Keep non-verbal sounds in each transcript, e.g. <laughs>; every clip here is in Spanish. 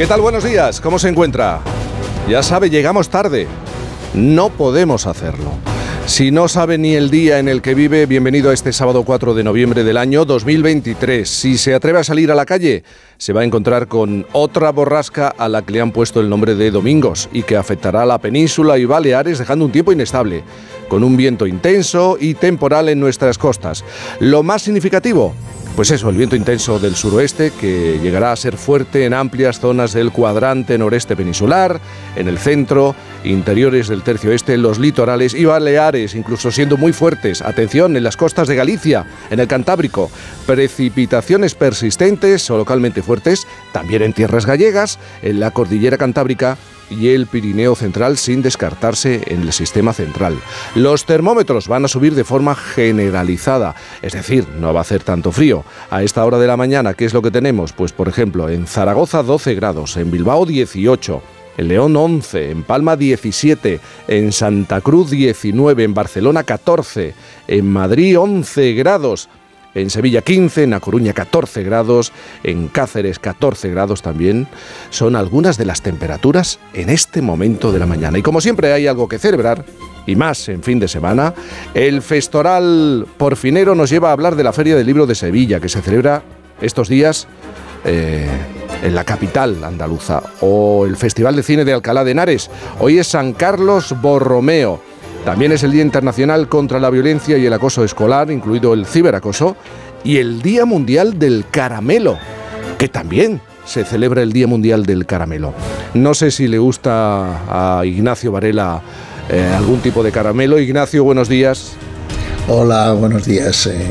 ¿Qué tal? Buenos días, ¿cómo se encuentra? Ya sabe, llegamos tarde. No podemos hacerlo. Si no sabe ni el día en el que vive, bienvenido a este sábado 4 de noviembre del año 2023. Si se atreve a salir a la calle, se va a encontrar con otra borrasca a la que le han puesto el nombre de Domingos y que afectará a la península y Baleares dejando un tiempo inestable, con un viento intenso y temporal en nuestras costas. Lo más significativo, pues eso, el viento intenso del suroeste que llegará a ser fuerte en amplias zonas del cuadrante noreste peninsular, en el centro, interiores del tercio este, los litorales y Baleares, incluso siendo muy fuertes. Atención, en las costas de Galicia, en el Cantábrico, precipitaciones persistentes o localmente fuertes, también en tierras gallegas, en la cordillera cantábrica y el Pirineo central sin descartarse en el sistema central. Los termómetros van a subir de forma generalizada, es decir, no va a hacer tanto frío. A esta hora de la mañana, ¿qué es lo que tenemos? Pues por ejemplo, en Zaragoza 12 grados, en Bilbao 18. En León 11, en Palma 17, en Santa Cruz 19, en Barcelona 14, en Madrid 11 grados, en Sevilla 15, en A Coruña 14 grados, en Cáceres 14 grados también. Son algunas de las temperaturas en este momento de la mañana. Y como siempre hay algo que celebrar, y más en fin de semana, el Festoral Porfinero nos lleva a hablar de la Feria del Libro de Sevilla, que se celebra estos días eh, en la capital andaluza, o el Festival de Cine de Alcalá de Henares. Hoy es San Carlos Borromeo. También es el Día Internacional contra la Violencia y el Acoso Escolar, incluido el ciberacoso, y el Día Mundial del Caramelo, que también se celebra el Día Mundial del Caramelo. No sé si le gusta a Ignacio Varela eh, algún tipo de caramelo. Ignacio, buenos días. Hola, buenos días, eh,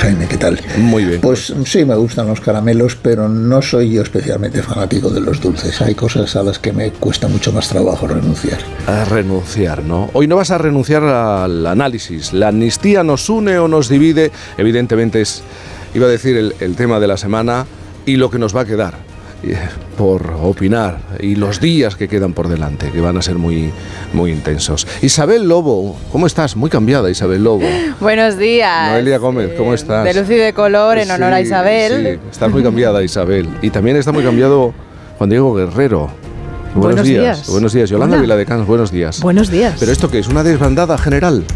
Jaime, ¿qué tal? Muy bien. Pues sí, me gustan los caramelos, pero no soy yo especialmente fanático de los dulces. Hay cosas a las que me cuesta mucho más trabajo renunciar. A renunciar, ¿no? Hoy no vas a renunciar al análisis. ¿La amnistía nos une o nos divide? Evidentemente es, iba a decir, el, el tema de la semana y lo que nos va a quedar por opinar y los días que quedan por delante, que van a ser muy, muy intensos. Isabel Lobo, ¿cómo estás? Muy cambiada, Isabel Lobo. <laughs> Buenos días. Noelia Gómez, ¿cómo estás? De luz y de color en honor a Isabel. Sí, estás muy cambiada, Isabel. Y también está muy cambiado Juan Diego Guerrero. Buenos, días. Buenos días. Yolanda Viladecans, buenos días. Buenos días. ¿Pero esto qué es? ¿Una desbandada general? <laughs>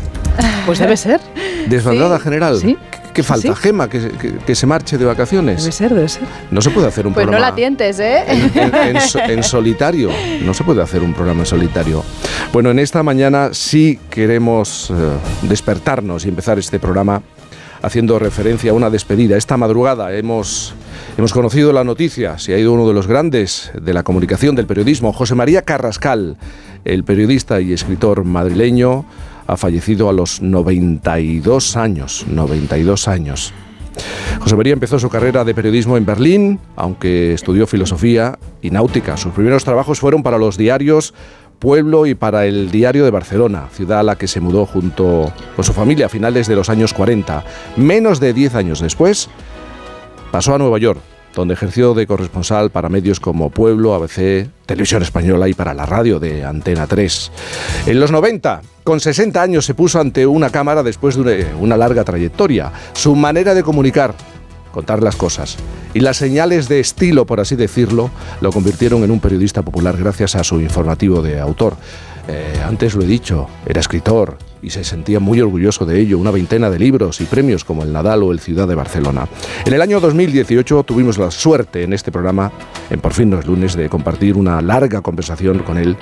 Pues debe ser. ¿Desbandada general? Sí. ¿Qué falta? ¿Gema? Que, que, que, se marche de vacaciones? Debe ser, debe ser. No se puede hacer un pues programa... no la tientes, ¿eh? En, en, en, en, solitario. No se puede hacer un programa en solitario. Bueno, en esta mañana sí queremos eh, despertarnos y empezar este programa haciendo referencia a una despedida. Esta madrugada hemos, hemos conocido la noticia, se ha ido uno de los grandes de la comunicación, del periodismo, José María Carrascal, el periodista y escritor madrileño, ha fallecido a los 92 años. 92 años. José María empezó su carrera de periodismo en Berlín, aunque estudió filosofía y náutica. Sus primeros trabajos fueron para los diarios Pueblo y para el Diario de Barcelona, ciudad a la que se mudó junto con su familia a finales de los años 40. Menos de 10 años después, pasó a Nueva York, donde ejerció de corresponsal para medios como Pueblo, ABC, Televisión Española y para la radio de Antena 3. En los 90, con 60 años, se puso ante una cámara después de una larga trayectoria. Su manera de comunicar, contar las cosas y las señales de estilo, por así decirlo, lo convirtieron en un periodista popular gracias a su informativo de autor. Eh, antes lo he dicho, era escritor y se sentía muy orgulloso de ello, una veintena de libros y premios como el Nadal o el Ciudad de Barcelona. En el año 2018 tuvimos la suerte en este programa, en Por fin los lunes, de compartir una larga conversación con él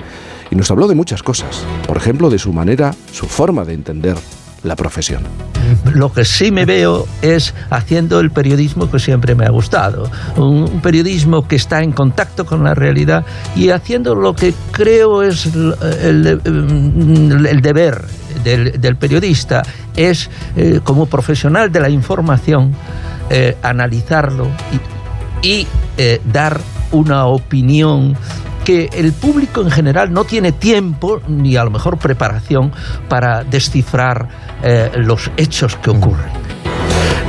y nos habló de muchas cosas, por ejemplo, de su manera, su forma de entender la profesión. Lo que sí me veo es haciendo el periodismo que siempre me ha gustado, un periodismo que está en contacto con la realidad y haciendo lo que creo es el, el, el deber del, periodista, es eh, como profesional de la información eh, analizarlo y eh, dar una opinión que el público en general no tiene tiempo ni a lo mejor preparación para descifrar los hechos que ocurren.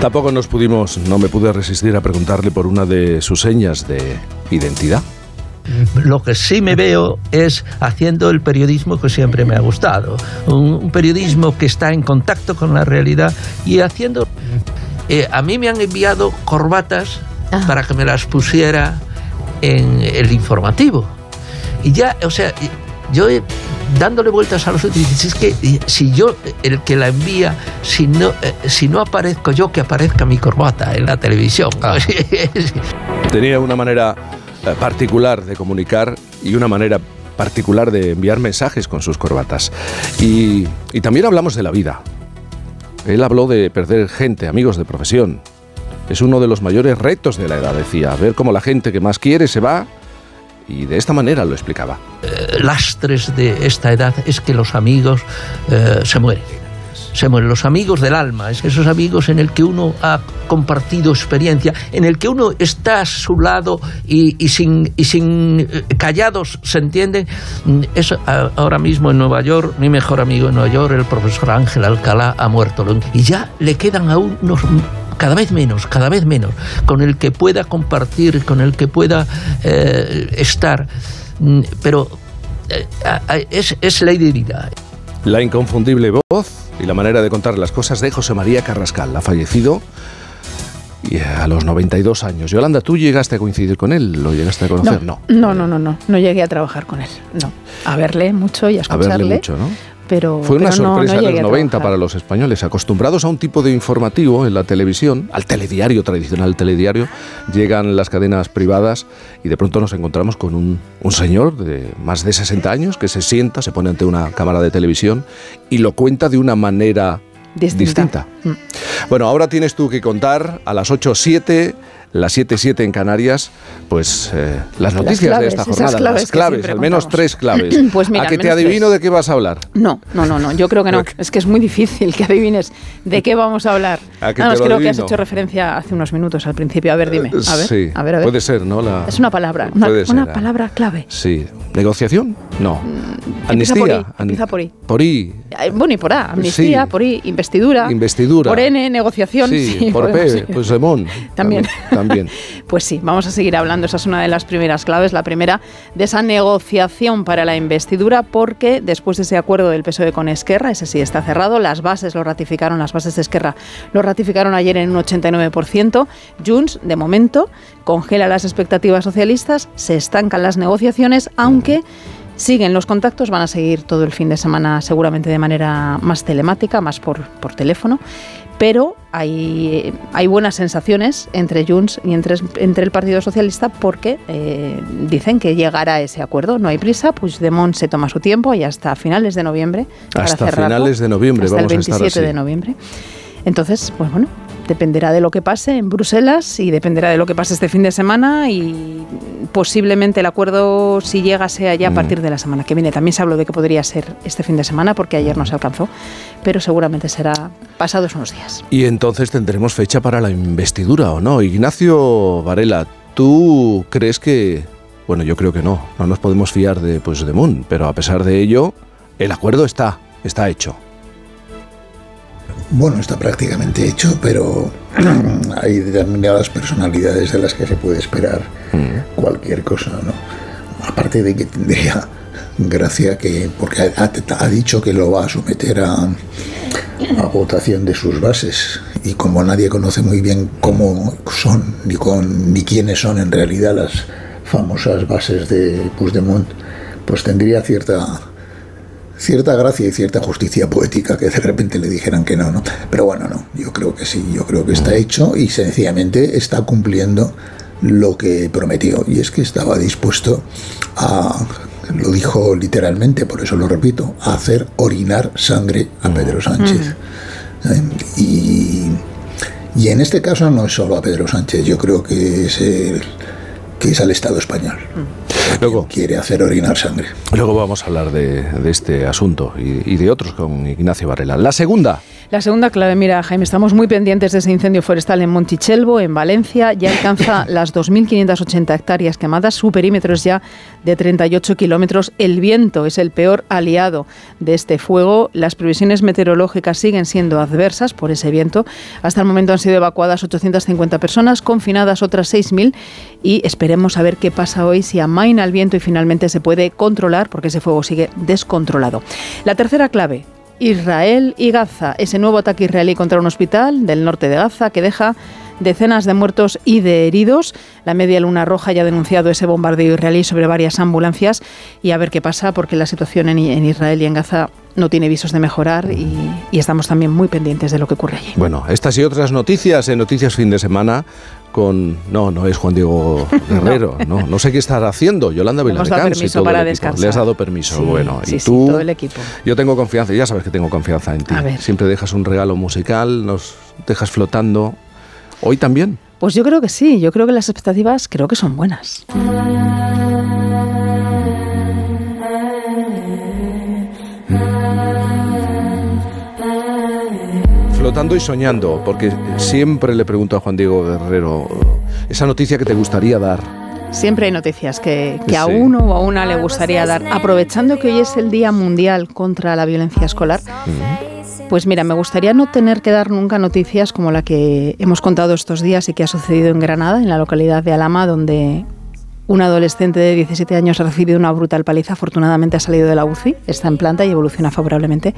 Tampoco nos pudimos, no me pude resistir a preguntarle por una de sus señas de identidad. Lo que sí me veo es haciendo el periodismo que siempre me ha gustado, un, un periodismo que está en contacto con la realidad y haciendo... Eh, a mí me han enviado corbatas Ah. para que me las pusiera en el informativo. Y ya, o sea, yo he- dándole vueltas a los otros, dices, es que si yo, el que la envía, si no, eh, si no aparezco yo, que aparezca mi corbata en la televisión. Ah. <laughs> Tenía una manera particular de comunicar y una manera particular de enviar mensajes con sus corbatas. Y, también hablamos de la vida. Él habló de perder gente, amigos de profesión. Es uno de los mayores retos de la edad, decía, ver cómo la gente que más quiere se va y de esta manera lo explicaba. lastres de esta edad es que los amigos eh, se mueren. Se mueren los amigos del alma, es esos amigos en el que uno ha compartido experiencia, en el que uno está a su lado y, sin, y sin eh, callados se entienden. Mm, Es ahora mismo en Nueva York, mi mejor amigo en Nueva York, el profesor Ángel Alcalá, ha muerto. Y ya le quedan a unos cada vez menos, cada vez menos, con el que pueda compartir, con el que pueda eh, estar. Mm, Pero eh, es, es de vida. La inconfundible voz y la manera de contar las cosas de José María Carrascal, ha fallecido y a los 92 años. Yolanda, ¿tú llegaste a coincidir con él? ¿Lo llegaste a conocer? No. No, no, no, no. No llegué a trabajar con él. No. A verle mucho y a A escucharle. verle mucho, ¿no? Pero, Fue una pero sorpresa no en los a 90 trabajar. para los españoles, acostumbrados a un tipo de informativo en la televisión, al telediario tradicional telediario, llegan las cadenas privadas y de pronto nos encontramos con un, un señor de más de 60 años que se sienta, se pone ante una cámara de televisión y lo cuenta de una manera Distinta. Mm. Bueno, ahora tienes tú que contar a las 8.07, las 7.07 en Canarias, pues eh, las noticias de claves, esta jornada, claves las claves, al menos contamos. tres claves. <clears throat> Pues mira, a que te adivino tres. de qué vas a hablar. No, no, no, no. Yo creo que no. <laughs> Es que es muy difícil que adivines de qué vamos a hablar. ¿A que Además, te lo creo que has hecho referencia hace unos minutos al principio. A ver, dime. A ver, sí, a ver, a ver. puede ser, ¿no? La- Es una palabra, una, Puede ser, una ah. palabra clave. Sí. ¿Negociación? No. por Amnistía. Empieza por I. Por I. Bueno, y por A, amnistía, Sí. por I, investidura. Investidura. Por N, negociación. Sí, Sí, por P, pues Lemón. También. También. <laughs> Pues sí, vamos a seguir hablando. Esa es una de las primeras claves, la primera de esa negociación para la investidura, porque después de ese acuerdo del PSOE con Esquerra, ese sí está cerrado, las bases lo ratificaron, las bases de Esquerra lo ratificaron ayer en un 89%. Junts, de momento, congela las expectativas socialistas, se estancan las negociaciones, aunque siguen los contactos, van a seguir todo el fin de semana seguramente de manera más telemática, más por, por teléfono pero hay, hay buenas sensaciones entre Junts y entre, entre el Partido Socialista porque eh, dicen que llegará a ese acuerdo. No hay prisa, Puigdemont se toma su tiempo y hasta finales de noviembre. para Hasta cerrarlo, finales de noviembre hasta vamos el a estar 27 así. de noviembre. Entonces, pues bueno, dependerá de lo que pase en Bruselas y dependerá de lo que pase este fin de semana y posiblemente el acuerdo, si llega, sea ya a Mm. partir de la semana que viene. También se habló de que podría ser este fin de semana porque ayer no se alcanzó, pero seguramente será pasados unos días. Y entonces tendremos fecha para la investidura, ¿o no? Ignacio Varela, ¿tú crees que... Bueno, yo creo que no. No nos podemos fiar de pues, de Moon, pero a pesar de ello, el acuerdo está, está hecho. Bueno, está prácticamente hecho, pero <clears throat> hay determinadas personalidades de las que se puede esperar cualquier cosa, ¿no? Aparte de que tendría gracia que, porque ha, ha- ha dicho que lo va a someter a, a votación de sus bases, y como nadie conoce muy bien cómo son, ni, con, ni quiénes son en realidad las famosas bases de Puigdemont, pues tendría cierta cierta gracia y cierta justicia poética que de repente le dijeran que no, ¿no? Pero bueno, no, yo creo que sí, yo creo que está hecho y sencillamente está cumpliendo lo que prometió y es que estaba dispuesto a, lo dijo literalmente, por eso lo repito, a hacer orinar sangre a Pedro Sánchez. ¿eh? Y, y en este caso no es solo a Pedro Sánchez, yo creo que es el, que es al Estado español. Luego, Quiere hacer orinar sangre. luego vamos a hablar de, de este asunto y, y de otros con Ignacio Varela. La segunda. La segunda clave, mira, Jaime, estamos muy pendientes de ese incendio forestal en Montichelvo, en Valencia. Ya alcanza <coughs> las 2.580 hectáreas quemadas. Su perímetro es ya de 38 kilómetros. El viento es el peor aliado de este fuego. Las previsiones meteorológicas siguen siendo adversas por ese viento. Hasta el momento han sido evacuadas 850 personas, confinadas otras 6.000 y esperemos a ver qué pasa hoy, si amaina el viento y finalmente se puede controlar, porque ese fuego sigue descontrolado. La tercera clave, Israel y Gaza. Ese nuevo ataque israelí contra un hospital del norte de Gaza que deja decenas de muertos y de heridos. La Media Luna Roja ya ha denunciado ese bombardeo israelí sobre varias ambulancias y a ver qué pasa porque la situación en Israel y en Gaza no tiene visos de mejorar y, y estamos también muy pendientes de lo que ocurre allí. Bueno, estas y otras noticias en Noticias Fin de Semana con... No, no es Juan Diego <laughs> Guerrero, no, no, sé qué estar haciendo, Yolanda Viladecans y todo para el equipo. descansar. Le has dado permiso, Sí, bueno. sí, y sí, tú... todo el equipo. Yo tengo confianza, ya sabes que tengo confianza en ti. Siempre dejas un regalo musical, nos dejas flotando. Hoy también. Pues yo creo que sí, yo creo que las expectativas creo que son buenas. Flotando y soñando, porque siempre le pregunto a Juan Diego Guerrero esa noticia que te gustaría dar. Siempre hay noticias que, que a Sí. uno o a una le gustaría dar. Aprovechando que hoy es el Día Mundial contra la Violencia Escolar, pues mira, me gustaría no tener que dar nunca noticias como la que hemos contado estos días y que ha sucedido en Granada, en la localidad de Alama, donde un adolescente de 17 años ha recibido una brutal paliza. Afortunadamente ha salido de la UCI, está en planta y evoluciona favorablemente.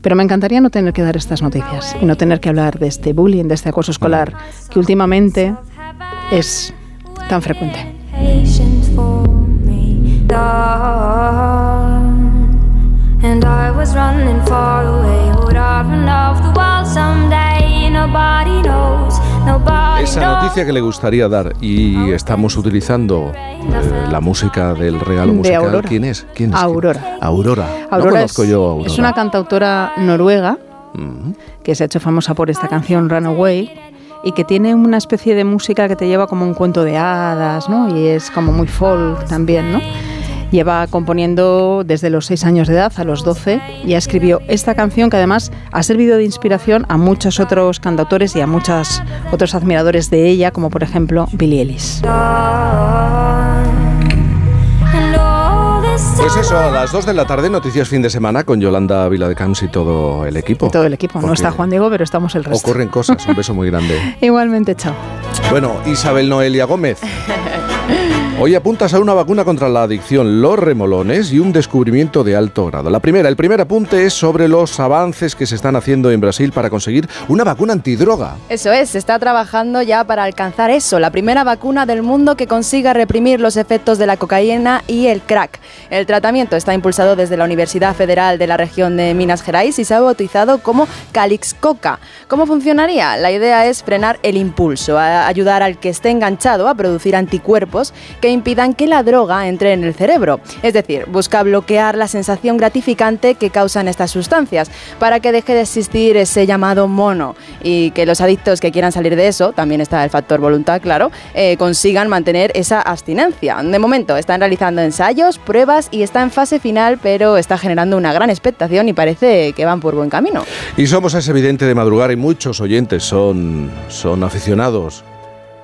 Pero me encantaría no tener que dar estas noticias y no tener que hablar de este bullying, de este acoso escolar, que últimamente es tan frecuente. Esa noticia que le gustaría dar y estamos utilizando eh, la música del regalo De musical. Aurora. ¿Quién es? ¿Quién es? Aurora. Aurora. no Aurora conozco es, yo a Aurora. es una cantautora noruega Ujú. que se ha hecho famosa por esta canción Runaway y que tiene una especie de música que te lleva como un cuento de hadas, ¿no? Y es como muy folk también, ¿no? Lleva componiendo desde los 6 años de edad a los 12 y ya escribió esta canción que además ha servido de inspiración a muchos otros cantautores y a muchos otros admiradores de ella, como por ejemplo Billie Ellis. Pues eso, a las 2 de la tarde, noticias fin de semana con Yolanda Viladecans y todo el equipo. Y todo el equipo. No está Juan Diego, pero estamos el resto. Ocurren cosas, un beso muy grande. <laughs> Igualmente, chao. Bueno, Isabel Noelia Gómez. <laughs> Hoy apuntas a una vacuna contra la adicción, los remolones y un descubrimiento de alto grado. La primera, el primer apunte es sobre los avances que se están haciendo en Brasil para conseguir una vacuna antidroga. Eso es, se está trabajando ya para alcanzar eso, la primera vacuna del mundo que consiga reprimir los efectos de la cocaína y el crack. El tratamiento está impulsado desde la Universidad Federal de la región de Minas Gerais y se ha bautizado como Calixcoca. ¿Cómo funcionaría? La idea es frenar el impulso, ayudar al que esté enganchado a producir anticuerpos que impidan que la droga entre en el cerebro. Es decir, busca bloquear la sensación gratificante que causan estas sustancias para que deje de existir ese llamado mono y que los adictos que quieran salir de eso, también está el factor voluntad, claro, eh, consigan mantener esa abstinencia. De momento están realizando ensayos, pruebas y está en fase final, pero está generando una gran expectación y parece que van por buen camino. Y somos es evidente de madrugar y muchos oyentes son, son aficionados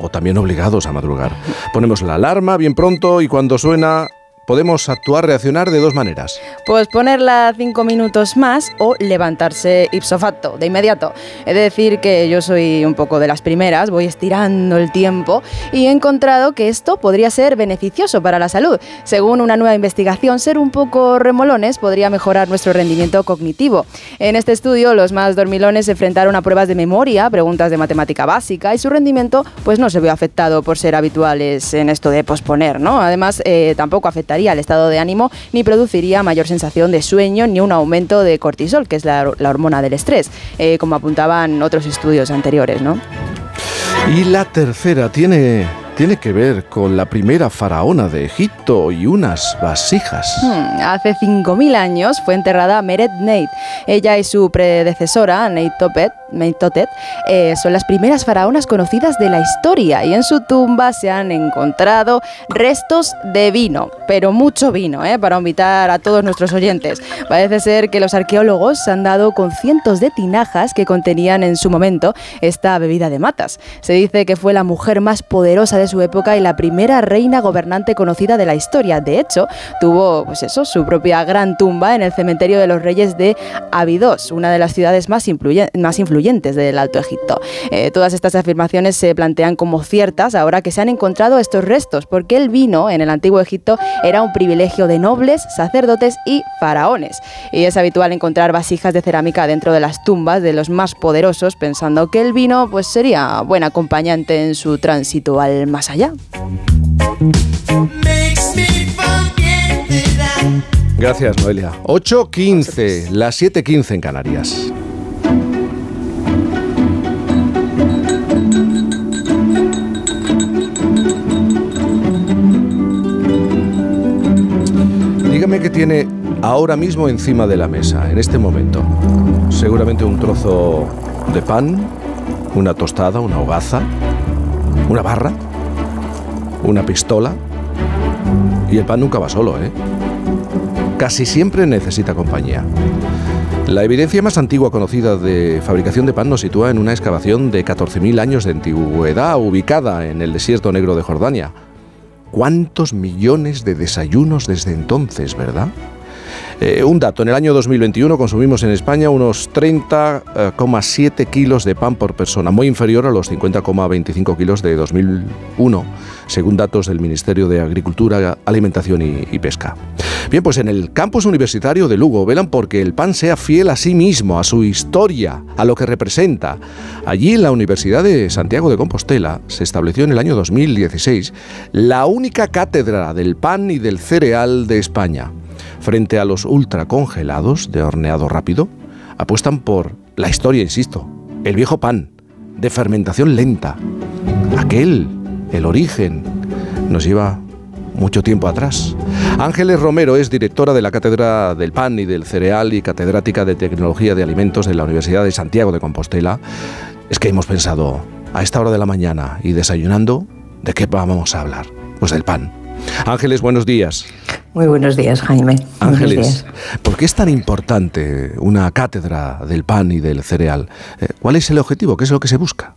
o también obligados a madrugar. Ponemos la alarma bien pronto y cuando suena podemos actuar, reaccionar de dos maneras. Pues ponerla cinco minutos más o levantarse ipso facto, de inmediato. He de decir que yo soy un poco de las primeras, voy estirando el tiempo y he encontrado que esto podría ser beneficioso para la salud. Según una nueva investigación, ser un poco remolones podría mejorar nuestro rendimiento cognitivo. En este estudio, los más dormilones se enfrentaron a pruebas de memoria, preguntas de matemática básica y su rendimiento pues no se vio afectado por ser habituales en esto de posponer, ¿no? Además, eh, tampoco afectaría el estado de ánimo ni produciría mayor sensación de sueño ni un aumento de cortisol, que es la, la hormona del estrés, eh, como apuntaban otros estudios anteriores, ¿no? Y la tercera tiene, tiene que ver con la primera faraona de Egipto y unas vasijas. Hmm, Hace 5.000 años fue enterrada Meret Neit. Ella y su predecesora, Neit Topet, Mentotet eh, son las primeras faraonas conocidas de la historia y en su tumba se han encontrado restos de vino, pero mucho vino, ¿eh? para invitar a todos nuestros oyentes. Parece ser que los arqueólogos se han dado con cientos de tinajas que contenían en su momento esta bebida de matas. Se dice que fue la mujer más poderosa de su época y la primera reina gobernante conocida de la historia. De hecho, tuvo pues eso, su propia gran tumba en el cementerio de los reyes de Abidos, una de las ciudades más, más influyentes del Alto Egipto. Eh, todas estas afirmaciones se plantean como ciertas ahora que se han encontrado estos restos, porque el vino en el Antiguo Egipto era un privilegio de nobles, sacerdotes y faraones. Y es habitual encontrar vasijas de cerámica dentro de las tumbas de los más poderosos, pensando que el vino pues, sería buen acompañante en su tránsito al más allá. Gracias, Noelia. 8.15, las 7.15 en Canarias. Dígame qué tiene ahora mismo encima de la mesa, en este momento. Seguramente un trozo de pan, una tostada, una hogaza, una barra, una pistola. Y el pan nunca va solo, ¿eh? Casi siempre necesita compañía. La evidencia más antigua conocida de fabricación de pan nos sitúa en una excavación de 14.000 años de antigüedad ubicada en el desierto negro de Jordania. ¿Cuántos millones de desayunos desde entonces, verdad? Eh, un dato, en el año 2021 consumimos en España unos 30,7 eh, kilos de pan por persona, muy inferior a los 50,25 kilos de 2001, según datos del Ministerio de Agricultura, Alimentación y, Pesca. Bien, pues en el campus universitario de Lugo velan porque el pan sea fiel a sí mismo, a su historia, a lo que representa. Allí en la Universidad de Santiago de Compostela se estableció en el año 2016 la única cátedra del pan y del cereal de España frente a los ultracongelados de horneado rápido, apuestan por la historia, insisto, el viejo pan, de fermentación lenta. Aquel, el origen, nos lleva mucho tiempo atrás. Ángeles Romero es directora de la Cátedra del Pan y del Cereal y catedrática de Tecnología de Alimentos de la Universidad de Santiago de Compostela. Es que hemos pensado, a esta hora de la mañana y desayunando, ¿de qué vamos a hablar? Pues del pan. Ángeles, buenos días. Muy buenos días, Jaime. Ángeles, ¿por qué es tan importante una cátedra del pan y del cereal? Eh, ¿Cuál es el objetivo? ¿Qué es lo que se busca?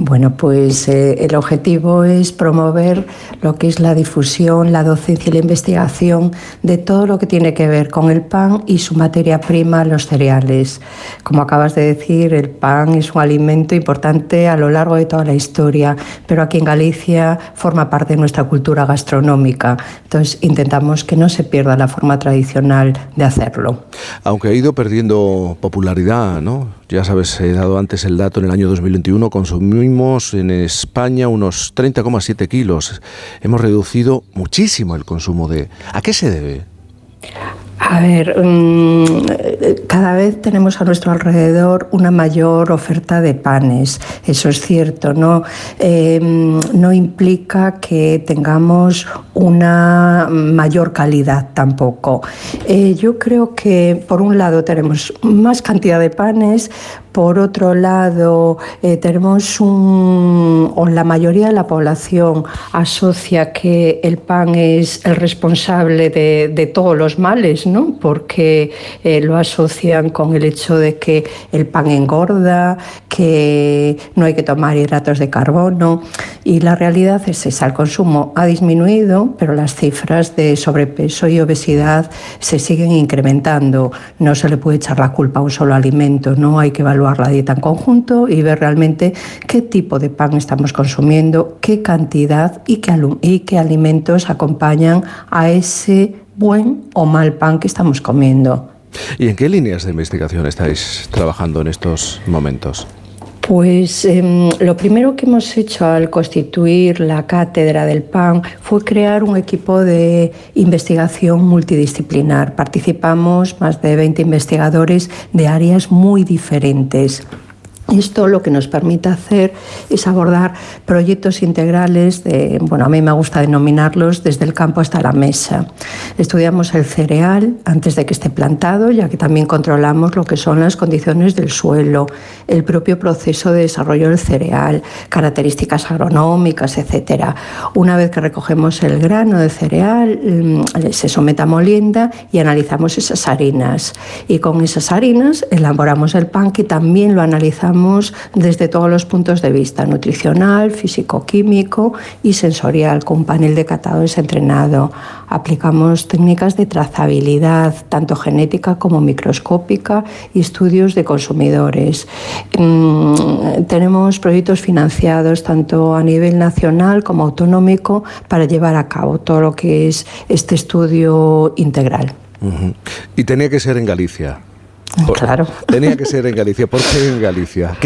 Bueno, pues eh, el objetivo es promover lo que es la difusión, la docencia y la investigación de todo lo que tiene que ver con el pan y su materia prima, los cereales. Como acabas de decir, el pan es un alimento importante a lo largo de toda la historia, pero aquí en Galicia forma parte de nuestra cultura gastronómica. Entonces intentamos que no se pierda la forma tradicional de hacerlo. Aunque ha ido perdiendo popularidad, ¿no? Ya sabes, he dado antes el dato, en el año 2021 consumimos en España unos 30,7 kilos. Hemos reducido muchísimo el consumo de... ¿A qué se debe? A ver, mm, cada vez tenemos a nuestro alrededor una mayor oferta de panes, eso es cierto, no, em, no implica que tengamos una mayor calidad tampoco. Eh, yo creo que por un lado tenemos más cantidad de panes, por otro lado, eh, tenemos un, o la mayoría de la población asocia que el pan es el responsable de, todos los males, ¿no? Porque eh, lo asocian con el hecho de que el pan engorda, que no hay que tomar hidratos de carbono. Y la realidad es esa, el consumo ha disminuido, pero las cifras de sobrepeso y obesidad se siguen incrementando. No se le puede echar la culpa a un solo alimento, no hay que evaluar la dieta en conjunto y ver realmente qué tipo de pan estamos consumiendo, qué cantidad y qué, y qué alimentos acompañan a ese buen o mal pan que estamos comiendo. ¿Y en qué líneas de investigación estáis trabajando en estos momentos? Pues em, lo primero que hemos hecho al constituir la cátedra del PAN fue crear un equipo de investigación multidisciplinar. Participamos más de 20 investigadores de áreas muy diferentes. Esto lo que nos permite hacer es abordar proyectos integrales bueno, a mí me gusta denominarlos desde el campo hasta la mesa. Estudiamos el cereal antes de que esté plantado, ya que también controlamos lo que son las condiciones del suelo, el propio proceso de desarrollo del cereal, características agronómicas, etc. Una vez que recogemos el grano de cereal, mm, se somete a molienda y analizamos esas harinas. Y con esas harinas elaboramos el pan que también lo analizamos desde todos los puntos de vista, nutricional, físico-químico y sensorial, con un panel de catadores entrenado. Aplicamos técnicas de trazabilidad, tanto genética como microscópica, y estudios de consumidores. Mm, tenemos proyectos financiados tanto a nivel nacional como autonómico para llevar a cabo todo lo que es este estudio integral. Y tenía que ser en Galicia. Claro. Tenía que ser en <laughs> Galicia. ¿Por qué en Galicia?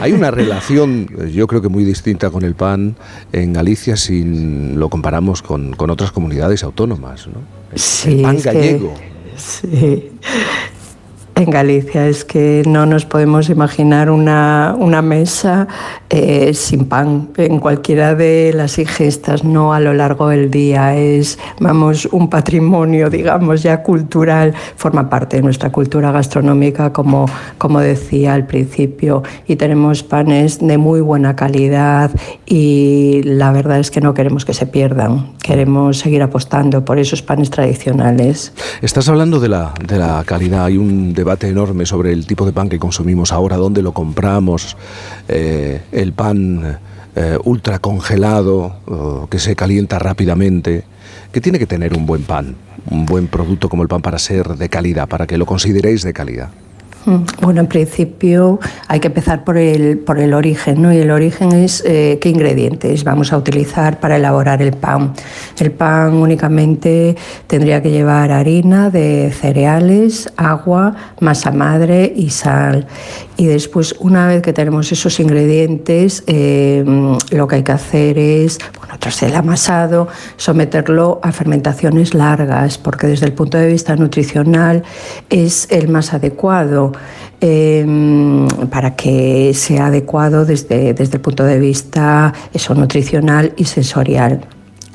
hay una relación, yo creo que muy distinta con el pan en Galicia si lo comparamos con, otras comunidades autónomas. ¿no? Sí, pan gallego. sí en Galicia. Es que no nos podemos imaginar una, una mesa eh, sin pan en cualquiera de las ingestas, no a lo largo del día. Es, vamos, un patrimonio, digamos, ya cultural, forma parte de nuestra cultura gastronómica, como, como decía al principio. Y tenemos panes de muy buena calidad y la verdad es que no queremos que se pierdan. Queremos seguir apostando por esos panes tradicionales. Estás hablando de la, de la calidad. Hay un debate enorme sobre el tipo de pan que consumimos ahora, dónde lo compramos, eh, el pan eh, ultra congelado, que se calienta rápidamente, que tiene que tener un buen pan, un buen producto como el pan para ser de calidad, para que lo consideréis de calidad. Mm, bueno, en principio hay que empezar por el, por el origen, ¿no? Y el origen es eh, qué ingredientes vamos a utilizar para elaborar el pan. El pan únicamente tendría que llevar harina de cereales, agua, masa madre y sal. Y después, una vez que tenemos esos ingredientes, eh, lo que hay que hacer es, bueno, tras el amasado, someterlo a fermentaciones largas, porque desde el punto de vista nutricional es el más adecuado. Em, para que sea adecuado desde, desde el punto de vista eso, nutricional y sensorial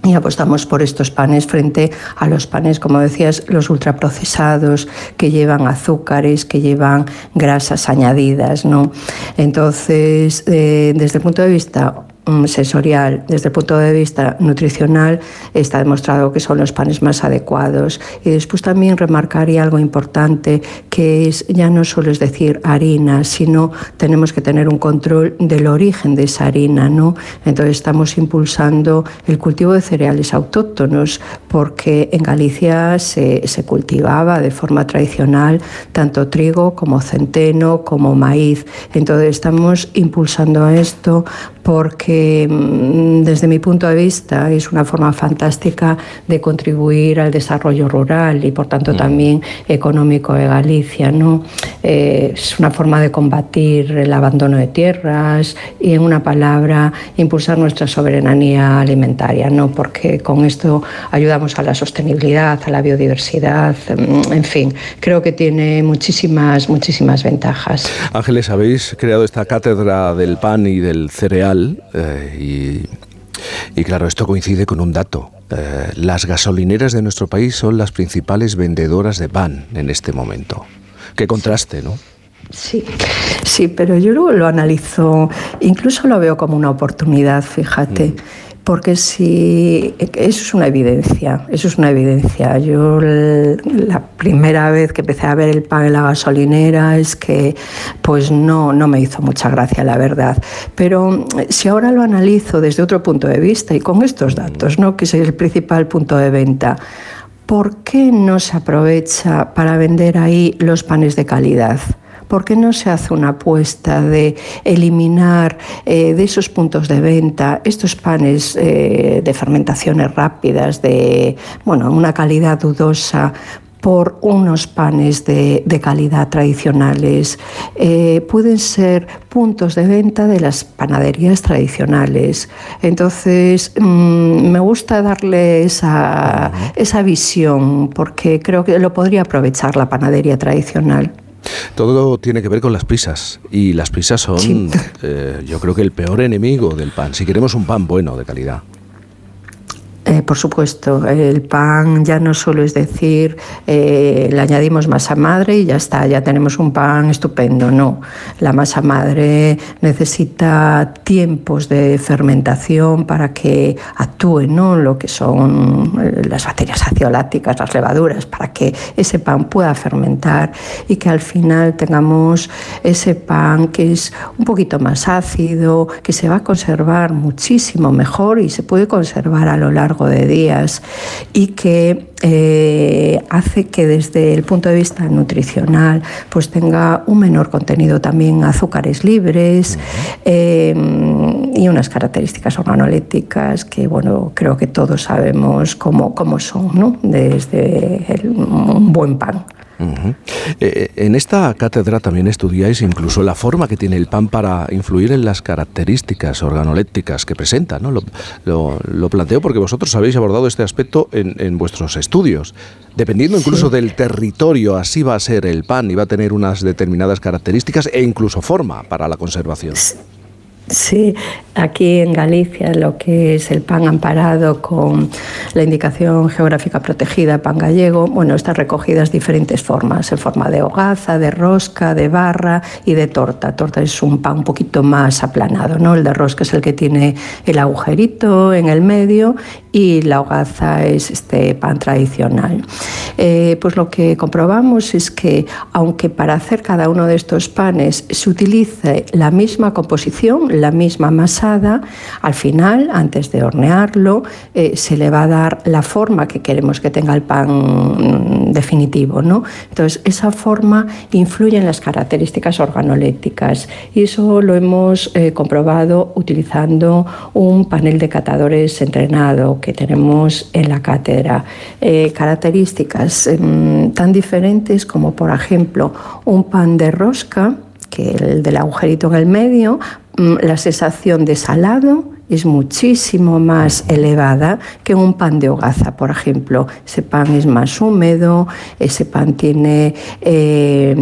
y apostamos por estos panes frente a los panes, como decías, los ultraprocesados que llevan azúcares, que llevan grasas añadidas, ¿no? Entonces, eh, desde el punto de vista sensorial, desde el punto de vista nutricional, está demostrado que son los panes más adecuados. Y después también remarcaría algo importante, que es ya no solo es decir harina, sino tenemos que tener un control del origen de esa harina, ¿no? Entonces estamos impulsando el cultivo de cereales autóctonos, porque en Galicia se, se cultivaba de forma tradicional tanto trigo como centeno, como maíz. Entonces estamos impulsando esto porque mm, desde mi punto de vista es una forma fantástica de contribuir al desarrollo rural y por tanto mm. también económico de Galicia. ¿no? Eh, es una forma de combatir el abandono de tierras y en una palabra impulsar nuestra soberanía alimentaria, ¿no? porque con esto ayudamos a la sostenibilidad, a la biodiversidad, mm, en fin, creo que tiene muchísimas, muchísimas ventajas. Ángeles, habéis creado esta cátedra del pan y del cereal eh, y, claro, esto coincide con un dato. Eh, las gasolineras de nuestro país son las principales vendedoras de pan en este momento. Qué contraste, ¿no? Sí, sí, pero yo luego lo analizo, incluso lo veo como una oportunidad, fíjate. Mm. Porque si eso es una evidencia, eso es una evidencia. Yo la primera vez que empecé a ver el pan en la gasolinera es que pues no, no me hizo mucha gracia, la verdad. Pero si ahora lo analizo desde otro punto de vista y con estos datos, ¿no? que es el principal punto de venta, ¿por qué no se aprovecha para vender ahí los panes de calidad? ¿Por qué no se hace una apuesta de eliminar eh, de esos puntos de venta estos panes eh, de fermentaciones rápidas, de bueno, una calidad dudosa? por unos panes de, calidad tradicionales. Eh, pueden ser puntos de venta de las panaderías tradicionales. Entonces, mm, me gusta darle esa, esa visión porque creo que lo podría aprovechar la panadería tradicional. Todo tiene que ver con las prisas y las prisas son, eh, yo creo que el peor enemigo del pan. Si queremos un pan bueno, de calidad. Eh, por supuesto, el pan ya no solo es decir, eh, le añadimos masa madre y ya está, ya tenemos un pan estupendo. No, la masa madre necesita tiempos de fermentación para que actúen ¿no? lo que son eh, las bacterias acioláticas, las levaduras, para que ese pan pueda fermentar y que al final tengamos ese pan que es un poquito más ácido, que se va a conservar muchísimo mejor y se puede conservar a lo largo de días y que eh, hace que desde el punto de vista nutricional pues tenga un menor contenido también azúcares libres eh, y unas características organolépticas que bueno creo que todos sabemos cómo, cómo son ¿no? desde un buen pan. Eh, en esta cátedra también estudiáis incluso la forma que tiene el pan para influir en las características organolépticas que presenta. ¿no? Lo, planteo porque vosotros habéis abordado este aspecto en, vuestros estudios. Dependiendo incluso del territorio, así va a ser el pan y va a tener unas determinadas características e incluso forma para la conservación. Sí, aquí en Galicia lo que es el pan amparado con la indicación geográfica protegida, pan gallego, bueno, están recogidas diferentes formas, en forma de hogaza, de rosca, de barra y de torta. Torta es un pan un poquito más aplanado, ¿no? El de rosca es el que tiene el agujerito en el medio y la hogaza es este pan tradicional. Eh, pues lo que comprobamos es que aunque para hacer cada uno de estos panes se utilice la misma composición, la misma masada, al final, antes de hornearlo, eh, se le va a dar la forma que queremos que tenga el pan mm, definitivo. ¿no? Entonces, esa forma influye en las características organolépticas y eso lo hemos eh, comprobado utilizando un panel de catadores entrenado que tenemos en la cátedra. Eh, características mm, tan diferentes como, por ejemplo, un pan de rosca, que el del agujerito en el medio, Mm, la sensación de salado es muchísimo más elevada que un pan de hogaza, por ejemplo. Ese pan es más húmedo, ese pan tiene eh,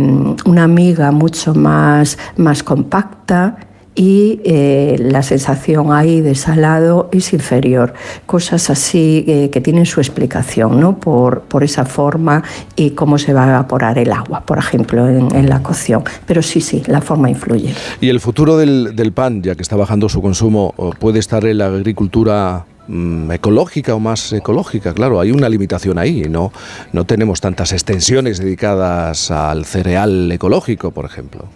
una miga mucho más, más compacta y eh, la sensación ahí de salado es inferior. Cosas así eh, que tienen su explicación ¿no? por, por, esa forma y cómo se va a evaporar el agua, por ejemplo, en, la cocción. Pero sí, sí, la forma influye. ¿Y el futuro del, del pan, ya que está bajando su consumo, puede estar en la agricultura mm, ecológica o más ecológica, claro, hay una limitación ahí, ¿no? No tenemos tantas extensiones dedicadas al cereal ecológico, por ejemplo.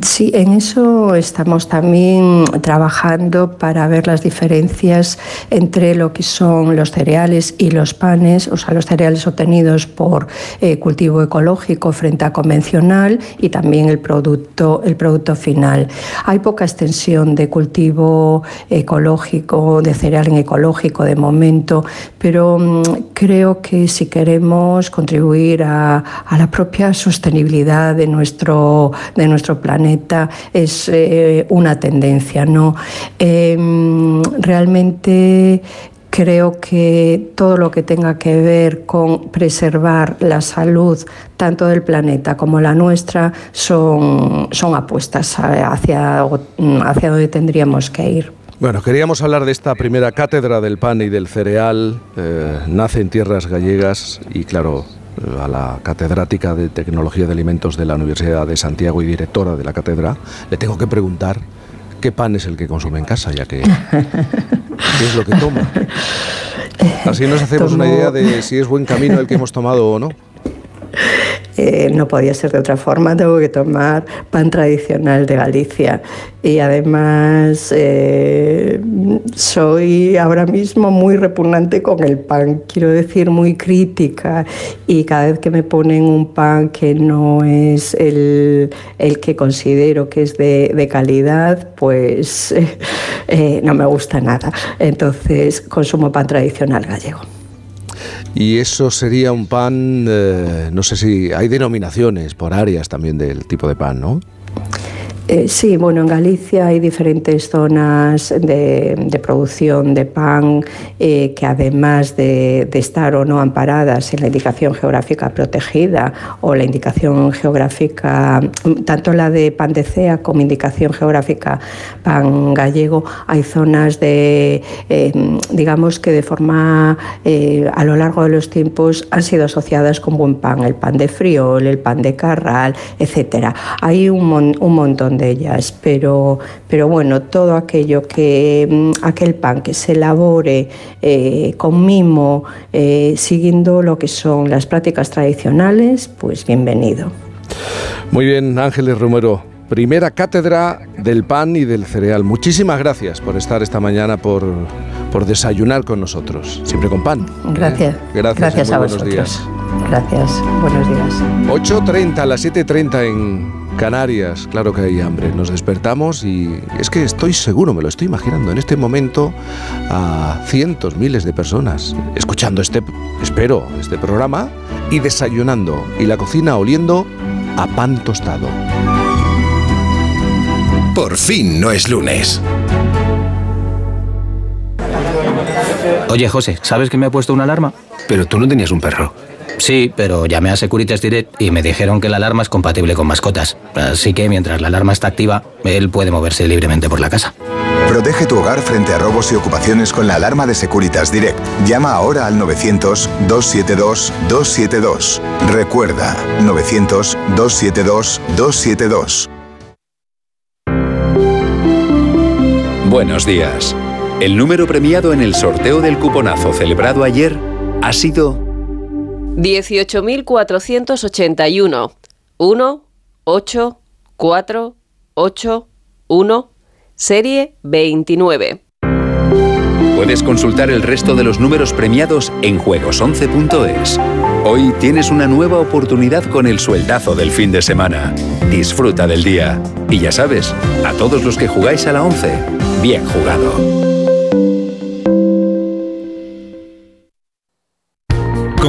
Sí, en eso estamos también trabajando para ver las diferencias entre lo que son los cereales y los panes, o sea, los cereales obtenidos por eh, cultivo ecológico frente a convencional y también el producto, el producto final. Hay poca extensión de cultivo ecológico, de cereal en ecológico de momento, pero mm, creo que si queremos contribuir a, a la propia sostenibilidad de nuestro, de nuestro planeta es eh, una tendencia. ¿no? Em, realmente creo que todo lo que tenga que ver con preservar la salud tanto del planeta como la nuestra son, son apuestas hacia, hacia donde tendríamos que ir. Bueno, queríamos hablar de esta primera cátedra del pan y del cereal. Eh, nace en tierras gallegas y claro, a la catedrática de Tecnología de Alimentos de la Universidad de Santiago y directora de la cátedra, le tengo que preguntar qué pan es el que consume en casa, ya que <laughs> qué es lo que toma. Así nos hacemos una idea de si es buen camino el que hemos tomado o no. Eh, no podía ser de otra forma, tengo que tomar pan tradicional de Galicia. Y además eh, soy ahora mismo muy repugnante con el pan, quiero decir muy crítica. Y cada vez que me ponen un pan que no es el, que considero que es de, calidad, pues <laughs> eh, no me gusta nada. Entonces consumo pan tradicional gallego. Y eso sería un pan, eh, no sé si hay denominaciones por áreas también del tipo de pan, ¿no? Eh, sí, bueno, en Galicia hay diferentes zonas de, producción de pan eh, que además de, estar o no amparadas en la indicación geográfica protegida o la indicación geográfica, tanto la de pan de cea como indicación geográfica pan gallego, hay zonas de, eh, digamos que de forma a lo largo de los tiempos han sido asociadas con buen pan, el pan de friol, el pan de carral, etcétera. Hay un, un montón de ellas, pero, pero bueno, todo aquello que, mm, aquel pan que se elabore eh, con mimo, eh, siguiendo lo que son las prácticas tradicionales, pues bienvenido. Muy bien, Ángeles Romero, primera cátedra del pan y del cereal. Muchísimas gracias por estar esta mañana, por, por desayunar con nosotros, siempre con pan. Gracias. Gracias, gracias a vosotros. Días. Gracias, buenos días. 8.30, a las 7.30 en Canarias, claro que hay hambre. Nos despertamos y es que estoy seguro, me lo estoy imaginando, en este momento a cientos, miles de personas escuchando este, espero, este programa y desayunando y la cocina oliendo a pan tostado. Por fin no es lunes. Oye, José, ¿sabes que me ha puesto una alarma? Pero tú no tenías un perro. Sí, pero llamé a Securitas Direct y me dijeron que la alarma es compatible con mascotas. Así que mientras la alarma está activa, él puede moverse libremente por la casa. Protege tu hogar frente a robos y ocupaciones con la alarma de Securitas Direct. Llama ahora al 900-272-272. Recuerda, 900-272-272. Buenos días. El número premiado en el sorteo del cuponazo celebrado ayer ha sido 18.481. 1, 8, 4, 8, 1, serie 29. Puedes consultar el resto de los números premiados en juegos11.es. Hoy tienes una nueva oportunidad con el sueldazo del fin de semana. Disfruta del día. Y ya sabes, a todos los que jugáis a la 11, bien jugado.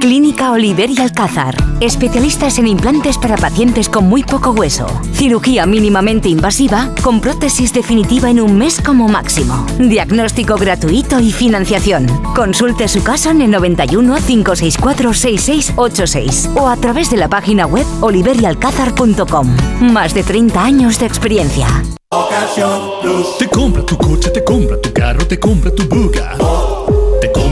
Clínica Oliver y Alcázar. Especialistas en implantes para pacientes con muy poco hueso. Cirugía mínimamente invasiva con prótesis definitiva en un mes como máximo. Diagnóstico gratuito y financiación. Consulte su caso en el 91 564 6686 o a través de la página web oliverialcázar.com. Más de 30 años de experiencia. Te compra tu coche, te compra tu carro, te compra tu buga. Te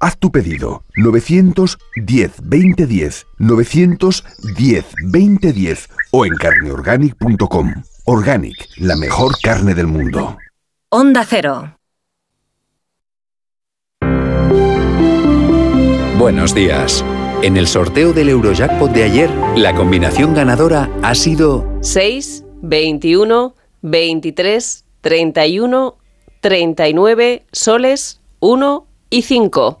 Haz tu pedido 910 2010 910 2010 o en carneorganic.com. Organic, la mejor carne del mundo. Onda Cero. Buenos días. En el sorteo del Eurojackpot de ayer, la combinación ganadora ha sido 6, 21, 23, 31, 39, soles, 1 y 5.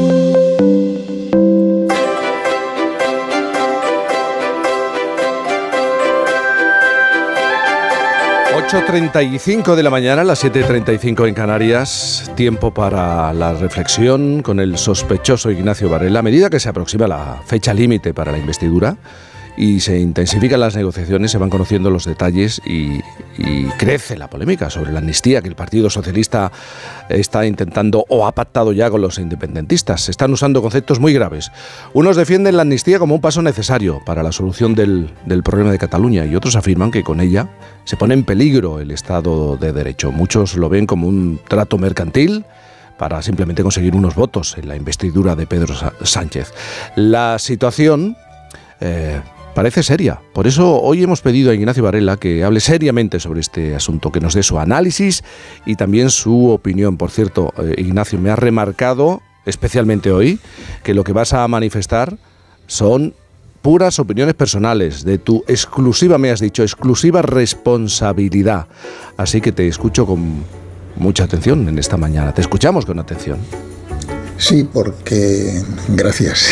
8.35 de la mañana, las 7.35 en Canarias, tiempo para la reflexión con el sospechoso Ignacio Varela. A medida que se aproxima la fecha límite para la investidura, y se intensifican las negociaciones, se van conociendo los detalles y, crece la polémica sobre la amnistía que el Partido Socialista está intentando o ha pactado ya con los independentistas. Se están usando conceptos muy graves. Unos defienden la amnistía como un paso necesario para la solución del, del problema de Cataluña y otros afirman que con ella se pone en peligro el Estado de Derecho. Muchos lo ven como un trato mercantil para simplemente conseguir unos votos en la investidura de Pedro Sánchez. La situación eh, parece seria. Por eso hoy hemos pedido a Ignacio Varela que hable seriamente sobre este asunto, que nos dé su análisis y también su opinión. Por cierto, eh, Ignacio, me ha remarcado, especialmente hoy, que lo que vas a manifestar son puras opiniones personales, de tu exclusiva, me has dicho, exclusiva responsabilidad. Así que te escucho con mucha atención en esta mañana. Te escuchamos con atención. Sí, porque gracias.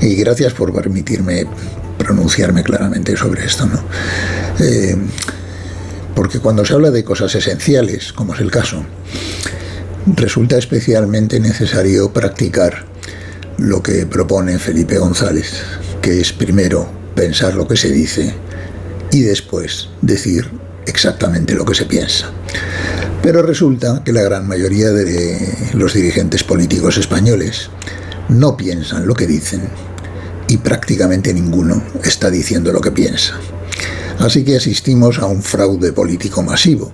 Y gracias por permitirme pronunciarme claramente sobre esto, ¿no? Eh, porque cuando se habla de cosas esenciales, como es el caso, resulta especialmente necesario practicar lo que propone Felipe González, que es primero pensar lo que se dice y después decir exactamente lo que se piensa. Pero resulta que la gran mayoría de los dirigentes políticos españoles no piensan lo que dicen y prácticamente ninguno está diciendo lo que piensa. Así que asistimos a un fraude político masivo,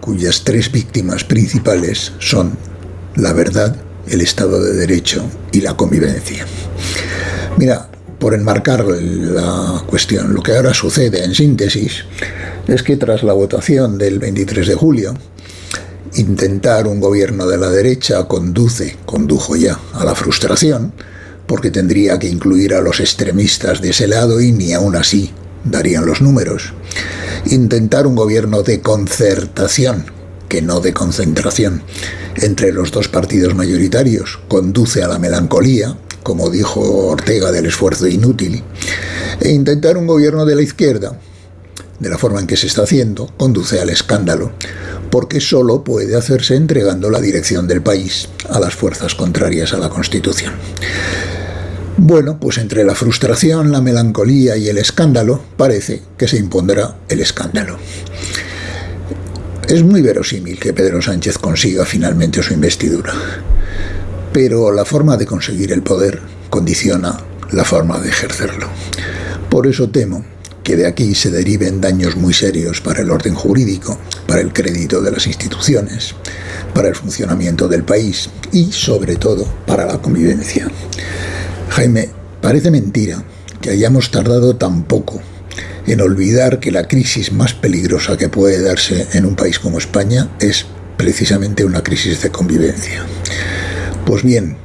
cuyas tres víctimas principales son la verdad, el Estado de Derecho y la convivencia. Mira, por enmarcar la cuestión, lo que ahora sucede en síntesis es que tras la votación del 23 de julio, intentar un gobierno de la derecha conduce, condujo ya a la frustración, porque tendría que incluir a los extremistas de ese lado y ni aún así darían los números. Intentar un gobierno de concertación, que no de concentración, entre los dos partidos mayoritarios conduce a la melancolía, como dijo Ortega del esfuerzo inútil, e intentar un gobierno de la izquierda, de la forma en que se está haciendo, conduce al escándalo, porque solo puede hacerse entregando la dirección del país a las fuerzas contrarias a la Constitución. Bueno, pues entre la frustración, la melancolía y el escándalo, parece que se impondrá el escándalo. Es muy verosímil que Pedro Sánchez consiga finalmente su investidura, pero la forma de conseguir el poder condiciona la forma de ejercerlo. Por eso temo que de aquí se deriven daños muy serios para el orden jurídico, para el crédito de las instituciones, para el funcionamiento del país y, sobre todo, para la convivencia. Jaime, parece mentira que hayamos tardado tan poco en olvidar que la crisis más peligrosa que puede darse en un país como España es precisamente una crisis de convivencia. Pues bien,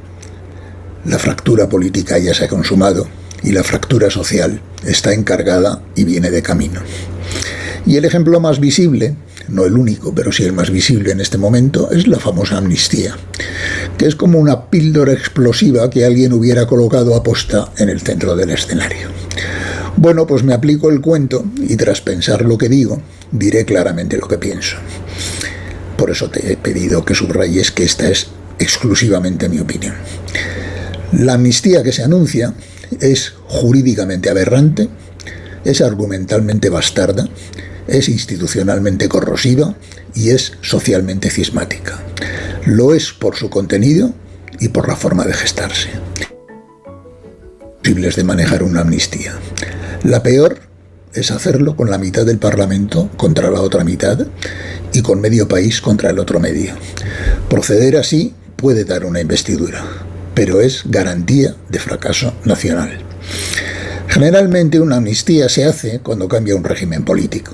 la fractura política ya se ha consumado y la fractura social está encargada y viene de camino. Y el ejemplo más visible no el único, pero sí el más visible en este momento, es la famosa amnistía, que es como una píldora explosiva que alguien hubiera colocado a posta en el centro del escenario. Bueno, pues me aplico el cuento y tras pensar lo que digo, diré claramente lo que pienso. Por eso te he pedido que subrayes que esta es exclusivamente mi opinión. La amnistía que se anuncia es jurídicamente aberrante, es argumentalmente bastarda, es institucionalmente corrosiva y es socialmente cismática. Lo es por su contenido y por la forma de gestarse. Posibles de manejar una amnistía. La peor es hacerlo con la mitad del Parlamento contra la otra mitad y con medio país contra el otro medio. Proceder así puede dar una investidura, pero es garantía de fracaso nacional. Generalmente una amnistía se hace cuando cambia un régimen político.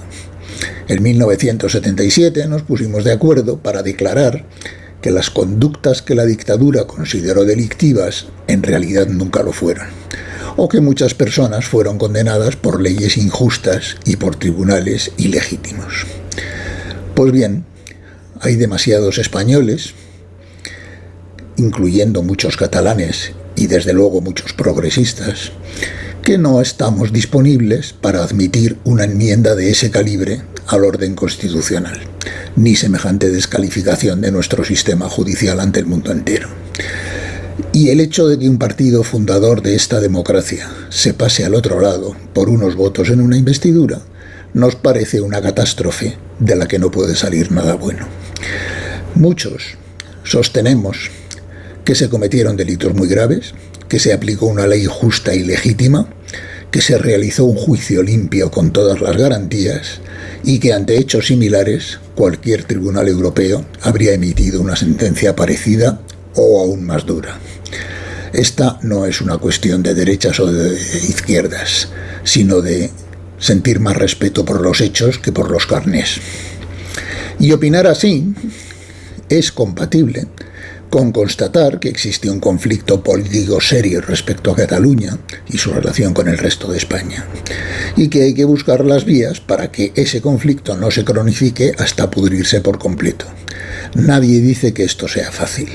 En 1977 nos pusimos de acuerdo para declarar que las conductas que la dictadura consideró delictivas en realidad nunca lo fueron, o que muchas personas fueron condenadas por leyes injustas y por tribunales ilegítimos. Pues bien, hay demasiados españoles, incluyendo muchos catalanes y desde luego muchos progresistas, que no estamos disponibles para admitir una enmienda de ese calibre al orden constitucional, ni semejante descalificación de nuestro sistema judicial ante el mundo entero. Y el hecho de que un partido fundador de esta democracia se pase al otro lado por unos votos en una investidura nos parece una catástrofe de la que no puede salir nada bueno. Muchos sostenemos que se cometieron delitos muy graves, que se aplicó una ley justa y legítima, que se realizó un juicio limpio con todas las garantías y que ante hechos similares cualquier tribunal europeo habría emitido una sentencia parecida o aún más dura. Esta no es una cuestión de derechas o de izquierdas, sino de sentir más respeto por los hechos que por los carnés. Y opinar así es compatible con constatar que existe un conflicto político serio respecto a Cataluña y su relación con el resto de España, y que hay que buscar las vías para que ese conflicto no se cronifique hasta pudrirse por completo. Nadie dice que esto sea fácil,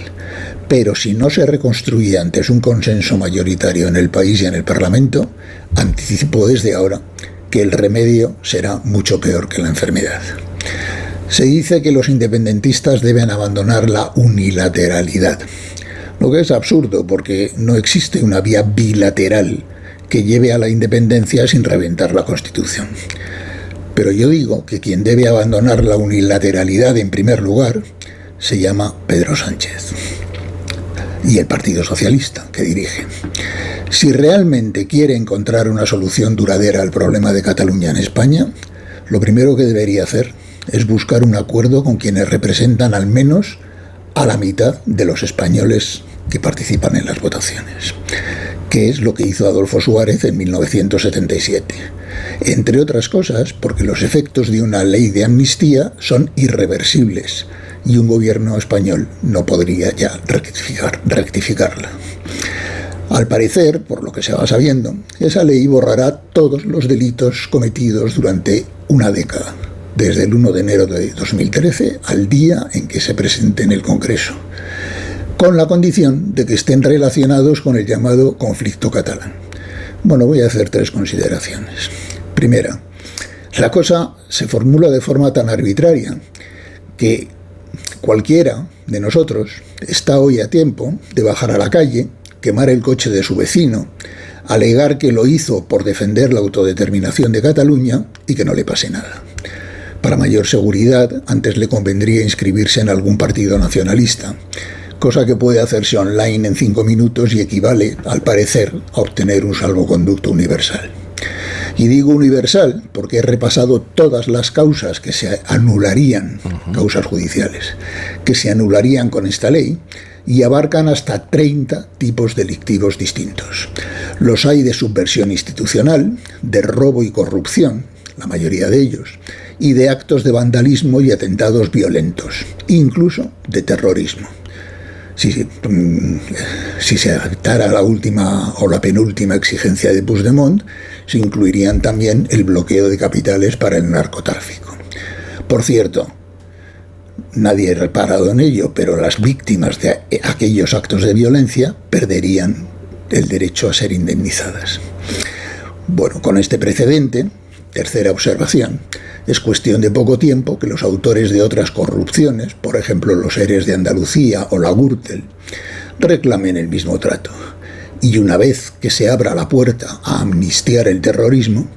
pero si no se reconstruye antes un consenso mayoritario en el país y en el Parlamento, anticipo desde ahora que el remedio será mucho peor que la enfermedad. Se dice que los independentistas deben abandonar la unilateralidad, lo que es absurdo porque no existe una vía bilateral que lleve a la independencia sin reventar la Constitución. Pero yo digo que quien debe abandonar la unilateralidad en primer lugar se llama Pedro Sánchez y el Partido Socialista que dirige. Si realmente quiere encontrar una solución duradera al problema de Cataluña en España, lo primero que debería hacer es buscar un acuerdo con quienes representan al menos a la mitad de los españoles que participan en las votaciones, que es lo que hizo Adolfo Suárez en 1977. Entre otras cosas, porque los efectos de una ley de amnistía son irreversibles y un gobierno español no podría ya rectificar, rectificarla. Al parecer, por lo que se va sabiendo, esa ley borrará todos los delitos cometidos durante una década desde el 1 de enero de 2013 al día en que se presente en el Congreso, con la condición de que estén relacionados con el llamado conflicto catalán. Bueno, voy a hacer tres consideraciones. Primera, la cosa se formula de forma tan arbitraria que cualquiera de nosotros está hoy a tiempo de bajar a la calle, quemar el coche de su vecino, alegar que lo hizo por defender la autodeterminación de Cataluña y que no le pase nada. Para mayor seguridad, antes le convendría inscribirse en algún partido nacionalista, cosa que puede hacerse online en cinco minutos y equivale, al parecer, a obtener un salvoconducto universal. Y digo universal porque he repasado todas las causas que se anularían, causas judiciales, que se anularían con esta ley y abarcan hasta 30 tipos delictivos distintos. Los hay de subversión institucional, de robo y corrupción, la mayoría de ellos, y de actos de vandalismo y atentados violentos, incluso de terrorismo. Si, mm, si se aceptara la última o la penúltima exigencia de Puigdemont, se incluirían también el bloqueo de capitales para el narcotráfico. Por cierto, nadie ha reparado en ello, pero las víctimas de aquellos actos de violencia perderían el derecho a ser indemnizadas. Bueno, con este precedente, tercera observación, es cuestión de poco tiempo que los autores de otras corrupciones, por ejemplo los Eres de Andalucía o la Gürtel, reclamen el mismo trato. Y una vez que se abra la puerta a amnistiar el terrorismo,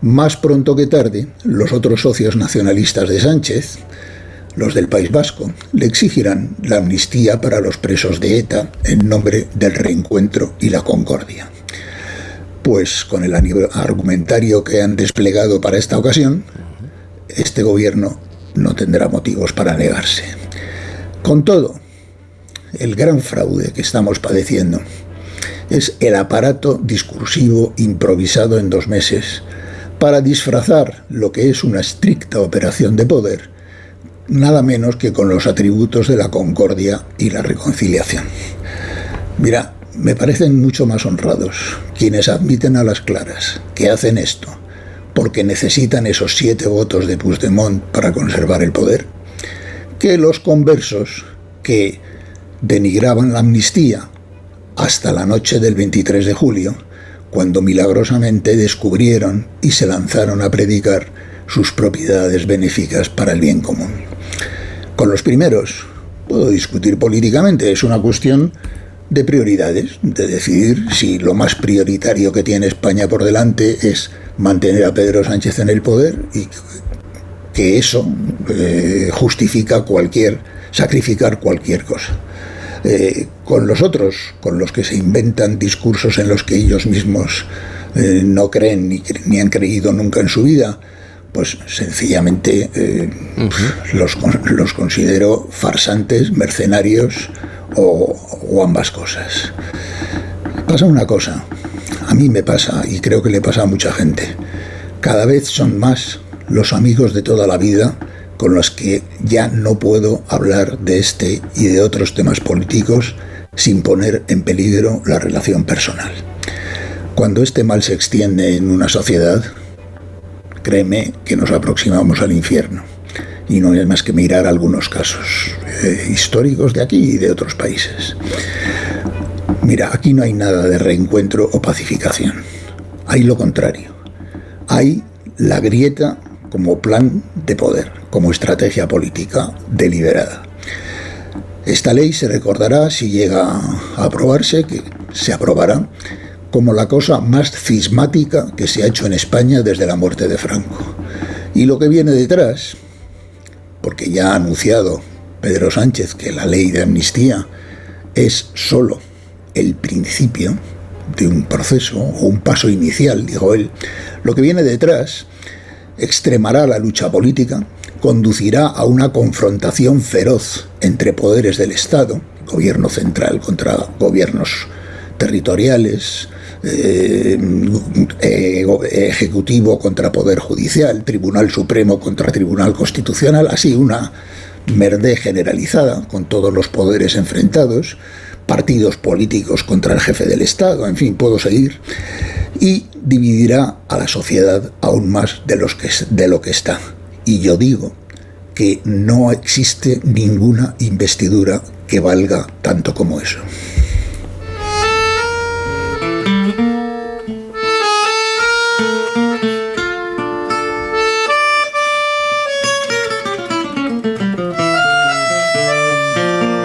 más pronto que tarde, los otros socios nacionalistas de Sánchez, los del País Vasco, le exigirán la amnistía para los presos de ETA en nombre del reencuentro y la concordia. Pues con el argumentario que han desplegado para esta ocasión, este gobierno no tendrá motivos para negarse. Con todo, el gran fraude que estamos padeciendo es el aparato discursivo improvisado en dos meses para disfrazar lo que es una estricta operación de poder, nada menos que con los atributos de la concordia y la reconciliación. Mira, me parecen mucho más honrados quienes admiten a las claras que hacen esto porque necesitan esos siete votos de Puigdemont para conservar el poder, que los conversos que denigraban la amnistía hasta la noche del 23 de julio, cuando milagrosamente descubrieron y se lanzaron a predicar sus propiedades benéficas para el bien común. Con los primeros puedo discutir políticamente, es una cuestión de prioridades, de decidir si lo más prioritario que tiene España por delante es mantener a Pedro Sánchez en el poder y que eso eh, justifica cualquier, sacrificar cualquier cosa. Eh, con los otros, con los que se inventan discursos en los que ellos mismos eh, no creen ni, ni, han creído nunca en su vida, pues sencillamente los, los considero farsantes, mercenarios, o, ambas cosas. Pasa una cosa, a mí me pasa y creo que le pasa a mucha gente. Cada vez son más los amigos de toda la vida con los que ya no puedo hablar de este y de otros temas políticos sin poner en peligro la relación personal. Cuando este mal se extiende en una sociedad, créeme que nos aproximamos al infierno y no hay más que mirar algunos casos eh, históricos de aquí y de otros países. Mira, aquí no hay nada de reencuentro o pacificación. Hay lo contrario. Hay la grieta como plan de poder, como estrategia política deliberada. Esta ley se recordará si llega a aprobarse, que se aprobará, como la cosa más cismática que se ha hecho en España desde la muerte de Franco. Y lo que viene detrás porque ya ha anunciado Pedro Sánchez que la ley de amnistía es solo el principio de un proceso o un paso inicial, dijo él. Lo que viene detrás extremará la lucha política, conducirá a una confrontación feroz entre poderes del Estado, gobierno central contra gobiernos territoriales, eh, eh, ejecutivo contra Poder Judicial, Tribunal Supremo contra Tribunal Constitucional, así una merde generalizada, con todos los poderes enfrentados, partidos políticos contra el jefe del Estado, en fin, puedo seguir, y dividirá a la sociedad aún más de, los que, de lo que está. Y yo digo que no existe ninguna investidura que valga tanto como eso.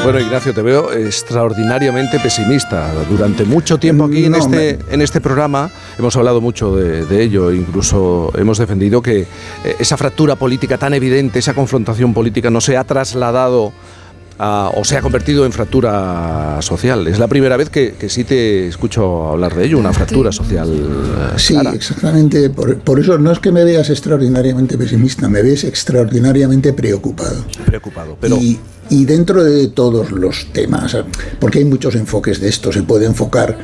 Bueno, Ignacio, te veo extraordinariamente pesimista. Durante mucho tiempo aquí en, este, en este programa hemos hablado mucho de, ello, incluso hemos defendido que eh, esa fractura política tan evidente, esa confrontación política no se ha trasladado o se ha convertido en fractura social. Es la primera vez que, sí te escucho hablar de ello, una fractura social. Eh, sí, exactamente. Por, eso no es que me veas extraordinariamente pesimista, me ves extraordinariamente preocupado. Preocupado, pero y dentro de todos los temas, porque hay muchos enfoques de esto, se puede enfocar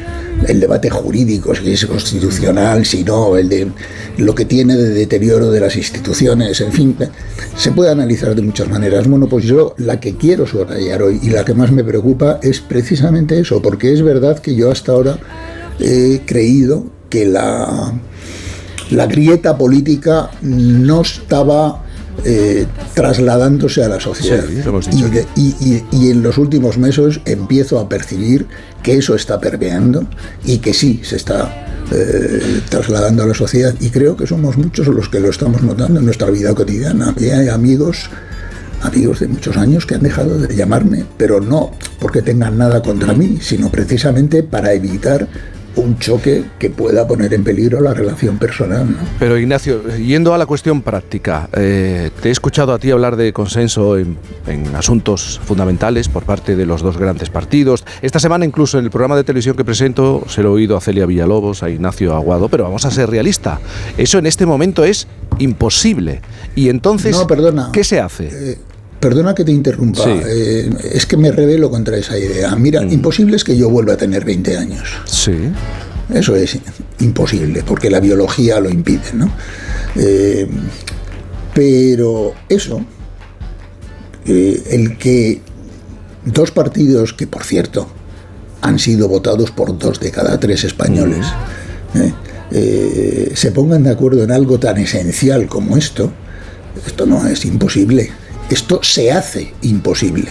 el debate jurídico, si es constitucional, si no, el de lo que tiene de deterioro de las instituciones, en fin, se puede analizar de muchas maneras. Bueno, pues yo la que quiero subrayar hoy y la que más me preocupa es precisamente eso, porque es verdad que yo hasta ahora he creído que la, la grieta política no estaba eh, trasladándose a la sociedad. y, en los últimos meses empiezo a percibir que eso está permeando y que sí se está eh, trasladando a la sociedad y creo que somos muchos los que lo estamos notando en nuestra vida cotidiana. Y hay amigos amigos de muchos años que han dejado de llamarme, pero no porque tengan nada contra mí, sino precisamente para evitar un choque que pueda poner en peligro la relación personal. ¿no? Pero Ignacio, yendo a la cuestión práctica, eh, te he escuchado a ti hablar de consenso en, en, asuntos fundamentales por parte de los dos grandes partidos. Esta semana incluso en el programa de televisión que presento se lo he oído a Celia Villalobos, a Ignacio Aguado, pero vamos a ser realistas. Eso en este momento es imposible. Y entonces, no, perdona, ¿qué se hace? Eh, Perdona que te interrumpa, sí. eh, es que me revelo contra esa idea. Mira, mm. imposible es que yo vuelva a tener 20 años. Sí. Eso es imposible, porque la biología lo impide, ¿no? Eh, pero eso, eh, el que dos partidos que, por cierto, han sido votados por dos de cada tres españoles, mm. se pongan de acuerdo en algo tan esencial como esto, esto no es imposible esto se hace imposible.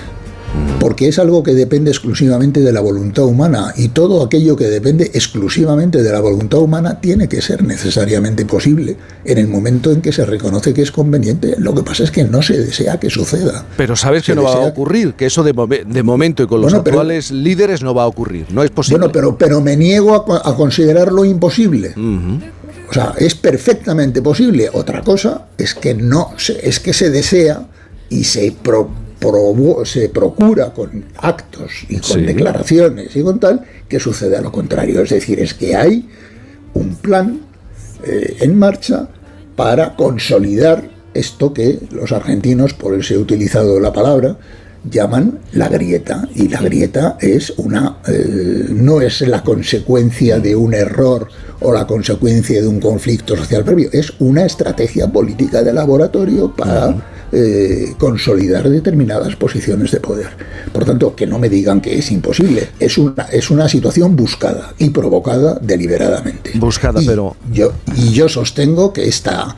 Porque es algo que depende exclusivamente de la voluntad humana y todo aquello que depende exclusivamente de la voluntad humana tiene que ser necesariamente posible en el momento en que se reconoce que es conveniente. Lo que pasa es que no se desea que suceda. Pero sabes se que no va a ocurrir, que eso de, de momento y con los bueno, actuales pero, líderes no va a ocurrir, no es posible. Bueno, pero, pero me niego a, a considerarlo imposible. Uh -huh. O sea, es perfectamente posible. Otra cosa es que no, es que se desea y se, pro, pro, se procura con actos y con sí. declaraciones y con tal que suceda lo contrario. Es decir, es que hay un plan eh, en marcha para consolidar esto que los argentinos, por eso he utilizado la palabra, llaman la grieta y la grieta es una eh, no es la consecuencia de un error o la consecuencia de un conflicto social previo es una estrategia política de laboratorio para. Eh, consolidar determinadas posiciones de poder. Por tanto que no me digan que es imposible. Es una es una situación buscada y provocada deliberadamente. Buscada y pero yo y yo sostengo que esta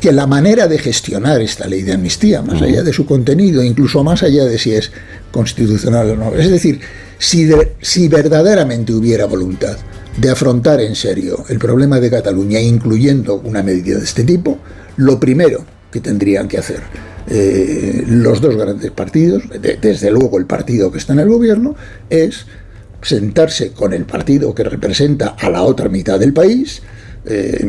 que la manera de gestionar esta ley de amnistía, más allá de su contenido, incluso más allá de si es constitucional o no, es decir, si, de, si verdaderamente hubiera voluntad de afrontar en serio el problema de Cataluña, incluyendo una medida de este tipo, lo primero que tendrían que hacer eh, los dos grandes partidos, de, desde luego el partido que está en el gobierno, es sentarse con el partido que representa a la otra mitad del país, eh,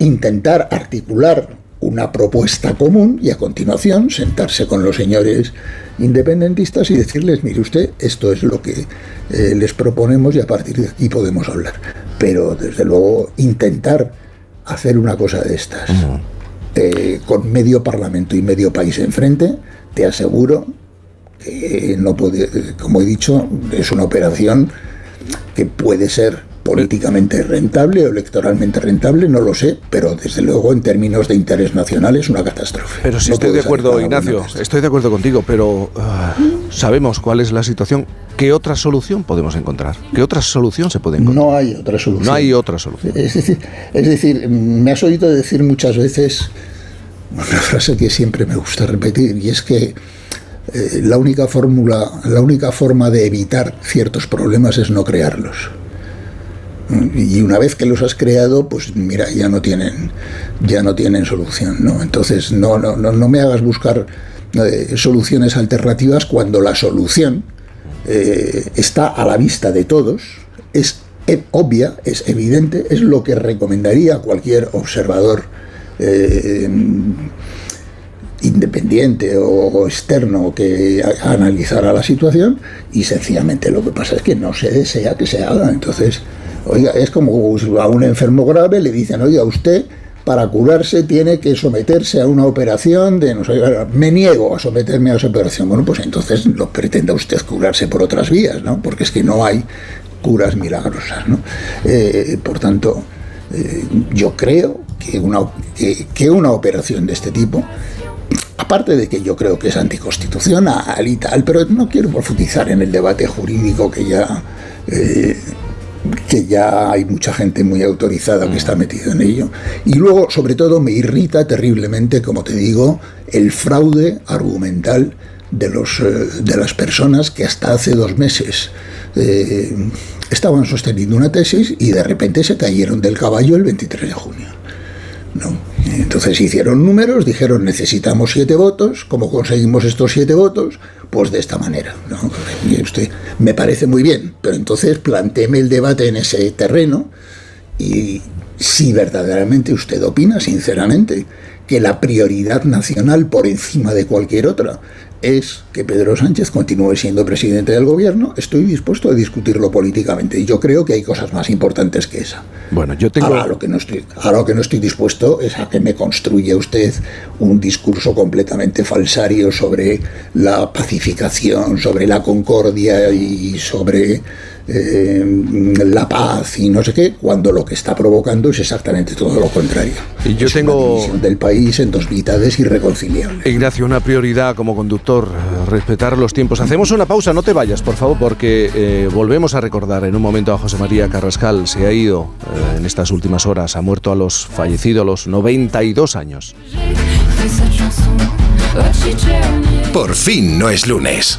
intentar articular una propuesta común y a continuación sentarse con los señores independentistas y decirles, mire usted, esto es lo que eh, les proponemos y a partir de aquí podemos hablar. Pero desde luego intentar hacer una cosa de estas. Eh, con medio parlamento y medio país enfrente, te aseguro que no puede, como he dicho, es una operación que puede ser políticamente rentable o electoralmente rentable, no lo sé, pero desde luego en términos de interés nacional es una catástrofe. Pero si no estoy de acuerdo, Ignacio, estoy de acuerdo contigo, pero uh, sabemos cuál es la situación. ¿Qué otra solución podemos encontrar? ¿Qué otra solución se puede encontrar? No hay otra solución. No hay otra solución. Es decir, es decir me has oído decir muchas veces una frase que siempre me gusta repetir, y es que eh, la única fórmula, la única forma de evitar ciertos problemas es no crearlos y una vez que los has creado pues mira ya no tienen ya no tienen solución no entonces no no no, no me hagas buscar eh, soluciones alternativas cuando la solución eh, está a la vista de todos es obvia es evidente es lo que recomendaría cualquier observador eh, independiente o externo que analizara la situación y sencillamente lo que pasa es que no se desea que se haga entonces Oiga, es como a un enfermo grave le dicen, oiga, usted para curarse tiene que someterse a una operación de, no sé, me niego a someterme a esa operación. Bueno, pues entonces lo pretenda usted curarse por otras vías, ¿no? Porque es que no hay curas milagrosas, ¿no? Eh, por tanto, eh, yo creo que una, que una operación de este tipo aparte de que yo creo que es anticonstitucional y tal, pero no quiero profundizar en el debate jurídico que ya eh, que ya hay mucha gente muy autorizada que está metida en ello. Y luego, sobre todo, me irrita terriblemente, como te digo, el fraude argumental de, los, de las personas que hasta hace dos meses eh, estaban sosteniendo una tesis y de repente se cayeron del caballo el 23 de junio. ¿no? Entonces hicieron números, dijeron necesitamos siete votos, ¿cómo conseguimos estos siete votos? Pues de esta manera. Y usted, me parece muy bien, pero entonces planteeme el debate en ese terreno y si verdaderamente usted opina, sinceramente, que la prioridad nacional por encima de cualquier otra es que Pedro Sánchez continúe siendo presidente del gobierno, estoy dispuesto a discutirlo políticamente. Y yo creo que hay cosas más importantes que esa. Bueno, yo tengo... Ahora lo que no estoy, ahora lo que no estoy dispuesto es a que me construya usted un discurso completamente falsario sobre la pacificación, sobre la concordia y sobre eh, la paz y no sé qué, cuando lo que está provocando es exactamente todo lo contrario. Y yo Es tengo- una del país en dos mitades irreconciliables. Ignacio, una prioridad como conductor, eh, respetar los tiempos. Hacemos una pausa, no te vayas, por favor, porque eh, volvemos a recordar en un momento a José María Carrascal. Se ha ido eh, en estas últimas horas, ha muerto a los fallecidos a los 92 años. Por fin no es lunes.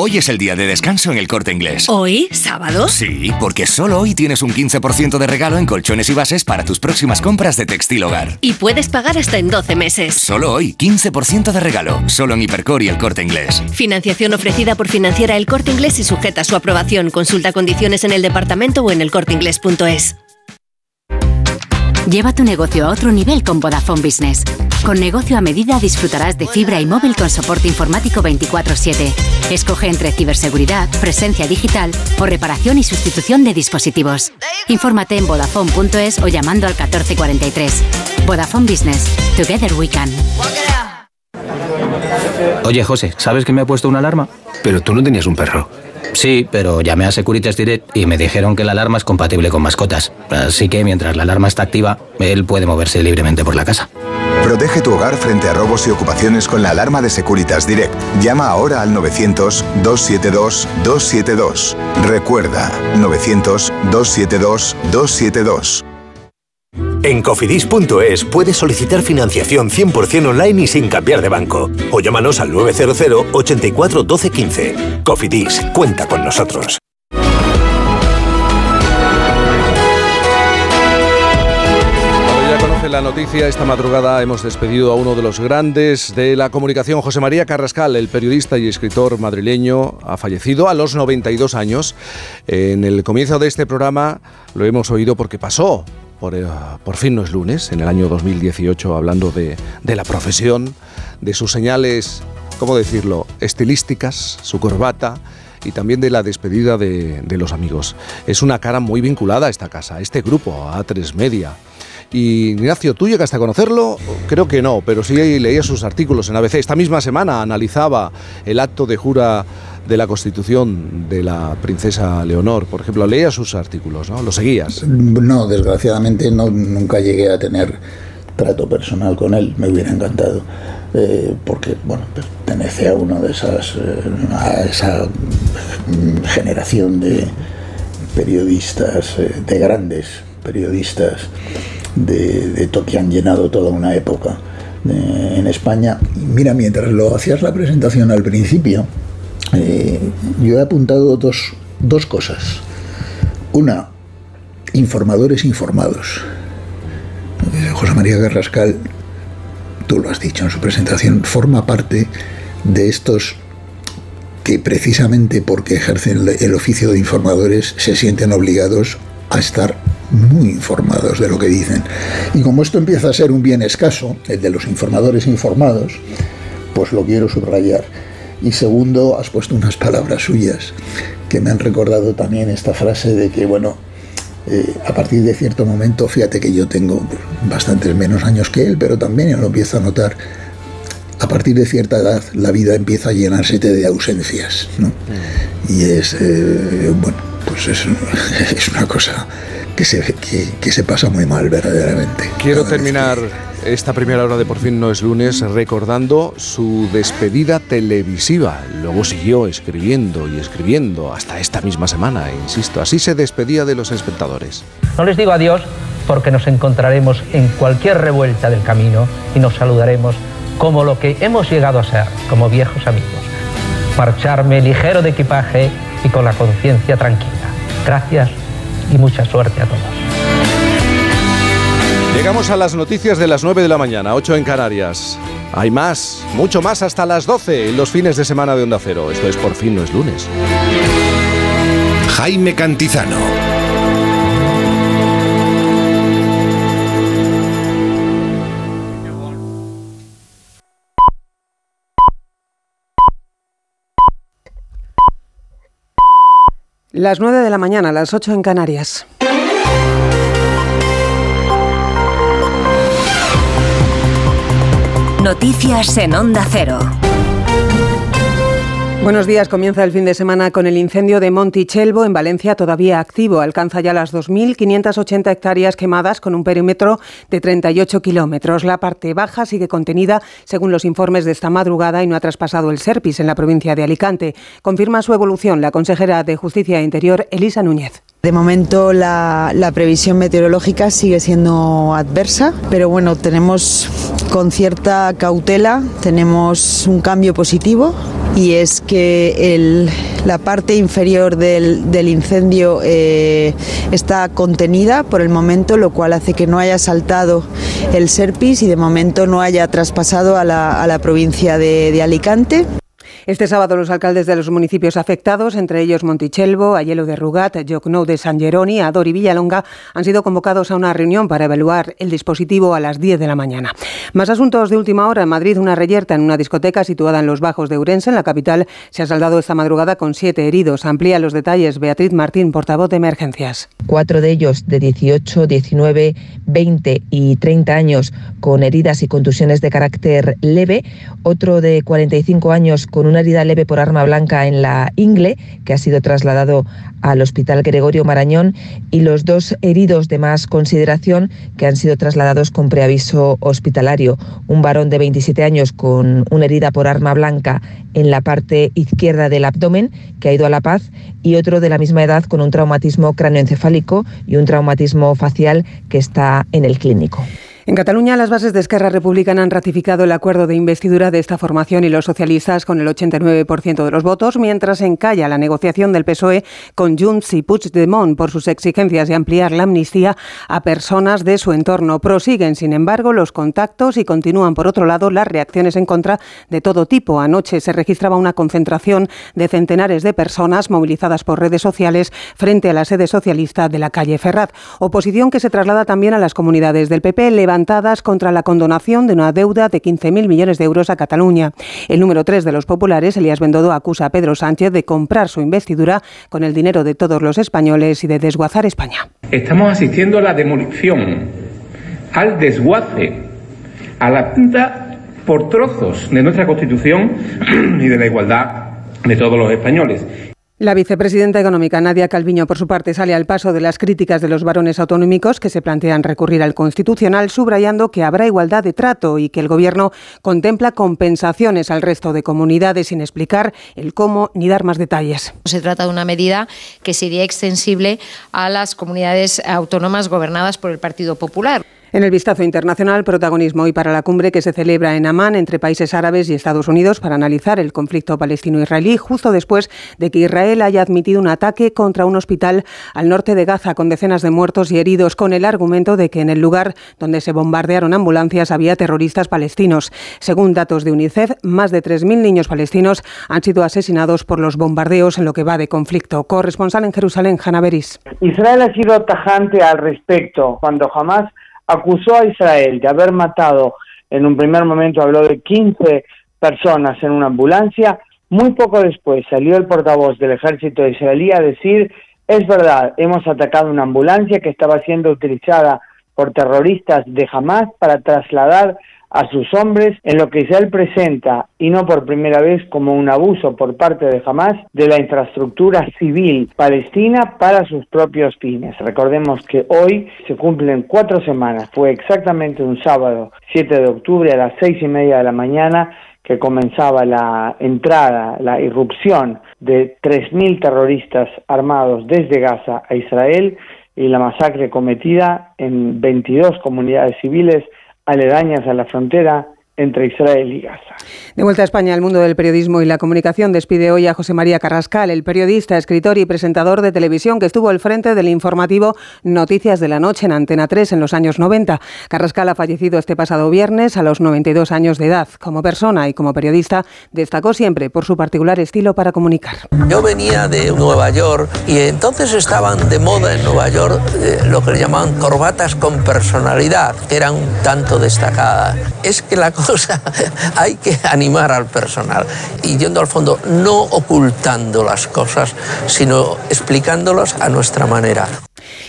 Hoy es el día de descanso en el corte inglés. ¿Hoy? ¿Sábado? Sí, porque solo hoy tienes un 15% de regalo en colchones y bases para tus próximas compras de textil hogar. Y puedes pagar hasta en 12 meses. Solo hoy, 15% de regalo, solo en Hipercor y el corte inglés. Financiación ofrecida por Financiera El Corte Inglés y sujeta a su aprobación. Consulta condiciones en el departamento o en elcorteinglés.es. Lleva tu negocio a otro nivel con Vodafone Business. Con negocio a medida disfrutarás de fibra y móvil con soporte informático 24/7. Escoge entre ciberseguridad, presencia digital o reparación y sustitución de dispositivos. Infórmate en vodafone.es o llamando al 1443. Vodafone Business. Together we can. Oye, José, ¿sabes que me he puesto una alarma? Pero tú no tenías un perro. Sí, pero llamé a Securitas Direct y me dijeron que la alarma es compatible con mascotas. Así que mientras la alarma está activa, él puede moverse libremente por la casa. Protege tu hogar frente a robos y ocupaciones con la alarma de Securitas Direct. Llama ahora al 900-272-272. Recuerda, 900-272-272. En cofidis.es puedes solicitar financiación 100% online y sin cambiar de banco. O llámanos al 900 84 12 15. Cofidis, cuenta con nosotros. Conoce la noticia, esta madrugada hemos despedido a uno de los grandes de la comunicación, José María Carrascal, el periodista y escritor madrileño, ha fallecido a los 92 años. En el comienzo de este programa lo hemos oído porque pasó. Por, eh, por fin no es lunes, en el año 2018, hablando de, de la profesión, de sus señales, ¿cómo decirlo?, estilísticas, su corbata, y también de la despedida de, de los amigos. Es una cara muy vinculada a esta casa, a este grupo, a A3 Media. Y Ignacio, ¿tú llegaste a conocerlo? Creo que no, pero sí leía sus artículos en ABC. Esta misma semana analizaba el acto de jura de la Constitución de la princesa Leonor. Por ejemplo, leía sus artículos, ¿no? ¿Lo seguías? No, desgraciadamente no, nunca llegué a tener trato personal con él, me hubiera encantado, eh, porque bueno, pertenece a una de esas, eh, a esa mm, generación de periodistas, eh, de grandes periodistas de, de han llenado toda una época eh, en España. Mira, mientras lo hacías la presentación al principio, eh, yo he apuntado dos, dos cosas. Una, informadores informados. Eh, José María Carrascal, tú lo has dicho en su presentación, forma parte de estos que precisamente porque ejercen el oficio de informadores se sienten obligados a estar muy informados de lo que dicen. Y como esto empieza a ser un bien escaso, el de los informadores informados, pues lo quiero subrayar. Y segundo, has puesto unas palabras suyas que me han recordado también esta frase de que, bueno, eh, a partir de cierto momento, fíjate que yo tengo bastantes menos años que él, pero también lo empiezo a notar. A partir de cierta edad, la vida empieza a llenarse de ausencias, ¿no? Y es, eh, bueno, pues es, <laughs> es una cosa que se, que, que se pasa muy mal verdaderamente. Quiero terminar esta primera hora de Por fin no es lunes recordando su despedida televisiva. Luego siguió escribiendo y escribiendo hasta esta misma semana, insisto. Así se despedía de los espectadores. No les digo adiós porque nos encontraremos en cualquier revuelta del camino y nos saludaremos como lo que hemos llegado a ser, como viejos amigos. Marcharme ligero de equipaje y con la conciencia tranquila. Gracias y <laughs> mucha suerte a todos. Llegamos a las noticias de las 9 de la mañana, 8 en Canarias. Hay más, mucho más hasta las 12 en los fines de semana de Onda Cero. Esto es Por fin no es lunes. Jaime Cantizano. Las 9 de la mañana, las 8 en Canarias. Noticias en Onda Cero. Buenos días. Comienza el fin de semana con el incendio de Montichelvo en Valencia todavía activo. Alcanza ya las 2.580 hectáreas quemadas con un perímetro de 38 kilómetros. La parte baja sigue contenida según los informes de esta madrugada y no ha traspasado el Serpis en la provincia de Alicante. Confirma su evolución la consejera de Justicia e Interior, Elisa Núñez. De momento la, previsión meteorológica sigue siendo adversa, pero bueno, tenemos con cierta cautela, tenemos un cambio positivo y es que la parte inferior del, incendio eh, está contenida por el momento, lo cual hace que no haya saltado el Serpis y de momento no haya traspasado a la, provincia de Alicante. Este sábado los alcaldes de los municipios afectados, entre ellos Montichelvo, Ayelo de Rugat, Llocnou de San Geroni, Ador y Villalonga, han sido convocados a una reunión para evaluar el dispositivo a las 10 de la mañana. Más asuntos de última hora. En Madrid, una reyerta en una discoteca situada en los Bajos de Urense, en la capital, se ha saldado esta madrugada con siete heridos. Amplía los detalles Beatriz Martín, portavoz de emergencias. Cuatro de ellos de 18, 19, 20 y 30 años con heridas y contusiones de carácter leve. Otro de 45 años con una herida leve por arma blanca en la ingle, que ha sido trasladado al Hospital Gregorio Marañón, y los dos heridos de más consideración que han sido trasladados con preaviso hospitalario. Un varón de 27 años con una herida por arma blanca en la parte izquierda del abdomen, que ha ido a La Paz, y otro de la misma edad con un traumatismo cráneoencefálico y un traumatismo facial que está en el clínico. En Cataluña, las bases de Esquerra Republicana han ratificado el acuerdo de investidura de esta formación y los socialistas con el 89% de los votos, mientras encalla la negociación del PSOE con Junts y Puigdemont por sus exigencias de ampliar la amnistía a personas de su entorno. Prosiguen, sin embargo, los contactos y continúan, por otro lado, las reacciones en contra de todo tipo. Anoche se registraba una concentración de centenares de personas movilizadas por redes sociales frente a la sede socialista de la calle Ferraz. Oposición que se traslada también a las comunidades del PP, contra la condonación de una deuda de 15.000 millones de euros a Cataluña. El número 3 de los populares, Elías Bendodo, acusa a Pedro Sánchez de comprar su investidura con el dinero de todos los españoles y de desguazar España. Estamos asistiendo a la demolición, al desguace, a la pinta por trozos de nuestra Constitución <clears throat> y de la igualdad de todos los españoles. La vicepresidenta económica Nadia Calviño, por su parte, sale al paso de las críticas de los varones autonómicos que se plantean recurrir al Constitucional, subrayando que habrá igualdad de trato y que el Gobierno contempla compensaciones al resto de comunidades sin explicar el cómo ni dar más detalles. Se trata de una medida que sería extensible a las comunidades autónomas gobernadas por el Partido Popular. En el vistazo internacional, protagonismo hoy para la cumbre que se celebra en Amán entre países árabes y Estados Unidos para analizar el conflicto palestino-israelí, justo después de que Israel haya admitido un ataque contra un hospital al norte de Gaza con decenas de muertos y heridos, con el argumento de que en el lugar donde se bombardearon ambulancias había terroristas palestinos. Según datos de UNICEF, más de 3.000 niños palestinos han sido asesinados por los bombardeos en lo que va de conflicto. Corresponsal en Jerusalén, Hanna Beris. Israel ha sido tajante al respecto cuando jamás acusó a Israel de haber matado, en un primer momento habló de 15 personas en una ambulancia, muy poco después salió el portavoz del ejército israelí a decir Es verdad, hemos atacado una ambulancia que estaba siendo utilizada por terroristas de Hamas para trasladar a sus hombres en lo que Israel presenta, y no por primera vez como un abuso por parte de Hamas, de la infraestructura civil palestina para sus propios fines. Recordemos que hoy se cumplen cuatro semanas, fue exactamente un sábado 7 de octubre a las seis y media de la mañana que comenzaba la entrada, la irrupción de 3.000 terroristas armados desde Gaza a Israel y la masacre cometida en 22 comunidades civiles aledañas a la frontera entre Israel y Gaza. De vuelta a España, el mundo del periodismo y la comunicación despide hoy a José María Carrascal, el periodista, escritor y presentador de televisión que estuvo al frente del informativo Noticias de la Noche en Antena 3 en los años 90. Carrascal ha fallecido este pasado viernes a los 92 años de edad. Como persona y como periodista, destacó siempre por su particular estilo para comunicar. Yo venía de Nueva York y entonces estaban de moda en Nueva York eh, lo que le llamaban corbatas con personalidad, que eran tanto destacadas. Es que la <laughs> hay que animar al personal y yendo al fondo, no ocultando las cosas, sino explicándolas a nuestra manera.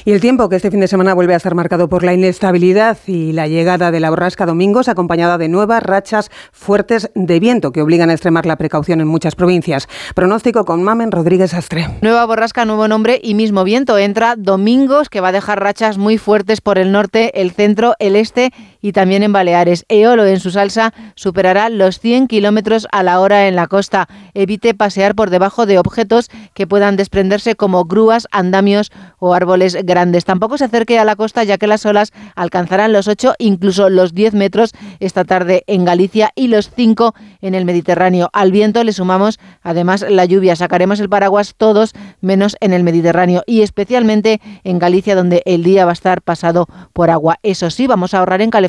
Y el tiempo que este fin de semana vuelve a estar marcado por la inestabilidad y la llegada de la borrasca domingos acompañada de nuevas rachas fuertes de viento que obligan a extremar la precaución en muchas provincias. Pronóstico con Mamen Rodríguez Astre. Nueva borrasca, nuevo nombre y mismo viento. Entra domingos que va a dejar rachas muy fuertes por el norte, el centro, el este y también en Baleares. Eolo en su salsa superará los 100 kilómetros a la hora en la costa. Evite pasear por debajo de objetos que puedan desprenderse como grúas, andamios o árboles grandes. Tampoco se acerque a la costa ya que las olas alcanzarán los 8, incluso los 10 metros esta tarde en Galicia y los 5 en el Mediterráneo. Al viento le sumamos además la lluvia. Sacaremos el paraguas todos menos en el Mediterráneo y especialmente en Galicia donde el día va a estar pasado por agua. Eso sí, vamos a ahorrar en calefacción.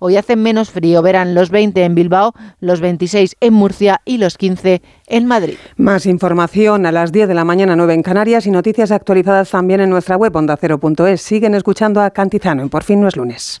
Hoy hace menos frío. Verán los 20 en Bilbao, los 26 en Murcia y los 15 en Madrid. Más información a las 10 de la mañana 9 en Canarias y noticias actualizadas también en nuestra web ondacero.es. Siguen escuchando a Cantizano en Por fin no es lunes.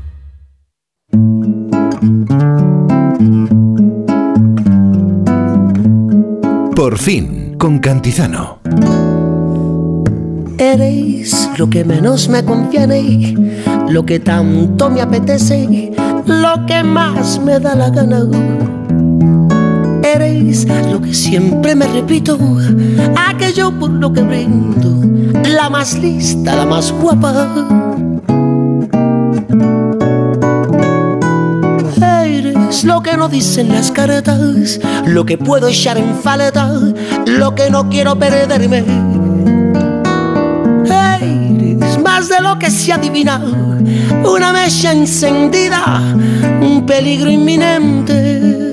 Por fin, con Cantizano. Eres lo que menos me conviene, lo que tanto me apetece, lo que más me da la gana. Eres lo que siempre me repito, aquello por lo que brindo, la más lista, la más guapa. Eres lo que no dicen las caretas, lo que puedo echar en faleta, lo que no quiero perderme. Eres más de lo que se adivina, una mecha encendida, un peligro inminente.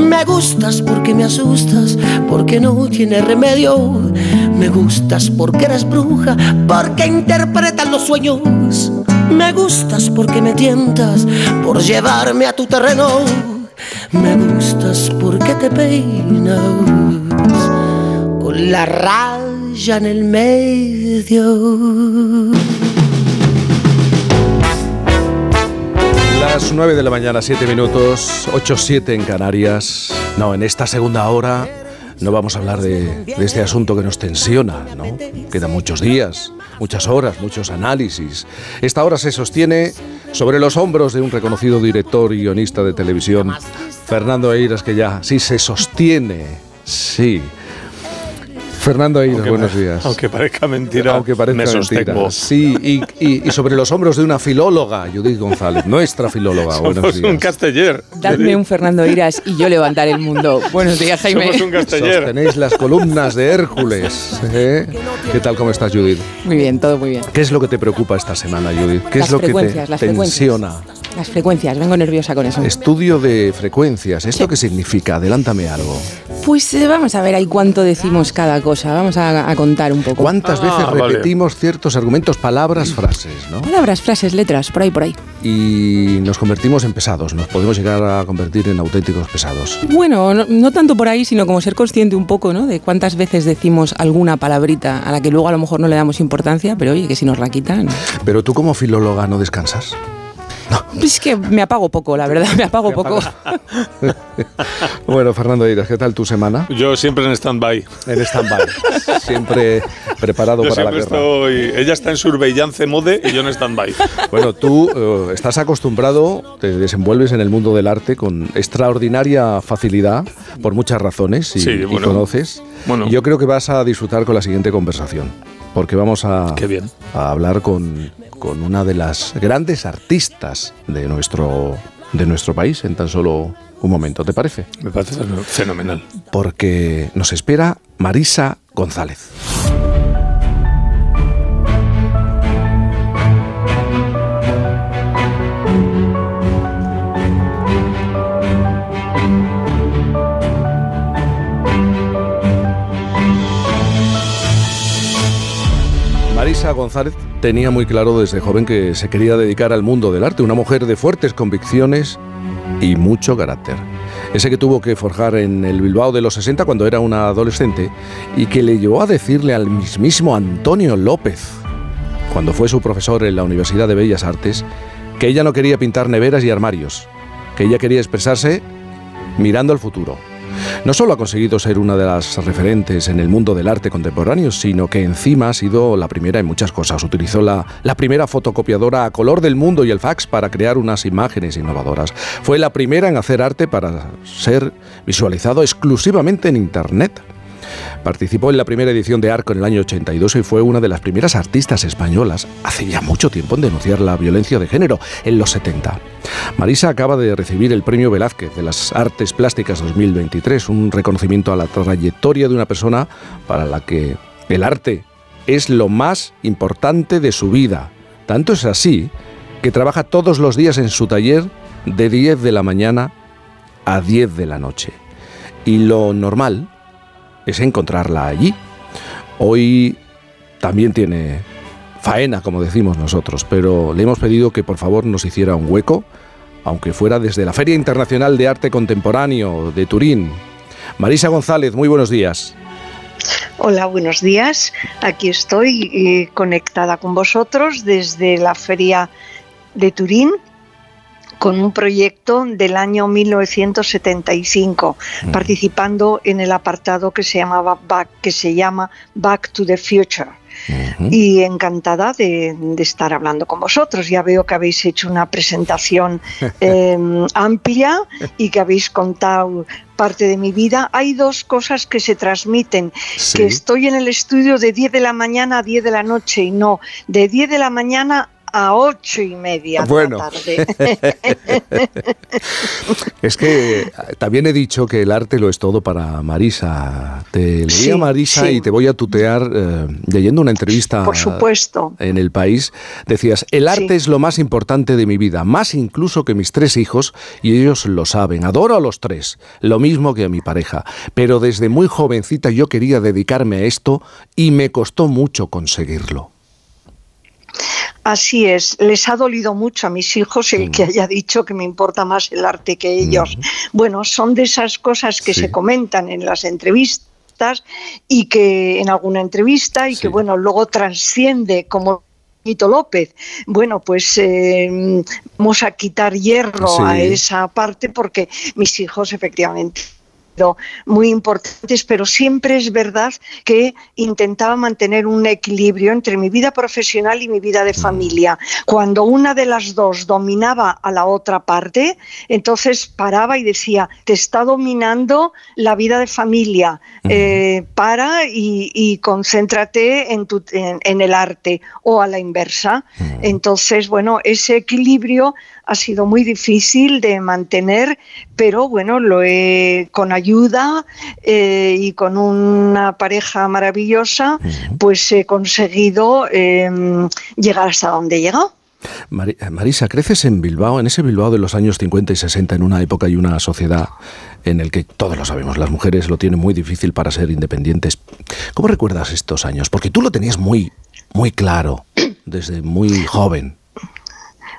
Me gustas porque me asustas, porque no tiene remedio. Me gustas porque eres bruja, porque interpretas los sueños. Me gustas porque me tientas por llevarme a tu terreno. Me gustas porque te peinas con la raya en el medio. Las 9 de la mañana, 7 minutos, 8-7 en Canarias. No, en esta segunda hora no vamos a hablar de, este asunto que nos tensiona, ¿no? Quedan muchos días, muchas horas, muchos análisis. Esta hora se sostiene sobre los hombros de un reconocido director y guionista de televisión, Fernando Eiras, que ya sí se sostiene, sí. Fernando aunque buenos me, días. Aunque parezca mentira, aunque parezca me mentira. sostengo. Sí, y, y, y, sobre los hombros de una filóloga, Judith González, nuestra filóloga. Somos buenos días. un casteller. Dadme un Fernando Iras y yo levantaré el mundo. Buenos días, Jaime. Somos un casteller. Sostenéis las columnas de Hércules. ¿eh? ¿Qué tal, cómo estás, Judith? Muy bien, todo muy bien. ¿Qué es lo que te preocupa esta semana, Judith? ¿Qué las es lo que te las tensiona? Frecuencias. Las frecuencias, vengo nerviosa con eso. Estudio de frecuencias, ¿esto sí. qué significa? Adelántame algo. Pues eh, vamos a ver ahí cuánto decimos cada cosa. Vamos a, a contar un poco. ¿Cuántas Ah, veces vale. repetimos ciertos argumentos, palabras, frases, no? Palabras, frases, letras, por ahí, por ahí. Y nos convertimos en pesados, nos podemos llegar a convertir en auténticos pesados. Bueno, no, no tanto por ahí, sino como ser consciente un poco, ¿no? De cuántas veces decimos alguna palabrita a la que luego a lo mejor no le damos importancia, pero oye, que si nos la quitan. Pero tú como filóloga no descansas. Es que me apago poco, la verdad, me apago <laughs> poco. <laughs> Bueno, Fernando Eiras, ¿qué tal tu semana? Yo siempre en stand-by. En stand-by. Siempre preparado Yo para la siempre guerra. estoy. Ella está en surveillance mode y yo en stand-by. Bueno, tú eh, estás acostumbrado, te desenvuelves en el mundo del arte con extraordinaria facilidad por muchas razones y, Sí, y bueno. conoces. Bueno. Y yo creo que vas a disfrutar con la siguiente conversación, porque vamos a, Qué bien. a hablar con, con una de las grandes artistas de nuestro, de nuestro país en tan solo un momento, ¿te parece? Me parece fenomenal. Porque nos espera Marisa González. González tenía muy claro desde joven que se quería dedicar al mundo del arte, una mujer de fuertes convicciones y mucho carácter. Ese que tuvo que forjar en el Bilbao de los 60 cuando era una adolescente y que le llevó a decirle al mismísimo Antonio López, cuando fue su profesor en la Universidad de Bellas Artes, que ella no quería pintar neveras y armarios, que ella quería expresarse mirando al futuro. No solo ha conseguido ser una de las referentes en el mundo del arte contemporáneo, sino que encima ha sido la primera en muchas cosas. Utilizó la, la primera fotocopiadora a color del mundo y el fax para crear unas imágenes innovadoras. Fue la primera en hacer arte para ser visualizado exclusivamente en Internet. Participó en la primera edición de Arco en el año 82 y fue una de las primeras artistas españolas, hace ya mucho tiempo, en denunciar la violencia de género, en los 70. Marisa acaba de recibir el Premio Velázquez de las Artes Plásticas 2023, un reconocimiento a la trayectoria de una persona para la que el arte es lo más importante de su vida. Tanto es así que trabaja todos los días en su taller de 10 de la mañana a 10 de la noche. Y lo normal es encontrarla allí. Hoy también tiene faena, como decimos nosotros, pero le hemos pedido que por favor nos hiciera un hueco, aunque fuera desde la Feria Internacional de Arte Contemporáneo de Turín. Marisa González, muy buenos días. Hola, buenos días. Aquí estoy eh, conectada con vosotros desde la Feria de Turín con un proyecto del año 1975, participando en el apartado que se llamaba Back, que se llama Back to the Future. Y encantada de, de estar hablando con vosotros. Ya veo que habéis hecho una presentación <laughs> eh, amplia y que habéis contado parte de mi vida. Hay dos cosas que se transmiten, Sí. que estoy en el estudio de 10 de la mañana a 10 de la noche y no, de 10 de la mañana a 8 y media Bueno. de la tarde. <laughs> Es que eh, también he dicho que el arte lo es todo para Marisa. Te leí Sí, a Marisa sí. y te voy a tutear eh, leyendo una entrevista Por supuesto. en el país. Decías, el arte Sí. es lo más importante de mi vida, más incluso que mis tres hijos, y ellos lo saben. Adoro a los tres, lo mismo que a mi pareja. Pero desde muy jovencita yo quería dedicarme a esto y me costó mucho conseguirlo. Así es, les ha dolido mucho a mis hijos el que haya dicho que me importa más el arte que ellos. Bueno, son de esas cosas que se comentan en las entrevistas y que en alguna entrevista y que bueno, luego trasciende como Nito López. Bueno, pues eh, vamos a quitar hierro a esa parte porque mis hijos efectivamente muy importantes, pero siempre es verdad que intentaba mantener un equilibrio entre mi vida profesional y mi vida de familia. Cuando una de las dos dominaba a la otra parte, entonces paraba y decía, te está dominando la vida de familia, eh, para y, y concéntrate en, tu- en- en el arte o a la inversa. Entonces, bueno, ese equilibrio ha sido muy difícil de mantener, pero bueno, lo he con ayuda eh, y con una pareja maravillosa, pues he conseguido eh, llegar hasta donde he llegado. Eh, Marisa, creces en Bilbao, en ese Bilbao de los años 50 y 60, en una época y una sociedad en el que todos lo sabemos, las mujeres lo tienen muy difícil para ser independientes. ¿Cómo recuerdas estos años? Porque tú lo tenías muy, muy claro desde muy joven.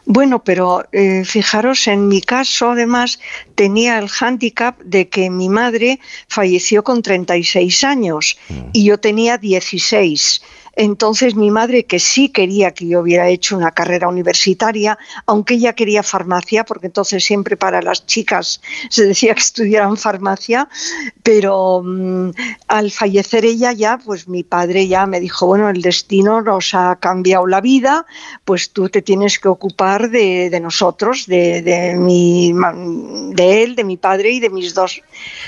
Bueno, pero eh, fijaros, en mi caso, además, tenía el hándicap de que mi madre falleció con 36 años y yo tenía 16. Entonces mi madre, que sí quería que yo hubiera hecho una carrera universitaria, aunque ella quería farmacia, porque entonces siempre para las chicas se decía que estudiaran farmacia, pero mm, al fallecer ella ya, pues mi padre ya me dijo, bueno, el destino nos ha cambiado la vida, pues tú te tienes que ocupar de, nosotros, de, de mi, de él, de mi padre y de mis dos,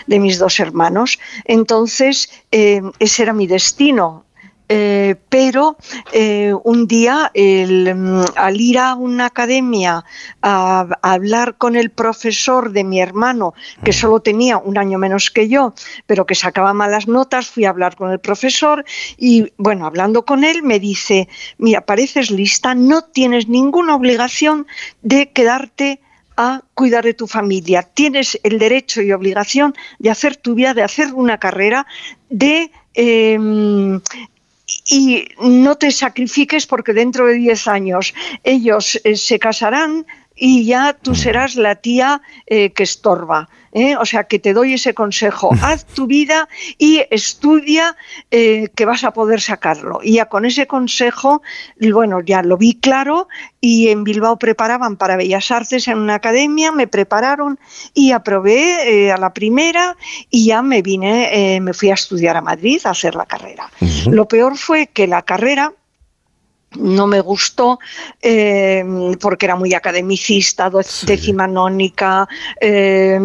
de mis dos hermanos. Entonces, eh, ese era mi destino. Eh, pero eh, un día el, mm, al ir a una academia a, a hablar con el profesor de mi hermano, que solo tenía un año menos que yo, pero que sacaba malas notas, fui a hablar con el profesor y bueno, hablando con él me dice, mira, pareces lista, no tienes ninguna obligación de quedarte a cuidar de tu familia. Tienes el derecho y obligación de hacer tu vida, de hacer una carrera, de em, y no te sacrifiques porque dentro de 10 años ellos eh, se casarán y ya tú serás la tía eh, que estorba. ¿eh? O sea, que te doy ese consejo. Haz tu vida y estudia eh, que vas a poder sacarlo. Y ya con ese consejo, bueno, ya lo vi claro y en Bilbao preparaban para Bellas Artes en una academia, me prepararon y aprobé a la primera y ya me vine, me fui a estudiar a Madrid a hacer la carrera. Lo peor fue que la carrera no me gustó eh, porque era muy academicista, decimanónica, eh,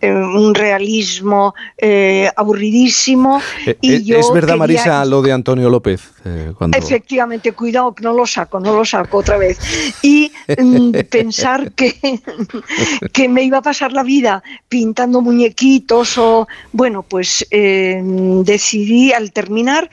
eh, un realismo eh, aburridísimo. Y yo ¿Es verdad, quería- Marisa, lo de Antonio López? cuando... Efectivamente, cuidado, que no lo saco, no lo saco otra vez. Y mm, <laughs> pensar que, que me iba a pasar la vida pintando muñequitos o, bueno, pues decidí al terminar,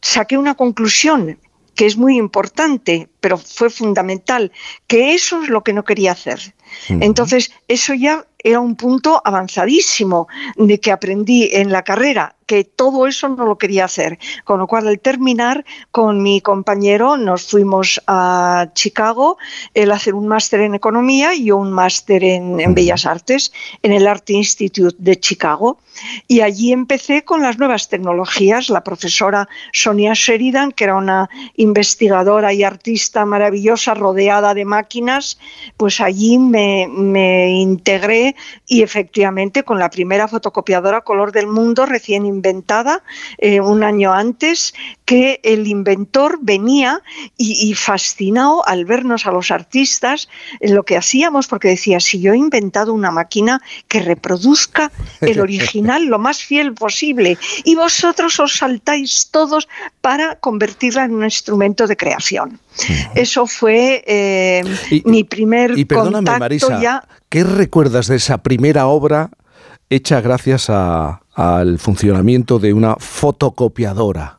saqué una conclusión que es muy importante, pero fue fundamental, que eso es lo que no quería hacer. Entonces, eso ya era un punto avanzadísimo de que aprendí en la carrera, que todo eso no lo quería hacer. Con lo cual, al terminar, con mi compañero nos fuimos a Chicago, él hacer un máster en economía y yo un máster en, en Bellas Artes, en el Art Institute de Chicago. Y allí empecé con las nuevas tecnologías. La profesora Sonia Sheridan, que era una investigadora y artista maravillosa, rodeada de máquinas, pues allí me, me integré y efectivamente con la primera fotocopiadora color del mundo recién inventada eh, un año antes, que el inventor venía y, y fascinado al vernos a los artistas lo que hacíamos, porque decía, si yo he inventado una máquina que reproduzca el <laughs> original lo más fiel posible y vosotros os saltáis todos para convertirla en un instrumento de creación. Eso fue eh, mi primer Y perdóname, contacto Marisa, ya. ¿qué recuerdas de esa primera obra hecha gracias a- al funcionamiento de una fotocopiadora?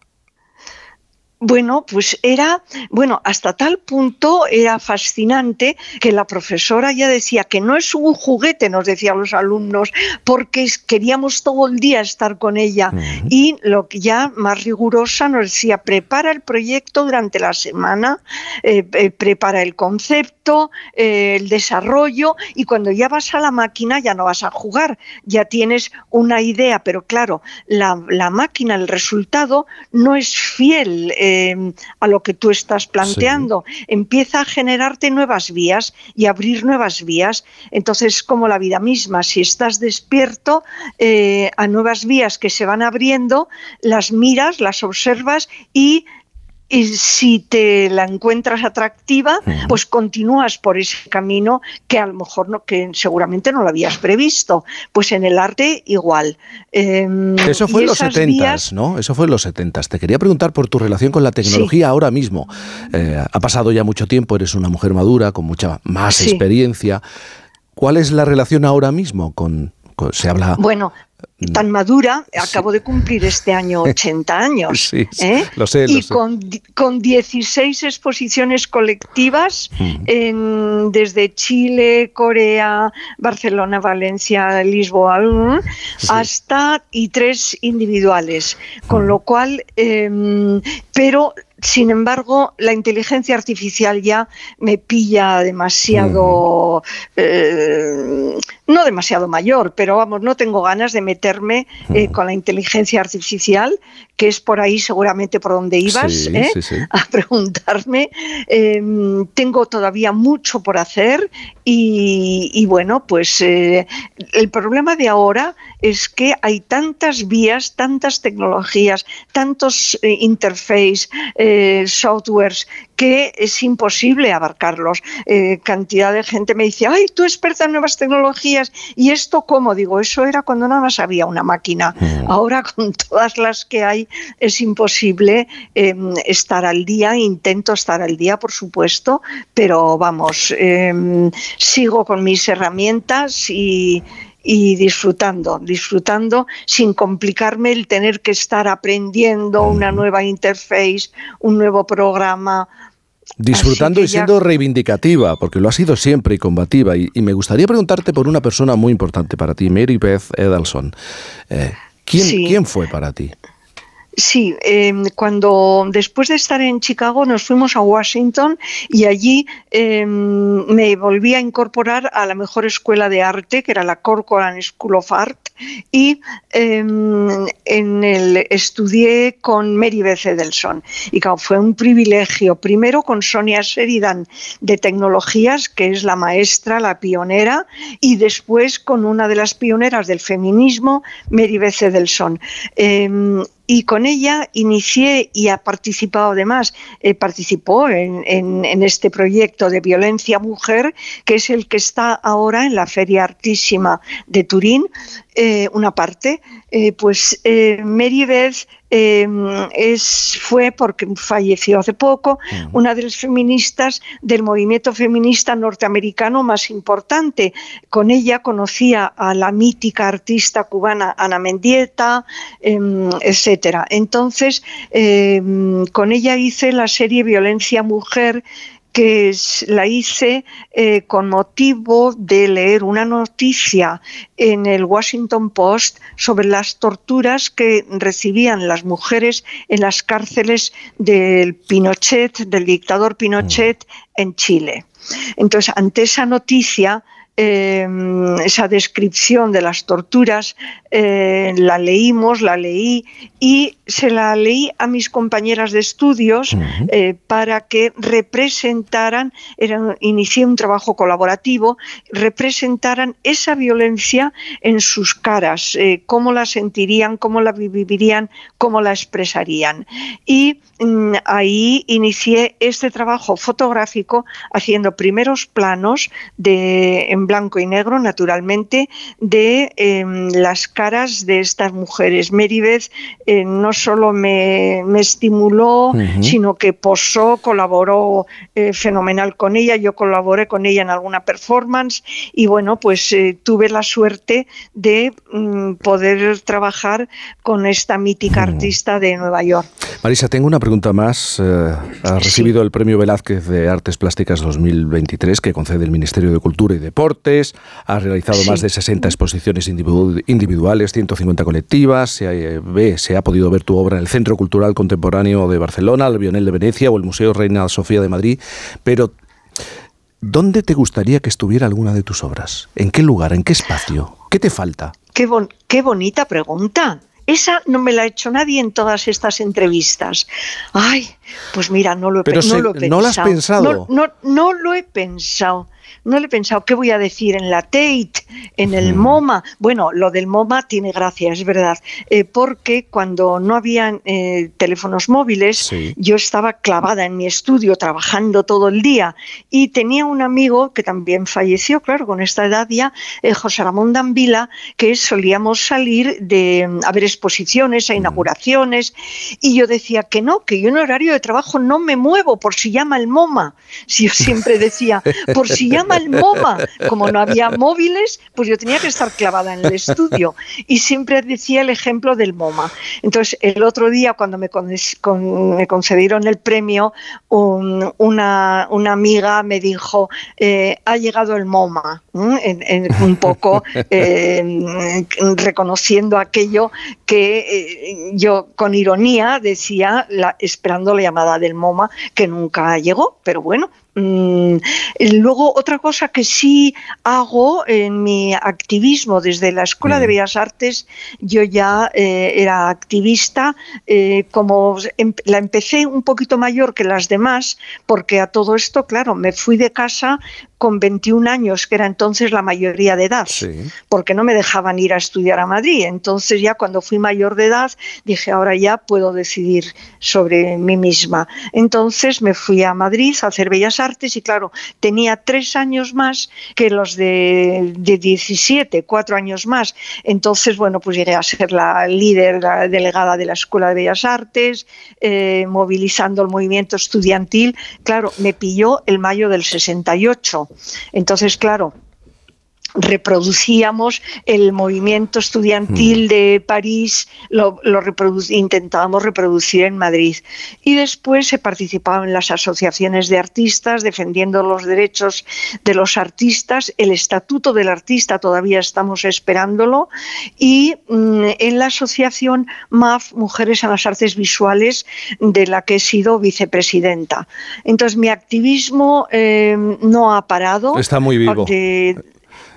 Bueno, pues era, bueno, hasta tal punto era fascinante que la profesora ya decía que no es un juguete, nos decían los alumnos, porque queríamos todo el día estar con ella. Y lo que ya más rigurosa nos decía, prepara el proyecto durante la semana, eh, eh, prepara el concepto, eh, el desarrollo, y cuando ya vas a la máquina ya no vas a jugar, ya tienes una idea, pero claro, la, la máquina, el resultado, no es fiel eh, a lo que tú estás planteando. Empieza a generarte nuevas vías y abrir nuevas vías. Entonces, como la vida misma, si estás despierto eh, a nuevas vías que se van abriendo, las miras, las observas y y si te la encuentras atractiva, pues continúas por ese camino que a lo mejor no, que seguramente no lo habías previsto. Pues en el arte igual. Em, Eso fue en los esas 70, vías- ¿no? Eso fue en los 70. Te quería preguntar por tu relación con la tecnología ahora mismo. Eh, ha pasado ya mucho tiempo, eres una mujer madura, con mucha más Sí. experiencia. ¿Cuál es la relación ahora mismo con, con- se habla Bueno, tan madura, acabo de cumplir este año <laughs> 80 años. Sí, sí, ¿eh? lo sé, lo y sé. Con, con 16 exposiciones colectivas en- desde Chile, Corea, Barcelona, Valencia, Lisboa, mm, hasta y tres individuales. Con lo cual, em, pero sin embargo, la inteligencia artificial ya me pilla demasiado, eh, no demasiado mayor, pero vamos, no tengo ganas de meterme eh, con la inteligencia artificial, que es por ahí seguramente por donde ibas, Sí, ¿eh? sí, sí. a preguntarme. Eh, tengo todavía mucho por hacer y, y bueno, pues el problema de ahora es que hay tantas vías, tantas tecnologías, tantos eh, interface, eh, softwares, que es imposible abarcarlos. Eh, cantidad de gente me dice, ay, tú experta en nuevas tecnologías, ¿y esto cómo? Digo, eso era cuando nada más había una máquina. Ahora con <laughs> todas las que hay es imposible eh, estar al día, intento estar al día, por supuesto, pero vamos, eh, sigo con mis herramientas y, y disfrutando, disfrutando sin complicarme el tener que estar aprendiendo una nueva interface, un nuevo programa. Disfrutando y siendo reivindicativa, porque lo ha sido siempre y combativa. Y, y me gustaría preguntarte por una persona muy importante para ti, Mary Beth Edelson. Eh, ¿quién, Sí. ¿Quién fue para ti? Sí, eh, cuando después de estar en Chicago nos fuimos a Washington y allí eh, me volví a incorporar a la mejor escuela de arte, que era la Corcoran School of Art, y eh, en el estudié con Mary Beth Edelson. Y fue un privilegio, primero con Sonia Sheridan de Tecnologías, que es la maestra, la pionera, y después con una de las pioneras del feminismo, Mary Beth Edelson. Y con ella inicié y ha participado además, eh, participó en, en- este proyecto de violencia mujer, que es el que está ahora en la Feria Artísima de Turín, eh, una parte. Eh, pues Mary Beth eh, es, fue, porque falleció hace poco, una de las feministas del movimiento feminista norteamericano más importante. Con ella conocía a la mítica artista cubana Ana Mendieta, em, etcétera. Entonces, em, con ella hice la serie Violencia Mujer que la hice eh, con motivo de leer una noticia en el Washington Post sobre las torturas que recibían las mujeres en las cárceles del Pinochet, del dictador Pinochet en Chile. Entonces, ante esa noticia, eh, esa descripción de las torturas, eh, la leímos, la leí y se la leí a mis compañeras de estudios eh, para que representaran, era, inicié un trabajo colaborativo, representaran esa violencia en sus caras, eh, cómo la sentirían, cómo la vivirían, cómo la expresarían. Y mm, ahí inicié este trabajo fotográfico haciendo primeros planos de, en blanco y negro, naturalmente, de em, las caras de estas mujeres. Meribeth eh, no solo me, me estimuló, sino que posó, colaboró eh, fenomenal con ella. Yo colaboré con ella en alguna performance y bueno, pues eh, tuve la suerte de mm, poder trabajar con esta mítica artista de Nueva York. Marisa, tengo una pregunta más. Has recibido el Premio Velázquez de Artes Plásticas 2023 que concede el Ministerio de Cultura y Deportes. Has realizado Sí. más de 60 exposiciones individu- individuales, 150 colectivas. Se, eh, ve, se ha podido ver tu obra en el Centro Cultural Contemporáneo de Barcelona, el Bionel de Venecia o el Museo Reina Sofía de Madrid. Pero, ¿dónde te gustaría que estuviera alguna de tus obras? ¿En qué lugar? ¿En qué espacio? ¿Qué te falta? Qué, bon- qué bonita pregunta. Esa no me la ha hecho nadie en todas estas entrevistas. Ay, pues mira, no lo he, Pero pe- no se- lo he ¿no lo has pensado? No, no, no lo he pensado. No lo he pensado. ¿Qué voy a decir en la Tate? En el MoMA. Bueno, lo del MoMA tiene gracia, es verdad. eh, porque cuando no habían eh, teléfonos móviles, yo estaba clavada en mi estudio trabajando todo el día y tenía un amigo que también falleció, claro, con esta edad ya, eh, José Ramón Dambila, que solíamos salir de mm, a ver exposiciones, a inauguraciones, y yo decía que no, que yo en horario de trabajo no me muevo por si llama el MoMA. Si yo siempre decía, <laughs> por si llama llama el MoMA. Como no había móviles, pues yo tenía que estar clavada en el estudio. Y siempre decía el ejemplo del MoMA. Entonces, el otro día, cuando me, me concedieron el premio, una, una, amiga me dijo, eh, ha llegado el MoMA, en, un poco <laughs> eh, reconociendo aquello que eh, yo con ironía decía, la, esperando la llamada del MoMA, que nunca llegó, pero bueno, luego, otra cosa que sí hago en mi activismo desde la Escuela de mm. Bellas Artes, yo ya eh, era activista, eh, como em, la empecé un poquito mayor que las demás, porque a todo esto, claro, me fui de casa con 21 años, que era entonces la mayoría de edad, porque no me dejaban ir a estudiar a Madrid. Entonces ya cuando fui mayor de edad dije, ahora ya puedo decidir sobre mí misma. Entonces me fui a Madrid a hacer Bellas Artes y claro, tenía tres años más que los de, 17, cuatro años más. Entonces, bueno, pues llegué a ser la líder, la delegada de la Escuela de Bellas Artes, eh, movilizando el movimiento estudiantil. Claro, me pilló el mayo del 68 entonces, claro, reproducíamos el movimiento estudiantil mm. de París, lo, intentábamos reproducir en Madrid. Y después se participaba en las asociaciones de artistas, defendiendo los derechos de los artistas, el estatuto del artista todavía estamos esperándolo, y mm, en la asociación MAF, Mujeres en las Artes Visuales, de la que he sido vicepresidenta. Entonces mi activismo eh, no ha parado. Está muy vivo.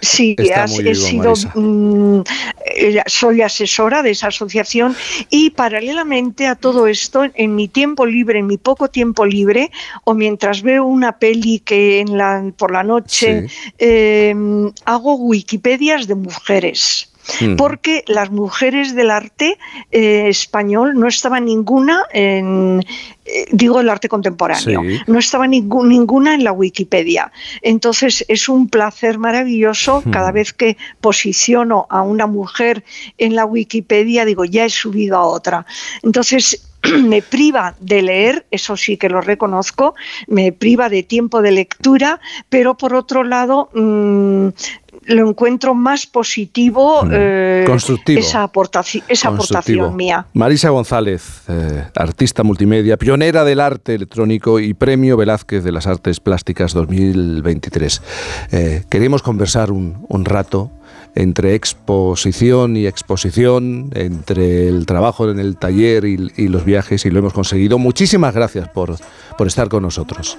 Sí, he sido, mm, eh, soy asesora de esa asociación y paralelamente a todo esto, en mi tiempo libre, en mi poco tiempo libre, o mientras veo una peli que en la, por la noche, em, hago Wikipedias de mujeres. Hmm. porque las mujeres del arte eh, español no estaba ninguna en, eh, digo el arte contemporáneo, no estaba ninguna en la Wikipedia. Entonces es un placer maravilloso cada vez que posiciono a una mujer en la Wikipedia, digo, ya he subido a otra. Entonces <clears throat> me priva de leer, eso sí que lo reconozco, me priva de tiempo de lectura, pero por otro lado mm, lo encuentro más positivo, eh, constructivo, esa, aportación, esa aportación mía. Marisa González, eh, artista multimedia, pionera del arte electrónico y premio Velázquez de las Artes Plásticas 2023. Eh, queremos conversar un, rato entre exposición y exposición, entre el trabajo en el taller y, y, los viajes, y lo hemos conseguido. Muchísimas gracias por, por estar con nosotros.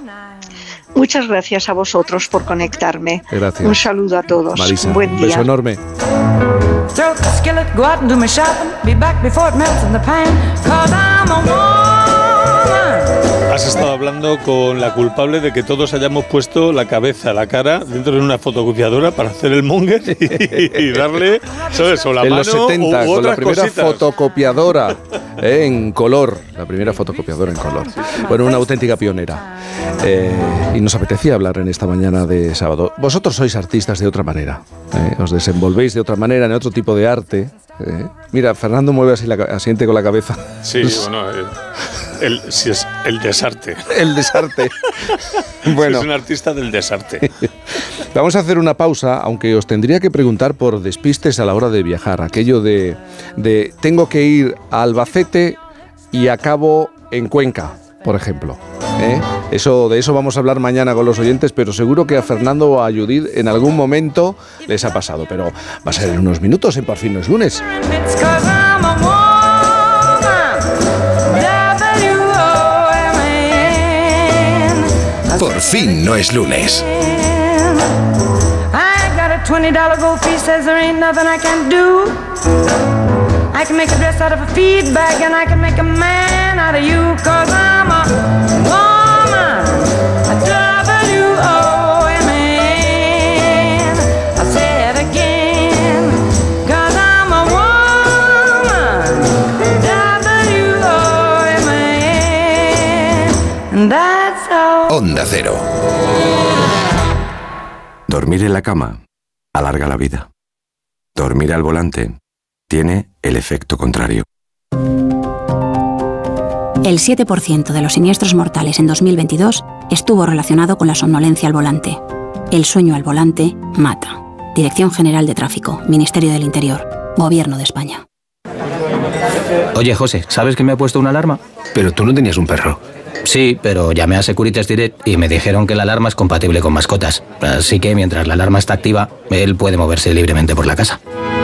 Muchas gracias a vosotros por conectarme. Gracias. Un saludo a todos. Marisa, un buen día. Un beso enorme. Has estado hablando con la culpable de que todos hayamos puesto la cabeza, la cara dentro de una fotocopiadora para hacer el monger y, darle, ¿sabes? O la en mano los 70, con la primera fotocopiadora eh, en color, la primera fotocopiadora en color. Bueno, una auténtica pionera. Eh, y nos apetecía hablar en esta mañana de sábado. Vosotros sois artistas de otra manera, eh, os desenvolvéis de otra manera en otro tipo de arte. Mira, Fernando mueve así la, asiente con la cabeza. Sí, <laughs> bueno, el, si es el desarte. El desarte. <laughs> bueno. Es un artista del desarte. <laughs> Vamos a hacer una pausa, aunque os tendría que preguntar por despistes a la hora de viajar. Aquello de, de tengo que ir a Albacete y acabo en Cuenca, por ejemplo. ¿eh? Eso, de eso vamos a hablar mañana con los oyentes, pero seguro que a Fernando o a Judith en algún momento les ha pasado. Pero va a ser en unos minutos, en Por fin no es lunes. Por fin no es lunes. $20 gold piece says there ain't nothing I can do. I can make a dress out of a feedback and I can make a man out of you cause I'm a woman. A W-O-M-A-N. I say it again. Cause I'm a woman. W-O-M-A-N. And that's all. Onda Cero. Dormir en la cama alarga la vida. Dormir al volante tiene el efecto contrario. El 7% de los siniestros mortales en 2022 estuvo relacionado con la somnolencia al volante. El sueño al volante mata. Dirección General de Tráfico, Ministerio del Interior, Gobierno de España. Oye, José, ¿sabes que me ha puesto una alarma? Pero tú no tenías un perro. Sí, pero llamé a Securitas Direct y me dijeron que la alarma es compatible con mascotas. Así que mientras la alarma está activa, él puede moverse libremente por la casa.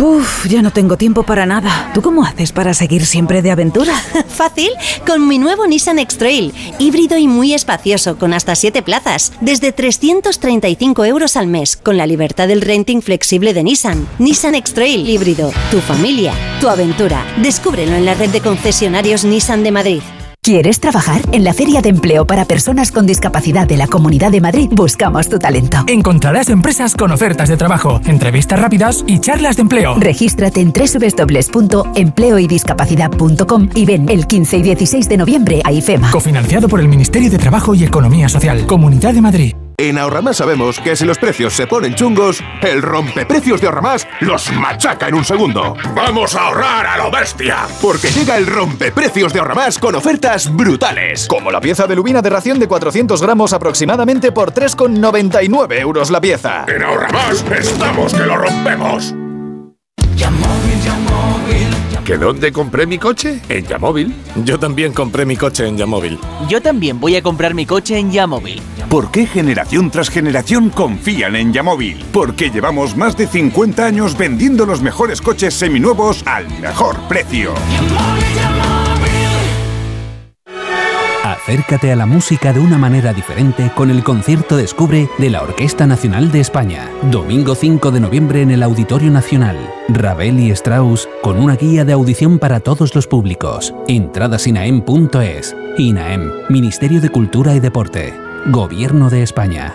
Uf, ya no tengo tiempo para nada. ¿Tú cómo haces para seguir siempre de aventura? <laughs> Fácil, con mi nuevo Nissan X-Trail, híbrido y muy espacioso, con hasta 7 plazas, desde 335 euros al mes, con la libertad del renting flexible de Nissan. Nissan X-Trail híbrido, tu familia, tu aventura. Descúbrelo en la red de concesionarios Nissan de Madrid. ¿Quieres trabajar? En la Feria de Empleo para Personas con Discapacidad de la Comunidad de Madrid buscamos tu talento. Encontrarás empresas con ofertas de trabajo, entrevistas rápidas y charlas de empleo. Regístrate en www.empleoydiscapacidad.com y ven el 15 y 16 de noviembre a IFEMA. Cofinanciado por el Ministerio de Trabajo y Economía Social, Comunidad de Madrid. En Ahorramás sabemos que si los precios se ponen chungos, el rompeprecios de Ahorramás los machaca en un segundo. ¡Vamos a ahorrar a lo bestia! Porque llega el rompeprecios de Ahorramás con ofertas brutales. Como la pieza de lubina de ración de 400 gramos aproximadamente por 3,99 euros la pieza. En Ahorramás estamos que lo rompemos. ¿Que dónde compré mi coche? En Yamóvil. Yo también compré mi coche en Yamóvil. Yo también voy a comprar mi coche en Yamóvil. ¿Por qué generación tras generación confían en Yamóvil? Porque llevamos más de 50 años vendiendo los mejores coches seminuevos al mejor precio. Acércate a la música de una manera diferente con el concierto Descubre de la Orquesta Nacional de España. Domingo 5 de noviembre en el Auditorio Nacional. Ravel y Strauss con una guía de audición para todos los públicos. Entradas INAEM.es. INAEM, Ministerio de Cultura y Deporte. Gobierno de España.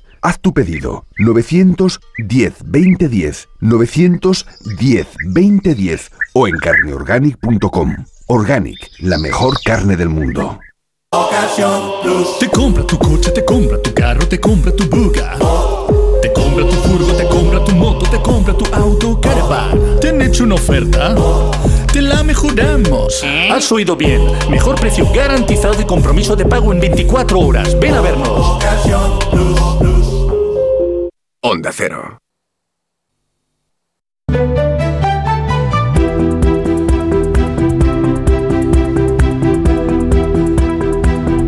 Haz tu pedido 910 2010 910 2010 o en carneorganic.com. Organic, la mejor carne del mundo. Te compra tu coche, te compra tu carro, te compra tu buga. Te compra tu furgo, te compra tu moto, te compra tu auto, caravan. ¿Te han hecho una oferta? Te la mejoramos. Has oído bien. Mejor precio garantizado y compromiso de pago en 24 horas. Ven a vernos. Onda Cero.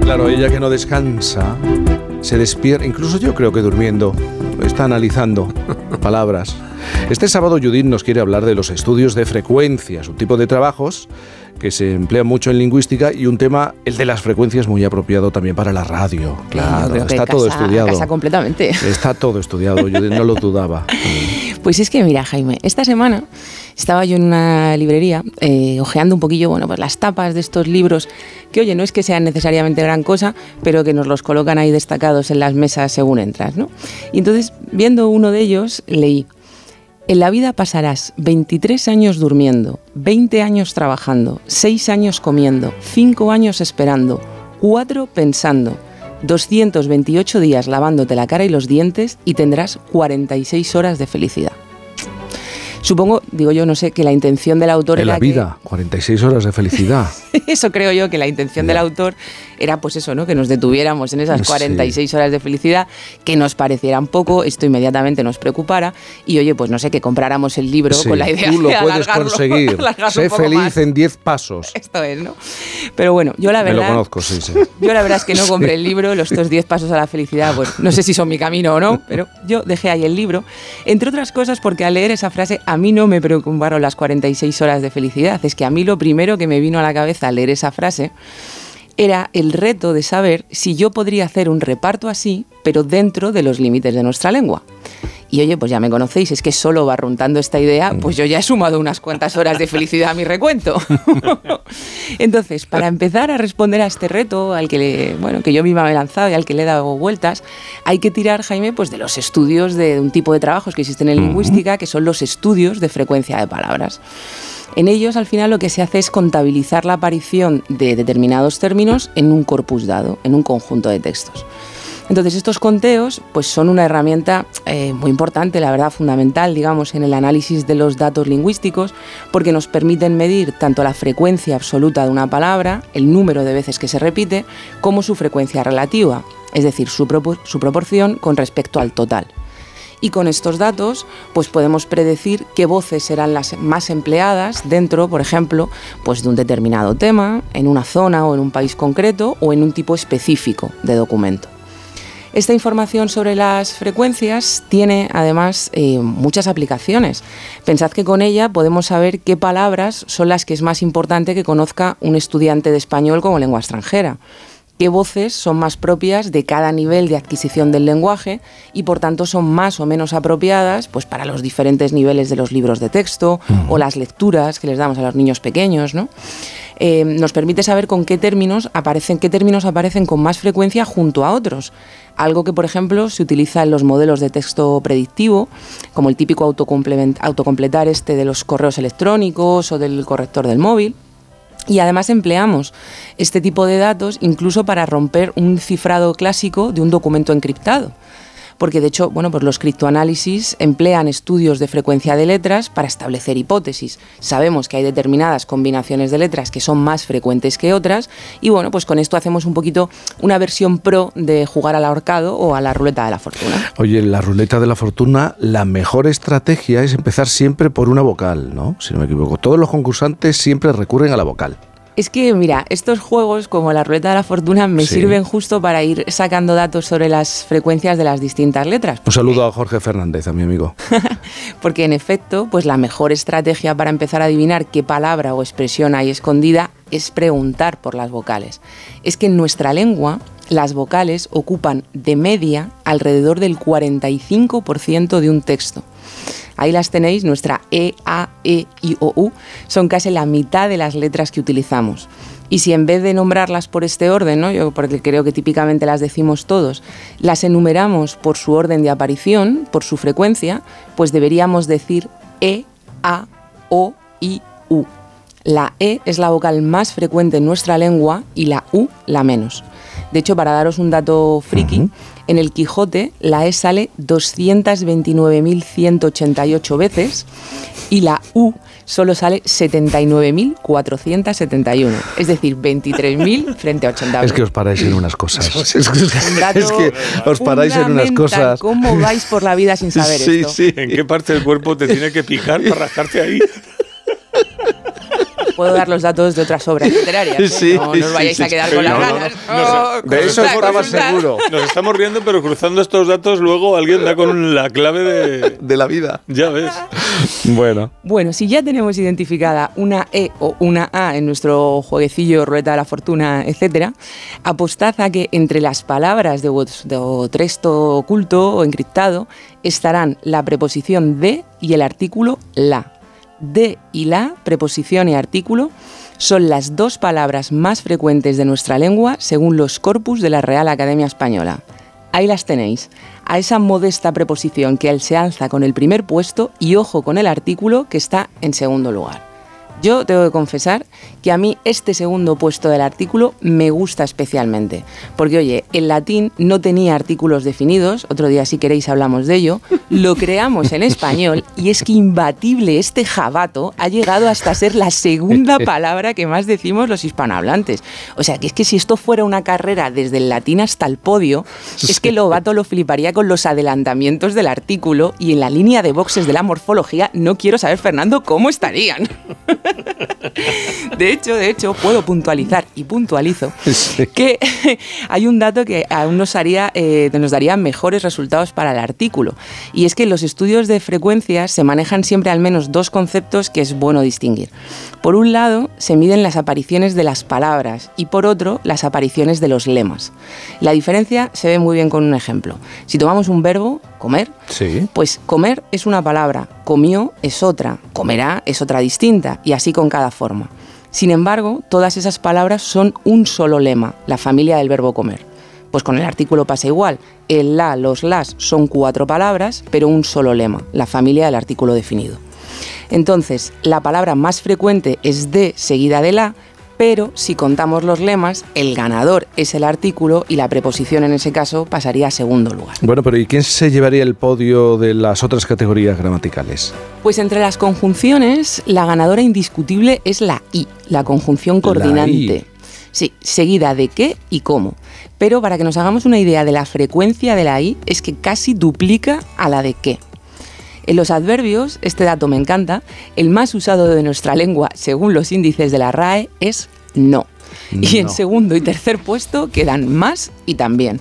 Claro, ella que no descansa, se despierta, incluso yo creo que durmiendo, está analizando <laughs> palabras. Este sábado Judith nos quiere hablar de los estudios de frecuencias, un tipo de trabajos que se emplea mucho en lingüística y un tema, el de las frecuencias, muy apropiado también para la radio. Claro, Yo está todo estudiado. casa completamente. Está todo estudiado, Judith, no lo dudaba. <laughs> Pues es que mira, Jaime, esta semana estaba yo en una librería eh, ojeando un poquillo, bueno, pues las tapas de estos libros que, oye, no es que sean necesariamente gran cosa, pero que nos los colocan ahí destacados en las mesas según entras, ¿no? Y entonces, viendo uno de ellos, leí, en la vida pasarás 23 años durmiendo, 20 años trabajando, 6 años comiendo, 5 años esperando, 4 pensando, 228 días lavándote la cara y los dientes y tendrás 46 horas de felicidad. Supongo, digo yo, no sé, que la intención del autor En era la vida, 46 horas de felicidad. que, <laughs> eso creo yo que la intención del autor era pues eso, ¿no? Que nos detuviéramos en esas Sí. 46 horas de felicidad, que nos parecieran poco, esto inmediatamente nos preocupara y oye, pues no sé, que compráramos el libro Sí, con la idea Tú lo de puedes conseguir. <laughs> Sé feliz más. en 10 pasos. <laughs> Esto es, ¿no? Pero bueno, yo la Me lo verdad conozco, sí, sí. yo la verdad es que no Sí. compré el libro, los estos 10 pasos a la felicidad, pues no sé si son mi camino o no, pero yo dejé ahí el libro, entre otras cosas porque al leer esa frase a mí no me preocuparon las 46 horas de felicidad, es que a mí lo primero que me vino a la cabeza al leer esa frase era el reto de saber si yo podría hacer un reparto así, pero dentro de los límites de nuestra lengua. Y oye, pues ya me conocéis, es que solo barruntando esta idea, pues yo ya he sumado unas cuantas horas de felicidad a mi recuento. <laughs> Entonces, para empezar a responder a este reto, al que le- bueno, que yo misma me he lanzado y al que le he dado vueltas, hay que tirar, Jaime, pues de los estudios de un tipo de trabajos que existen en lingüística, que son los estudios de frecuencia de palabras. En ellos, al final, lo que se hace es contabilizar la aparición de determinados términos en un corpus dado, en un conjunto de textos. Entonces, estos conteos pues, son una herramienta eh, muy importante, la verdad, fundamental, digamos, en el análisis de los datos lingüísticos, porque nos permiten medir tanto la frecuencia absoluta de una palabra, el número de veces que se repite, como su frecuencia relativa, es decir, su, su proporción con respecto al total. Y con estos datos, pues podemos predecir qué voces serán las más empleadas dentro, por ejemplo, pues de un determinado tema, en una zona o en un país concreto o en un tipo específico de documento. Esta información sobre las frecuencias tiene además eh, muchas aplicaciones. Pensad que con ella podemos saber qué palabras son las que es más importante que conozca un estudiante de español como lengua extranjera qué voces son más propias de cada nivel de adquisición del lenguaje y por tanto son más o menos apropiadas pues para los diferentes niveles de los libros de texto o las lecturas que les damos a los niños pequeños, ¿no? Eh, nos permite saber con qué términos aparecen, qué términos aparecen con más frecuencia junto a otros. Algo que, por ejemplo, se utiliza en los modelos de texto predictivo, como el típico autocompletar este de los correos electrónicos o del corrector del móvil. Y además empleamos este tipo de datos incluso para romper un cifrado clásico de un documento encriptado. Porque de hecho, bueno, pues los criptoanálisis emplean estudios de frecuencia de letras para establecer hipótesis. Sabemos que hay determinadas combinaciones de letras que son más frecuentes que otras y bueno, pues con esto hacemos un poquito una versión pro de jugar al ahorcado o a la ruleta de la fortuna. Oye, en la ruleta de la fortuna, la mejor estrategia es empezar siempre por una vocal, ¿no? Si no me equivoco. Todos los concursantes siempre recurren a la vocal. Es que, mira, estos juegos, como la ruleta de la fortuna, me Sí. sirven justo para ir sacando datos sobre las frecuencias de las distintas letras. Un saludo a Jorge Fernández, a mi amigo. <laughs> Porque en efecto, pues la mejor estrategia para empezar a adivinar qué palabra o expresión hay escondida es preguntar por las vocales. Es que en nuestra lengua las vocales ocupan de media alrededor del 45% de un texto. Ahí las tenéis, nuestra E, A, E, I, O, U son casi la mitad de las letras que utilizamos. Y si en vez de nombrarlas por este orden, yo porque creo que típicamente las decimos todos, las enumeramos por su orden de aparición, por su frecuencia, pues deberíamos decir E, A, O, I, U. La E es la vocal más frecuente en nuestra lengua y la U la menos. De hecho, para daros un dato friki, en el Quijote la E sale 229.188 veces y la U solo sale 79.471. Es decir, 23.000 frente a 80.000. Es que os paráis en unas cosas. <laughs> Es que, es que os paráis en unas cosas. ¿Cómo vais por la vida sin saber <laughs> Sí, esto? sí. ¿En qué parte del cuerpo te tiene que picar para rascarte ahí? Puedo dar los datos de otras obras literarias. ¿eh? Sí, no, no os vayáis sí, a quedar sí. con las No, no, ganas. no, no, de eso esta estaba seguro. Nos estamos riendo, pero cruzando estos datos, luego alguien da con la clave de, de la vida. Ya ves. Bueno. Bueno, si ya tenemos identificada una E o una A en nuestro jueguecillo, ruleta de la fortuna, etcétera, apostad a que entre las palabras de, de texto oculto o encriptado estarán la preposición de y el artículo la. De y la, preposición y artículo, son las dos palabras más frecuentes de nuestra lengua según los corpus de la Real Academia Española. Ahí las tenéis, a esa modesta preposición que se alza con el primer puesto y ojo con el artículo que está en segundo lugar. Yo tengo que confesar que a mí este segundo puesto del artículo me gusta especialmente, porque oye, el latín no tenía artículos definidos, otro día si queréis hablamos de ello, lo creamos en español y es que imbatible este jabato ha llegado hasta ser la segunda <laughs> palabra que más decimos los hispanohablantes. O sea, que es que si esto fuera una carrera desde el latín hasta el podio, es que Lobato lo fliparía con los adelantamientos del artículo y en la línea de boxes de la morfología no quiero saber, Fernando, cómo estarían. <laughs> <laughs> De hecho, de hecho, puedo puntualizar y puntualizo que <laughs> hay un dato que aún nos, haría, eh, nos daría mejores resultados para el artículo. Y es que en los estudios de frecuencias se manejan siempre al menos dos conceptos que es bueno distinguir. Por un lado, se miden las apariciones de las palabras y por otro, las apariciones de los lemas. La diferencia se ve muy bien con un ejemplo. Si tomamos un verbo, comer, pues comer es una palabra, comió es otra, comerá es otra distinta y así con cada forma. Sin embargo, todas esas palabras son un solo lema, la familia del verbo comer. Pues con el artículo pasa igual. El la, los las son cuatro palabras, pero un solo lema, la familia del artículo definido. Entonces, la palabra más frecuente es de seguida de la, pero si contamos los lemas, el ganador es el artículo y la preposición en ese caso pasaría a segundo lugar. Bueno, pero ¿y quién se llevaría el podio de las otras categorías gramaticales? Pues entre las conjunciones, la ganadora indiscutible es la I, la conjunción coordinante. Sí, seguida de qué y cómo. Pero para que nos hagamos una idea de la frecuencia de la I, es que casi duplica a la de qué. En los adverbios, este dato me encanta, el más usado de nuestra lengua, según los índices de la RAE, es no. Y en segundo y tercer puesto quedan más y también.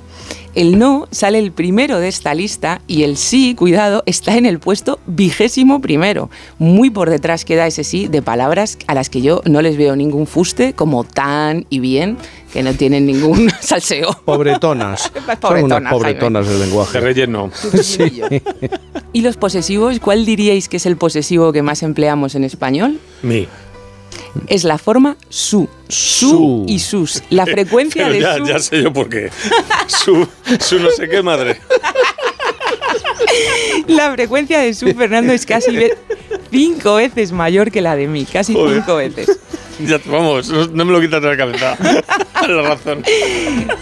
El no sale el primero de esta lista y el sí, cuidado, está en el puesto vigésimo primero. Muy por detrás queda ese sí de palabras a las que yo no les veo ningún fuste, como tan y bien, que no tienen ningún <laughs> salseo. <laughs> Pobretonas. Son unas pobretonas del lenguaje. relleno. Sí. <laughs> ¿Y los posesivos? ¿Cuál diríais que es el posesivo que más empleamos en español? Mi. Es la forma su. Su, y sus. La frecuencia Pero de ya, su. ya sé yo por qué. Su, su no sé qué madre. La frecuencia de su, Fernando, es casi cinco veces mayor que la de mí. Casi Joder. cinco veces. <laughs> Ya, vamos, no, me lo quitas de la cabeza. <laughs> la razón.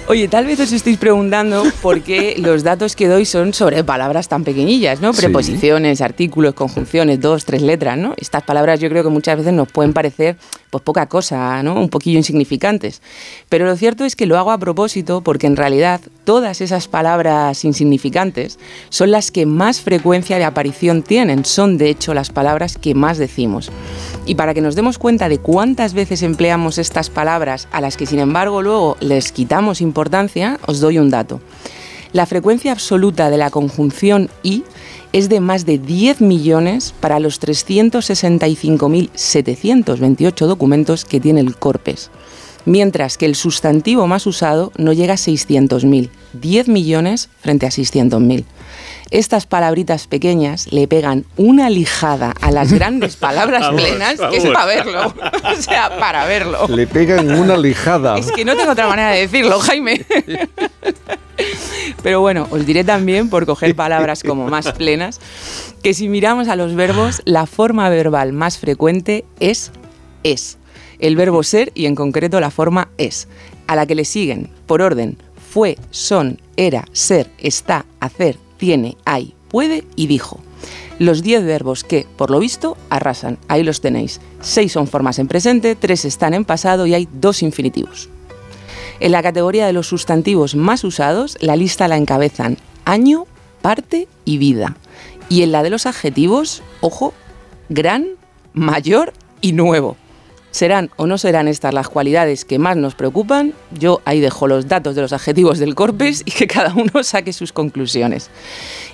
Oye, tal vez os estéis preguntando por qué los datos que doy son sobre palabras tan pequeñillas, ¿no? Sí. Preposiciones, artículos, conjunciones, dos, tres letras, ¿no? Estas palabras yo creo que muchas veces nos pueden parecer pues poca cosa, ¿no? Un poquillo insignificantes. Pero lo cierto es que lo hago a propósito porque en realidad todas esas palabras insignificantes son las que más frecuencia de aparición tienen, son de hecho las palabras que más decimos. Y para que nos demos cuenta de cuántas veces empleamos estas palabras a las que sin embargo luego les quitamos importancia, os doy un dato. La frecuencia absoluta de la conjunción y es de más de 10 millones para los 365.728 documentos que tiene el Corpes, mientras que el sustantivo más usado no llega a 600.000, 10 millones frente a 600.000. Estas palabritas pequeñas le pegan una lijada a las <laughs> grandes palabras Vamos, plenas, que es para verlo. <laughs> O sea, para verlo. Le pegan una lijada. Es que no tengo otra manera de decirlo, Jaime. <laughs> Pero bueno, os diré también, por coger palabras como más plenas, que si miramos a los verbos, la forma verbal más frecuente es es. El verbo ser y en concreto la forma es, a la que le siguen, por orden, fue, son, era, ser, está, hacer, tiene, hay, puede y dijo. Los 10 verbos que, por lo visto, arrasan. Ahí los tenéis. 6 son formas en presente, 3 están en pasado y hay dos infinitivos. En la categoría de los sustantivos más usados, la lista la encabezan año, parte y vida. Y en la de los adjetivos, ojo, gran, mayor y nuevo. ¿Serán o no serán estas las cualidades que más nos preocupan? Yo ahí dejo los datos de los adjetivos del Corpus y que cada uno saque sus conclusiones.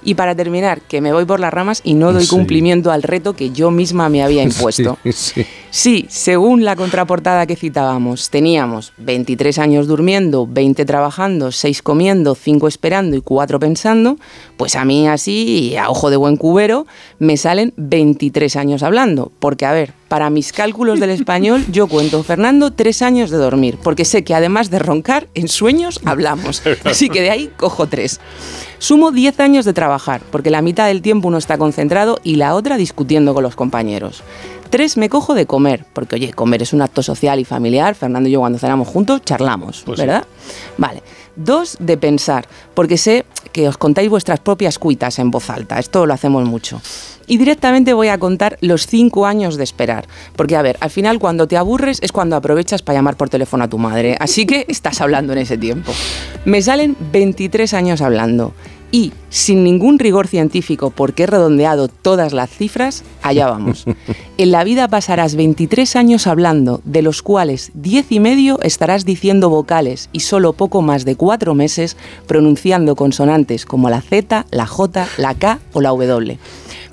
Y para terminar, que me voy por las ramas y no doy Sí. cumplimiento al reto que yo misma me había <laughs> impuesto. Sí, sí. Sí, según la contraportada que citábamos, teníamos 23 años durmiendo, 20 trabajando, 6 comiendo, 5 esperando y 4 pensando, pues a mí así, a ojo de buen cubero, me salen 23 años hablando. Porque, a ver, Para mis cálculos del español, yo cuento, Fernando, tres años de dormir, porque sé que además de roncar, en sueños hablamos. <laughs> Así que de ahí cojo tres. Sumo 10 años de trabajar, porque la mitad del tiempo uno está concentrado y la otra discutiendo con los compañeros. Tres, me cojo de comer, porque oye, comer es un acto social y familiar. Fernando y yo cuando cenamos juntos charlamos, Pues sí. ¿verdad? Vale. Dos, de pensar, porque sé que os contáis vuestras propias cuitas en voz alta. Esto lo hacemos mucho. Y directamente voy a contar los cinco años de esperar. Porque, a ver, al final cuando te aburres es cuando aprovechas para llamar por teléfono a tu madre. Así que estás hablando en ese tiempo. Me salen 23 años hablando. Y, sin ningún rigor científico, porque he redondeado todas las cifras, allá vamos. <laughs> En la vida pasarás 23 años hablando, de los cuales 10 y medio estarás diciendo vocales y solo poco más de 4 meses pronunciando consonantes como la Z, la J, la K o la W.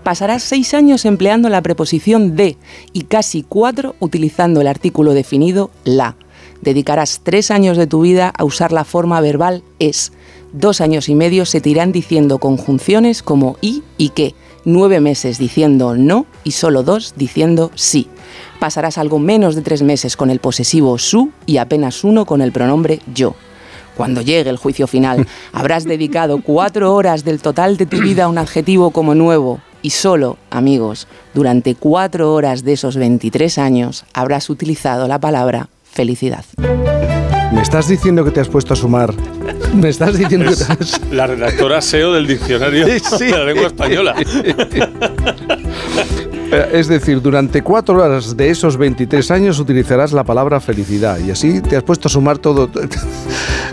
Pasarás 6 años empleando la preposición de y casi 4 utilizando el artículo definido la. Dedicarás 3 años de tu vida a usar la forma verbal es. Dos años y medio se te irán diciendo conjunciones como y y que, nueve meses diciendo no y solo dos diciendo sí. Pasarás algo menos de tres meses con el posesivo su y apenas uno con el pronombre yo. Cuando llegue el juicio final, <laughs> habrás dedicado cuatro horas del total de tu vida a un adjetivo como nuevo y solo, amigos, durante cuatro horas de esos 23 años habrás utilizado la palabra felicidad. ¿Me estás diciendo que te has puesto a sumar? ¿Me estás diciendo que te has... La redactora SEO del diccionario Sí. de la lengua española. Eh, Es decir, durante cuatro horas de esos 23 años utilizarás la palabra felicidad y así te has puesto a sumar todo.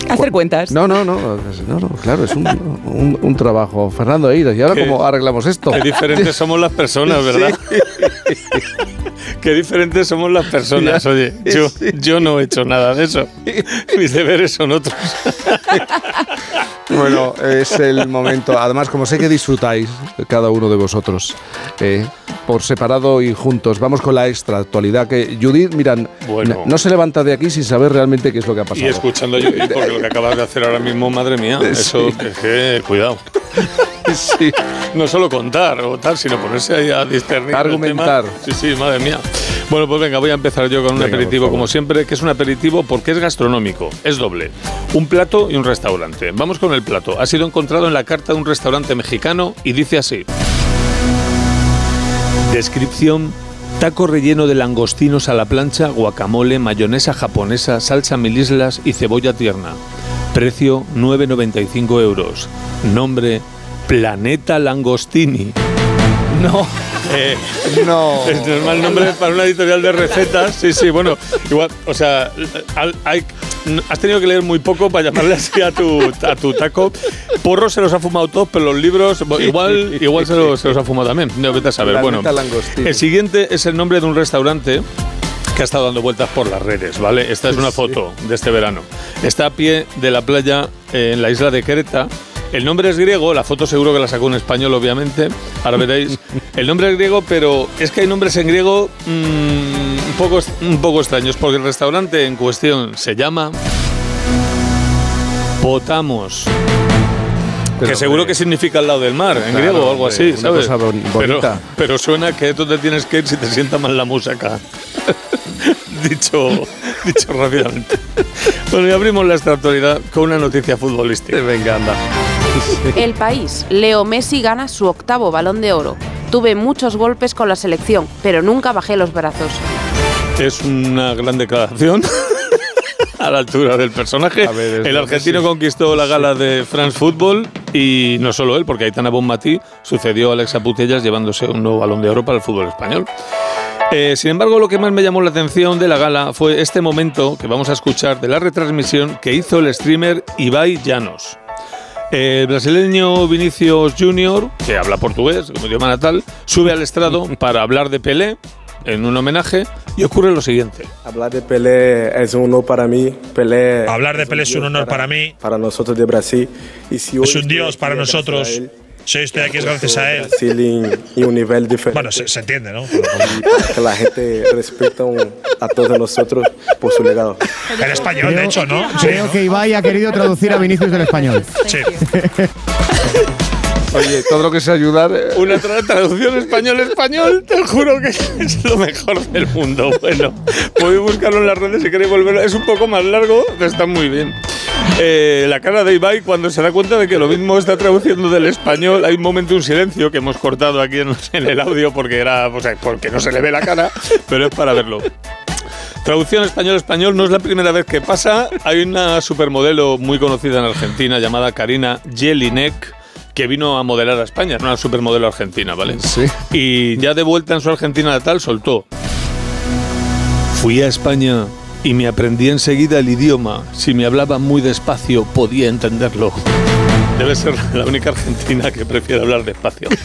Hacer cuentas. No, no, no, no, no, claro, es un, un- un trabajo. Fernando Eiras, ¿y ahora Qué- cómo arreglamos esto? Qué diferentes somos las personas, ¿verdad? <laughs> Qué diferentes somos las personas. <laughs> Oye, yo, sí. yo no he hecho nada de eso. <laughs> Mis deberes son otros. <laughs> Bueno, es el momento. Además, como sé que disfrutáis, cada uno de vosotros, eh, por separado y juntos, vamos con la extra actualidad que Judith, miran, Bueno. no se levanta de aquí sin saber realmente qué es lo que ha pasado. Y escuchando a Judith, porque lo que acabas de hacer ahora mismo, madre mía, eso es que, cuidado. <laughs> Sí. No solo contar o tal, sino ponerse ahí a discernir. el Argumentar. tema. Sí, sí, madre mía. Bueno, pues venga, voy a empezar yo con un aperitivo, como siempre, que es un aperitivo porque es gastronómico, es doble. Un plato y un restaurante. Vamos con el plato. Ha sido encontrado en la carta de un restaurante mexicano y dice así. Descripción. Taco relleno de langostinos a la plancha, guacamole, mayonesa japonesa, salsa mil islas y cebolla tierna. Precio 9,95 euros. Nombre Planeta Langostini. <laughs> No. Eh, no. Es un mal nombre para una editorial de recetas. Sí, sí, bueno, igual, o sea, hay- has tenido que leer muy poco para llamarle así a tu, a tu taco. Porros se los ha fumado todos, pero los libros, igual, igual se, los, se los ha fumado también. No, vete a saber. Planeta Bueno, Langostini. el siguiente es el nombre de un restaurante que ha estado dando vueltas por las redes, ¿vale? Esta es una foto de este verano. Está a pie de la playa eh, en la isla de Creta. El nombre es griego, la foto seguro que la sacó en español, obviamente. Ahora veréis. El nombre es griego, pero es que hay nombres en griego mm, un, poco, un poco extraños, porque el restaurante en cuestión se llama Potamos. Pero, que seguro que significa al lado del mar, en griego o algo así, ¿sabes? pero, bonita. pero suena que tú te tienes que ir si te sienta mal la música. <laughs> dicho, dicho rápidamente. Bueno, y abrimos la actualidad con una noticia futbolística. Venga, anda. <laughs> El país. Leo Messi gana su octavo balón de oro. Tuve muchos golpes con la selección, pero nunca bajé los brazos. Es una gran declaración. <laughs> A la altura del personaje. Ver, el argentino que sí. conquistó la gala de France Football y no solo él, porque Aitana Bonmatí sucedió a Alexa Putellas llevándose un nuevo balón de oro para el fútbol español. Eh, sin embargo, lo que más me llamó la atención de la gala fue este momento que vamos a escuchar de la retransmisión que hizo el streamer Ibai Llanos. El brasileño Vinicius Junior, que habla portugués como idioma natal, sube al estrado <laughs> para hablar de Pelé en un homenaje y ocurre lo siguiente. Hablar de Pelé es un honor para mí. Pelé Hablar de Pelé es un honor para mí. para nosotros de Brasil. Y si hoy Es un dios para nosotros. él, Hoy estoy aquí es gracias a él. Brasil en un nivel diferente. Bueno, se, se entiende, ¿no? que la gente respeta a todos nosotros por su legado. En español, de hecho, ¿no? Creo que Ibai ha querido traducir a Vinicius del español. Sí. <laughs> Oye, todo lo que sea ayudar. eh, Una tra- traducción español-español, te juro que es lo mejor del mundo. Bueno, podéis buscarlo en las redes si queréis volverlo. Es un poco más largo, está muy bien. Eh, la cara de Ibai cuando se da cuenta de que lo mismo está traduciendo del español. Hay un momento, un silencio que hemos cortado aquí en, en el audio porque era, o sea, porque no se le ve la cara, pero es para verlo. Traducción español-español no es la primera vez que pasa. Hay una supermodelo muy conocida en Argentina llamada Karina Jelinek que vino a modelar a España. Es una supermodelo argentina, ¿vale? Sí. Y ya de vuelta en su Argentina natal soltó. Fui a España y me aprendí enseguida el idioma. Si me hablaba muy despacio podía entenderlo. Debe ser la única argentina que prefiere hablar despacio. <laughs>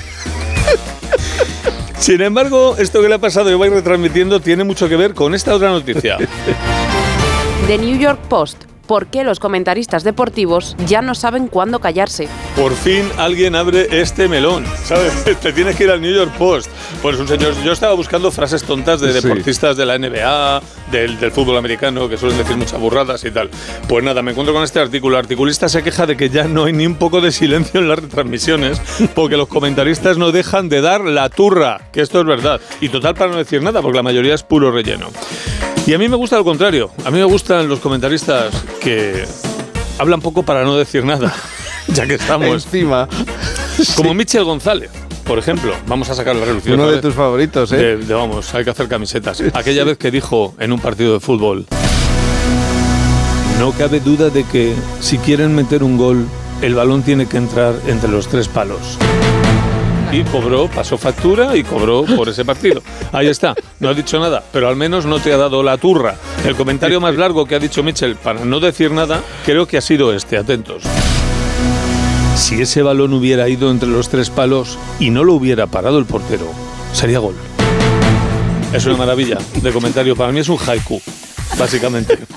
Sin embargo, esto que le ha pasado y vais retransmitiendo tiene mucho que ver con esta otra noticia. <laughs> The New York Post. ¿Por qué los comentaristas deportivos ya no saben cuándo callarse? Por fin alguien abre este melón, ¿sabes? <laughs> Te tienes que ir al New York Post. Pues un señor, yo estaba buscando frases tontas de Sí. deportistas de la NBA, del, del fútbol americano, que suelen decir muchas burradas y tal. Pues nada, me encuentro con este artículo. El articulista se queja de que ya no hay ni un poco de silencio en las retransmisiones, porque los comentaristas no dejan de dar la turra, que esto es verdad. Y total para no decir nada, porque la mayoría es puro relleno. Y a mí me gusta lo contrario. A mí me gustan los comentaristas que hablan poco para no decir nada. <laughs> Ya que estamos. Encima. Como Michel González, por ejemplo. Vamos a sacar la relucir. Uno de tus favoritos, ¿eh? De- de- vamos, hay que hacer camisetas. Aquella vez que dijo en un partido de fútbol: No cabe duda de que si quieren meter un gol, el balón tiene que entrar entre los tres palos. Y cobró, pasó factura y cobró por ese partido. Ahí está, no ha dicho nada, pero al menos no te ha dado la turra. El comentario más largo que ha dicho Mitchell para no decir nada, creo que ha sido este, atentos. Si ese balón hubiera ido entre los tres palos y no lo hubiera parado el portero, sería gol. Es una maravilla de comentario. Para mí es un haiku, básicamente. <laughs>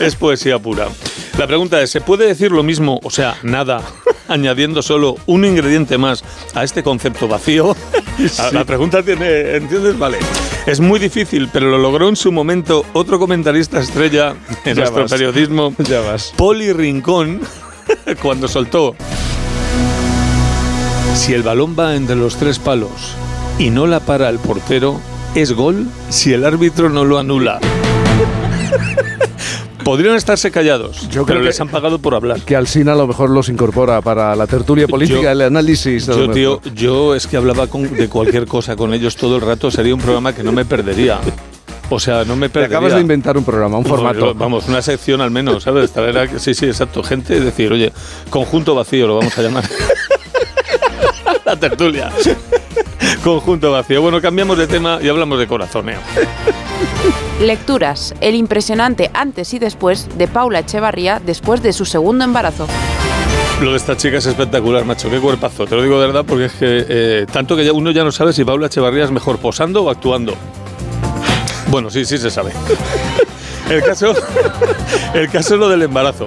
Es poesía pura. La pregunta es, ¿se puede decir lo mismo, o sea, nada, <laughs> añadiendo solo un ingrediente más a este concepto vacío? <laughs> La- La pregunta tiene, ¿entiendes? Vale. Es muy difícil, pero lo logró en su momento otro comentarista estrella <laughs> en Ya nuestro vas. periodismo, Ya vas. Poli Rincón, cuando soltó. Si el balón va entre los tres palos y no la para el portero, es gol si el árbitro no lo anula. Podrían estarse callados, Yo pero creo les que- han pagado por hablar. Que Alsina a lo mejor los incorpora para la tertulia política, Yo- el análisis. Yo, tío, yo es que hablaba con- de cualquier cosa con ellos todo el rato, sería un programa que no me perdería. O sea, no me Te perdería. acabas de inventar un programa, un No, formato. yo- vamos, una sección al menos, ¿sabes? Traer a- sí, sí, exacto. Gente, decir, oye, conjunto vacío lo vamos a llamar. <laughs> La tertulia. <laughs> Conjunto vacío. Bueno, cambiamos de tema y hablamos de corazoneo. <laughs> Lecturas. El impresionante antes y después de Paula Echevarría después de su segundo embarazo. Lo de esta chica es espectacular, macho. Qué cuerpazo. Te lo digo de verdad porque es que eh, tanto que ya uno ya no sabe si Paula Echevarría es mejor posando o actuando. Bueno, sí, sí se sabe. <laughs> El caso, el caso es lo del embarazo.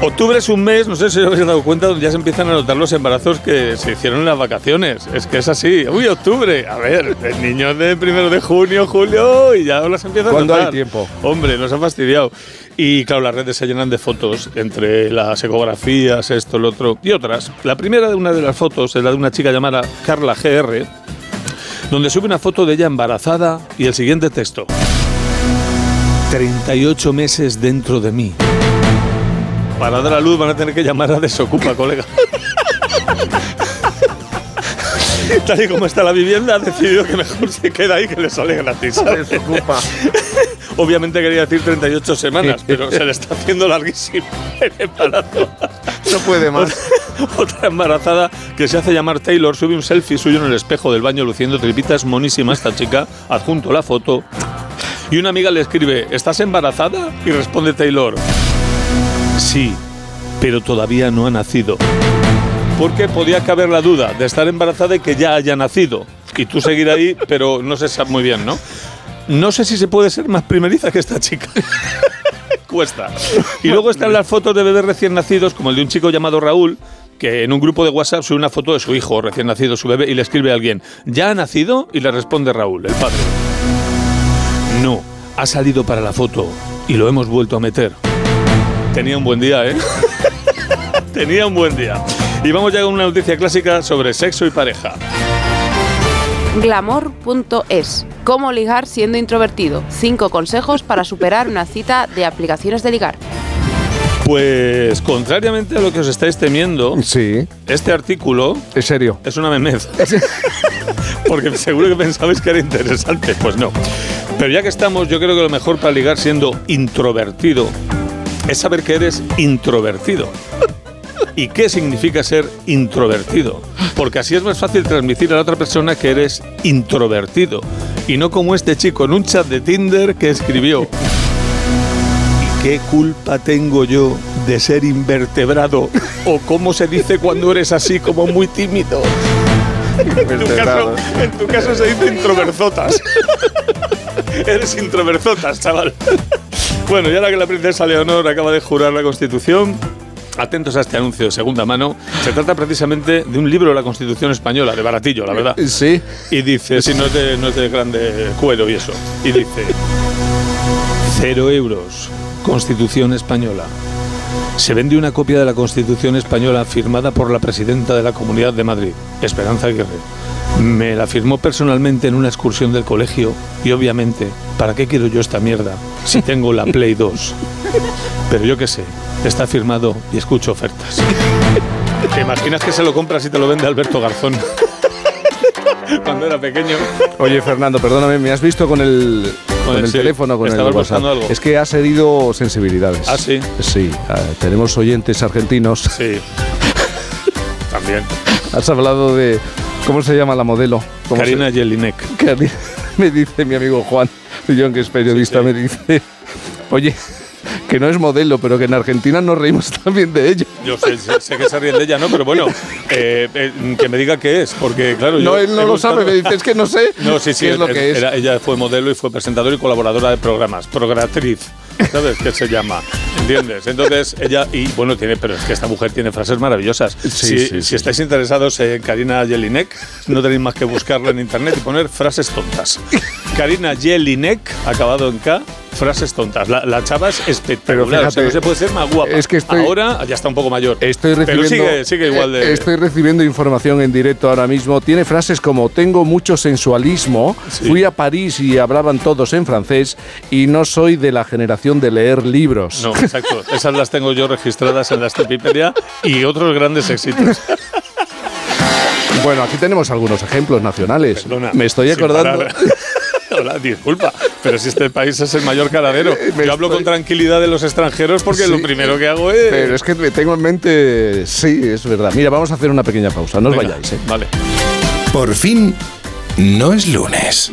Octubre es un mes, no sé si os habéis dado cuenta, donde ya se empiezan a notar los embarazos que se hicieron en las vacaciones. Es que es así. Uy, octubre. A ver, el niño de primero de junio, julio, y ya las empiezan a ¿Cuándo hay notar. tiempo? Hombre, nos ha fastidiado. Y claro, las redes se llenan de fotos entre las ecografías, esto, lo otro y otras. La primera de una de las fotos es la de una chica llamada Carla GR, donde sube una foto de ella embarazada y el siguiente texto. 38 meses dentro de mí. Para dar a luz van a tener que llamar a Desocupa, colega. Tal y como está la vivienda, ha decidido que mejor se queda ahí que le sale gratis. ¿sabes? Obviamente quería decir 38 semanas, pero se le está haciendo larguísimo el embarazo. No puede más. Otra embarazada que se hace llamar Taylor sube un selfie suyo en el espejo del baño luciendo tripitas monísima esta chica, adjunto la foto. Y una amiga le escribe, ¿estás embarazada? Y responde Taylor, sí, pero todavía no ha nacido. Porque podía caber la duda de estar embarazada y que ya haya nacido. Y tú seguir ahí, <laughs> pero no se sabe muy bien, ¿no? No sé si se puede ser más primeriza que esta chica. <laughs> Cuesta. Y luego están las fotos de bebés recién nacidos, como el de un chico llamado Raúl, que en un grupo de WhatsApp sube una foto de su hijo recién nacido, su bebé, y le escribe a alguien, ¿ya ha nacido? Y le responde Raúl, el padre. No, ha salido para la foto y lo hemos vuelto a meter. Tenía un buen día, ¿eh? <laughs> Tenía un buen día. Y vamos ya con una noticia clásica sobre sexo y pareja. Glamour.es. Cómo ligar siendo introvertido. Cinco consejos para superar una cita de aplicaciones de ligar. Pues contrariamente a lo que os estáis temiendo, este artículo ¿Es serio? es una memez. <laughs> <laughs> Porque seguro que pensabais que era interesante. Pues no. Pero ya que estamos, yo creo que lo mejor para ligar siendo introvertido es saber que eres introvertido. ¿Y qué significa ser introvertido? Porque así es más fácil transmitir a la otra persona que eres introvertido. Y no como este chico en un chat de Tinder que escribió. ¿Y qué culpa tengo yo de ser invertebrado? ¿O cómo se dice cuando eres así como muy tímido? En tu caso, en tu caso se dice introverzotas. <laughs> Eres introverzotas, chaval. Bueno, y ahora que la princesa Leonor acaba de jurar la Constitución, atentos a este anuncio de segunda mano. Se trata precisamente de un libro de la Constitución española, de baratillo, la verdad. Sí. Y dice, si no es de, no es de grande cuero y eso. Y dice, cero euros, Constitución española. Se vende una copia de la Constitución española firmada por la presidenta de la Comunidad de Madrid, Esperanza Aguirre. Me la firmó personalmente en una excursión del colegio y obviamente, ¿para qué quiero yo esta mierda si tengo la Play 2? Pero yo qué sé, está firmado y escucho ofertas. ¿Te imaginas que se lo compras y te lo vende Alberto Garzón? Cuando era pequeño. Oye, Fernando, perdóname, me has visto con el, con el sí, teléfono, con el WhatsApp. algo. Es que has herido sensibilidades. ¿Ah, sí? Sí, tenemos oyentes argentinos. Sí. <laughs> También. Has hablado de. ¿Cómo se llama la modelo? ¿Cómo Karina se- Jelinek. <laughs> Me dice mi amigo Juan, John, que es periodista, me dice. Oye, que no es modelo, pero que en Argentina nos reímos <laughs> también de ello. Yo sé, sé- sé que se ríen de ella, ¿no? Pero bueno, eh, eh, que me diga qué es, porque claro, yo No, él no lo sabe, me dice, es que no sé No, sí, sí, qué es lo que es. era- ella fue modelo y fue presentadora y colaboradora de programas, programatriz, ¿sabes qué se llama? ¿Entiendes? Entonces ella, y bueno, tiene, pero es que esta mujer tiene frases maravillosas. si sí, si sí, estáis interesados en Karina Jelinek, no tenéis más que buscarla en internet y poner frases tontas. Karina Jelinek, acabado en K, frases tontas. La, la chava es espectacular, Pero o sea, fíjate, no se puede ser más guapa. es que estoy- Ahora ya está un poco mayor. Estoy pero recibiendo, sigue, sigue igual de... eh, Estoy recibiendo información en directo ahora mismo. Tiene frases como tengo mucho sensualismo, fui a París y hablaban todos en francés y no soy de la generación de leer libros. No, exacto. Esas las tengo yo registradas en la Wikipedia y otros grandes éxitos. <laughs> Bueno, aquí tenemos algunos ejemplos nacionales. Perdona, Me estoy acordando. <laughs> Hola, disculpa, pero si este país es el mayor caladero. <laughs> Yo hablo con tranquilidad de los extranjeros porque Sí, lo primero que hago es. Pero es que me tengo en mente. Sí, es verdad. Mira, vamos a hacer una pequeña pausa. No os Venga, vayáis, ¿eh? Vale. Por fin, no es lunes.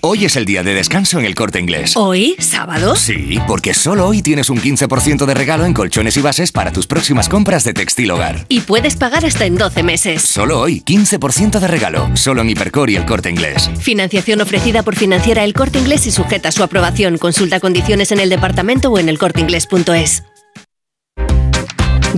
Hoy es el día de descanso en el corte inglés. ¿Hoy? ¿Sábado? Sí, porque solo hoy tienes un 15% de regalo en colchones y bases para tus próximas compras de textil hogar. Y puedes pagar hasta en 12 meses. Solo hoy, 15% de regalo, solo en Hipercor y el corte inglés. Financiación ofrecida por Financiera El Corte Inglés y sujeta a su aprobación. Consulta condiciones en el departamento o en elcorteinglés.es.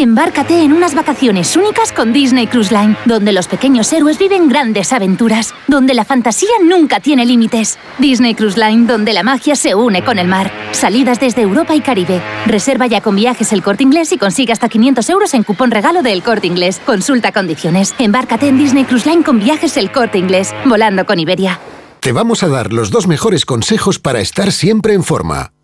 Embárcate en unas vacaciones únicas con Disney Cruise Line, donde los pequeños héroes viven grandes aventuras, donde la fantasía nunca tiene límites. Disney Cruise Line, donde la magia se une con el mar. Salidas desde Europa y Caribe. Reserva ya con viajes el corte inglés y consigue hasta 500 euros en cupón regalo del corte inglés. Consulta condiciones. Embárcate en Disney Cruise Line con viajes el corte inglés, volando con Iberia. Te vamos a dar los dos mejores consejos para estar siempre en forma.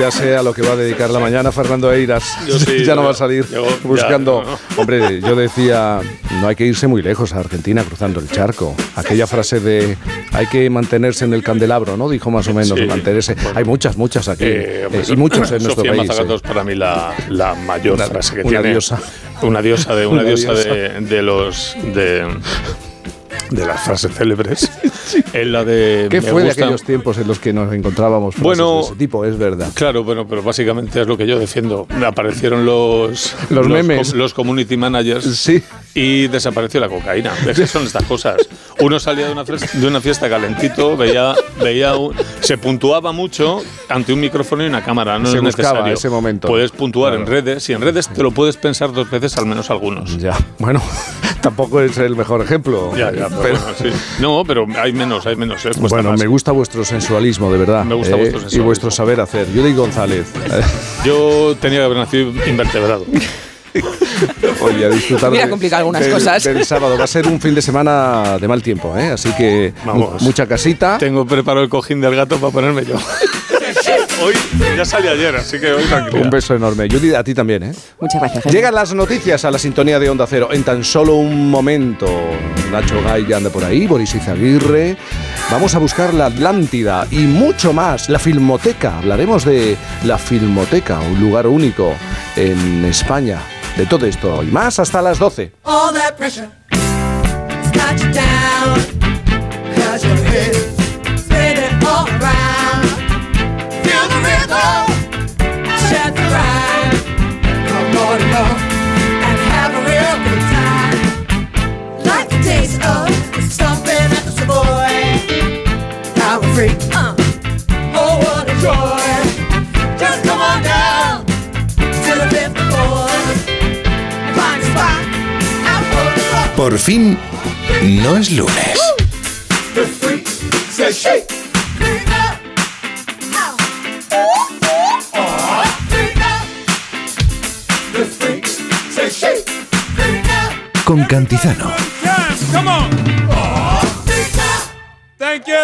Ya sé a lo que va a dedicar la mañana Fernando Eiras. <laughs> Yo sí, <laughs> ya no va a salir yo- buscando. ya, no, Hombre, yo decía, no hay que irse muy lejos a Argentina cruzando el charco. Aquella frase de hay que mantenerse en el candelabro, ¿no? Dijo más o menos, Sí. mantenerse. Hay muchas, muchas aquí. Eh, eh, y muchos en nuestro Sofía país. Mazagato eh. es para mí la, la mayor Una- frase que una tiene. diosa. Una diosa de, una Una diosa diosa. de, de los de, de las frases célebres. <laughs> Es la de. ¿Qué me fue de gusta- aquellos tiempos en los que nos encontrábamos frases Bueno, de ese tipo? Es verdad. Claro, bueno, pero básicamente es lo que yo defiendo. Aparecieron <laughs> los Los memes. com- los community managers Sí. y desapareció la cocaína. Es que son estas cosas. Uno salía de una fiesta, de una fiesta calentito, veía, veía un- se puntuaba mucho ante un micrófono y una cámara. No Se es necesario. ese momento. Puedes puntuar Claro. en redes y en redes te lo puedes pensar dos veces al menos algunos. Ya, <laughs> bueno, tampoco es el mejor ejemplo. Ya, ya, pero Pero- bueno, <laughs> sí. No, pero hay menos, hay menos. ¿eh? Bueno, más. me gusta vuestro sensualismo, de verdad. Me gusta eh, vuestro Y sensualismo. vuestro saber hacer. Yuri González. <laughs> Yo tenía que haber nacido invertebrado. <laughs> Oye, a disfrutar Hubiera de- complicado algunas del- cosas. del sábado. Va a ser un fin de semana de mal tiempo, ¿eh? Así que Vamos. mucha casita. Tengo preparado el cojín del gato para ponerme yo. Hoy ya salí ayer, así que hoy tranquilo. Un beso enorme. Yuri, a ti también, ¿eh? Muchas gracias. Jaime. Llegan las noticias a la sintonía de Onda Cero en tan solo un momento. Nacho Gay ya anda por ahí, Boris Izaguirre. Vamos a buscar la Atlántida y mucho más, la Filmoteca. Hablaremos de la Filmoteca, un lugar único en España. De todo esto y más hasta las 12. All that pressure got you down. Cause your head spinning all around. Rhythm, share the. Come on and have a real good time. Like the of stomping at the Savoy. Free. Oh, what a joy. Just come on down to the. Find a spot the. Por fin, no es lunes. The freak says. Con Cantizano. Yes, come on. Thank you.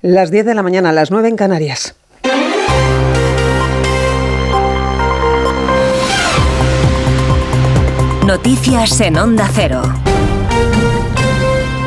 Las 10 de la mañana, las 9 en Canarias. Noticias en Onda Cero.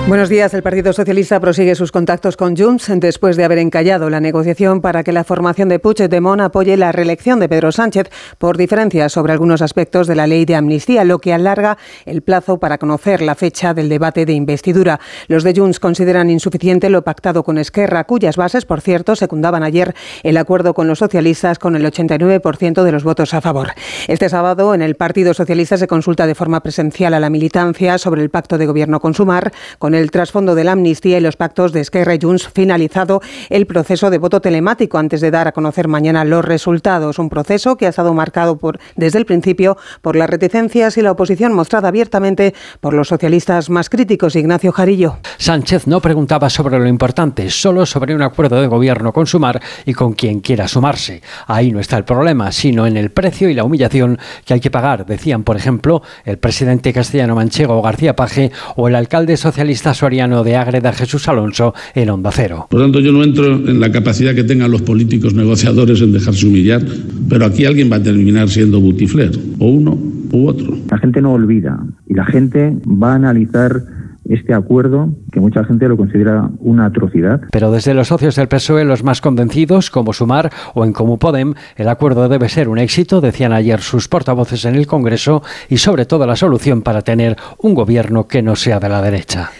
Buenos días. El Partido Socialista prosigue sus contactos con Junts después de haber encallado la negociación para que la formación de Puigdemont apoye la reelección de Pedro Sánchez por diferencias sobre algunos aspectos de la ley de amnistía, lo que alarga el plazo para conocer la fecha del debate de investidura. Los de Junts consideran insuficiente lo pactado con Esquerra, cuyas bases, por cierto, secundaban ayer el acuerdo con los socialistas con el 89% de los votos a favor. Este sábado, en el Partido Socialista se consulta de forma presencial a la militancia sobre el pacto de gobierno con Sumar, con el trasfondo de la amnistía y los pactos de Esquerra y Junts finalizado el proceso de voto telemático antes de dar a conocer mañana los resultados. Un proceso que ha estado marcado por, desde el principio por las reticencias y la oposición mostrada abiertamente por los socialistas más críticos. Ignacio Jarillo. Sánchez no preguntaba sobre lo importante, solo sobre un acuerdo de gobierno con Sumar y con quien quiera sumarse. Ahí no está el problema, sino en el precio y la humillación que hay que pagar, decían, por ejemplo, el presidente castellano manchego García Paje o el alcalde socialista soriano de Ágreda Jesús Alonso en Onda Cero. Por tanto, yo no entro en la capacidad que tengan los políticos negociadores en dejarse humillar, pero aquí alguien va a terminar siendo butifler, o uno u otro. La gente no olvida y la gente va a analizar este acuerdo que mucha gente lo considera una atrocidad. Pero desde los socios del PSOE, los más convencidos, como Sumar o en Comú Podem, el acuerdo debe ser un éxito, decían ayer sus portavoces en el Congreso, y sobre todo la solución para tener un gobierno que no sea de la derecha.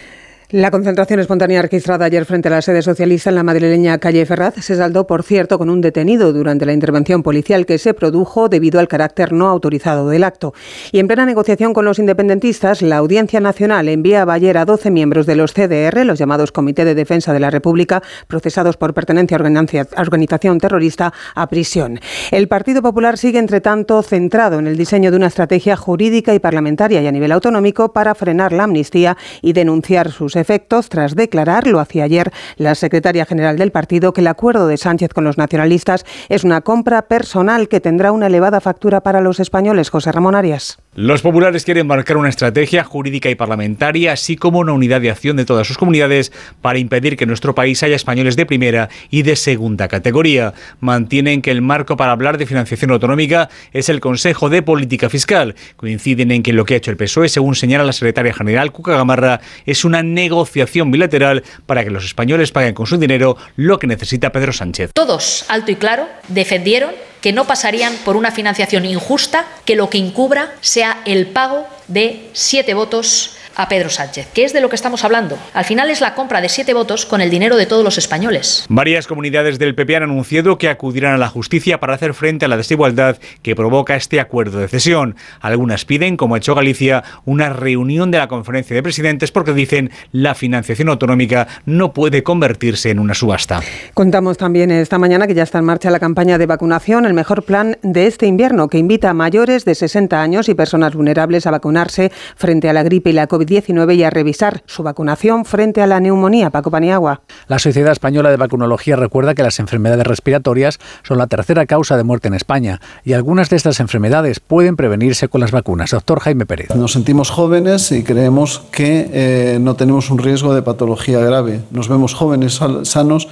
La concentración espontánea registrada ayer frente a la sede socialista en la madrileña calle Ferraz se saldó, por cierto, con un detenido durante la intervención policial que se produjo debido al carácter no autorizado del acto. Y en plena negociación con los independentistas, la Audiencia Nacional enviaba ayer a 12 miembros de los CDR, los llamados Comité de Defensa de la República, procesados por pertenencia a organización terrorista, a prisión. El Partido Popular sigue, entre tanto, centrado en el diseño de una estrategia jurídica y parlamentaria y a nivel autonómico para frenar la amnistía y denunciar sus efectos tras declarar, lo hacía ayer la secretaria general del partido, que el acuerdo de Sánchez con los nacionalistas es una compra personal que tendrá una elevada factura para los españoles. José Ramón Arias. Los populares quieren marcar una estrategia jurídica y parlamentaria, así como una unidad de acción de todas sus comunidades para impedir que en nuestro país haya españoles de primera y de segunda categoría. Mantienen que el marco para hablar de financiación autonómica es el Consejo de Política Fiscal. Coinciden en que lo que ha hecho el PSOE, según señala la secretaria general Cuca Gamarra, es una negociación bilateral para que los españoles paguen con su dinero lo que necesita Pedro Sánchez. Todos, alto y claro, defendieron que no pasarían por una financiación injusta que lo que encubra sea el pago de siete votos a Pedro Sánchez, que es de lo que estamos hablando. Al final es la compra de siete votos con el dinero de todos los españoles. Varias comunidades del PP han anunciado que acudirán a la justicia para hacer frente a la desigualdad que provoca este acuerdo de cesión. Algunas piden, como ha hecho Galicia, una reunión de la conferencia de presidentes porque dicen la financiación autonómica no puede convertirse en una subasta. Contamos también esta mañana que ya está en marcha la campaña de vacunación, el mejor plan de este invierno, que invita a mayores de 60 años y personas vulnerables a vacunarse frente a la gripe y la COVID. COVID-19 y a revisar su vacunación frente a la neumonía. Paco Paniagua. La Sociedad Española de Vacunología recuerda que las enfermedades respiratorias son la tercera causa de muerte en España y algunas de estas enfermedades pueden prevenirse con las vacunas. Doctor Jaime Pérez. Nos sentimos jóvenes y creemos que eh, no tenemos un riesgo de patología grave. Nos vemos jóvenes sanos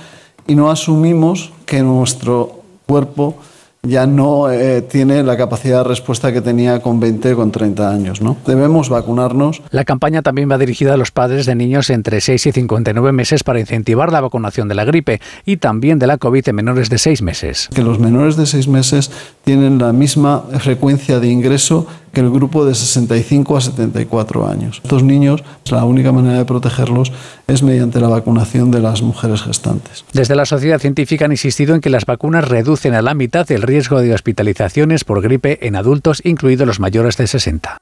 y no asumimos que nuestro cuerpo ya no eh, tiene la capacidad de respuesta que tenía con 20 o con 30 años. ¿no? Debemos vacunarnos. La campaña también va dirigida a los padres de niños entre 6 y 59 meses para incentivar la vacunación de la gripe y también de la COVID en menores de 6 meses. Que los menores de 6 meses tienen la misma frecuencia de ingreso que el grupo de 65 a 74 años. Estos niños, la única manera de protegerlos es mediante la vacunación de las mujeres gestantes. Desde la sociedad científica han insistido en que las vacunas reducen a la mitad el riesgo de hospitalizaciones por gripe en adultos, incluidos los mayores de 60.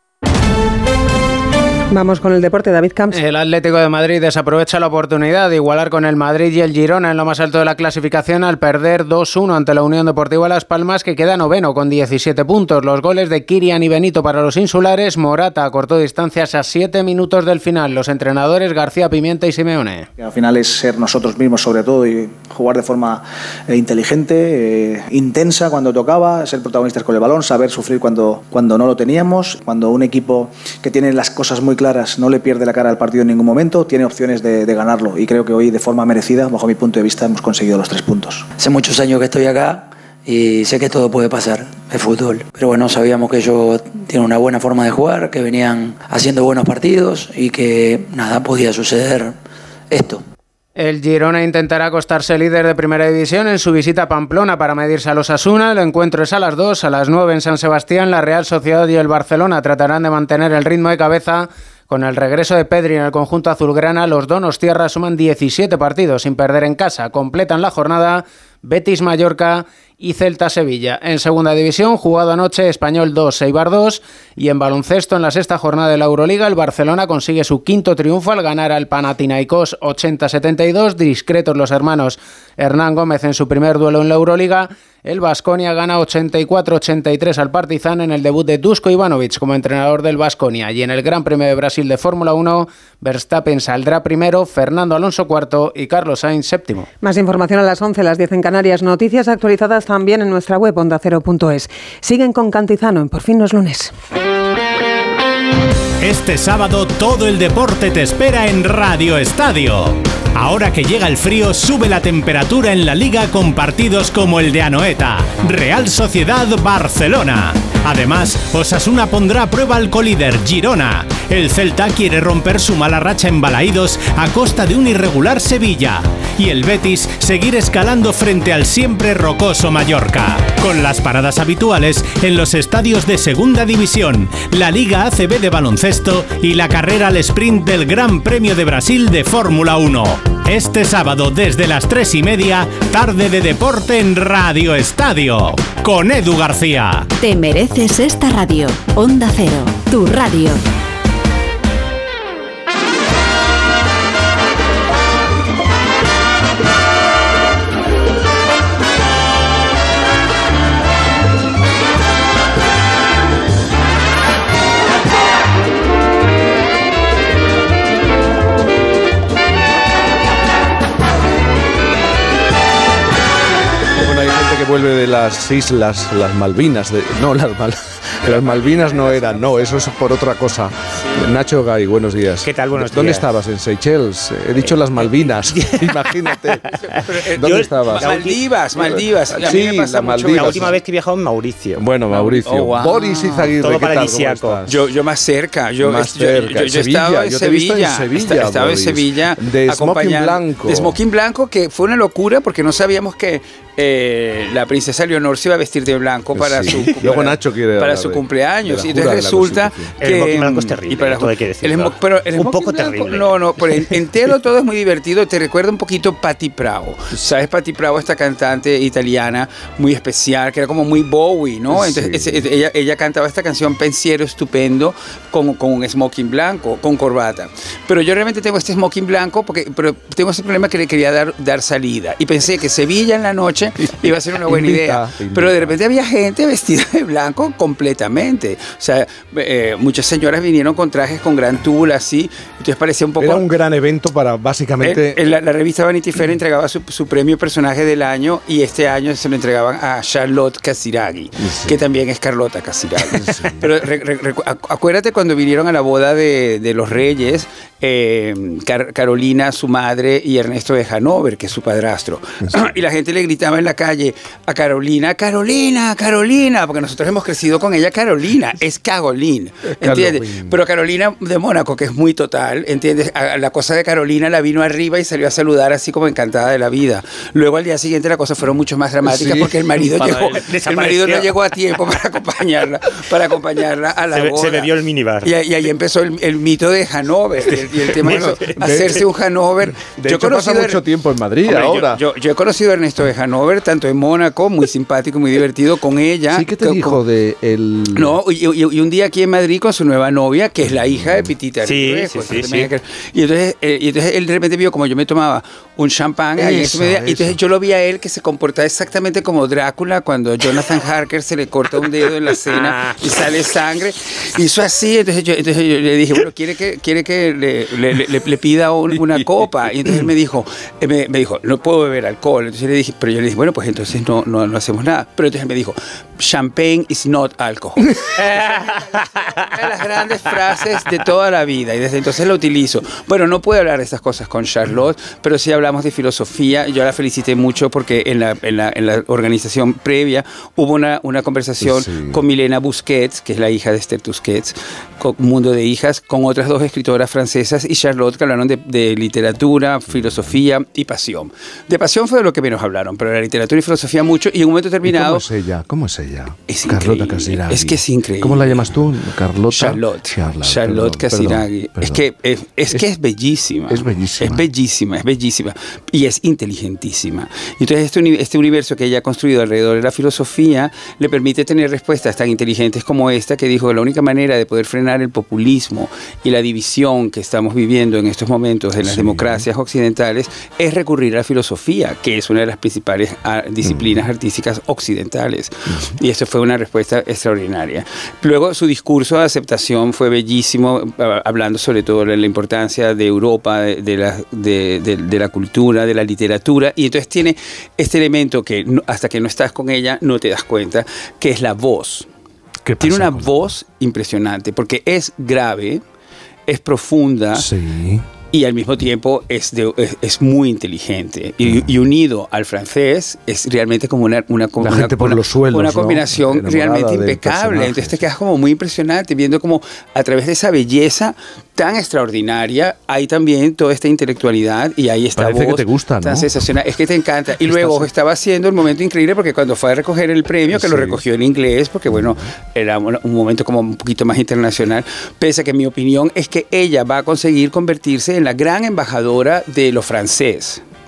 Vamos con el deporte, David Camps. El Atlético de Madrid desaprovecha la oportunidad de igualar con el Madrid y el Girona en lo más alto de la clasificación al perder 2-1 ante la Unión Deportiva Las Palmas, que queda noveno con 17 puntos. Los goles de Kirian y Benito para los insulares, Morata acortó distancias a 7 minutos del final. Los entrenadores García Pimienta y Simeone. Al final es ser nosotros mismos sobre todo y jugar de forma eh, inteligente, eh, intensa cuando tocaba, ser protagonistas con el balón, saber sufrir cuando, cuando no lo teníamos, cuando un equipo que tiene las cosas muy claras, no le pierde la cara al partido en ningún momento, tiene opciones de, ganarlo. Y creo que hoy, de forma merecida, bajo mi punto de vista, hemos conseguido los tres puntos. Hace muchos años que estoy acá y sé que todo puede pasar, el fútbol. Pero bueno, sabíamos que ellos tienen una buena forma de jugar, que venían haciendo buenos partidos y que nada podía suceder esto. El Girona intentará acostarse líder de primera división en su visita a Pamplona para medirse a los Asuna. El encuentro es a las 2, a las 9 en San Sebastián. La Real Sociedad y el Barcelona tratarán de mantener el ritmo de cabeza. Con el regreso de Pedri en el conjunto azulgrana, los donos tierra suman 17 partidos sin perder en casa. Completan la jornada Betis Mallorca y Celta Sevilla. En segunda división, jugado anoche Español 2, Eibar 2 y en baloncesto en la sexta jornada de la Euroliga el Barcelona consigue su quinto triunfo al ganar al Panathinaikos 80-72, discretos los hermanos Hernán Gómez en su primer duelo en la Euroliga. El Vasconia gana 84-83 al Partizan en el debut de Dusko Ivanovic como entrenador del Vasconia y en el Gran Premio de Brasil de Fórmula 1 Verstappen saldrá primero, Fernando Alonso cuarto y Carlos Sainz séptimo. Más información a las 11, las 10 en Canarias, noticias actualizadas también en nuestra web ondacero.es. Siguen con Cantizano en Por fin no es lunes. Este sábado todo el deporte te espera en Radio Estadio. Ahora que llega el frío, sube la temperatura en la liga con partidos como el de Anoeta, Real Sociedad Barcelona. Además, Osasuna pondrá a prueba al colíder Girona. El Celta quiere romper su mala racha en Balaídos a costa de un irregular Sevilla. Y el Betis seguir escalando frente al siempre rocoso Mallorca. Con las paradas habituales en los estadios de Segunda División, la Liga ACB de baloncesto y la carrera al sprint del Gran Premio de Brasil de Fórmula 1. Este sábado desde las 3 y media, tarde de deporte en Radio Estadio. Con Edu García. Te mereces esta radio. Onda Cero, tu radio. Vuelve de las islas, las Malvinas. de- no, las, Las Malvinas no eran, no, eso es por otra cosa. Nacho Gay, buenos días. ¿Qué tal? Buenos ¿Dónde días. estabas? ¿En Seychelles? He dicho las Malvinas. <laughs> Imagínate. ¿Dónde Yo- estabas? Maldivas, Maldivas. Sí, me pasa las mucho. Maldivas. La última vez que he viajado en Mauricio. Bueno, Mauricio. Oh, wow. Boris Izaguirre, Todo ¿qué tal? ¿Cómo paradisíaco. estás? Yo, yo más cerca. Yo, Más yo- cerca. yo estado en yo te he visto en Sevilla. Sevilla, Esta- Estaba en. Sevilla. De smoking blanco. De smoking blanco, que fue una locura porque no sabíamos que eh, la princesa Leonor se iba a vestir de blanco para Sí. su Luego Nacho quiere para hablar su de- cumpleaños. de Y entonces resulta que El smoking blanco es y terrible, para- todo hay que el decirlo. pero el Un poco blanco- terrible. No, no, por en- <laughs> entero todo es muy divertido. Te recuerda un poquito Patti Bravo. ¿Sabes? Patti Bravo, esta cantante italiana muy especial, que era como muy Bowie, ¿no? Entonces Sí. ella, ella cantaba esta canción Pensiero Estupendo con, con un smoking blanco, con corbata. Pero yo realmente tengo este smoking blanco porque pero tengo ese problema que le quería dar, dar salida. Y pensé que Sevilla en la noche <laughs> iba a ser una buena Invita, idea. invita. Pero de repente había gente vestida de blanco completamente. O sea, eh, muchas señoras vinieron con trajes con gran tul así. Entonces parecía un poco... Era un gran evento para básicamente... En- en la, la revista Vanity Fair entregaba su, su premio personaje del año y este año se lo entregaban a Charlotte Casiraghi, que también es Carlota Casiraghi. Pero re- re- acuérdate cuando vinieron a la boda de, de los reyes, eh, Car- Carolina, su madre, y Ernesto de Hanover, que es su padrastro. <clears throat> Y la gente le gritaba en la calle a Carolina, Carolina, Carolina, porque nosotros hemos crecido con ella, Carolina, <laughs> es Caroline, ¿entiendes? Pero Carolina de Mónaco, que es muy total, ¿entiendes? A- La cosa de Carolina la vino arriba y salió a saludar así como encantada de la vida. Luego al día siguiente la cosa fueron mucho más dramáticas Sí. porque el marido <laughs> llegó, el marido no llegó a tiempo para acompañarla, para acompañarla a la Se boda. se bebió el minibar. Y, y ahí empezó el, el mito de Hanover y el, y el tema de hacerse un Hanover. De hecho, pasa mucho tiempo en Madrid Hombre, yo- ahora. Yo, yo he conocido a Ernesto de Hanover, tanto en Mónaco, muy simpático, muy divertido con ella. ¿Sí que te dijo de el... no, y, y- un día aquí en Madrid con su nueva novia, que es la hija de Pitita. Sí, sí, sí, también sí. Y, entonces, eh, y entonces él de repente vio como yo me tomaba un champán ahí en y entonces yo lo vi a él que se comportaba exactamente como Drácula cuando Jonathan Harker se le corta un dedo en la cena <laughs> y sale sangre. Hizo así, entonces yo, entonces yo le dije, bueno, ¿quiere que, quiere que le, le- le- le pida un- una copa? Y entonces él me dijo, eh, me, me dijo, no puedo beber alcohol. Entonces le dije, pero yo le dije, bueno, pues entonces no, no, no hacemos nada. Pero entonces él me dijo, champagne is not alcohol. <laughs> Una de las grandes frases de toda la vida y desde entonces lo utilizo. Bueno, no puedo hablar de estas cosas con Charlotte, pero sí hablamos de filosofía. Yo la felicité mucho porque en la, en la, en la organización previa hubo una, una conversación Sí. con Milena Busquets, que es la hija de Esther Tusquets, con Mundo de Hijas, con otras dos escritoras francesas y Charlotte que hablaron de, de literatura, filosofía y pasión. De pasión fue de lo que menos hablaron, pero de la literatura y filosofía mucho y en un momento ¿Y determinado... ¿Cómo es ella? ¿Cómo es ella? Es Carlota. Casiraghi. Es que es increíble. ¿Cómo la llamas tú? Carlota. Charlotte. Charlotte, Charlotte perdón, Casiraghi. perdón, Es perdón. que es, es que es bellísima. Es bellísima. Es bellísima, es bellísima. Y es inteligentísima. Entonces este, este universo que ella ha construido alrededor de la filosofía le permite tener respuestas tan inteligentes como esta que dijo que la única manera de poder frenar el populismo y la división que estamos viviendo en estos momentos en las Sí. democracias occidentales es recurrir a la filosofía, que es una de las principales ah, disciplinas artísticas occidentales. Y esto fue una respuesta extraordinaria. Luego su discurso de aceptación fue bellísimo, hablando sobre todo de la importancia de Europa, de, de la, de, de- la cultura, de la literatura. Y entonces tiene este elemento que hasta que no estás con ella no te das cuenta, que es la voz. Tiene una voz impresionante, porque es grave, es profunda. Sí. Y al mismo tiempo es, de- es, es muy inteligente. Y, y unido al francés es realmente como una, una, La una- gente por una- los suelos, una ¿no? combinación Enamorada realmente impecable. Entonces te quedas como muy impresionante viendo como a través de esa belleza tan extraordinaria hay también toda esta intelectualidad y ahí está Parece que voz te gusta, tan ¿no? sensacional. Es que te encanta. Y luego estaba haciendo el momento increíble porque cuando fue a recoger el premio, que lo Sí. recogió en inglés, porque bueno, era un un momento como un poquito más internacional, pese a que mi opinión es que ella va a conseguir convertirse en la gran embajadora de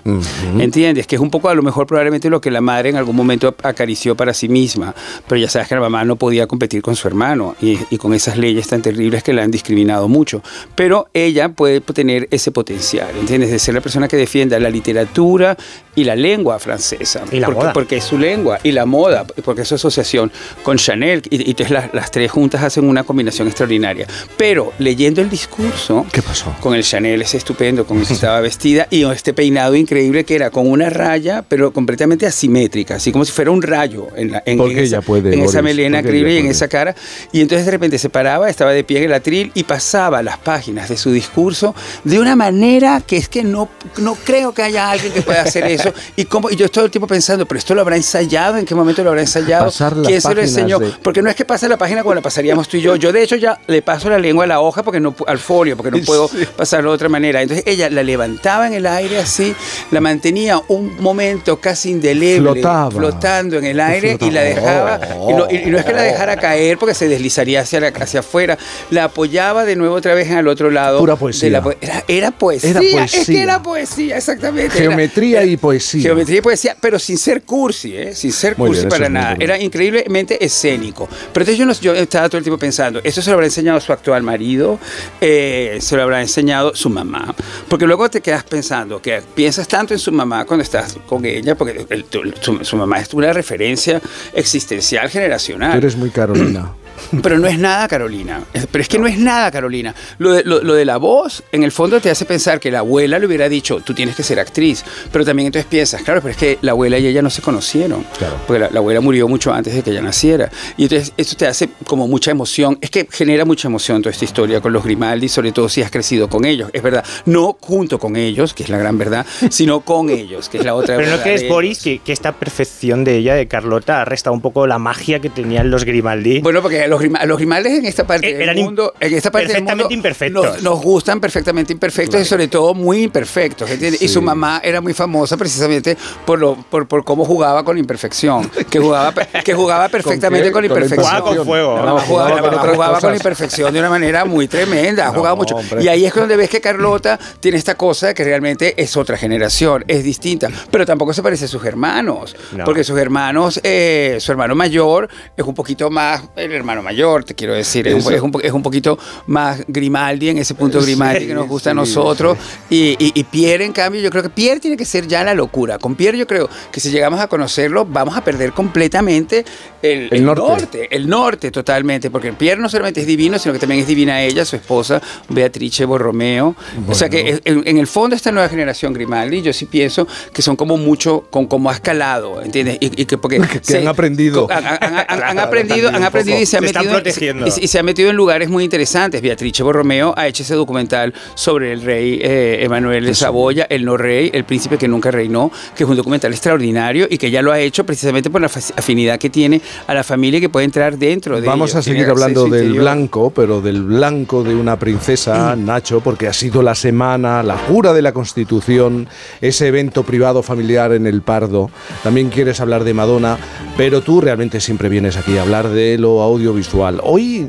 francés. ¿Entiendes? Que es un poco a lo mejor probablemente lo que la madre en algún momento acarició para sí misma, pero ya sabes que la mamá no podía competir con su hermano y, y con esas leyes tan terribles que la han discriminado mucho. Pero ella puede tener ese potencial, ¿entiendes? De ser la persona que defienda la literatura y la lengua francesa. Y la porque, moda. porque es su lengua y la moda, porque es su asociación con Chanel y, y entonces las, las tres juntas hacen una combinación extraordinaria. Pero leyendo el discurso, ¿Qué pasó? con el Chanel ese estupendo con <laughs> estaba vestida y este peinado increíble que era con una raya pero completamente asimétrica, así como si fuera un rayo en, la, en, Porque en esa, puede, en esa melena increíble y en esa cara y entonces de repente se paraba, estaba de pie en el atril y pasaba las páginas de su discurso de una manera que es que no, no creo que haya alguien que pueda hacer eso <laughs> y, como, y yo todo el tiempo pensando, pero esto lo habrá ensayado, ¿en qué momento lo habrá ensayado? Pasar las ¿Quién se lo enseñó? de- Porque no es que pase la página como la pasaríamos tú y yo. Yo, de hecho, ya le paso la lengua a la hoja porque no, al folio, porque no <laughs> puedo pasarlo de otra manera. Entonces, ella la levantaba en el aire así, la mantenía un momento casi indeleble, Flotaba. flotando en el aire y la dejaba. Y no, y- no es que la dejara caer porque se deslizaría hacia, la- hacia afuera, la apoyaba de nuevo otra vez en el otro lado. Pura poesía. de la po- era, era poesía. Era Es poesía. que era poesía, exactamente. Era- Geometría y poesía. Geometría y poesía, pero sin ser cursi, ¿eh? sin ser Muy cursi bien, para es nada. Era increíblemente escénico. Pero entonces yo, no- yo estaba todo el tiempo pensando, ¿eso se lo habrá enseñado su actual marido? Eh, ¿Se lo habrá enseñado su mamá? Porque luego te quedas pensando que piensas tanto en su mamá cuando estás con ella, porque el- tu- su, su mamá es una referencia existencial generacional. Tú eres muy Carolina. <clears throat> <laughs> Pero no es nada, Carolina. Pero es que no es nada, Carolina. Lo de, lo- lo de la voz, en el fondo te hace pensar que la abuela le hubiera dicho, tú tienes que ser actriz. Pero también entonces piensas, claro, pero es que la abuela y ella no se conocieron. Porque la, la abuela murió mucho antes de que ella naciera. Y entonces eso te hace como mucha emoción. Es que genera mucha emoción toda esta historia con los Grimaldi, sobre todo si has crecido con ellos. Es verdad. No junto con ellos, que es la gran verdad, <laughs> sino con ellos, que es la otra Pero no verdad crees, de Boris, que, que esta perfección de ella, de Carlota, ha restado un poco la magia que tenían los Grimaldi. Bueno, porque los, grima- los grimales en esta parte del eran im- mundo, en esta parte del mundo imperfectos. Nos, nos gustan perfectamente imperfectos y sobre todo muy imperfectos. Y su mamá era muy famosa precisamente por lo por, por cómo jugaba con la imperfección, que jugaba que jugaba perfectamente con la Con imperfección. Jugaba con fuego. Jugaba, jugaba otras jugaba con imperfección de una manera muy tremenda, ha jugado mucho. hombre. Y ahí es donde ves que Carlota tiene esta cosa de que realmente es otra generación, es distinta, pero tampoco se parece a sus hermanos, No. porque sus hermanos, eh, su hermano mayor es un poquito más, el hermano mayor, te quiero decir, es un, es un es un poquito más Grimaldi, en ese punto Sí, Grimaldi que nos gusta a sí, nosotros. Y, y- y Pierre, en cambio, yo creo que Pierre tiene que ser ya la locura. Con Pierre yo creo que si llegamos a conocerlo, vamos a perder completamente el, El el norte. norte. El norte totalmente, porque Pierre no solamente es divino, sino que también es divina ella, su esposa, Beatrice Borromeo. O sea que en, en el fondo esta nueva generación Grimaldi, yo sí pienso que son como mucho, con, como ha escalado, ¿entiendes? Y, y que porque <laughs> Que han aprendido. han, han- han- han Claro, aprendido, han aprendido y se Se están metido en- y- y se ha metido en lugares muy interesantes. Beatrice Borromeo ha hecho ese documental sobre el rey eh, Emanuel de Saboya, el no rey, el príncipe que nunca reinó, que es un documental extraordinario y que ya lo ha hecho precisamente por la afinidad que tiene a la familia que puede entrar dentro de Vamos ellos. a seguir hablando del interior. blanco, pero del blanco de una princesa, Nacho, porque ha sido la semana, la jura de la Constitución, ese evento privado familiar en el Pardo. También quieres hablar de Madonna, pero tú realmente siempre vienes aquí a hablar de lo audiovisual. Hoy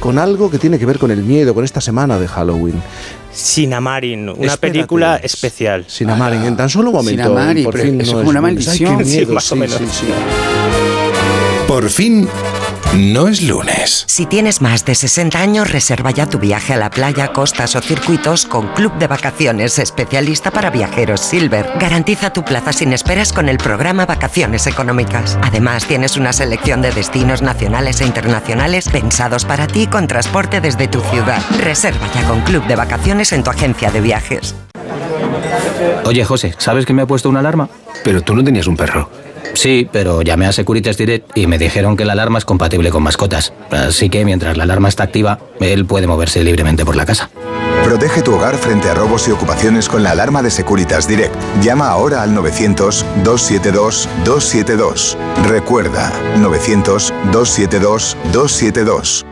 con algo que tiene que ver con el miedo, con esta semana de Halloween. Sinamarin, una Espérate. película especial. Sinamarin, en tan solo un momento. Sinamarin, por fin eso no es una. Ay, qué maldición. Sí, miedo, más o sí, menos. sí, sí. Por fin, no es lunes. Si tienes más de 60 años, reserva ya tu viaje a la playa, costas o circuitos con Club de Vacaciones especialista para viajeros Silver. Garantiza tu plaza sin esperas con el programa Vacaciones Económicas. Además, tienes una selección de destinos nacionales e internacionales pensados para ti con transporte desde tu ciudad. Reserva ya con Club de Vacaciones en tu agencia de viajes. Oye, José, ¿sabes que me ha puesto una alarma? Pero tú no tenías un perro. Sí, pero llamé a Securitas Direct y me dijeron que la alarma es compatible con mascotas. Así que mientras la alarma está activa, él puede moverse libremente por la casa. Protege tu hogar frente a robos y ocupaciones con la alarma de Securitas Direct. Llama ahora al 900-272-272. Recuerda, 900-272-272.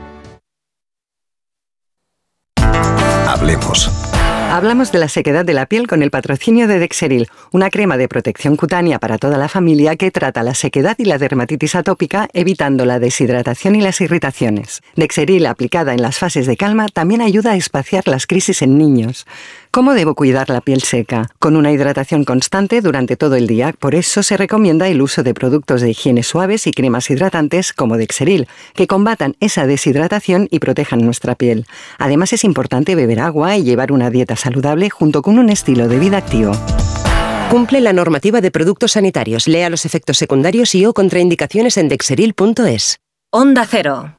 Hablemos. Hablamos de la sequedad de la piel con el patrocinio de Dexeril, una crema de protección cutánea para toda la familia que trata la sequedad y la dermatitis atópica, evitando la deshidratación y las irritaciones. Dexeril, aplicada en las fases de calma, también ayuda a espaciar las crisis en niños. ¿Cómo debo cuidar la piel seca? Con una hidratación constante durante todo el día. Por eso se recomienda el uso de productos de higiene suaves y cremas hidratantes como Dexeril, que combatan esa deshidratación y protejan nuestra piel. Además es importante beber agua y llevar una dieta saludable junto con un estilo de vida activo. Cumple la normativa de productos sanitarios. Lea los efectos secundarios y o contraindicaciones en dexeril.es. Onda Cero.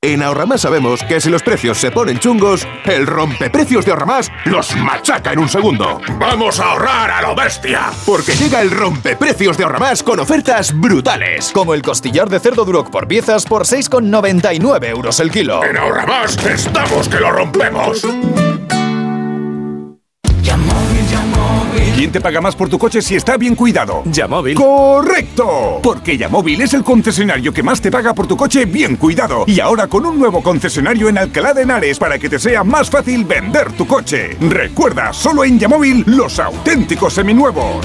En Ahorramás sabemos que si los precios se ponen chungos, el rompeprecios de Ahorramás los machaca en un segundo. ¡Vamos a ahorrar a lo bestia! Porque llega el rompeprecios de Ahorramás con ofertas brutales. Como el costillar de cerdo Duroc por piezas por 6,99 euros el kilo. En Ahorramás estamos que lo rompemos. ¿Quién te paga más por tu coche si está bien cuidado? Yamóvil. ¡Correcto! Porque Yamóvil es el concesionario que más te paga por tu coche bien cuidado. Y ahora con un nuevo concesionario en Alcalá de Henares para que te sea más fácil vender tu coche. Recuerda, solo en Yamóvil los auténticos seminuevos.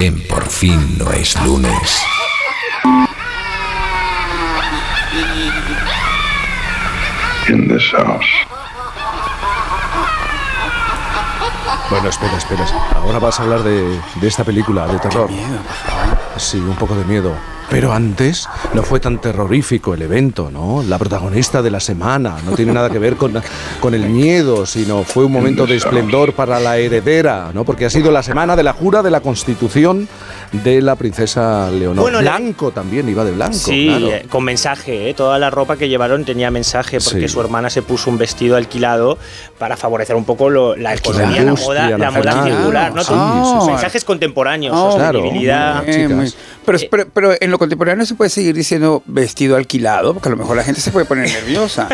En Por fin no es lunes. In this house. Bueno, espera, espera. Ahora vas a hablar de, de esta película de terror. Sí, un poco de miedo. Pero antes no fue tan terrorífico el evento, ¿no? La protagonista de la semana no tiene nada que ver con, con el miedo, sino fue un momento de esplendor para la heredera, ¿no? Porque ha sido la semana de la jura de la Constitución de la princesa Leonor. Bueno, la- blanco también, iba de blanco. Sí, claro. eh, con mensaje, ¿eh? toda la ropa que llevaron tenía mensaje porque Sí. su hermana se puso un vestido alquilado para favorecer un poco lo- la economía, la moda, la moda nacional. circular, ¿no? Sí, Todo- sí, sí. Mensajes contemporáneos, Oh, sostenibilidad. bien, muy- Pero, pero, pero en lo contemporáneo se puede seguir diciendo vestido alquilado, porque a lo mejor la gente se puede poner nerviosa.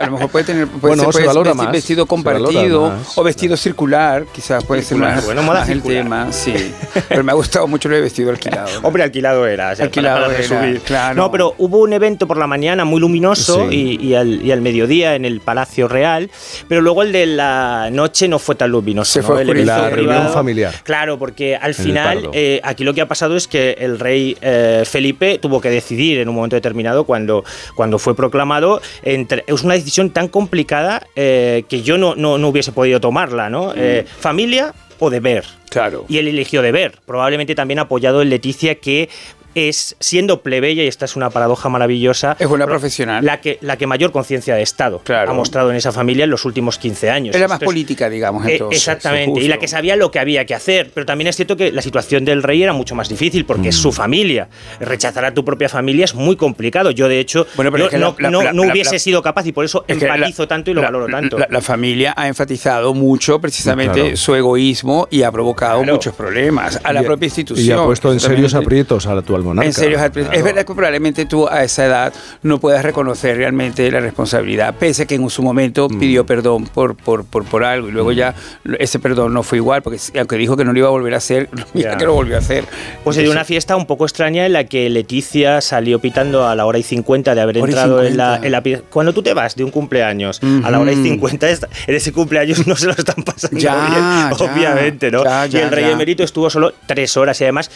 A lo mejor puede tener puede Bueno, ser- se puede valora vestir más, vestido se valora compartido más, o vestido circular, quizás puede Circular, ser más, bueno, moda más el circular. tema. Sí, <laughs> pero me ha gustado mucho lo de vestido alquilado. <laughs> Hombre, alquilado era. o sea, Alquilado para- para era, resumir. claro. No, pero hubo un evento por la mañana muy luminoso Sí. y, y al, y al mediodía en el Palacio Real, pero luego el de la noche no fue tan luminoso. Se ¿no? fue El La reunión privado. familiar. Claro, porque al final eh, aquí lo que ha pasado es que el rey eh, Felipe tuvo que decidir en un momento determinado cuando, cuando fue proclamado. Entre, es una decisión tan complicada eh, que yo no, no, no hubiese podido tomarla, ¿no? Eh, familia o deber. Claro. Y él eligió deber, probablemente también apoyado en Leticia, que es, siendo plebeya, y esta es una paradoja maravillosa, es una profesional. La que, la que mayor conciencia de Estado ha mostrado en esa familia en los últimos 15 años. Es la más política, digamos, eh, entonces. exactamente, y la que sabía lo que había que hacer. Pero también es cierto que la situación del rey era mucho más difícil porque es su familia. Rechazar a tu propia familia es muy complicado. Yo, de hecho, Bueno, pero yo es que no, la- la- no- la- no la- hubiese la- sido capaz y por eso Es la- empatizo tanto y lo la- valoro tanto. La, la familia ha enfatizado mucho precisamente Claro. su egoísmo y ha provocado muchos problemas a la Y- propia institución. Y ha puesto en serios aprietos al monarca. En serio, es Claro. verdad que probablemente tú a esa edad no puedas reconocer realmente la responsabilidad, pese a que en su momento Mm. pidió perdón por, por, por, por algo y luego ya ese perdón no fue igual, porque aunque dijo que no lo iba a volver a hacer, <laughs> mira Ya. que lo volvió a hacer. Pues se dio una fiesta un poco extraña en la que Leticia salió pitando a la hora y 50 de haber entrado en la, 50. en la Cuando tú te vas de un cumpleaños a la hora y 50, esta- en ese cumpleaños no se lo están pasando Ya, bien, ya, obviamente, ¿no? ya, ya, y el rey ya. emérito estuvo solo tres horas y además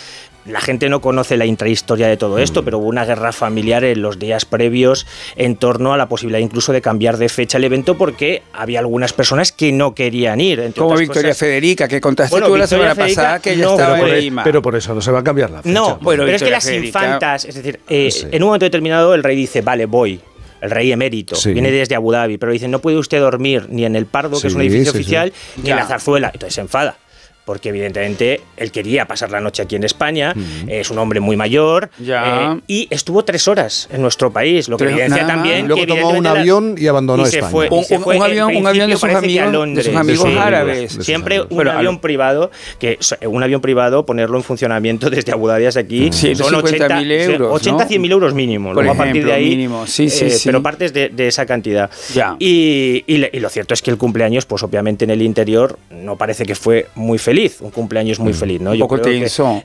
la gente no conoce la intrahistoria de todo Mm. esto, pero hubo una guerra familiar en los días previos en torno a la posibilidad incluso de cambiar de fecha el evento porque había algunas personas que no querían ir. Como Victoria cosas. Federica, que contaste Bueno, tú la semana Federica pasada que ella no estaba Pero, Lima. pero por eso no se va a cambiar la fecha. No, Bueno, pero es que las Federica- infantas, es decir, eh, Sí. en un momento determinado el rey dice, vale, voy. El rey emérito, Sí. viene desde Abu Dhabi, pero dice, no puede usted dormir ni en el Pardo, que es un edificio sí, sí. oficial, ni Ya. en la zarzuela. Entonces se enfada. Porque evidentemente él quería pasar la noche aquí en España, es un hombre muy mayor Ya. eh, y estuvo tres horas en nuestro país, lo que Tres- evidencia también Luego que tomó un evidentemente la- avión y abandonó y se España. fue- y Un- se fue, un avión- un avión de sus amigos- de sus amigos árabes. De sus Siempre amigos. un Pero avión privado, que un avión privado, ponerlo en funcionamiento desde Abu Dhabi hasta aquí, son 150.000 80, euros, 80 ¿no? 100 mil euros mínimo. Por Luego a partir de ejemplo, ahí, mínimo. Sí, sí, eh, sí. pero partes de, de esa cantidad. Ya. Y, y y lo cierto es que el cumpleaños, pues obviamente en el interior, no parece que fue muy feliz. Un cumpleaños muy feliz, ¿no? Un Yo poco creo que.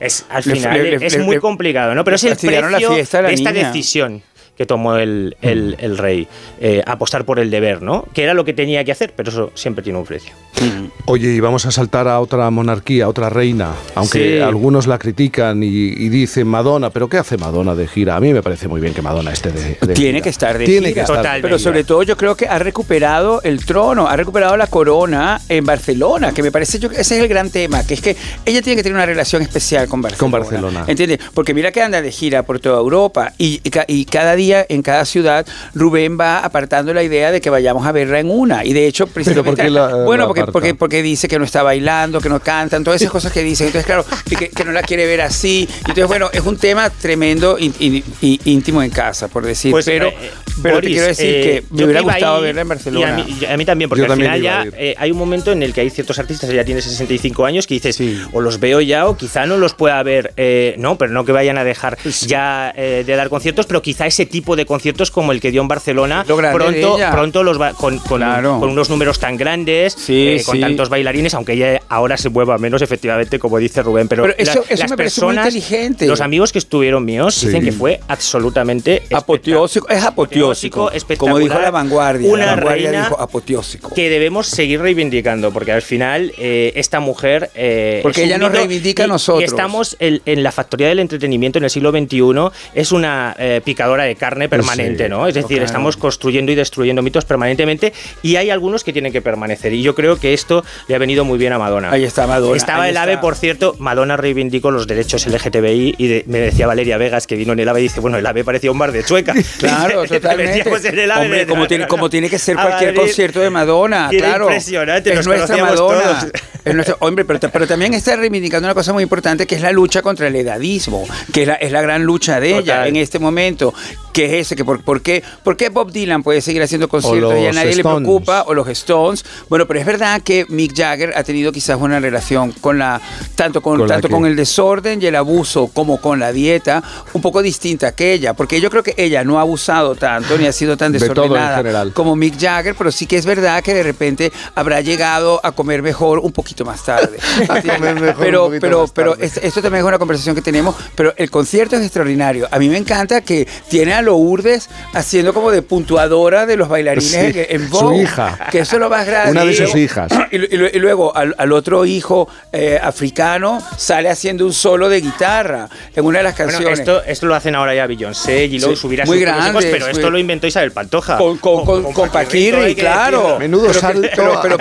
Es, al Le- final le- le- es le- muy complicado, ¿no? Pero es el precio la de esta niña. decisión que tomó el, el- el rey, eh, apostar por el deber, ¿no? Que era lo que tenía que hacer, pero eso siempre tiene un precio. Oye, y vamos a saltar a otra monarquía, a otra reina, aunque Sí. algunos la critican y, y dicen Madonna, pero ¿qué hace Madonna de gira? A mí me parece muy bien que Madonna esté de, de Tiene gira. que estar de Tiene gira. que estar de Totalmente. Pero sobre todo yo creo que ha recuperado el trono, ha recuperado la corona en Barcelona, que me parece yo que ese es el gran tema, que es que ella tiene que tener una relación especial con Barcelona. Con Barcelona. ¿Entiendes? Porque mira que anda de gira por toda Europa y, y y cada día en cada ciudad Rubén va apartando la idea de que vayamos a verla en una. Y de hecho, precisamente, ¿por qué la- bueno, la porque, porque, porque dice que no está bailando, que no cantan, todas esas cosas que dicen. Entonces, claro, y que, que no la quiere ver así. Entonces, bueno, es un tema tremendo in- in- in- íntimo en casa, por decir. Pues, pero eh, pero te Boris, quiero decir eh, que me hubiera gustado ahí, verla en Barcelona. Y a, mí, a mí también, porque Yo al también final ya eh, hay un momento en el que hay ciertos artistas que ya tienen 65 años que dices, o los veo ya o quizá no los pueda ver, eh, no, pero no que vayan a dejar ya eh, de dar conciertos, pero quizá ese tipo de conciertos como el que dio en Barcelona, pronto, ella. pronto los va, con, con- Claro. con unos números tan grandes, Sí, eh, con sí. tantos bailarines, aunque ella ahora se mueva menos, efectivamente, como dice Rubén, pero, Pero eso- eso las me parece muy personas, inteligente. los amigos que estuvieron míos Sí. dicen que fue absolutamente apoteósico, es apoteósico. espectacular. Como dijo la vanguardia. Una la vanguardia reina dijo apoteósico. que debemos seguir reivindicando, porque al final eh, esta mujer... eh, Porque ella nos reivindica a nosotros. Y estamos en, en la factoría del entretenimiento en el siglo XXI, es una eh, picadora de carne permanente, Sí, ¿no? Es decir, estamos construyendo y destruyendo mitos permanentemente y hay algunos que tienen que permanecer. Y yo creo que esto le ha venido muy bien a Madonna. Ahí está Madonna. Estaba ahí el está. AVE, por cierto, Madonna reivindicó los derechos LGTBI y de- me decía Valeria Vegas que vino en el AVE y dice, bueno, el AVE parecía un bar de chueca. <laughs> Claro, <laughs> Dice, totalmente. en el AVE Hombre, como tiene, como tiene que ser cualquier Madrid. concierto de Madonna, <laughs> claro. impresionante, es nuestra Madonna. Es nuestra- hombre, pero, pero también está reivindicando una cosa muy importante que es la lucha contra el edadismo, que es la, es la gran lucha de ella Total. en este momento, que es ese, que por, por, qué, ¿por qué Bob Dylan puede seguir haciendo conciertos y a nadie le preocupa? O los Stones. Bueno, pero es verdad que Mick Jagger ha tenido quizás una relación con la, tanto con, ¿Con la tanto con el desorden y el abuso como con la dieta, un poco distinta que ella, porque yo creo que ella no ha abusado tanto ni ha sido tan desordenada como Mick Jagger, pero sí que es verdad que de repente habrá llegado a comer mejor un poquito más tarde. <laughs> mejor pero pero, más pero es- esto también es una conversación que tenemos, pero el concierto es extraordinario. A mí me encanta que tiene a Lourdes haciendo como de puntuadora de los bailarines Sí, en, en su Vogue, hija. Que eso es lo más grande. Una de sus hijas. Y, y y luego al, al otro hijo eh, africano sale haciendo un solo de guitarra en una de las Bueno, canciones. esto, esto lo hacen ahora ya Beyoncé y luego Sí, subirá muy sus hijos, pero muy- esto lo inventó Isabel Pantoja. con, con, con, con Paquirri, hay que claro. decirlo. Menudo pero, salto pero, pero,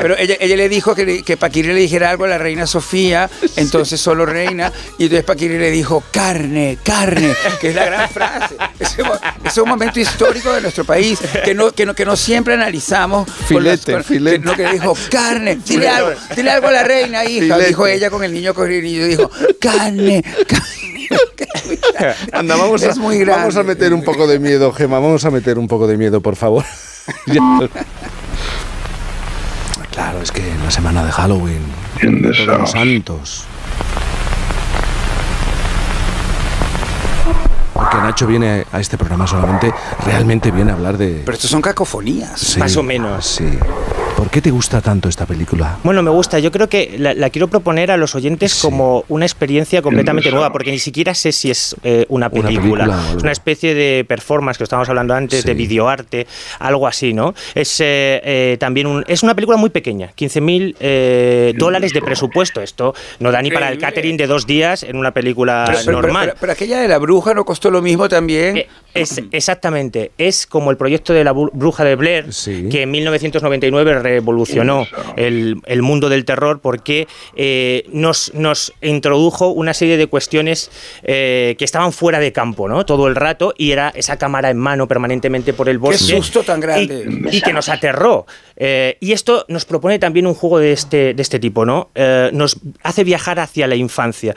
pero- ella, ella le dijo que, que Paquirri le dijera algo a la reina Sofía, entonces solo reina, y entonces Paquirri le dijo carne, carne, que es la gran frase. Ese, es un momento histórico de nuestro país que no, que no, que no siempre analizamos. con las- Filete, con- filete. Que, no, que dijo carne, dile algo, dile algo a la reina, hija, Filete. dijo ella con el niño corriendo y dijo carne, carne. Anda, vamos a, Es muy grande. vamos a meter un poco de miedo, Gema. Vamos a meter un poco de miedo, por favor. <laughs> Claro, es que la semana de Halloween, todos los santos. Porque Nacho viene a este programa solamente, realmente viene a hablar de... Pero estos son cacofonías. Sí, Más o menos. Sí. ¿Por qué te gusta tanto esta película? Bueno, me gusta. Yo creo que la, la quiero proponer a los oyentes como una experiencia completamente nueva, porque ni siquiera sé si es eh, una Una película. algo. es una especie de performance que estábamos hablando antes, de videoarte, algo así, ¿no? Es eh, eh, también un, es una película muy pequeña, 15.000 eh, dólares de presupuesto. Esto no da ni para el catering de dos días en una película Pero, pero- normal. pero- pero aquella de la bruja no costó lo mismo también. Eh, Es, exactamente, es como el proyecto de la bru- bruja de Blair, que en 1999 revolucionó el, el mundo del terror porque eh, nos, nos introdujo una serie de cuestiones eh, que estaban fuera de campo, ¿no? Todo el rato, y era esa cámara en mano permanentemente por el Qué bosque. susto tan grande. Y, y que nos aterró. Eh, y esto nos propone también un juego de este, de este tipo, ¿no? Eh, nos hace viajar hacia la infancia.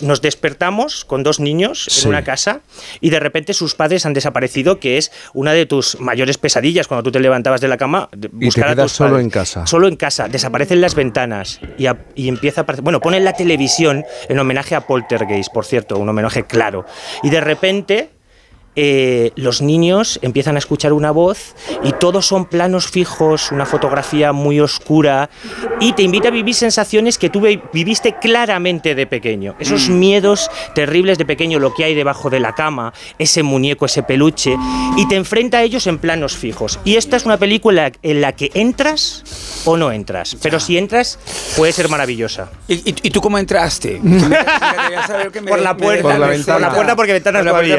Nos despertamos con dos niños Sí. en una casa y de repente sus padres han desaparecido, que es una de tus mayores pesadillas cuando tú te levantabas de la cama. buscar a tus solo padres. en casa. Solo en casa. Desaparecen las ventanas y, a- y empieza a aparecer. Bueno, ponen la televisión en homenaje a Poltergeist, por cierto, un homenaje claro. Y de repente. Eh, los niños empiezan a escuchar una voz y todos son planos fijos, una fotografía muy oscura y te invita a vivir sensaciones que tú vi- viviste claramente de pequeño. Esos miedos terribles de pequeño, lo que hay debajo de la cama, ese muñeco, ese peluche, y te enfrenta a ellos en planos fijos. Y esta es una película en la que entras o no entras, pero si entras puede ser maravillosa. ¿Y, y- y tú cómo entraste? <laughs> Por la puerta, por la ventana. Por la puerta, porque ventanas Por la no había.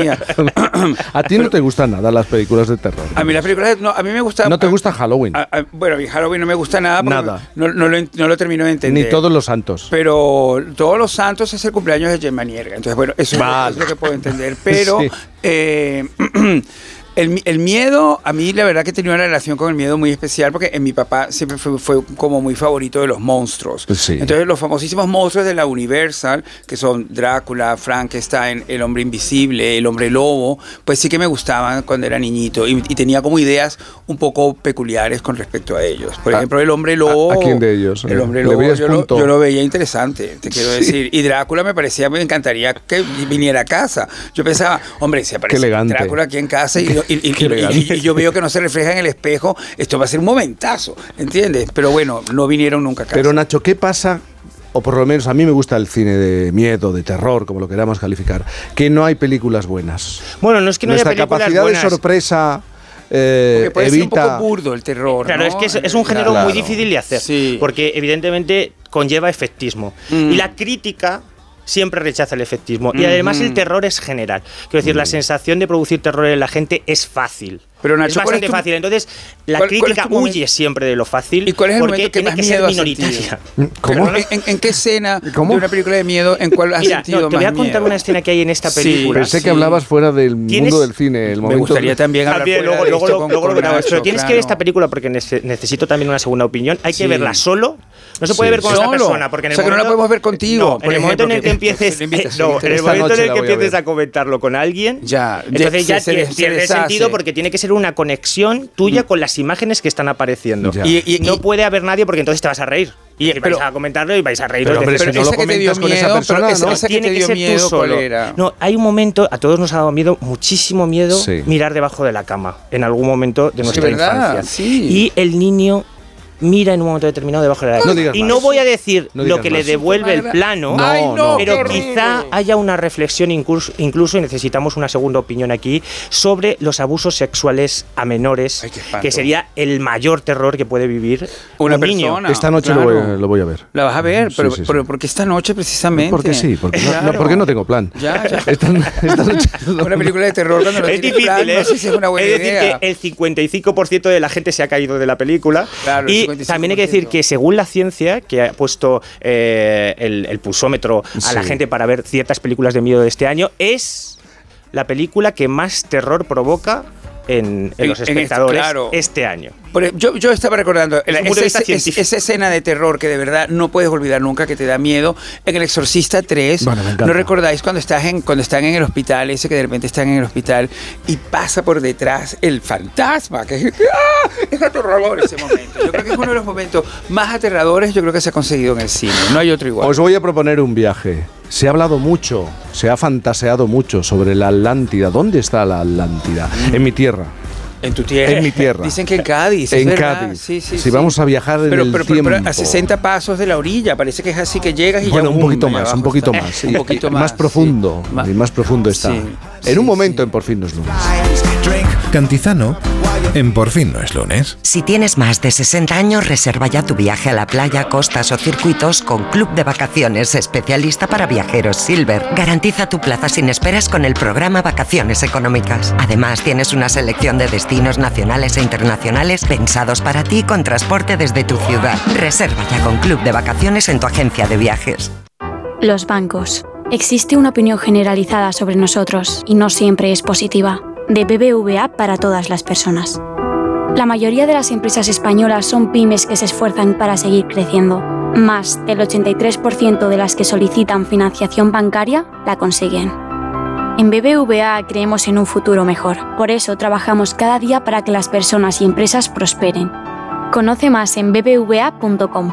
<coughs> A ti no te gustan nada las películas de terror. A mí las películas, no, a mí me gusta... No te gusta Halloween. a- a- bueno, a mí Halloween no me gusta nada. porque Nada. No, no lo, en- no lo termino de entender. Ni todos los santos. Pero todos los santos es el cumpleaños de Gemma Nierga. Entonces, bueno, eso es es lo que puedo entender. Pero <laughs> Sí. eh, el, el miedo, a mí la verdad que tenía una relación con el miedo muy especial porque en mi papá siempre fue, fue como muy favorito de los monstruos. Sí. Entonces, los famosísimos monstruos de la Universal, que son Drácula, Frankenstein, el hombre invisible, el hombre lobo, pues sí que me gustaban cuando era niñito y, y tenía como ideas un poco peculiares con respecto a ellos. Por ¿A- ejemplo, el hombre lobo. a quién de ellos? El hombre ¿Le lobo. Yo lo, yo lo veía interesante, te quiero decir. Y Drácula me parecía, me encantaría que viniera a casa. Yo pensaba, hombre, si aparece. Drácula aquí en casa y, y- y- y- elegante. y- y yo veo que no se refleja en el espejo, esto va a ser un momentazo, ¿entiendes? Pero bueno, no vinieron nunca a casa. Pero Nacho, ¿qué pasa? O por lo menos a mí me gusta el cine de miedo, de terror, como lo queramos calificar, que no hay películas buenas. Bueno, no es que no haya Nuestra películas capacidad buenas. de sorpresa eh, Porque puede ser un evita... poco burdo el terror. Claro, ¿no? es que es, es un género Claro. muy difícil de hacer, porque evidentemente conlleva efectismo. Mm. Y la crítica siempre rechaza el efectismo. Y Mm, además mm. el terror es general. Quiero decir, la sensación de producir terror en la gente es fácil. Pero, Nacho, es ¿cuál bastante es tu- fácil. Entonces, la cuál- cuál crítica momento? huye siempre de lo fácil ¿Y cuál es el porque momento que tiene más que ser miedo has minoritaria. ¿Cómo? ¿En, en- en qué escena ¿Cómo? de una película de miedo en cuál has Mira, sentido no, te voy a contar miedo? una escena que hay en esta Sí, película. Pensé sí. que hablabas fuera del ¿Tienes- mundo del cine. El Me momento gustaría también hablar También, fuera luego, de luego, esto lo- con- luego lo con. Nacho, Pero tienes que ver claro. esta película porque nece- necesito también una segunda opinión. Hay que Sí. verla solo. No se puede Sí. ver con otra persona. Porque en el O sea, que no la momento- podemos ver contigo, No, en el momento en el que empieces, <laughs> no, en el momento en el que a empieces a comentarlo con alguien, Ya, entonces ya se- se- tiene- se pierde deshace. sentido porque tiene que ser una conexión tuya con las imágenes que están apareciendo. Ya. Y- y- no y- puede haber nadie porque entonces te vas a reír. Y, vais pero- a comentarlo y vais a reír. Pero, hombre, si no lo comentas con esa persona, esa- ¿no? esa tiene te que ser miedo, tú ¿cuál solo. No, hay un momento, a todos nos ha dado miedo, muchísimo miedo, Sí. mirar debajo de la cama en algún momento de nuestra infancia. Sí. Y el niño mira en un momento determinado debajo de la No Y más. no voy a decir No lo que le devuelve el plano, No, Ay, no, pero quizá haya una reflexión incluso, incluso, y necesitamos una segunda opinión aquí, sobre los abusos sexuales a menores, que sería el mayor terror que puede vivir Una un niño. persona. Esta noche claro. lo, voy a, lo voy a ver. La vas a ver, Sí, pero, sí, sí. pero porque esta noche precisamente. Porque sí, porque no, porque no tengo plan. Ya, ya. <laughs> Esta, esta noche <laughs> Una película de terror cuando no es difícil, plan, ¿eh? no sé si es una buena es decir, idea. que el 55% de la gente se ha caído de la película. Claro, el y 55%. también hay que decir que según la ciencia, que ha puesto eh, el, el pulsómetro a la gente para ver ciertas películas de miedo de este año, es la película que más terror provoca en, en En- los en este- espectadores claro. este año. Yo, yo estaba recordando de esa, esa- esa escena de terror que de verdad no puedes olvidar nunca, que te da miedo. En El Exorcista 3, Bueno. ¿no recordáis cuando, estás en, cuando están en el hospital, ese que de repente están en el hospital y pasa por detrás el fantasma? Que es, ¡ah! es aterrador ese momento. Yo creo que es uno de los momentos más aterradores yo creo que se ha conseguido en el cine. No hay otro igual. Os voy a proponer un viaje. Se ha hablado mucho, se ha fantaseado mucho sobre la Atlántida. ¿Dónde está la Atlántida? En mi tierra. En tu tierra. En mi tierra. <laughs> Dicen que en Cádiz. En. Cádiz. Sí, sí, Si sí. vamos a viajar en pero, el pero, pero- pero tiempo. a 60 pasos de la orilla. Parece que es así que llegas y Bueno, ya un poquito más, un poquito está. más. <laughs> Un poquito más. más profundo. Y más profundo está. En un momento en Por fin no es lunes. Cantizano, en Por fin no es lunes. Si tienes más de 60 años, reserva ya tu viaje a la playa, costas o circuitos con Club de Vacaciones especialista para viajeros Silver. Garantiza tu plaza sin esperas con el programa Vacaciones Económicas. Además, tienes una selección de destinos nacionales e internacionales pensados para ti con transporte desde tu ciudad. Reserva ya con Club de Vacaciones en tu agencia de viajes. Los bancos. Existe una opinión generalizada sobre nosotros y no siempre es positiva. De BBVA para todas las personas. La mayoría de las empresas españolas son pymes que se esfuerzan para seguir creciendo. Más del 83% de las que solicitan financiación bancaria la consiguen. En BBVA creemos en un futuro mejor. Por eso trabajamos cada día para que las personas y empresas prosperen. Conoce más en bbva.com.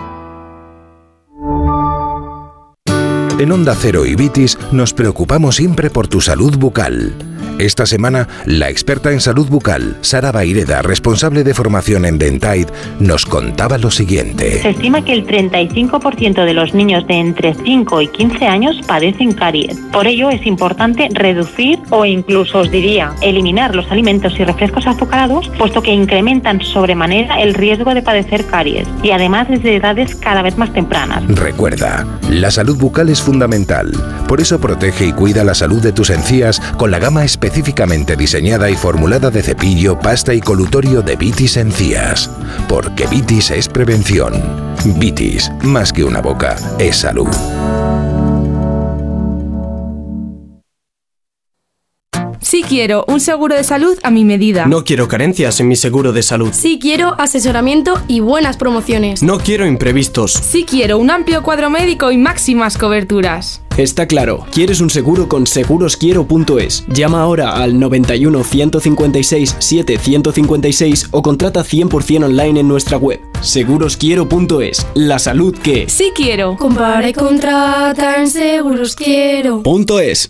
En Onda Cero y Vitis nos preocupamos siempre por tu salud bucal. Esta semana, la experta en salud bucal, Sara Baireda, responsable de formación en Dentaid, nos contaba lo siguiente. Se estima que el 35% de los niños de entre 5 y 15 años padecen caries. Por ello es importante reducir o incluso os diría eliminar los alimentos y refrescos azucarados, puesto que incrementan sobremanera el riesgo de padecer caries y además desde edades cada vez más tempranas. Recuerda, la salud bucal es fundamental. Por eso protege y cuida la salud de tus encías con la gama específicamente diseñada y formulada de cepillo, pasta y colutorio de Vitis Encías. Porque Vitis es prevención. Vitis, más que una boca, es salud. Sí quiero un seguro de salud a mi medida. No quiero carencias en mi seguro de salud. Sí quiero asesoramiento y buenas promociones. No quiero imprevistos. Sí quiero un amplio cuadro médico y máximas coberturas. Está claro, quieres un seguro con segurosquiero.es. Llama ahora al 91 156 7156 o contrata 100% online en nuestra web. Segurosquiero.es. La salud que Sí quiero. Compara y contrata en seguros quiero. Punto es.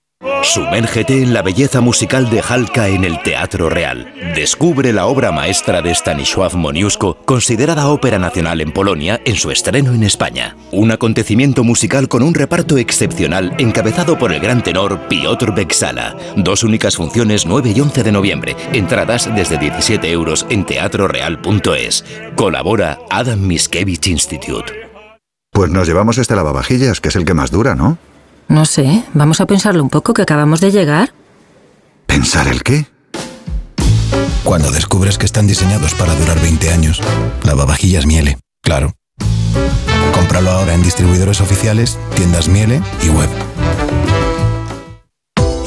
Sumérgete en la belleza musical de Halka en el Teatro Real. Descubre la obra maestra de Stanisław Moniuszko, considerada ópera nacional en Polonia, en su estreno en España. Un acontecimiento musical con un reparto excepcional encabezado por el gran tenor Piotr Beksala. Dos únicas funciones 9 y 11 de noviembre. Entradas desde 17 euros en teatroreal.es. Colabora Adam Miskevich Institute. Pues nos llevamos este lavavajillas, que es el que más dura, ¿no? No sé, vamos a pensarlo un poco que acabamos de llegar. ¿Pensar el qué? Cuando descubres que están diseñados para durar 20 años, lavavajillas Miele, claro. Cómpralo ahora en distribuidores oficiales, tiendas Miele y web.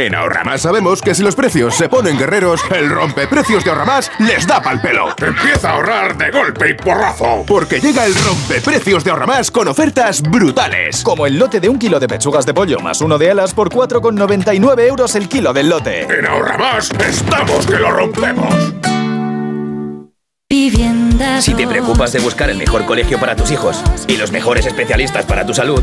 En Ahorramás sabemos que si los precios se ponen guerreros, el rompeprecios de Ahorramás les da pal pelo. Empieza a ahorrar de golpe y porrazo. Porque llega el rompeprecios de Ahorramás con ofertas brutales. Como el lote de un kilo de pechugas de pollo más uno de alas por 4,99 euros el kilo del lote. En Ahorramás estamos que lo rompemos. Si te preocupas de buscar el mejor colegio para tus hijos y los mejores especialistas para tu salud,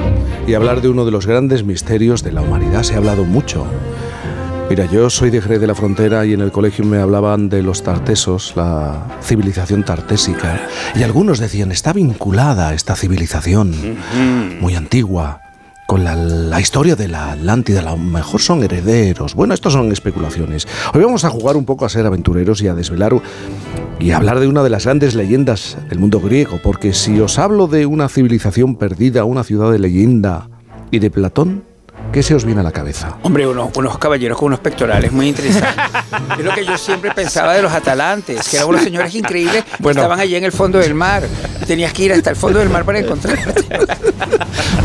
Y hablar de uno de los grandes misterios de la humanidad. Se ha hablado mucho. Mira, yo soy de Jerez de la Frontera y en el colegio me hablaban de los tartesos, la civilización tartésica. Y algunos decían, está vinculada esta civilización muy antigua con la, la historia de la Atlántida. A lo mejor son herederos. Bueno, estos son especulaciones. Hoy vamos a jugar un poco a ser aventureros y a desvelar y hablar de una de las grandes leyendas del mundo griego, porque si os hablo de una civilización perdida, una ciudad de leyenda y de Platón, ¿qué se os viene a la cabeza? Hombre, unos, unos caballeros con unos pectorales muy interesantes. <laughs> es lo que yo siempre pensaba de los atalantes, que eran unos señores increíbles que Bueno. estaban allí en el fondo del mar. Tenías que ir hasta el fondo del mar para encontrarlos.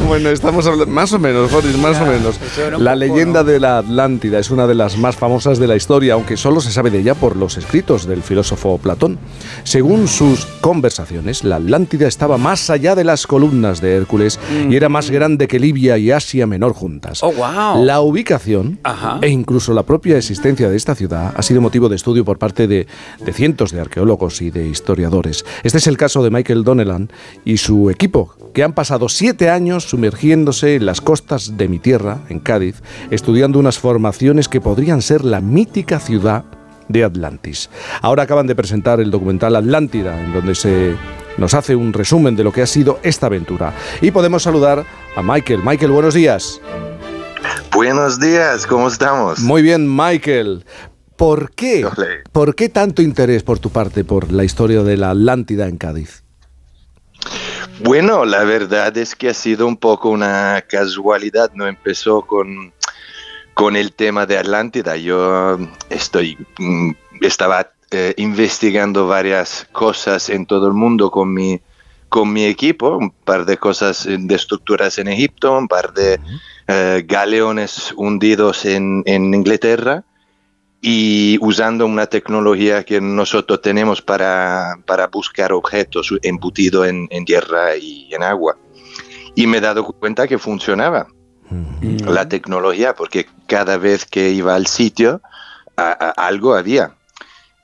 Bueno, estamos hablando, más o menos, Boris, más o menos. La leyenda de la Atlántida es una de las más famosas de la historia, aunque solo se sabe de ella por los escritos del filósofo Platón. Según sus conversaciones, la Atlántida estaba más allá de las columnas de Hércules y era más grande que Libia y Asia Menor juntas. Oh, wow. La ubicación Ajá. e incluso la propia existencia de esta ciudad ha sido motivo de estudio por parte de, de cientos de arqueólogos y de historiadores. Este es el caso de Michael Donnellan y su equipo, que han pasado siete años sumergiéndose en las costas de mi tierra, en Cádiz, estudiando unas formaciones que podrían ser la mítica ciudad de Atlantis. Ahora acaban de presentar el documental Atlántida, en donde se nos hace un resumen de lo que ha sido esta aventura. Y podemos saludar a Michael. Michael, buenos días. Buenos días, ¿cómo estamos? Muy bien, Michael. ¿Por qué? ¿Por qué tanto interés por tu parte por la historia de la Atlántida en Cádiz? Bueno, la verdad es que ha sido un poco una casualidad, no empezó con, con el tema de Atlántida. Yo estoy, mm, estaba eh, investigando varias cosas en todo el mundo con mi, con mi equipo, un par de cosas eh, de estructuras en Egipto, un par de eh, galeones hundidos en, en Inglaterra y usando una tecnología que nosotros tenemos para, para buscar objetos embutidos en, en tierra y en agua. Y me he dado cuenta que funcionaba la tecnología, porque cada vez que iba al sitio, a- a- algo había.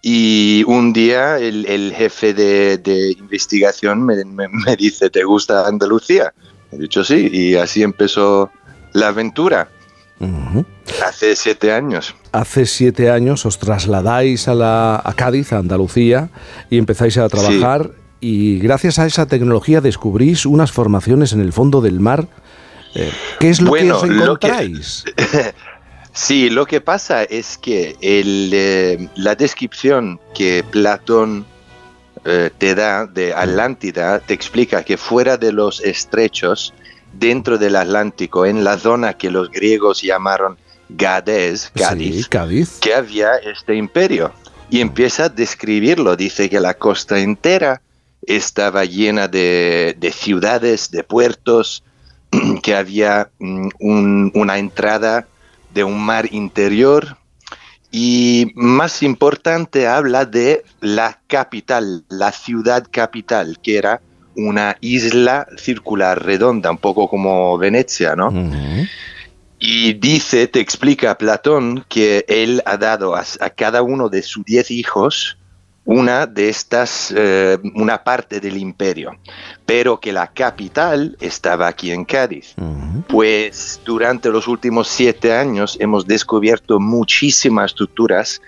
Y un día el, el jefe de, de investigación me, me- me dice, ¿te gusta Andalucía? He dicho sí, y así empezó la aventura, hace siete años. Hace siete años os trasladáis a, la, a Cádiz, a Andalucía, y empezáis a trabajar. Y gracias a esa tecnología descubrís unas formaciones en el fondo del mar. Eh, ¿Qué es lo Bueno, que os lo que- encontráis? <laughs> Sí, lo que pasa es que el, eh, la descripción que Platón eh, te da de Atlántida te explica que fuera de los estrechos, dentro del Atlántico, en la zona que los griegos llamaron Gades, Cádiz, Sí, Cádiz. que había este imperio. Y empieza a describirlo. Dice que la costa entera estaba llena de, de ciudades, de puertos, <clears throat> que había mm, un- una entrada de un mar interior Y más importante, habla de la capital, la ciudad capital, que era una isla circular redonda, un poco como Venecia, ¿no? Y dice, te explica Platón que él ha dado a, a cada uno de sus diez hijos una de estas, eh, una parte del imperio, pero que la capital estaba aquí en Cádiz. Pues durante los últimos siete años hemos descubierto muchísimas estructuras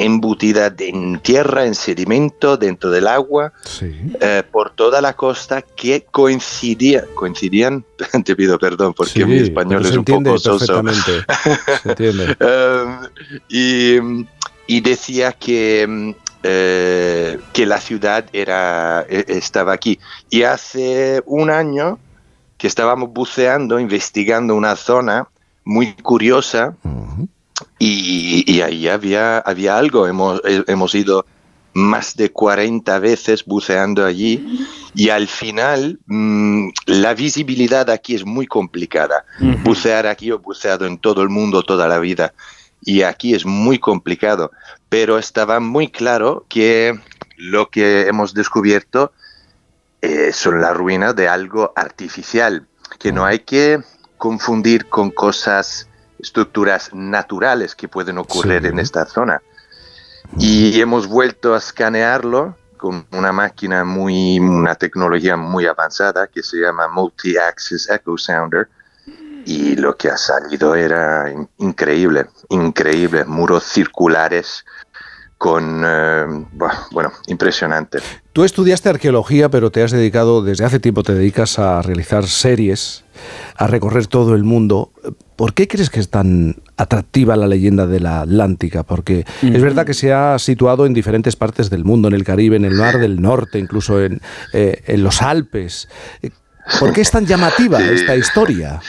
embutidas en tierra, en sedimento, dentro del agua, eh, por toda la costa que coincidían, coincidían, <laughs> te pido perdón porque Sí, mi español es un poco soso. Se entiende. Um, <laughs> y, y decía que, mm, eh, que la ciudad era, e- estaba aquí. Y hace un año que estábamos buceando, investigando una zona muy curiosa y, y ahí había, había algo. Hemos, eh, hemos ido más de 40 veces buceando allí y al final mm, la visibilidad aquí es muy complicada. Bucear aquí, yo he buceado en todo el mundo toda la vida y aquí es muy complicado, pero estaba muy claro que lo que hemos descubierto eh, son las ruinas de algo artificial, que no hay que confundir con cosas, estructuras naturales que pueden ocurrir en esta zona. Y hemos vuelto a escanearlo con una máquina muy, una tecnología muy avanzada que se llama Multi-Axis Echo Sounder. Y lo que ha salido era in- increíble, increíble. Muros circulares con, eh, bueno, impresionante. Tú estudiaste arqueología, pero te has dedicado, desde hace tiempo te dedicas a realizar series, a recorrer todo el mundo. ¿Por qué crees que es tan atractiva la leyenda de la Atlántica? Porque es verdad que se ha situado en diferentes partes del mundo, en el Caribe, en el Mar del Norte, incluso en, eh, en los Alpes. ¿Por qué es tan llamativa Sí. esta historia?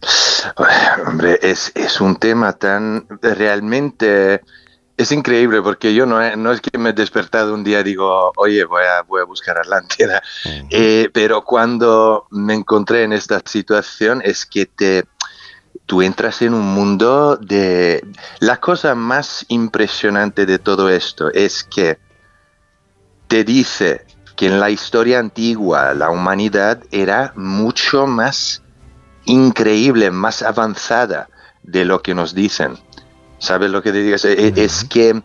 <sighs> Hombre, es, es un tema tan realmente... Es increíble porque yo no, es que me he despertado un día y digo, oye, voy a, voy a buscar Atlántida. Eh, pero cuando me encontré en esta situación es que te, tú entras en un mundo de... La cosa más impresionante de todo esto es que te dice que en la historia antigua la humanidad era mucho más increíble, más avanzada de lo que nos dicen. ¿Sabes lo que te digo? Es, es que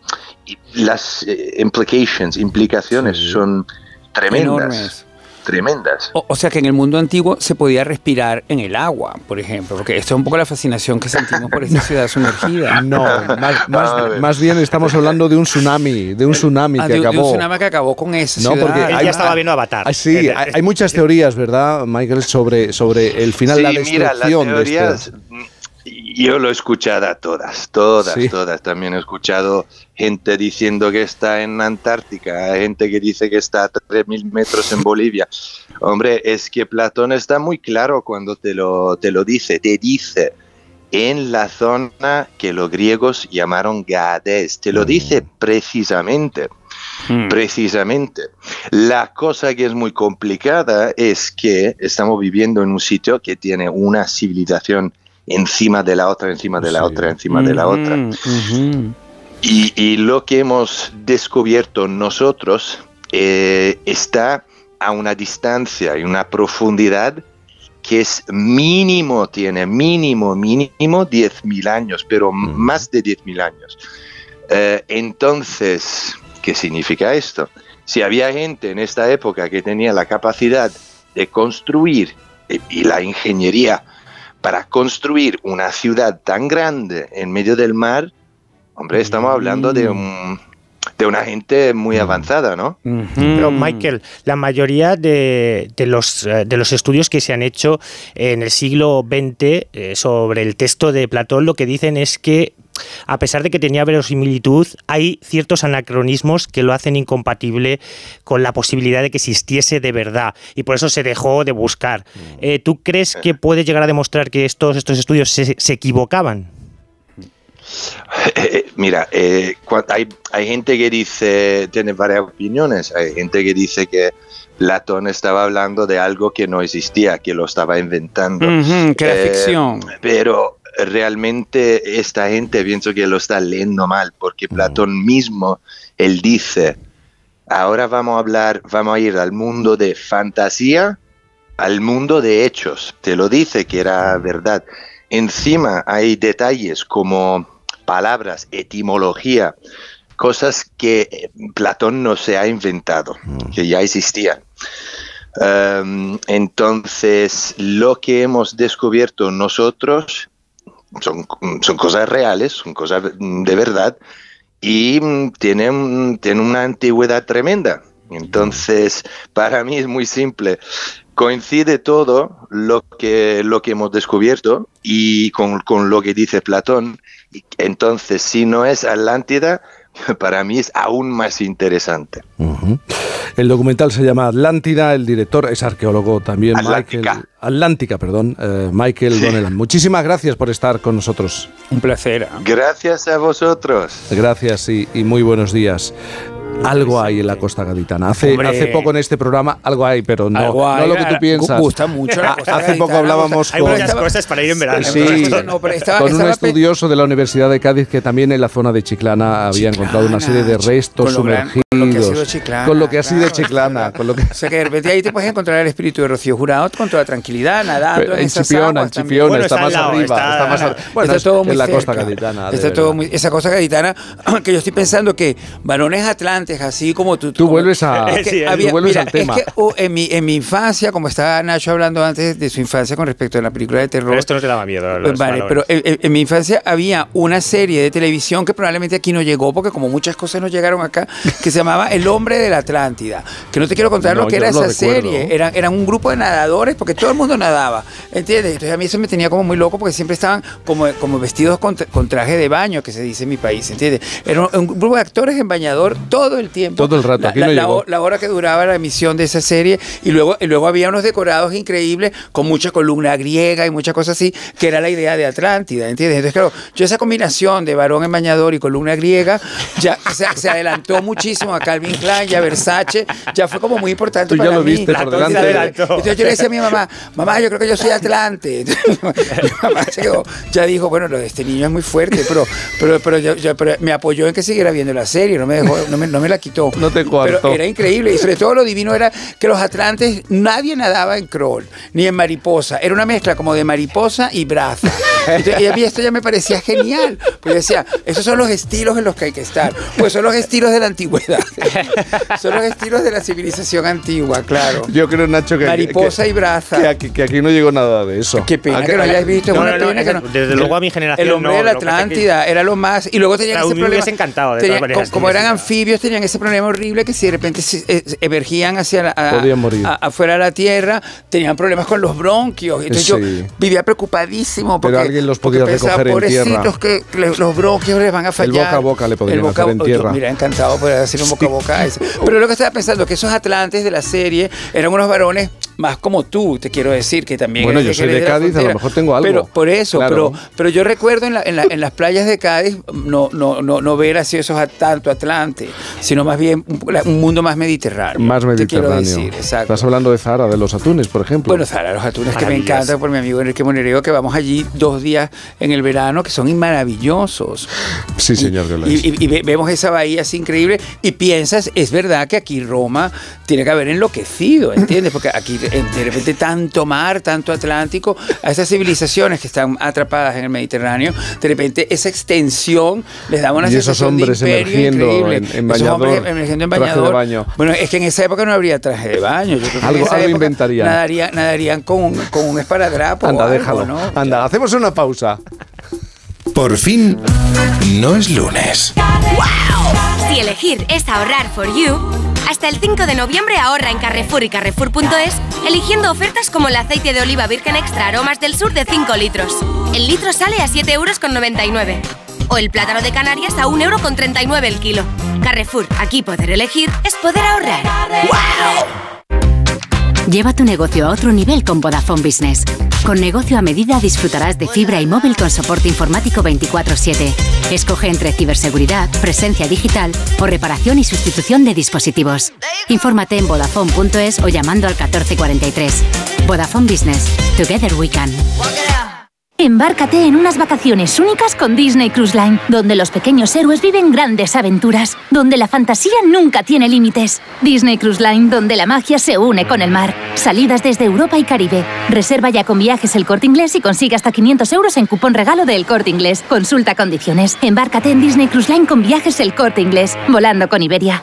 las eh, implications, implicaciones son tremendas. Enormes. Tremendas. O, o sea que en el mundo antiguo se podía respirar en el agua, por ejemplo, porque esto es un poco la fascinación que sentimos por esta <laughs> ciudad sumergida. No, más, <laughs> más- más bien estamos hablando de un tsunami, de un tsunami Ah, que de, de un acabó. tsunami que acabó con esa No, ciudad. porque Él ya estaba viendo Avatar. Sí, Eh, hay, hay muchas teorías, ¿verdad, Michael, sobre, sobre el final, Sí, la mira, las destrucción de teorías, este. Yo lo he escuchado a todas, todas, Sí. todas. También he escuchado gente diciendo que está en Antártica, gente que dice que está a 3.000 metros en Bolivia. Hombre, es que Platón está muy claro cuando te lo, te lo dice. Te dice en la zona que los griegos llamaron Gades. Te lo dice precisamente. Precisamente. La cosa que es muy complicada es que estamos viviendo en un sitio que tiene una civilización encima de la otra, encima de la otra, encima de la otra. Y, y lo que hemos descubierto nosotros eh, está a una distancia y una profundidad que es mínimo, tiene mínimo, mínimo 10.000 años, pero más de 10.000 años. Eh, entonces, ¿qué significa esto? Si había gente en esta época que tenía la capacidad de construir eh, y la ingeniería para construir una ciudad tan grande en medio del mar, hombre, estamos hablando de, un, de una gente muy avanzada, ¿no? Pero Michael, la mayoría de, de los, eh, de los estudios que se han hecho en el siglo XX eh, sobre el texto de Platón lo que dicen es que a pesar de que tenía verosimilitud, hay ciertos anacronismos que lo hacen incompatible con la posibilidad de que existiese de verdad y por eso se dejó de buscar. Eh, ¿Tú crees que puede llegar a demostrar que estos, estos estudios se, se equivocaban? <laughs> Eh, Mira, eh, hay, hay gente que dice, tiene varias opiniones, hay gente que dice que Platón estaba hablando de algo que no existía, que lo estaba inventando. Que era Eh, ficción. Pero realmente esta gente pienso que lo está leyendo mal, porque Platón mismo, él dice, ahora vamos a hablar, vamos a ir al mundo de fantasía, al mundo de hechos. Te lo dice que era verdad. Encima hay detalles como palabras, etimología, cosas que Platón no se ha inventado, que ya existían. Um, entonces, lo que hemos descubierto nosotros son, son cosas reales, son cosas de verdad y mm, tienen, tienen una antigüedad tremenda. Entonces, para mí es muy simple. Coincide todo lo que, lo que hemos descubierto y con, con lo que dice Platón. Entonces, si no es Atlántida, <laughs> para mí es aún más interesante. El documental se llama Atlántida, el director es arqueólogo también, Atlántica. Michael. Atlántica, perdón, eh, Michael Sí. Donnellan. Muchísimas gracias por estar con nosotros. Un placer. Gracias a vosotros. Gracias y, y muy buenos días. Algo hay en la costa gaditana. Hace, hace poco en este programa algo hay, pero no, Algo hay, no lo que tú piensas. gusta mucho la Ah, costa Hace poco hablábamos hay con, muchas cosas para ir en verano. Sí, No, pero estaba- con un estaba pe- estudioso de la Universidad de Cádiz que también en la zona de Chiclana había encontrado una serie de restos con lo gran- sumergidos. con lo que ha sido Chiclana, con lo que ha sido claro, Chiclana, con lo que O sea que de repente ahí te puedes encontrar el espíritu de Rocío Jurado con toda tranquilidad, nadando Pero en, en Chipiona, en. Chipiona, Bueno, está más lado, arriba, está más ar- bueno, está es todo muy en la cerca. costa gaditana, Está todo muy- esa costa gaditana <clears throat> que yo estoy pensando que varones atlantes, así como tú. Tú vuelves a- <laughs> Es que Sí, tú había- vuelves mira, al tema. Es que uh, en, mi, en mi infancia, como estaba Nacho hablando antes de su infancia con respecto a la película de terror. Pero esto no te daba miedo. los Vale, valores. pero en, en- en mi infancia había una serie de televisión que probablemente aquí no llegó, porque como muchas cosas no llegaron acá, que se llamaba El Hombre de la Atlántida. Que no te quiero contar No, lo que era esa recuerdo. serie. Eran, eran un grupo de nadadores, porque todo el mundo nadaba. ¿Entiendes? Entonces a mí eso me tenía como muy loco, porque siempre estaban como, como vestidos con, tra- con traje de baño, que se dice en mi país. ¿Entiendes? Era un, un grupo de actores en bañador todo el tiempo. Todo el rato, La- aquí la- no la llegó. ho- la hora que duraba la emisión de esa serie y luego, y luego había unos decorados increíbles con mucha columna griega y muchas cosas así, que era la idea de Atlántida, ¿entiendes? Entonces, claro, yo esa combinación de varón en bañador y columna griega ya se, se adelantó muchísimo a Calvin Klein y a Versace, ya fue como muy importante Tú ya para lo mí. viste por delante. Entonces yo le decía a mi mamá, mamá, yo creo que yo soy Atlante. Entonces, <laughs> mi mamá se quedó- ya dijo, bueno, este niño es muy fuerte, pero, pero, pero, yo- yo- pero me apoyó en que siguiera viendo la serie, no me dejó, no me, no me la quitó. No te coartó. Pero era increíble y sobre todo lo divino era que los atlantes, nadie nadaba en crawl, ni en mariposa. Era una mezcla como de mariposa y braza. Entonces, y a mí esto ya me parecía genial. Porque yo decía, esos son los estilos en los que hay que estar. Pues son los estilos de la antigüedad. Son los estilos de la civilización antigua, claro. Yo creo, Nacho, que, Mariposa que- y braza. que aquí, que aquí no llegó nada de eso. Qué pena ¿A que lo hayáis visto, es No, una no, no, pena que esa- no. desde luego a mi generación El hombre no, de la que que- Atlántida era lo más. Y luego tenían Claro, ese me problema. hubiese encantado, de tenían- todas maneras, como, eran anfibios, tenían ese problema horrible que si de repente se, eh, emergían hacia la, a- Podían morir. a- afuera de la tierra, tenían problemas con los bronquios. Entonces Sí. yo vivía preocupadísimo porque, Pero alguien los podía pensaba, recoger en tierra. que le- los bronquios les van a fallar. boca a boca le podrían El boca hacer en tierra. Mira, encantado poder hacer un boca a boca. a ese. Pero lo que estaba pensando que esos atlantes de la serie eran unos varones más como tú, te quiero decir, que también Bueno, yo soy de Cádiz, a lo mejor tengo algo. Pero por eso, Claro. pero, pero yo recuerdo en, la- en la- en las playas de Cádiz no, no, no, no ver así esos tanto Atlante, sino más bien un, un mundo más mediterráneo. Más Te quiero mediterráneo. decir, exacto. Estás hablando de Zara, de los atunes, por ejemplo. Bueno, Zara, los atunes que me encantan por mi amigo Enrique Monereo, que vamos allí dos días en el verano, que son maravillosos. sí, señor, Y, y- y ve- vemos esa bahía así increíble y piensas, es verdad que aquí Roma tiene que haber enloquecido, ¿entiendes? Porque aquí de repente tanto mar, tanto Atlántico, a esas civilizaciones que están atrapadas en el Mediterráneo, de repente esa extensión les daba una Y esos hombres de imperio emergiendo increíble. en- en Esos hombres en traje de bañador. baño. Bueno, es que en esa época no habría traje de baño. Yo creo que Algo- algo inventarían. Nadarían, nadarían con, un- con un esparadrapo. Anda, o algo, déjalo. ¿no? Anda, hacemos una pausa. Por fin, no es lunes. Si elegir es ahorrar for you, hasta el 5 de noviembre ahorra en Carrefour y Carrefour.es, eligiendo ofertas como el aceite de oliva virgen extra aromas del sur de 5 litros. El litro sale a 7,99 euros. O el plátano de Canarias a 1,39 euro el kilo. Carrefour, aquí poder elegir es poder ahorrar. Lleva tu negocio a otro nivel con Vodafone Business. Con negocio a medida disfrutarás de fibra y móvil con soporte informático 24/7. Escoge entre ciberseguridad, presencia digital o reparación y sustitución de dispositivos. Infórmate en vodafone.es o llamando al 1443. Vodafone Business. Together we can. Embárcate en unas vacaciones únicas con Disney Cruise Line, donde los pequeños héroes viven grandes aventuras, donde la fantasía nunca tiene límites. Disney Cruise Line, donde la magia se une con el mar. Salidas desde Europa y Caribe. Reserva ya con viajes el corte inglés y consigue hasta 500 euros en cupón regalo del corte inglés. Consulta condiciones. Embárcate en Disney Cruise Line con viajes el corte inglés, volando con Iberia.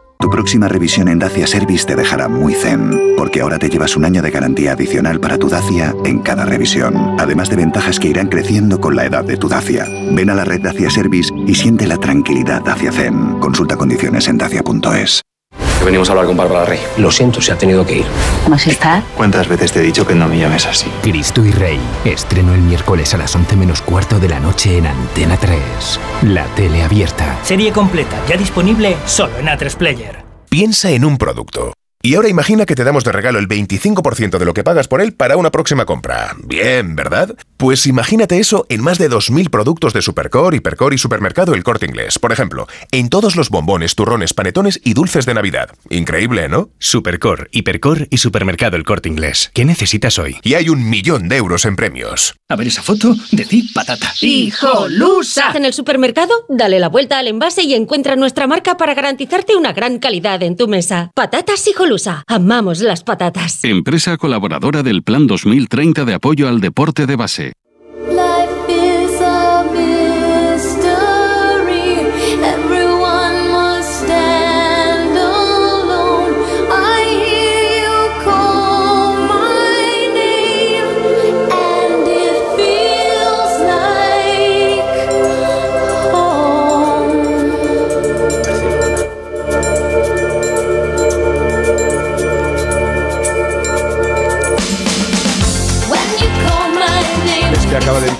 Tu próxima revisión en Dacia Service te dejará muy zen, porque ahora te llevas un año de garantía adicional para tu Dacia en cada revisión, además de ventajas que irán creciendo con la edad de tu Dacia. Ven a la red Dacia Service y siente la tranquilidad Dacia Zen. Consulta condiciones en dacia.es. Que venimos a hablar con Bárbara Rey. Lo siento, se ha tenido que ir. Majestad. ¿Cuántas veces te he dicho que no me llames así? Cristo y Rey. Estreno el miércoles a las 11 menos cuarto de la noche en Antena 3. La tele abierta. Serie completa, ya disponible solo en A3 Player. Piensa en un producto. Y ahora imagina que te damos de regalo el 25% de lo que pagas por él para una próxima compra. Bien, ¿verdad? Pues imagínate eso en más de 2.000 productos de Supercore, Hipercore y Supermercado El Corte Inglés. Por ejemplo, en todos los bombones, turrones, panetones y dulces de Navidad. Increíble, ¿no? Supercore, Hipercore y Supermercado El Corte Inglés. ¿Qué necesitas hoy? Y hay un millón de euros en premios. A ver esa foto, decid patata. ¡Hijolusa! En el supermercado, dale la vuelta al envase y encuentra nuestra marca para garantizarte una gran calidad en tu mesa. Patatas Hijolusa. Amamos las patatas. Empresa colaboradora del Plan 2030 de apoyo al deporte de base.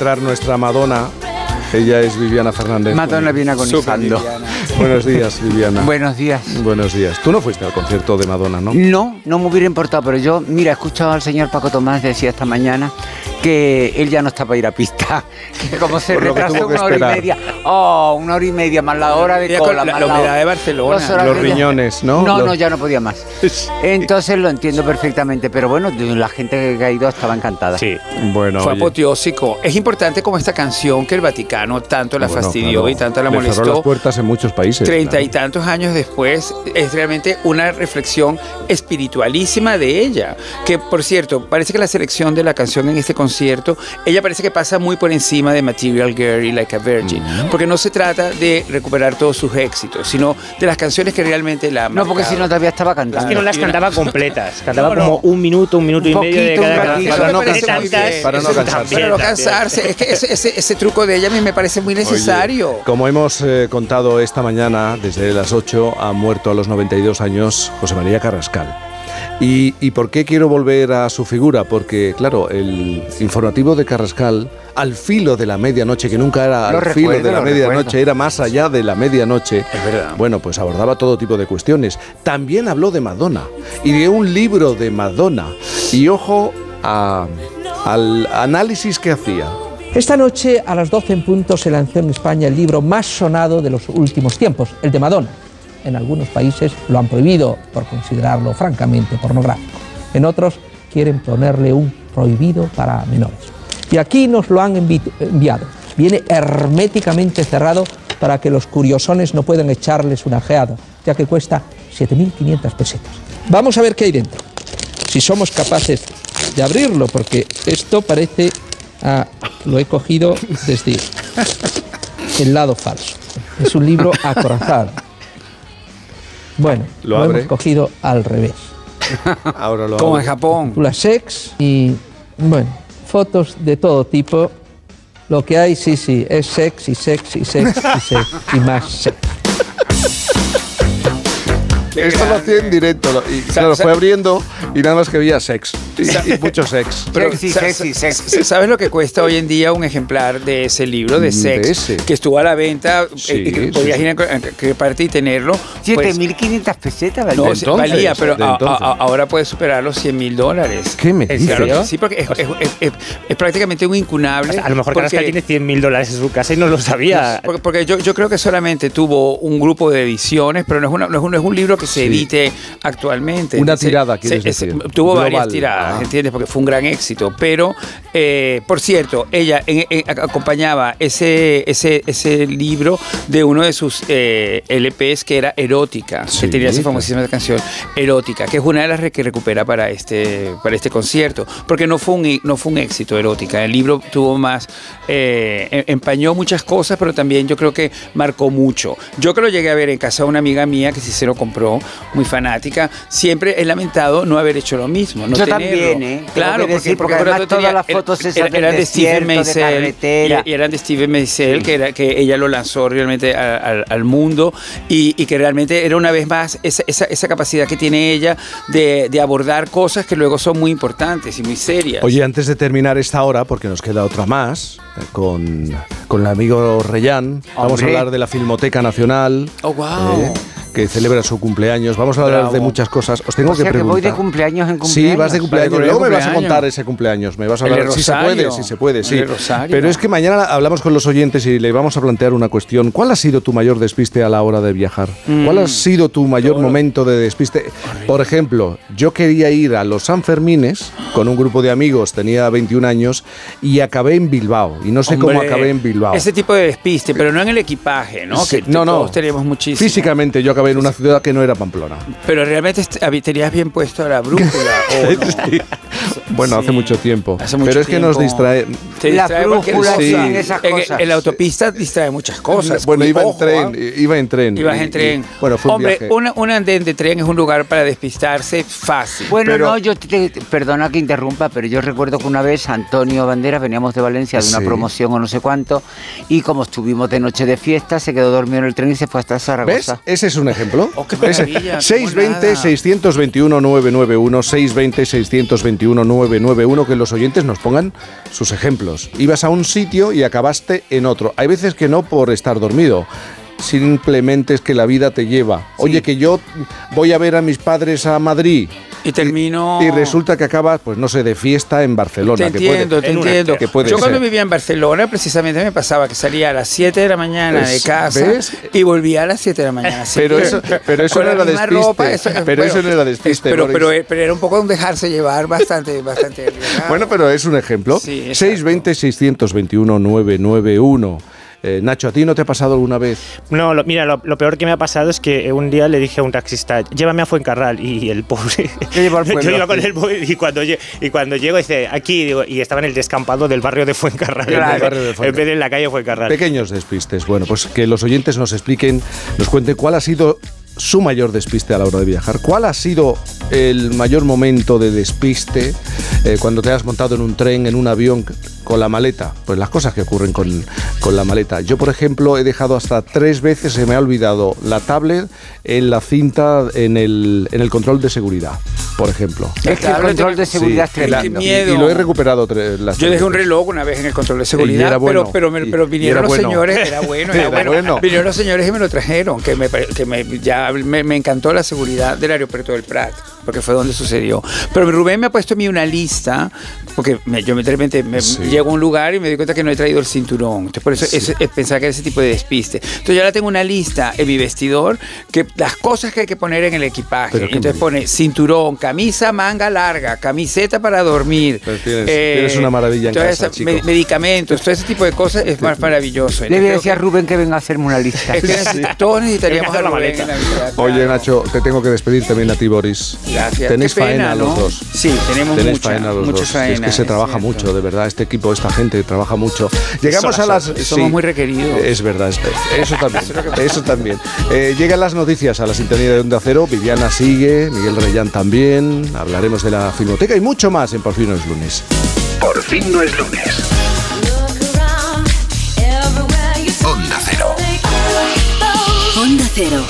Entrar nuestra Madonna. Ella es Viviana Fernández. Madonna viene agonizando. Buenos días, Viviana. Buenos días. Buenos días. Tú no fuiste al concierto de Madonna, ¿no? No, no me hubiera importado, pero yo, mira, he escuchado al señor Paco Tomás decir esta mañana que él ya no está para ir a pista. <laughs> Que como se Por lo que retrasó tuvo que una hora y esperar. media. Oh, una hora y media más la hora de cola. con la- más la hora- humedad de Barcelona. Los riñones, ¿no? No, Los- no, ya no podía más. <laughs> Entonces lo entiendo perfectamente, pero bueno, la gente que ha ido estaba encantada. Sí. Bueno, Fue oye, apoteósico. Es importante como esta canción que el Vaticano tanto la bueno, fastidió claro, y tanto la le cerró molestó. las puertas en muchos países. Treinta claro. y tantos años después, es realmente una reflexión espiritualísima de ella. Que, por cierto, parece que la selección de la canción en este concierto, ella parece que pasa muy por encima de Material Girl y Like a Virgin. Porque no se trata de recuperar todos sus éxitos, sino de las canciones que realmente la han No, porque si no todavía estaba cantando. Es que no las cantaba completas, <laughs> cantaba No, no. como un minuto, un minuto y Un medio de poquito, un cada ratito. canción. Eso me parece De. Para no eso cansarse. también, Para no también. cansarse. Es que ese, ese- ese truco de ella a mí me parece muy necesario. Oye, como hemos eh, contado esta mañana, desde las 8 ha muerto a los 92 años José María Carrascal. ¿Y, y por qué quiero volver a su figura? Porque, claro, el informativo de Carrascal, al filo de la medianoche, que nunca era Lo al filo de la medianoche, recuerdo. era más allá de la medianoche. Es verdad. Bueno, pues abordaba todo tipo de cuestiones. También habló de Madonna y de un libro de Madonna. Y ojo a- al análisis que hacía. Esta noche a las 12 en punto se lanzó en España el libro más sonado de los últimos tiempos, el de Madonna. En algunos países lo han prohibido por considerarlo francamente pornográfico. En otros quieren ponerle un prohibido para menores. Y aquí nos lo han envi- enviado. Viene herméticamente cerrado para que los curiosones no puedan echarles una ojeada, ya que cuesta 7.500 pesetas. Vamos a ver qué hay dentro. Si somos capaces de abrirlo, porque esto parece... ah, lo he cogido desde el lado falso. Es un libro acorazado. Bueno, Lo lo, abre. hemos cogido al revés. <laughs> Ahora lo Como abre. en Japón. La sex y, bueno, fotos de todo tipo. Lo que hay, sí, sí, es sex y sex y sex y sex y más sex. <laughs> Esto lo hacía en directo lo- y claro, fue abriendo y nada más que veía sex. Y, y mucho sex. <laughs> Pero, Sexy, sexy, sexy. ¿Sabes lo que cuesta hoy en día un ejemplar de ese libro de De sex? ese. Que estuvo a la venta Sí, eh, y que sí, podías sí. ir a cualquier parte y tenerlo. pues, 7.500 pesetas, ¿vale? no, De sí, entonces, valía, pero de a- a- entonces. a- ahora puede superar los 100 mil dólares. ¿Qué me dices? claro sí, porque es, es- es- es- es prácticamente un incunable. A lo mejor porque- Carrascal tiene 100 mil dólares en su casa y no lo sabía. Porque, porque yo, yo creo que solamente tuvo un grupo de ediciones, pero no es, una- no es, un, no es un libro que se Sí. edite actualmente. Una Se- tirada, decir. Tuvo Global. varias tiradas, Ah. ¿entiendes? Porque fue un gran éxito. Pero, eh, por cierto, ella en- en- acompañaba ese, ese, ese libro de uno de sus eh, LPs que era Erótica, Sí. que tenía esa famosísima canción Erótica, que es una de las que recupera para este, para este concierto. Porque no fue un, no fue un éxito Erótica. El libro tuvo más, eh, em- empañó muchas cosas, pero también yo creo que marcó mucho. Yo que lo llegué a ver en casa de una amiga mía que sí se lo compró, muy fanática, siempre he lamentado no haber hecho lo mismo. No Yo tenerlo. también, ¿eh? Claro, que porque, decir, porque porque además tenía- todas las fotos era- del eran de Steven Meisel y, y eran de Steven Meisel, que, era, que ella lo lanzó realmente a- al- al mundo y, y que realmente era una vez más esa, esa- esa capacidad que tiene ella de, de abordar cosas que luego son muy importantes y muy serias. Oye, antes de terminar esta hora, porque nos queda otra más, con, con el amigo Reyán, vamos a hablar de la Filmoteca Nacional. Oh, wow. eh, que celebra su cumpleaños. Vamos a hablar Bravo. de muchas cosas. Os tengo o sea que que voy preguntar. de cumpleaños en Sí, cumpleaños. vas de cumpleaños. Luego me vas a contar ese cumpleaños. Me vas a hablar. Si se puede, si se puede, sí. Pero es que mañana hablamos con los oyentes y le vamos a plantear una cuestión. ¿Cuál ha sido tu mayor despiste a la hora de viajar? Mm. ¿Cuál ha sido tu mayor momento de despiste? Por ejemplo, yo quería ir a los Sanfermines con un grupo de amigos, tenía 21 años y acabé en Bilbao. Y no sé cómo acabé en Bilbao. Ese tipo de despiste, pero no en el equipaje, ¿no? Sí, que no, no. todos tenemos muchísimo. Físicamente yo acabé en una ciudad que no era Pamplona. Pero realmente tenías bien puesto la brújula. <laughs> ¿o no? Sí. Bueno, hace mucho tiempo. Hace mucho Pero es que nos distrae. Te La distrae brújula, sí, en esas cosas. En, la autopista distrae muchas cosas. Bueno, iba en tren, ¿ah? iba en tren. Ibas en y- tren. bueno, fue un Hombre, viaje. una- un andén de tren es un lugar para despistarse fácil. Bueno, pero- no, yo te, te- perdona que interrumpa, pero yo recuerdo que una vez Antonio Banderas veníamos de Valencia de una Sí. Promoción o no sé cuánto y como estuvimos de noche de fiesta se quedó dormido en el tren y se fue hasta ¿Ves? Zaragoza. Ese es un ejemplo. Oh, qué Ese- maravilla, qué 620 monada. 621 991 620 621 991 que los oyentes nos pongan sus ejemplos. Ibas a un sitio y acabaste en otro. Hay veces que no por estar dormido simplemente es que la vida te lleva. Oye, que yo voy a ver a mis padres a Madrid. Y termino. Y, resulta que acabas, pues no sé, de fiesta en Barcelona. Te entiendo, te entiendo. Yo cuando vivía en Barcelona, precisamente me pasaba que salía a las 7 de la mañana de pues, casa y volvía a las 7 de la mañana. Pero eso, pero eso no era despiste. Ropa, pero eso no era despiste. Pero, pero, era un poco un dejarse llevar bastante. bastante <laughs> bueno, pero es un ejemplo. Sí, 620-621-991. Eh, Nacho, ¿a ti no te ha pasado alguna vez? No, lo- mira, lo, lo peor que me ha pasado es que un día le dije a un taxista, llévame a Fuencarral, y el pobre... <laughs> llevo al <laughs> Yo iba con el pobre, y cuando, y cuando llego dice, aquí, digo, y estaba en el descampado del barrio de Fuencarral, Claro. en, barrio de Fuencarral. en vez de en la calle Fuencarral. Pequeños despistes. Bueno, pues que los oyentes nos expliquen, nos cuenten cuál ha sido su mayor despiste a la hora de viajar. ¿Cuál ha sido el mayor momento de despiste eh, cuando te has montado en un tren, en un avión con la maleta? Pues las cosas que ocurren con, con la maleta. Yo, por ejemplo, he dejado hasta tres veces, se me ha olvidado la tablet en la cinta, en el, en el control de seguridad, por ejemplo. Es que el control de seguridad Sí, es tremendo. y- miedo. Y, lo he recuperado tre- las Yo tres dejé un reloj una vez en el control de seguridad, era bueno, pero, pero, me- pero vinieron era los bueno. señores, era <laughs> bueno, era, Era bueno. bueno. Vinieron los señores y me lo trajeron, que me, que me, ya me, me encantó la seguridad del aeropuerto del Prat, porque fue donde sucedió. Pero Rubén me ha puesto a mí una lista, porque me- yo de repente me, Sí. llego a un lugar y me doy cuenta que no he traído el cinturón. Entonces, por eso Sí. es, es pensar que era ese tipo de despiste. Entonces, yo ahora tengo una lista en mi vestidor, que las cosas que hay que poner en el equipaje. Pero entonces pone cinturón, camisa manga larga, camiseta para dormir. Pero tienes- tienes una maravilla en casa, esa- me- medicamentos, todo ese tipo de cosas es más maravilloso. Le voy a decir a Rubén que venga a hacerme una lista. <laughs> es que necesita- todos necesitaríamos a la maleta. en Oye. Nacho, te tengo que despedir también a ti, Boris. Gracias. Tenéis Qué pena, faena los dos. Sí, tenemos Tenéis mucha, faena los mucha dos. faena, es que se es trabaja cierto. mucho, de verdad. Este equipo, esta gente trabaja mucho. Llegamos a las. Somos muy requeridos. Es verdad, es- eso también. <laughs> eso también. Eh, llegan las noticias a la sintonía de Onda Cero. Viviana sigue, Miguel Reyán también. Hablaremos de la filmoteca y mucho más en Por fin no es lunes. Por fin no es lunes. Onda Cero. Onda Cero.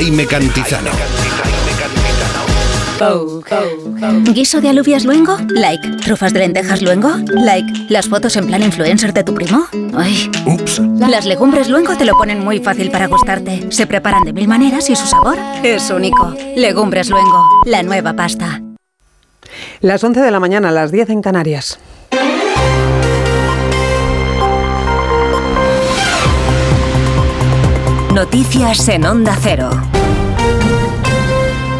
Jaime Cantizano. ¿Guiso de alubias luengo? Like. ¿Trufas de lentejas luengo? Like. ¿Las fotos en plan influencer de tu primo? Ay. Ups. Las legumbres luengo te lo ponen muy fácil para gustarte. Se preparan de mil maneras y su sabor es único. Legumbres luengo. La nueva pasta. Las 11 de la mañana, las 10 en Canarias. Noticias en Onda Cero.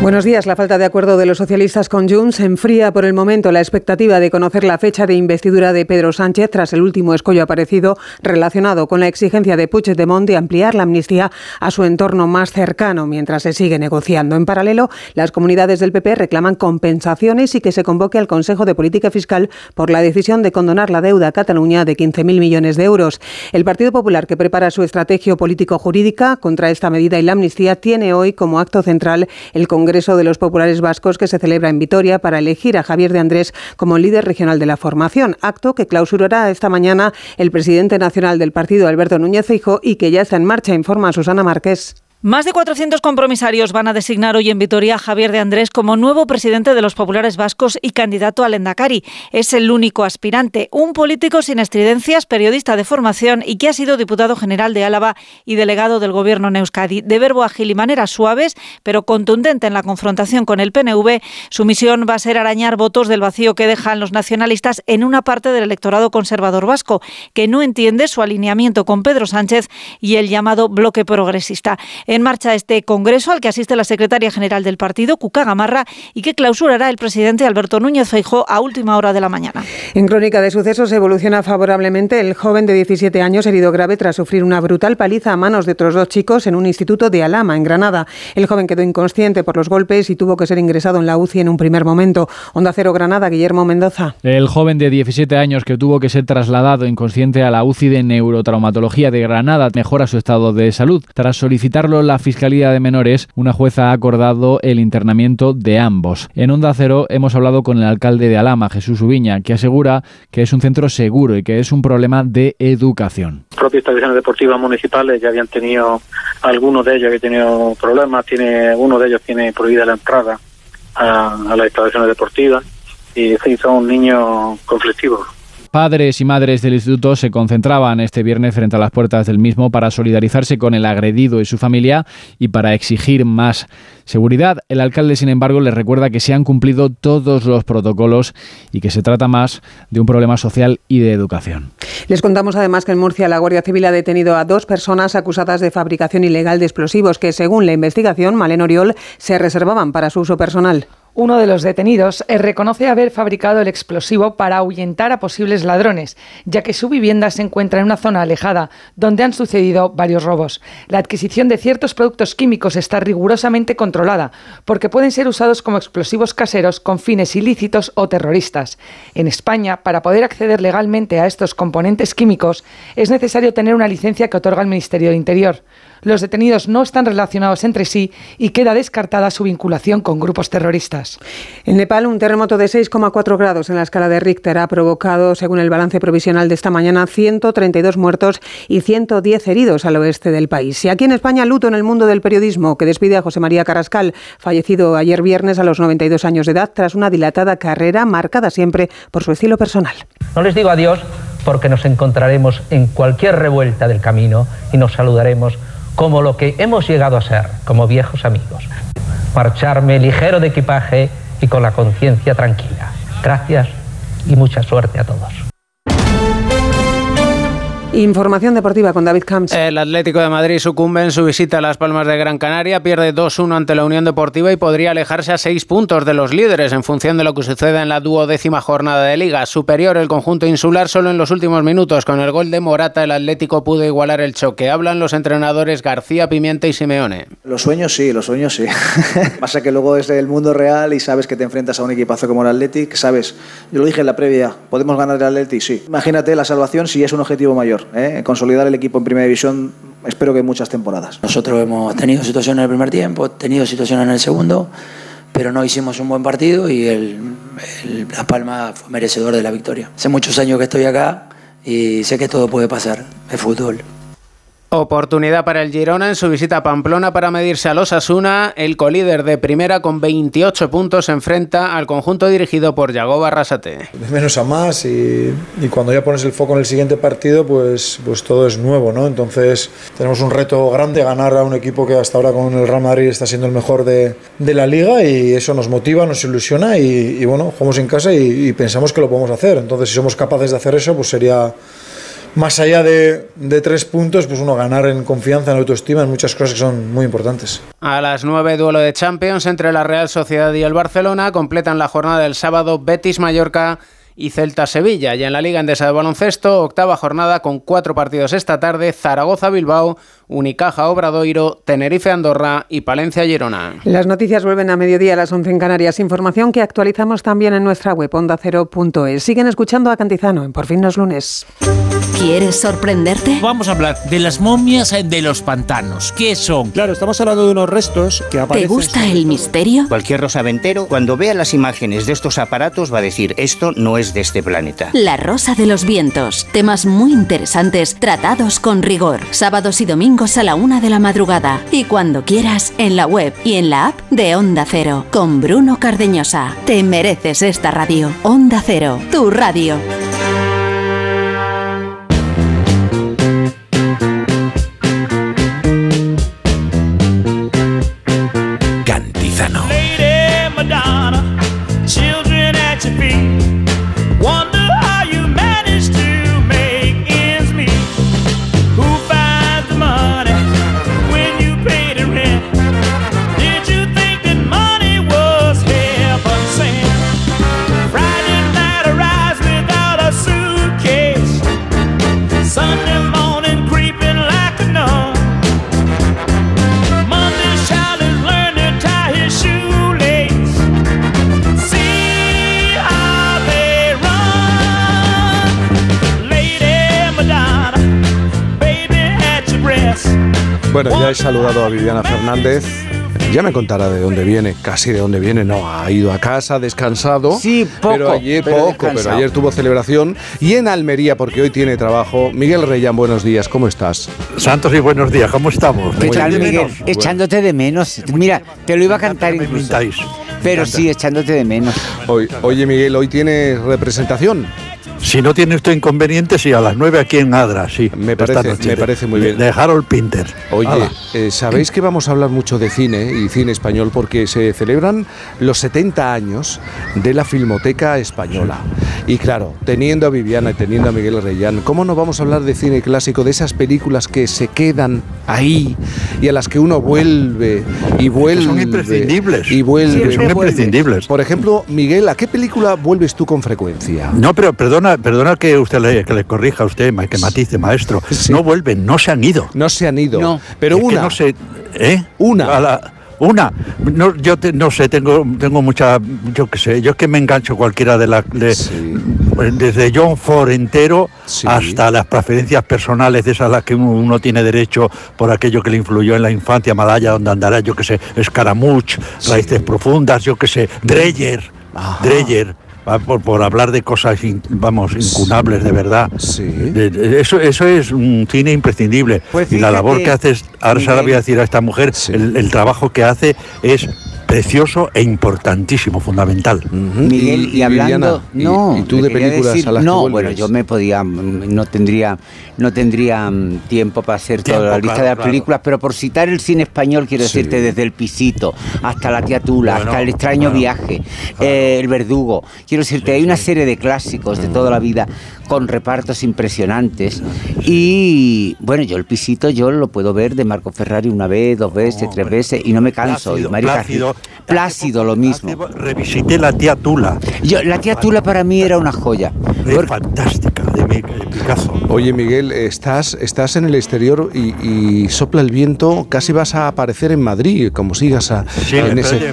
Buenos días. La falta de acuerdo de los socialistas con Junts enfría por el momento la expectativa de conocer la fecha de investidura de Pedro Sánchez tras el último escollo aparecido relacionado con la exigencia de Puigdemont de ampliar la amnistía a su entorno más cercano mientras se sigue negociando. En paralelo, las comunidades del PP reclaman compensaciones y que se convoque al Consejo de Política Fiscal por la decisión de condonar la deuda a Cataluña de 15.000 millones de euros. El Partido Popular, que prepara su estrategia político-jurídica contra esta medida y la amnistía, tiene hoy como acto central el Congreso Congreso de los Populares Vascos que se celebra en Vitoria para elegir a Javier de Andrés como líder regional de la formación, acto que clausurará esta mañana el presidente nacional del partido, Alberto Núñez Feijóo, y que ya está en marcha, informa Susana Márquez. Más de 400 compromisarios van a designar hoy en Vitoria a Javier de Andrés como nuevo presidente de los populares vascos y candidato al Endacari. Es el único aspirante, un político sin estridencias, periodista de formación y que ha sido diputado general de Álava y delegado del gobierno en Euskadi. De verbo ágil y maneras suaves, pero contundente en la confrontación con el PNV, su misión va a ser arañar votos del vacío que dejan los nacionalistas en una parte del electorado conservador vasco, que no entiende su alineamiento con Pedro Sánchez y el llamado bloque progresista en marcha este congreso al que asiste la secretaria general del partido, Cuca Gamarra, y que clausurará el presidente Alberto Núñez Feijó a última hora de la mañana. En crónica de sucesos evoluciona favorablemente el joven de 17 años herido grave tras sufrir una brutal paliza a manos de otros dos chicos en un instituto de Alama, en Granada. El joven quedó inconsciente por los golpes y tuvo que ser ingresado en la UCI en un primer momento. Onda Cero Granada, Guillermo Mendoza. El joven de 17 años que tuvo que ser trasladado inconsciente a la UCI de neurotraumatología de Granada mejora su estado de salud. Tras solicitarlo la Fiscalía de Menores, una jueza ha acordado el internamiento de ambos. En Onda Cero hemos hablado con el alcalde de Alama, Jesús Ubiña, que asegura que es un centro seguro y que es un problema de educación. Propias instalaciones deportivas municipales ya habían tenido, algunos de ellos habían tenido problemas, tiene uno de ellos tiene prohibida la entrada a, a las instalaciones deportivas y sí, son niños conflictivos. Padres y madres del instituto se concentraban este viernes frente a las puertas del mismo para solidarizarse con el agredido y su familia y para exigir más seguridad. El alcalde, sin embargo, les recuerda que se han cumplido todos los protocolos y que se trata más de un problema social y de educación. Les contamos además que en Murcia la Guardia Civil ha detenido a dos personas acusadas de fabricación ilegal de explosivos que, según la investigación, Malen Oriol, se reservaban para su uso personal. Uno de los detenidos eh, reconoce haber fabricado el explosivo para ahuyentar a posibles ladrones, ya que su vivienda se encuentra en una zona alejada, donde han sucedido varios robos. La adquisición de ciertos productos químicos está rigurosamente controlada, porque pueden ser usados como explosivos caseros con fines ilícitos o terroristas. En España, para poder acceder legalmente a estos componentes químicos, es necesario tener una licencia que otorga el Ministerio de Interior. Los detenidos no están relacionados entre sí y queda descartada su vinculación con grupos terroristas. En Nepal, un terremoto de 6,4 grados en la escala de Richter ha provocado, según el balance provisional de esta mañana, 132 muertos y 110 heridos al oeste del país. Y aquí en España, luto en el mundo del periodismo, que despide a José María Carrascal, fallecido ayer viernes a los 92 años de edad tras una dilatada carrera marcada siempre por su estilo personal. No les digo adiós porque nos encontraremos en cualquier revuelta del camino y nos saludaremos como lo que hemos llegado a ser, como viejos amigos. Marcharme ligero de equipaje y con la conciencia tranquila. Gracias y mucha suerte a todos. Información deportiva con David Camps. El Atlético de Madrid sucumbe en su visita a Las Palmas de Gran Canaria, pierde 2-1 ante la Unión Deportiva y podría alejarse a seis puntos de los líderes en función de lo que suceda en la duodécima jornada de liga. Superior el conjunto insular solo en los últimos minutos. Con el gol de Morata el Atlético pudo igualar el choque. Hablan los entrenadores García, Pimienta y Simeone. Los sueños sí, los sueños sí. <laughs> Pasa que luego es el mundo real y sabes que te enfrentas a un equipazo como el Atlético, sabes, yo lo dije en la previa, ¿podemos ganar el Atlético? Sí. Imagínate la salvación si es un objetivo mayor. ¿Eh? Consolidar el equipo en primera división, espero que muchas temporadas. Nosotros hemos tenido situaciones en el primer tiempo, tenido situaciones en el segundo, pero no hicimos un buen partido y el, el, La Palma fue merecedor de la victoria. Hace muchos años que estoy acá y sé que todo puede pasar, es fútbol. Oportunidad para el Girona en su visita a Pamplona para medirse a los Asuna. El colíder de primera con 28 puntos se enfrenta al conjunto dirigido por Yago Barrasate. De menos a más y, y, cuando ya pones el foco en el siguiente partido, pues, pues todo es nuevo, ¿no? Entonces tenemos un reto grande, ganar a un equipo que hasta ahora con el Real Madrid está siendo el mejor de, de la liga y eso nos motiva, nos ilusiona y, y bueno, jugamos en casa y, y pensamos que lo podemos hacer. Entonces si somos capaces de hacer eso, pues sería más allá de, de, tres puntos, pues uno ganar en confianza, en autoestima, en muchas cosas que son muy importantes. A las nueve, duelo de Champions entre la Real Sociedad y el Barcelona. Completan la jornada del sábado Betis Mallorca y Celta Sevilla. Y en la Liga Endesa de Baloncesto, octava jornada con cuatro partidos esta tarde: Zaragoza Bilbao, Unicaja Obradoiro, Tenerife Andorra y Palencia Girona. Las noticias vuelven a mediodía a las 11 en Canarias. Información que actualizamos también en nuestra web ondacero.es. Siguen escuchando a Cantizano en Por fin los lunes. ¿Quieres sorprenderte? Vamos a hablar de las momias de los pantanos. ¿Qué son? Claro, estamos hablando de unos restos que aparecen. ¿Te gusta el misterio? Cualquier rosaventero, cuando vea las imágenes de estos aparatos, va a decir: esto no es de este planeta. La Rosa de los Vientos. Temas muy interesantes tratados con rigor. Sábados y domingos a la una de la madrugada. Y cuando quieras, en la web y en la app de Onda Cero. Con Bruno Cardeñosa. Te mereces esta radio. Onda Cero, tu radio. Bueno, ya he saludado a Viviana Fernández. Ya me contará de dónde viene, casi de dónde viene. No, ha ido a casa, descansado. Sí, poco. Pero ayer pero poco, pero ayer tuvo celebración. Y en Almería, porque hoy tiene trabajo. Miguel Reyán, buenos días, ¿cómo estás? Santos y buenos días, ¿cómo estamos? ¿Qué tal. Miguel? Echándote de menos. Mira, te lo iba a cantar incluso. Pero sí, echándote de menos. Hoy, oye, Miguel, hoy tiene representación. Si no tiene usted inconveniente, sí, a las 9 aquí en Adra, sí. Me parece, me parece muy bien. De Harold Pinter. Oye, eh, sabéis que vamos a hablar mucho de cine y cine español porque se celebran los 70 años de la Filmoteca Española. Y claro, teniendo a Viviana y teniendo a Miguel Reyán, ¿cómo no vamos a hablar de cine clásico, de esas películas que se quedan ahí y a las que uno vuelve y vuelve? son imprescindibles. Y vuelve. Sí, son imprescindibles. Por ejemplo, Miguel, ¿a qué película vuelves tú con frecuencia? No, pero perdona, perdona que usted le, que le corrija a usted, que matice, maestro. No vuelven, no se han ido. No se han ido. No. Pero Es una. no sé, ¿eh? Una. A la- una. No, yo te- no sé, tengo, tengo mucha, yo qué sé, yo es que me engancho cualquiera de las, desde John Ford entero hasta las preferencias personales de esas a las que uno, uno tiene derecho por aquello que le influyó en la infancia, Malaya, donde andará, yo qué sé, Escaramuch, Raíces Profundas, yo qué sé, Dreyer, Dreyer. Va, Por, por hablar de cosas, in- vamos, incunables de verdad. De- de- eso, eso es un cine imprescindible. Pues y la labor que haces, ahora se la voy a decir a esta mujer, el, el trabajo que hace es precioso e importantísimo, fundamental. Miguel, y, hablando, no, y tú de películas decir- a las que no, bueno, yo me podía, no tendría, no tendría mm, tiempo para hacer Tiempo, toda la lista claro, de las claro. películas, pero por citar el cine español quiero Sí. decirte desde el pisito hasta la tía Tula, Bueno, hasta el extraño viaje, eh, el verdugo. Quiero decirte, hay una serie de clásicos de toda la vida con repartos impresionantes y bueno, yo el pisito yo lo puedo ver de Marco Ferrari una vez, dos veces, tres veces y no me canso. Plácido, y Mario Plácido. Plácido lo mismo. Revisité la tía Tula. Yo, la tía Tula para mí era una joya. Es fantástica, de, Picasso. Oye Miguel, estás, estás en el exterior y, y sopla el viento, casi vas a aparecer en Madrid, como sigas a, Sí, en ese...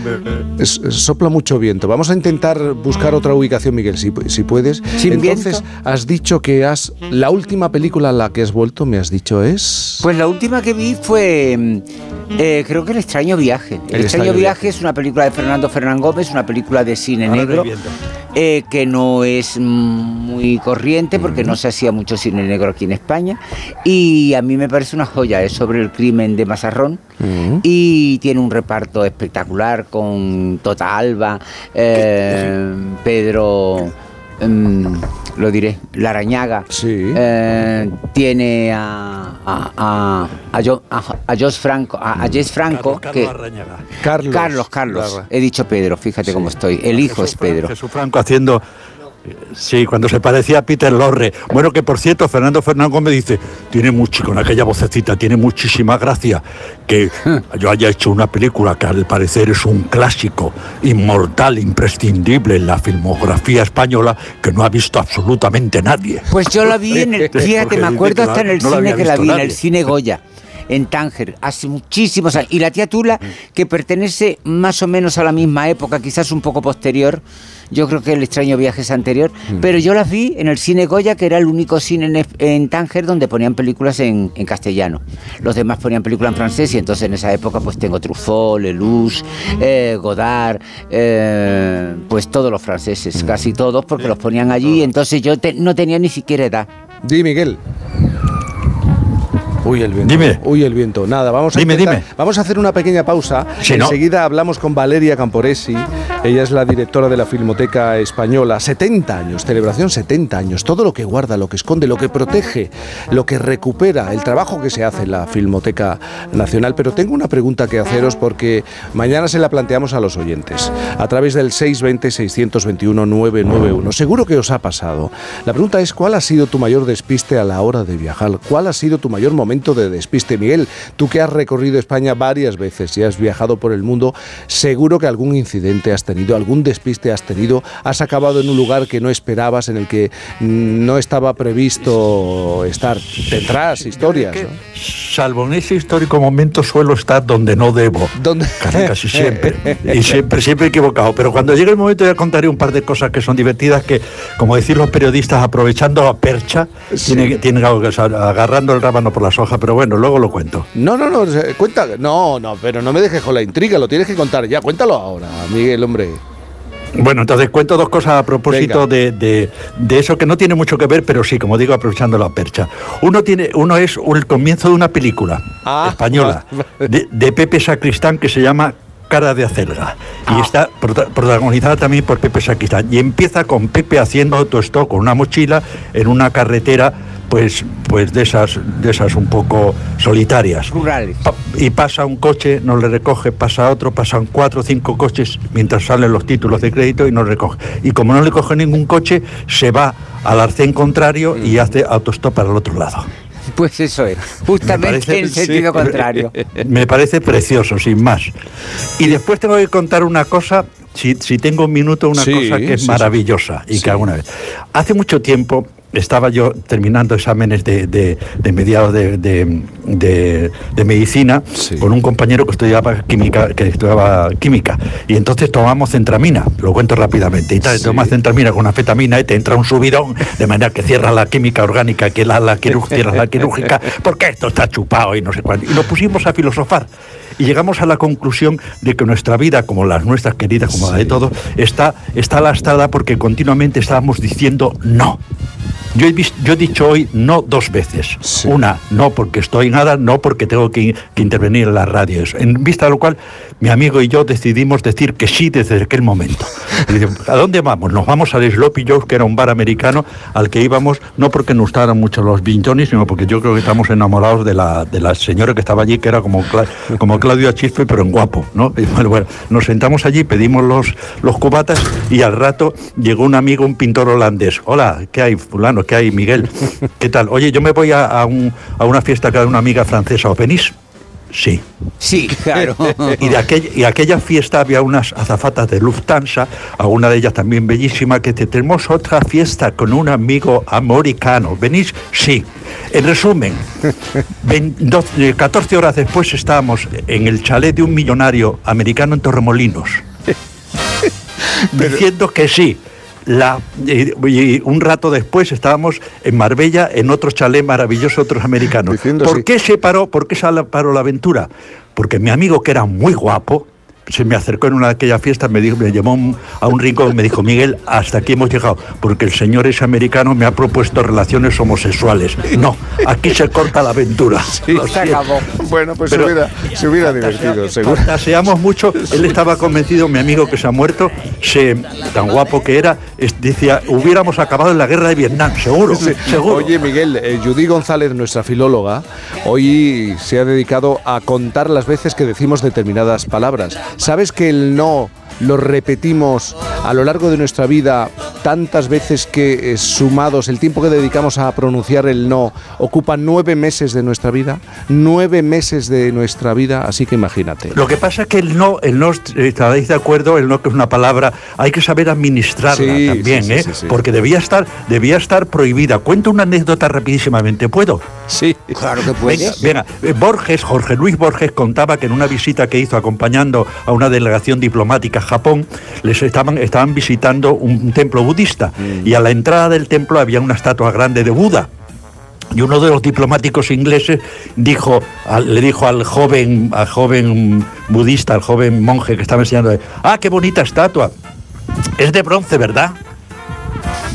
es- sopla mucho viento. Vamos a intentar buscar otra ubicación, Miguel, si, si puedes. Sin Entonces, viento. has dicho que has... La última película a la que has vuelto, me has dicho, es... Pues la última que vi fue, mm, eh, creo que El extraño viaje. El, El extraño extraño viaje es una película de Fernando Fernán Gómez, una película de cine Ahora negro. eh, que no es muy corriente porque no se hacía mucho cine negro aquí en España. Y a mí me parece una joya, es sobre el crimen de Mazarrón y tiene un reparto espectacular con Tota Alba, eh, Pedro. Mm, lo diré, Larañaga. Eh, tiene a, a, a, a, Jo- Franco, a, a Jess Franco. Carlos que. Carlos. Carlos, Carlos. He dicho Pedro, fíjate cómo estoy. El hijo es Pedro. Jesús Franco haciendo. Sí, cuando se parecía a Peter Lorre. Bueno, que por cierto, Fernando Fernando me dice, tiene mucho, con aquella vocecita, tiene muchísima gracia que <laughs> yo haya hecho una película que al parecer es un clásico, inmortal, imprescindible en la filmografía española, que no ha visto absolutamente nadie. Pues yo la <laughs> vi en el. Fíjate, me acuerdo hasta en el no cine que la vi, en el cine Goya. En Tánger, hace muchísimos años. Y la tía Tula, que pertenece más o menos a la misma época, quizás un poco posterior, yo creo que el extraño viaje es anterior, pero yo las vi en el cine Goya, que era el único cine en, en Tánger donde ponían películas en, en castellano. Los demás ponían películas en francés y entonces en esa época pues tengo Truffaut, Lelouch, eh, Godard, eh, pues todos los franceses, casi todos, porque los ponían allí, entonces yo te- no tenía ni siquiera edad. Di, Miguel. Uy, el viento. Dime. Uy, el viento. Nada, vamos a Dime, intentar- dime. Vamos a hacer una pequeña pausa. Enseguida hablamos con Valeria Camporesi. Ella es la directora de la Filmoteca Española. 70 años, celebración 70 años. Todo lo que guarda, lo que esconde, lo que protege, lo que recupera, el trabajo que se hace en la Filmoteca Nacional. Pero tengo una pregunta que haceros porque mañana se la planteamos a los oyentes a través del 620-621-991. Seguro que os ha pasado. La pregunta es, ¿cuál ha sido tu mayor despiste a la hora de viajar? ¿Cuál ha sido tu mayor momento de despiste? Miguel, tú que has recorrido España varias veces y has viajado por el mundo, seguro que algún incidente has tenido, algún despiste has tenido, has acabado en un lugar que no esperabas, en el que no estaba previsto estar. Tendrás historias, ¿no? Salvo en ese histórico momento suelo estar donde no debo. Casi, casi siempre. <laughs> Y siempre, siempre equivocado. Pero cuando llegue el momento ya contaré un par de cosas que son divertidas que, como decir los periodistas, aprovechando la percha, tienen, tienen algo que agarrando el rábano por las hojas, pero bueno, luego lo cuento. No, no, no, se- cuenta. No, no, pero no me dejes con la intriga, lo tienes que contar ya. Cuéntalo ahora, Miguel, hombre. Bueno, entonces cuento dos cosas a propósito de, de- de eso que no tiene mucho que ver, pero sí, como digo, aprovechando la percha. Uno tiene, uno es el comienzo de una película española de, de Pepe Sacristán que se llama Cara de Acelga. Y está prota- protagonizada también por Pepe Sacristán. Y empieza con Pepe haciendo autostop con una mochila en una carretera pues pues de esas de esas un poco solitarias Rurales. Pa- y pasa un coche, no le recoge, pasa otro, pasan cuatro o cinco coches mientras salen los títulos de crédito y no recoge. Y como no le coge ningún coche, se va al arcén contrario y hace autostop para el otro lado. Pues eso es, justamente en sentido contrario. <laughs> Me parece precioso, sin más. Y después tengo que contar una cosa, si, si tengo un minuto, una Sí, cosa que es sí, sí. maravillosa y que alguna vez. Hace mucho tiempo estaba yo terminando exámenes de, de- de mediados de, medicina con un compañero que estudiaba química, que estudiaba química. Y entonces tomamos centramina, lo cuento rápidamente. Y tal, tomas centramina con anfetamina y te entra un subidón, de manera que cierras la química orgánica, que la, la cierras la quirúrgica, porque esto está chupado y no sé cuánto. Y nos pusimos a filosofar. Y llegamos a la conclusión de que nuestra vida, como las nuestras queridas, como la de todos, está, está lastrada porque continuamente estábamos diciendo no. Yo he, vis- yo he dicho hoy no dos veces. Una, no porque estoy nada, no porque tengo que, que intervenir en las radios. En vista de lo cual, mi amigo y yo decidimos decir que sí desde aquel momento. <laughs> Dice, ¿A dónde vamos? Nos vamos al Sloppy Joe's, que era un bar americano al que íbamos, no porque nos gustaran mucho los bintonis, sino porque yo creo que estamos enamorados de la, de la señora que estaba allí, que era como, Cla- como Claudio Achifre, pero en guapo. ¿no? Y bueno, bueno, nos sentamos allí, pedimos los, los cubatas y al rato llegó un amigo, un pintor holandés. Hola, ¿qué hay, fulano? ¿Qué hay, Miguel? <laughs> ¿Qué tal? Oye, yo me voy a, a un- a una fiesta que da una amiga francesa. ¿Os venís? Sí. Sí, claro. <laughs> Y de aquella, y aquella fiesta había unas azafatas de Lufthansa, alguna de ellas también bellísima, que te tenemos otra fiesta con un amigo americano. ¿Venís? Sí. En resumen, <laughs> vein- doce- eh, 14 horas después estábamos en el chalet de un millonario americano en Torremolinos, diciendo que sí. La, y, y un rato después estábamos en Marbella en otro chalet maravilloso, otros americanos. ¿Por qué se paró? ¿Por qué se paró la aventura? Porque mi amigo, que era muy guapo, se me acercó en una de aquellas fiestas, me, dijo, me llevó un- a un rincón y me dijo, Miguel, hasta aquí hemos llegado, porque el señor ese americano me ha propuesto relaciones homosexuales. No, aquí se corta la aventura. Lo siento. Bueno, pues Pero- se hubiera, se hubiera divertido, seguro. Fantaseamos mucho, él estaba convencido, mi amigo que se ha muerto, se, tan guapo que era, es- decía, hubiéramos acabado en la guerra de Vietnam, seguro, Sí. seguro. Oye, Miguel, eh, Judy González, nuestra filóloga, hoy se ha dedicado a contar las veces que decimos determinadas palabras. ¿Sabes que el no lo repetimos a lo largo de nuestra vida tantas veces que eh, sumados el tiempo que dedicamos a pronunciar el no ocupa nueve meses de nuestra vida? Nueve meses de nuestra vida, así que imagínate. Lo que pasa es que el no, el no, estaréis de acuerdo, el no que es una palabra, hay que saber administrarla Sí, también, sí, sí, ¿eh? sí, sí. Porque debía estar, debía estar prohibida. Cuento una anécdota rapidísimamente, ¿puedo? Sí. Claro que puedes. venga, eh, Borges, Jorge Luis Borges contaba que en una visita que hizo acompañando a una delegación diplomática a Japón, les estaban, estaban visitando un templo budista y a la entrada del templo había una estatua grande de Buda. Y uno de los diplomáticos ingleses dijo, le dijo al joven, al joven budista, al joven monje que estaba enseñando, ah, qué bonita estatua. Es de bronce, ¿verdad?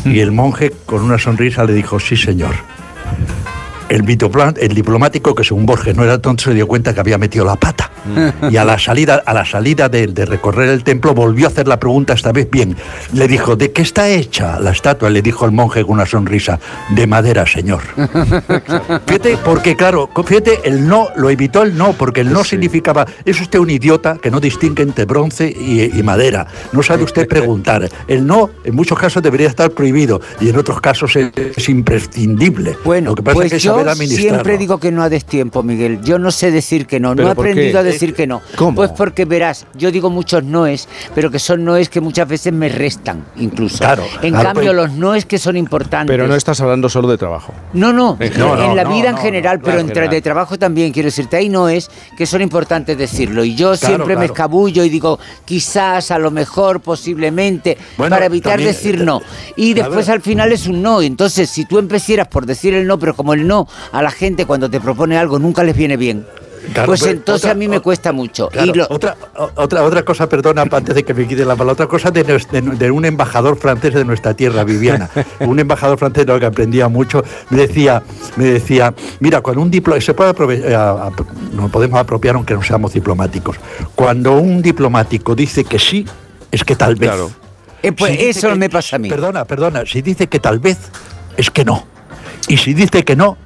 Y el monje con una sonrisa le dijo, sí, señor. El, el diplomático, que según Borges no era tonto, se dio cuenta que había metido la pata. Y a la salida, a la salida de, de recorrer el templo volvió a hacer la pregunta esta vez bien. Le dijo, ¿de qué está hecha la estatua? Le dijo el monje con una sonrisa, de madera, señor. Fíjate, porque claro, fíjate, el no, lo evitó el no, porque el no significaba, es usted un idiota que no distingue entre bronce y, y madera. No sabe usted preguntar. El no, en muchos casos, debería estar prohibido y en otros casos es, es imprescindible. Bueno, lo que pasa pues es que yo administrarlo. siempre digo que no a destiempo, Miguel. Yo no sé decir que no. No ¿Pero he aprendido a decir que no. ¿Cómo? Pues porque verás, yo digo muchos noes, pero que son noes que muchas veces me restan, incluso. Claro, En claro, cambio, pero- los noes que son importantes. Pero no estás hablando solo de trabajo. No, no, En. No, la no, vida no, en general, no, pero en entre general. de trabajo también, quiero decirte, hay noes que son importantes decirlo. Y yo Claro, siempre me escabullo y digo, quizás, a lo mejor, posiblemente, Bueno, para evitar también, decir eh, no. Y a después al final es un no. Entonces, si tú empecieras por decir el no, pero como el no a la gente cuando te propone algo nunca les viene bien, Claro, pues entonces otra- a mí me cuesta mucho. Claro, y lo- otra, otra, otra cosa, perdona, antes de que me quite la palabra, otra cosa de, nues- de- de un embajador francés de nuestra tierra, Viviana. <laughs> un embajador francés de lo que aprendía mucho, me decía, me decía, mira, cuando un diplomático, se puede aprove- eh, nos podemos apropiar aunque no seamos diplomáticos. Cuando un diplomático dice que sí, es que tal vez. Eh, pues Si eso que- me pasa a mí. Perdona, perdona, si dice que tal vez, es que no. Y si dice que no,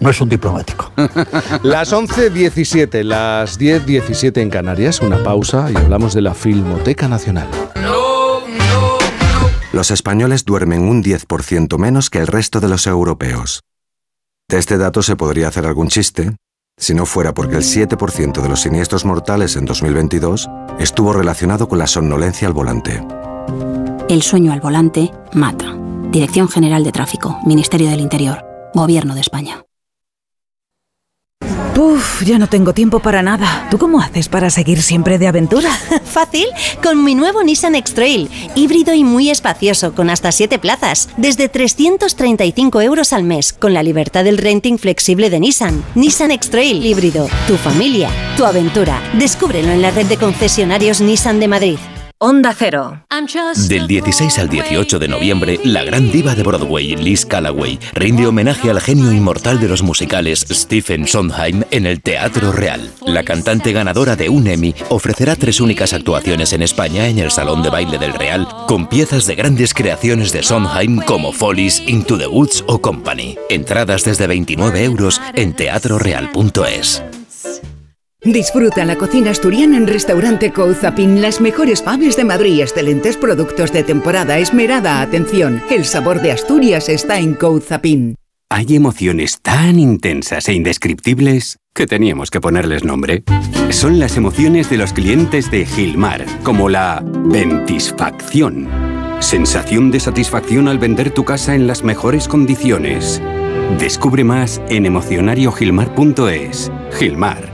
no es un diplomático. <laughs> Las 11.17, las 10.17 en Canarias, una pausa y hablamos de la Filmoteca Nacional. Los españoles duermen un 10% menos que el resto de los europeos. De este dato se podría hacer algún chiste, si no fuera porque el 7% de los siniestros mortales en 2022 estuvo relacionado con la somnolencia al volante. El sueño al volante mata. Dirección General de Tráfico, Ministerio del Interior, Gobierno de España. Uf, ya no tengo tiempo para nada. ¿Tú cómo haces para seguir siempre de aventura? <laughs> Fácil, con mi nuevo Nissan X-Trail, híbrido y muy espacioso, con hasta 7 plazas, desde 335 euros al mes, con la libertad del renting flexible de Nissan. Nissan X-Trail híbrido, tu familia, tu aventura. Descúbrelo en la red de concesionarios Nissan de Madrid. Onda Cero. Del 16 al 18 de noviembre, la gran diva de Broadway, Liz Callaway, rinde homenaje al genio inmortal de los musicales Stephen Sondheim en el Teatro Real. La cantante ganadora de un Emmy ofrecerá tres únicas actuaciones en España en el Salón de Baile del Real, con piezas de grandes creaciones de Sondheim como Follies, Into the Woods o Company. Entradas desde 29 euros en teatroreal.es. Disfruta la cocina asturiana en Restaurante Couzapin, las mejores faves de Madrid, excelentes productos de temporada, esmerada atención. El sabor de Asturias está en Couzapin. Hay emociones tan intensas e indescriptibles que teníamos que ponerles nombre. Son las emociones de los clientes de Gilmar, como la ventisfacción. Sensación de satisfacción al vender tu casa en las mejores condiciones. Descubre más en emocionariogilmar.es. Gilmar,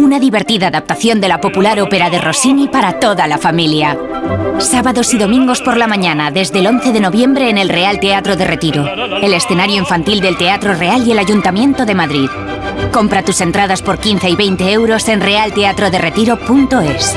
Una divertida adaptación de la popular ópera de Rossini para toda la familia. Sábados y domingos por la mañana, desde el 11 de noviembre en el Real Teatro de Retiro, el escenario infantil del Teatro Real y el Ayuntamiento de Madrid. Compra tus entradas por 15 y 20 euros en realteatroderetiro.es.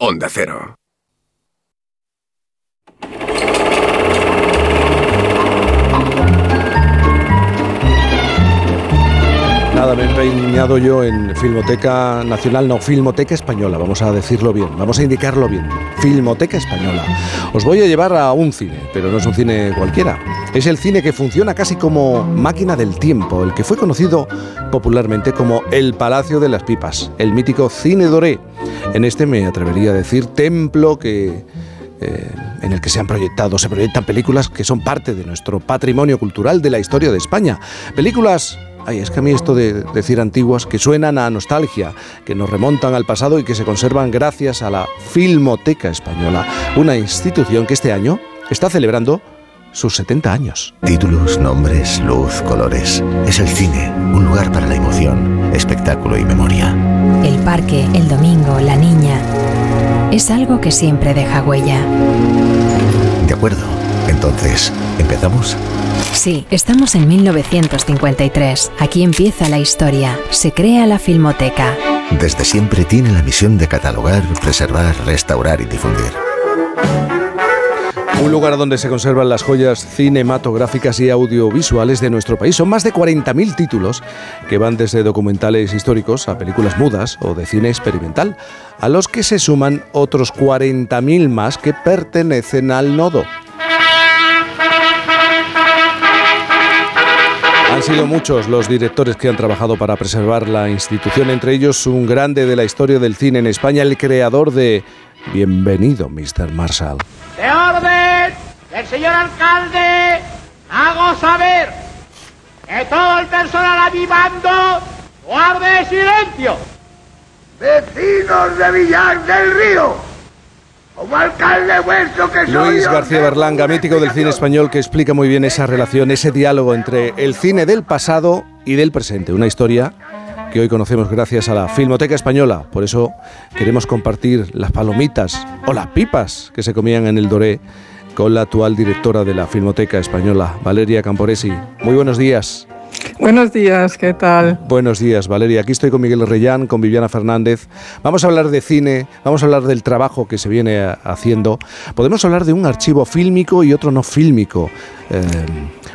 Onda Cero. Nada, he yo en Filmoteca Nacional, no, Filmoteca Española, vamos a decirlo bien, vamos a indicarlo bien. Filmoteca Española. Os voy a llevar a un cine, pero no es un cine cualquiera. Es el cine que funciona casi como máquina del tiempo, el que fue conocido popularmente como el Palacio de las Pipas, el mítico Cine Doré. En este me atrevería a decir templo que eh, en el que se han proyectado, se proyectan películas que son parte de nuestro patrimonio cultural de la historia de España. Películas, ay, es que a mí esto de decir antiguas, que suenan a nostalgia, que nos remontan al pasado y que se conservan gracias a la Filmoteca Española, una institución que este año está celebrando sus 70 años. Títulos, nombres, luz, colores. Es el cine, un lugar para la emoción, espectáculo y memoria. El parque, el domingo, la niña. Es algo que siempre deja huella. De acuerdo. Entonces, ¿empezamos? Sí, estamos en 1953. Aquí empieza la historia. Se crea la Filmoteca. Desde siempre tiene la misión de catalogar, preservar, restaurar y difundir. Un lugar donde se conservan las joyas cinematográficas y audiovisuales de nuestro país. Son más de 40.000 títulos que van desde documentales históricos a películas mudas o de cine experimental, a los que se suman otros 40.000 más que pertenecen al nodo. Sido <clears throat> muchos los directores que han trabajado para preservar la institución, entre ellos un grande de la historia del cine en España, el creador de Bienvenido, Mr. Marshall. De orden del señor alcalde, hago saber que todo el personal avivando guarde silencio. Vecinos de Villar del Río, como alcalde vuestro que soy. Luis García Berlanga, mítico del cine español, que explica muy bien esa relación, ese diálogo entre el cine del pasado y del presente. Una historia que hoy conocemos gracias a la Filmoteca Española. Por eso queremos compartir las palomitas o las pipas que se comían en el Doré con la actual directora de la Filmoteca Española, Valeria Camporesi. Muy buenos días. Buenos días, ¿qué tal? Buenos días, Valeria. Aquí estoy con Miguel Reyán, con Viviana Fernández. Vamos a hablar de cine, vamos a hablar del trabajo que se viene haciendo. Podemos hablar de un archivo fílmico y otro no fílmico. Eh,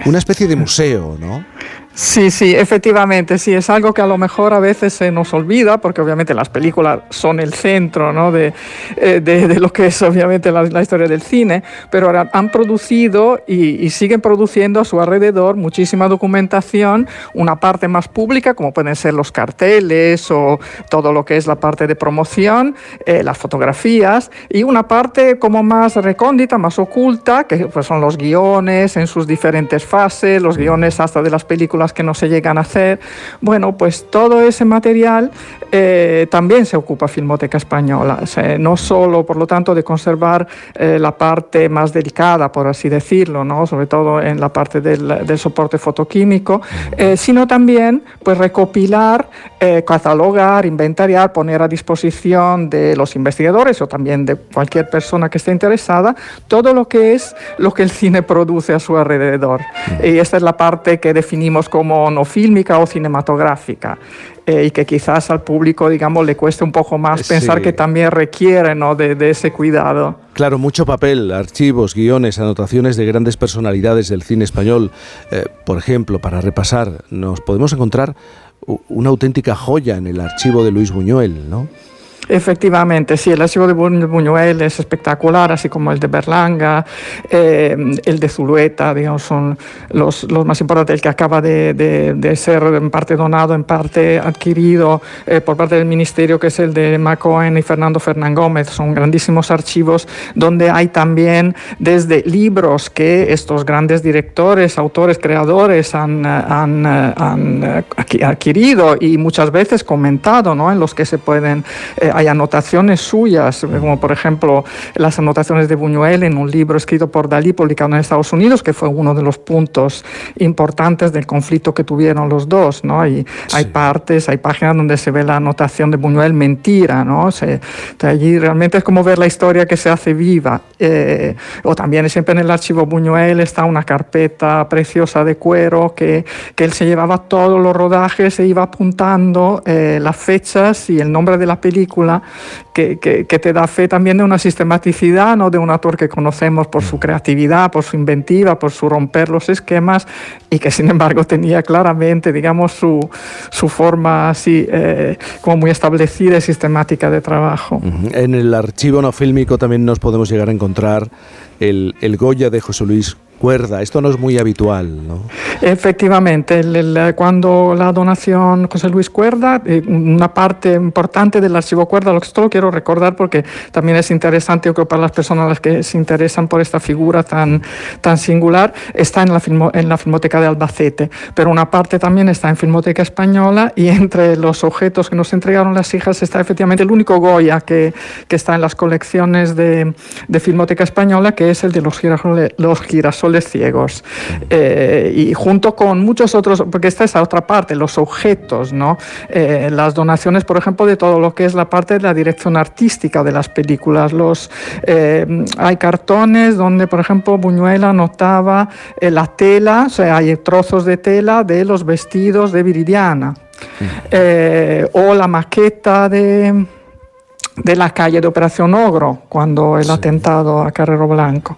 una especie de museo, ¿no? Sí, sí, efectivamente, sí, es algo que a lo mejor a veces se nos olvida, porque obviamente las películas son el centro ¿no? de, eh, de, de lo que es obviamente la, la historia del cine, pero ahora han producido y, y siguen produciendo a su alrededor muchísima documentación, una parte más pública, como pueden ser los carteles o todo lo que es la parte de promoción, eh, las fotografías, y una parte como más recóndita, más oculta, que pues, son los guiones en sus diferentes fases, los guiones hasta de las películas películas que no se llegan a hacer. Bueno, pues todo ese material eh, también se ocupa Filmoteca Española. O sea, no solo, por lo tanto, de conservar eh, la parte más delicada, por así decirlo, ¿no? sobre todo en la parte del, del soporte fotoquímico, eh, sino también pues, recopilar, catalogar, inventariar, poner a disposición de los investigadores o también de cualquier persona que esté interesada todo lo que es lo que el cine produce a su alrededor. Y esta es la parte que definimos como no fílmica o cinematográfica. Eh, y que quizás al público, digamos, le cueste un poco más Sí. pensar que también requiere ¿no? de, de ese cuidado. Claro, mucho papel, archivos, guiones, anotaciones de grandes personalidades del cine español. Eh, por ejemplo, para repasar, nos podemos encontrar una auténtica joya en el archivo de Luis Buñuel, ¿no? Efectivamente, sí, el archivo de Bu- Buñuel es espectacular, así como el de Berlanga, eh, el de Zulueta, digamos, son los, los más importantes, el que acaba de, de- de ser en parte donado, en parte adquirido eh, por parte del Ministerio, que es el de Macoen y Fernando Fernán Gómez. Son grandísimos archivos donde hay también desde libros que estos grandes directores, autores, creadores han, han, han, eh, adqui- adquirido y muchas veces comentado, ¿no? en los que se pueden, eh, hay anotaciones suyas, eh, como por ejemplo las anotaciones de Buñuel en un libro escrito por Dalí, publicado en Estados Unidos, que fue uno de los puntos importantes del conflicto que tuvieron los dos. ¿no? Hay, hay partes, hay páginas donde se ve la anotación de Buñuel mentira, ¿no? Se, allí realmente es como ver la historia que se hace viva. Eh, o también siempre en el archivo Buñuel está una carpeta preciosa de cuero que, que él se llevaba todos los rodajes e iba apuntando eh, las fechas y el nombre de la película, que, que- que te da fe también de una sistematicidad, ¿no? de un autor que conocemos por su creatividad, por su inventiva, por su romper los esquemas y que sin embargo tenía claramente, digamos, su, su forma así eh, como muy establecida y sistemática de trabajo. En el archivo no fílmico también nos podemos llegar a encontrar el, el Goya de José Luis Cuerda. Esto no es muy habitual, ¿no? Efectivamente, el- el- cuando la donación José Luis Cuerda, eh, una parte importante del archivo Cuerda, lo que esto lo quiero recordar porque también es interesante, yo creo, para las personas las que se interesan por esta figura tan, tan singular, está en la, filmo- en la Filmoteca de Albacete, pero una parte también está en Filmoteca Española y entre los objetos que nos entregaron las hijas está efectivamente el único Goya que, que está en las colecciones de, de Filmoteca Española, que es el de los girasoles, los girasoles ciegos. Eh, y junto con muchos otros, porque esta es la otra parte, los objetos, ¿no? Eh, las donaciones, por ejemplo, de todo lo que es la parte de la dirección artística de las películas. Los, eh, hay cartones donde, por ejemplo, Buñuel anotaba eh, la tela, o sea, hay trozos de tela de los vestidos de Viridiana. Eh, o la maqueta de, de la calle de Operación Ogro, cuando el atentado a Carrero Blanco.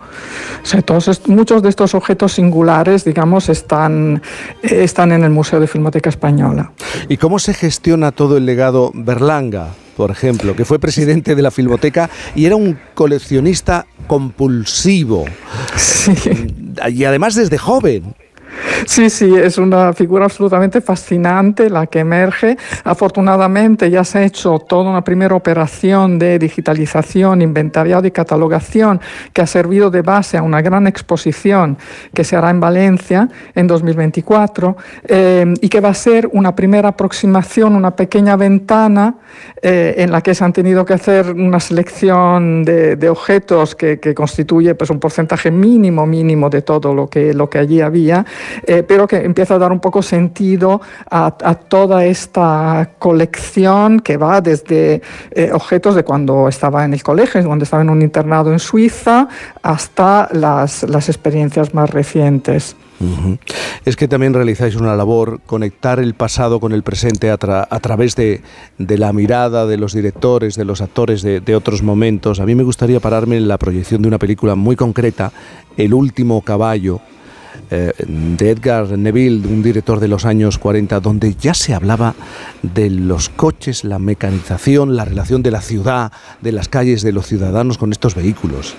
O sea, todos muchos de estos objetos singulares, digamos, están, eh, están en el Museo de Filmoteca Española. ¿Y cómo se gestiona todo el legado Berlanga, por ejemplo, que fue presidente de la Filmoteca y era un coleccionista compulsivo? Y además desde joven. Sí, sí, es una figura absolutamente fascinante la que emerge. Afortunadamente ya se ha hecho toda una primera operación de digitalización, inventariado y catalogación que ha servido de base a una gran exposición que se hará en Valencia en 2024 eh, y que va a ser una primera aproximación, una pequeña ventana eh, en la que se han tenido que hacer una selección de, objetos que, que constituye pues, un porcentaje mínimo, mínimo de todo lo que, lo que allí había, eh, pero que empieza a dar un poco sentido a, a toda esta colección que va desde eh, objetos de cuando estaba en el colegio, cuando estaba en un internado en Suiza, hasta las, las experiencias más recientes. Ujú. Es que también realizáis una labor, conectar el pasado con el presente a, tra- a través de, de la mirada de los directores, de los actores de, de otros momentos. A mí me gustaría pararme en la proyección de una película muy concreta, El último caballo, eh, de Edgar Neville, un director de los años 40, donde ya se hablaba de los coches, la mecanización, la relación de la ciudad, de las calles, de los ciudadanos con estos vehículos.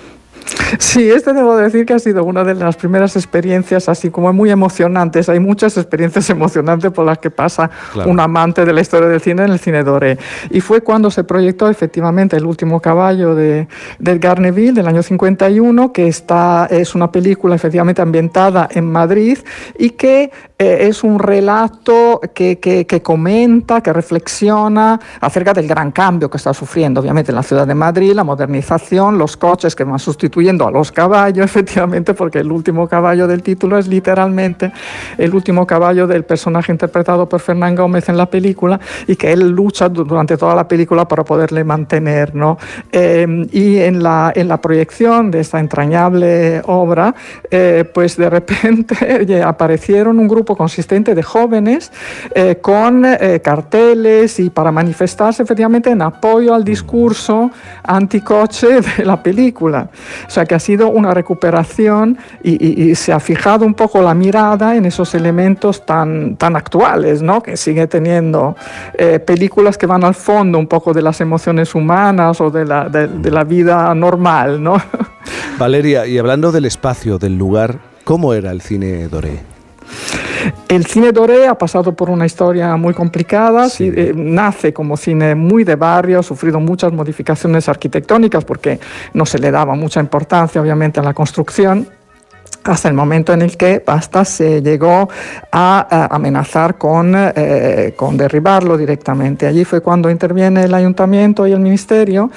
Sí, este debo decir que ha sido una de las primeras experiencias así como muy emocionantes. Hay muchas experiencias <laughs> emocionantes por las que pasa Claro. un amante de la historia del cine en el cine Doré. Y fue cuando se proyectó efectivamente El último caballo de, del Garneville del año 51, que está, es una película efectivamente ambientada en Madrid y que eh, es un relato que, que, que, comenta, que reflexiona acerca del gran cambio que está sufriendo, obviamente, en la ciudad de Madrid, la modernización, los coches que van sustituyendo a los caballos, <laughs> efectivamente, porque el último caballo del título es literalmente el último caballo del personaje interpretado por Fernán Gómez en la película y que él lucha durante toda la película para poderle mantener. ¿no? Eh, y en la, en la proyección de esta entrañable obra, eh, pues de repente <laughs> aparecieron un grupo consistente de jóvenes eh, con eh, carteles y para manifestarse efectivamente en apoyo al discurso anticoche de la película. O sea que ha sido una recuperación y, se ha fijado un poco la mirada en esos elementos tan, tan actuales, ¿no? que sigue teniendo eh, películas que van al fondo un poco de las emociones humanas o de la, de la vida normal. ¿no? <laughs> Valeria, y hablando del espacio, del lugar, ¿cómo era el cine Doré? El cine Doré ha pasado por una historia muy complicada, sí. eh, nace como cine muy de barrio, ha sufrido muchas modificaciones arquitectónicas porque no se le daba mucha importancia obviamente a la construcción hasta el momento en el que Basta se llegó a, a amenazar con, eh, con, derribarlo directamente. Allí fue cuando interviene el ayuntamiento y el ministerio,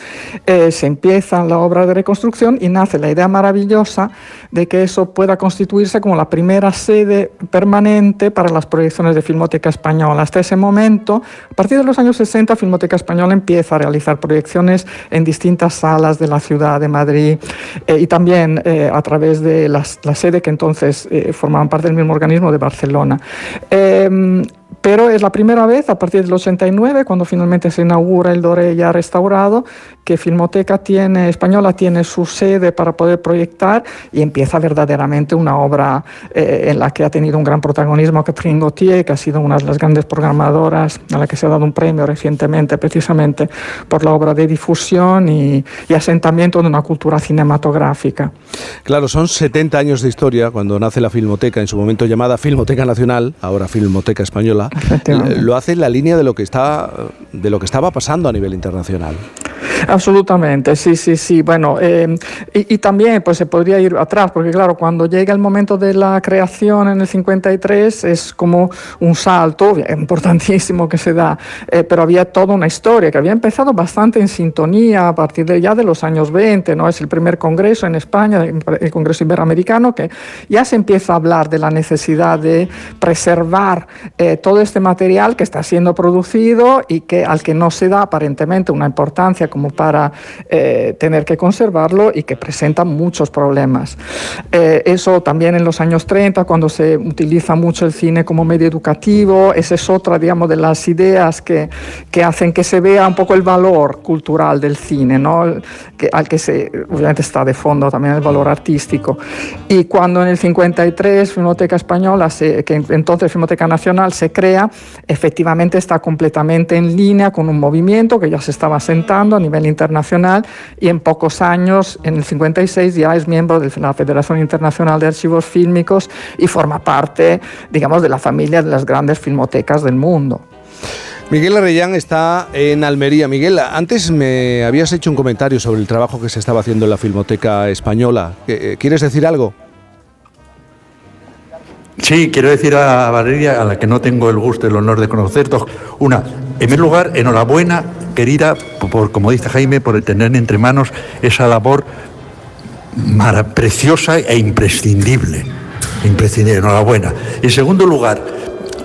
eh, se empieza la obra de reconstrucción y nace la idea maravillosa de que eso pueda constituirse como la primera sede permanente para las proyecciones de Filmoteca Española. Hasta ese momento, a partir de los años 60, Filmoteca Española empieza a realizar proyecciones en distintas salas de la ciudad de Madrid eh, y también a través de las, las sede que entonces eh, formaban parte del mismo organismo de Barcelona. Eh, pero es la primera vez a partir del 89, cuando finalmente se inaugura el Doré ya restaurado, que Filmoteca tiene, Española tiene su sede para poder proyectar y empieza verdaderamente una obra eh, en la que ha tenido un gran protagonismo Catherine Gauthier, que ha sido una de las grandes programadoras a la que se ha dado un premio recientemente precisamente por la obra de difusión y, y asentamiento de una cultura cinematográfica. Claro, son 70 años de historia cuando nace la Filmoteca, en su momento llamada Filmoteca Nacional, ahora Filmoteca Española, lo hace en la línea de lo que está de lo que estaba pasando a nivel internacional. Absolutamente, sí, sí, sí. Bueno, eh, y, y, también pues se podría ir atrás, porque claro, cuando llega el momento de la creación en el 53 es como un salto importantísimo que se da, eh, pero había toda una historia que había empezado bastante en sintonía a partir de ya de los años 20, ¿no? Es el primer congreso en España, el Congreso Iberoamericano, que ya se empieza a hablar de la necesidad de preservar eh, todo este material que está siendo producido y que al que no se da aparentemente una importancia como para eh, tener que conservarlo y que presenta muchos problemas. Eh, eso también en los años 30, cuando se utiliza mucho el cine como medio educativo, esa es otra, digamos, de las ideas que, que hacen que se vea un poco el valor cultural del cine, ¿no? que, al que se, obviamente está de fondo también el valor artístico. Y cuando en el 53 Filmoteca Española, se, que entonces Filmoteca Nacional se crea, efectivamente está completamente en línea con un movimiento que ya se estaba sentando a nivel internacional y en pocos años, en el 56, ya es miembro de la Federación Internacional de Archivos Fílmicos y forma parte, digamos, de la familia de las grandes filmotecas del mundo. Miguel Arrellán está en Almería. Miguel, antes me habías hecho un comentario sobre el trabajo que se estaba haciendo en la Filmoteca Española. ¿Quieres decir algo? Sí, quiero decir a Valeria, a la que no tengo el gusto y el honor de conocer, dos. Una, en primer lugar, enhorabuena, querida, por, como dice Jaime, por tener entre manos esa labor preciosa e imprescindible. Imprescindible, enhorabuena. En segundo lugar,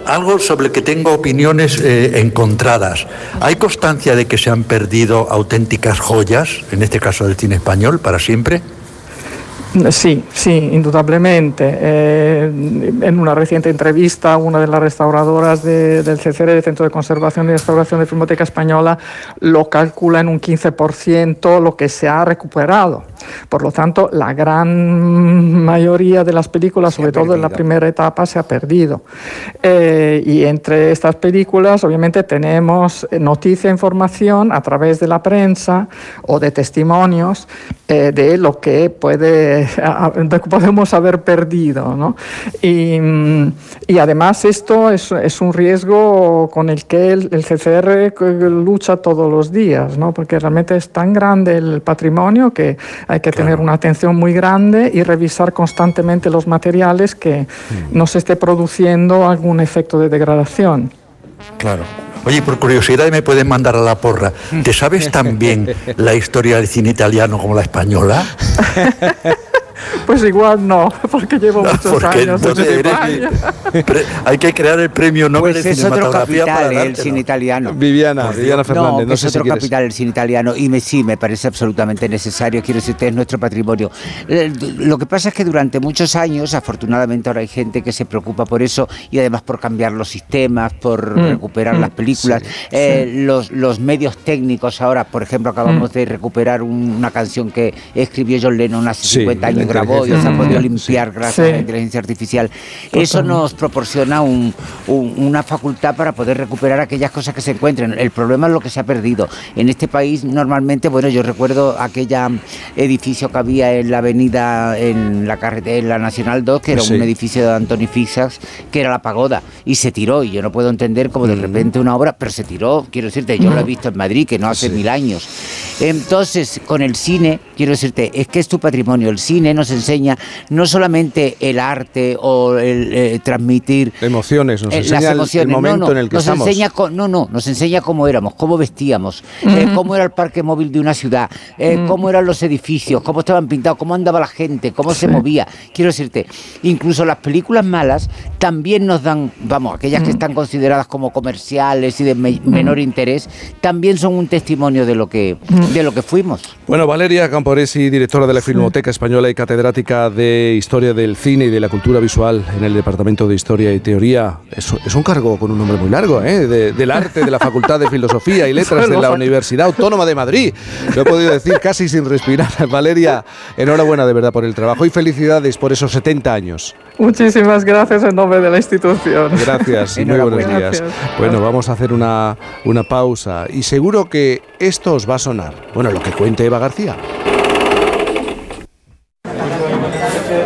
algo sobre el que tengo opiniones eh, encontradas. ¿Hay constancia de que se han perdido auténticas joyas, en este caso del cine español, para siempre? Sí, sí, indudablemente. Eh, en una reciente entrevista, una de las restauradoras de, del CCR, del Centro de Conservación y Restauración de Filmoteca Española, lo calcula en un 15% lo que se ha recuperado. Por lo tanto, la gran mayoría de las películas, sobre todo en la primera etapa, se ha perdido. Eh, y entre estas películas, obviamente, tenemos noticia, información a través de la prensa o de testimonios eh, de lo que puede <laughs> eh, podemos haber perdido. ¿no? Y, mm, y además esto es, es un riesgo con el que el, el CCR lucha todos los días, ¿no? porque realmente es tan grande el patrimonio que hay que tener una atención muy grande y revisar constantemente los materiales que no se esté produciendo algún efecto de degradación. Claro. Oye, por curiosidad me pueden mandar a la porra. ¿Te sabes tan bien la historia del cine italiano como la española? <laughs> <laughs> Pues igual no, porque llevo muchos Porque años en España. Pre- Hay que crear el premio Nobel Pues de es otro cinematografía para capital, ¿eh? el cine italiano. Viviana, Viviana Fernández, No, no, es sé si otro quieres. capital el cine italiano y me, sí, me parece absolutamente necesario. Quiero decirte, es nuestro patrimonio. Eh, Lo que pasa es que durante muchos años, afortunadamente ahora hay gente que se preocupa por eso y además por cambiar los sistemas, por Mm, recuperar mm, las películas. sí, Eh, sí. Los, los medios técnicos ahora, por ejemplo, acabamos Mm. de recuperar un- una canción que escribió John Lennon hace Sí, 50 la grabó y se ha podido limpiar gracias Sí. a la inteligencia artificial. Eso nos proporciona un- un- una facultad para poder recuperar aquellas cosas que se encuentren. El problema es lo que se ha perdido. En este país normalmente, bueno, yo recuerdo aquella edificio que había en la avenida, en la carretera, en la Nacional 2, que era Sí. un edificio de Anthony Fixas, que era la pagoda, y se tiró. Y yo no puedo entender cómo Mm. de repente una obra, pero se tiró, quiero decirte, yo lo he visto en Madrid, que no hace mil años. Entonces, con el cine, quiero decirte, es que es tu patrimonio. El cine nos enseña no solamente el arte o el eh, transmitir Emociones, nos eh, enseña las el- el, emociones, momento no, no, en el que nos estamos. enseña no, no, nos enseña cómo éramos, cómo vestíamos, eh, Ujú. cómo era el parque móvil de una ciudad, eh, Mm. cómo eran los edificios, cómo estaban pintados, cómo andaba la gente, cómo se Sí. movía. Quiero decirte, incluso las películas malas también nos dan, vamos, aquellas que Mm. están consideradas como comerciales y de me- menor interés, también son un testimonio de lo que de lo que fuimos. Bueno, Valeria Camporesi, directora de la Filmoteca Española y catedrática de Historia del Cine y de la Cultura Visual en el Departamento de Historia y Teoría. Es, es un cargo con un nombre muy largo, ¿eh? De- del arte de la Facultad de Filosofía y Letras de la Universidad Autónoma de Madrid. Lo he podido decir casi sin respirar. <laughs> Valeria, enhorabuena de verdad por el trabajo y felicidades por esos 70 años. Muchísimas gracias en nombre de la institución. Gracias y muy buenos días. Gracias. Bueno, vamos a hacer una, una pausa y seguro que esto os va a sonar. Bueno, lo que cuente Eva García.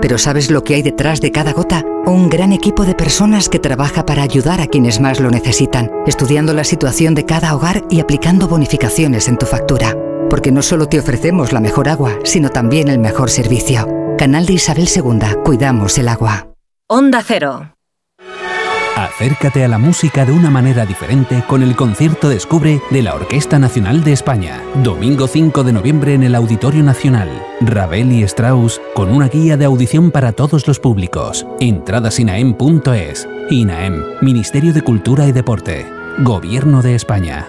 pero ¿sabes lo que hay detrás de cada gota? Un gran equipo de personas que trabaja para ayudar a quienes más lo necesitan, estudiando la situación de cada hogar y aplicando bonificaciones en tu factura. Porque no solo te ofrecemos la mejor agua, sino también el mejor servicio. Canal de Isabel II, cuidamos el agua. Onda Cero. Acércate a la música de una manera diferente con el concierto Descubre de la Orquesta Nacional de España. Domingo 5 de noviembre en el Auditorio Nacional. Ravel y Strauss con una guía de audición para todos los públicos. Entradas inaem.es. INAEM, Ministerio de Cultura y Deporte. Gobierno de España.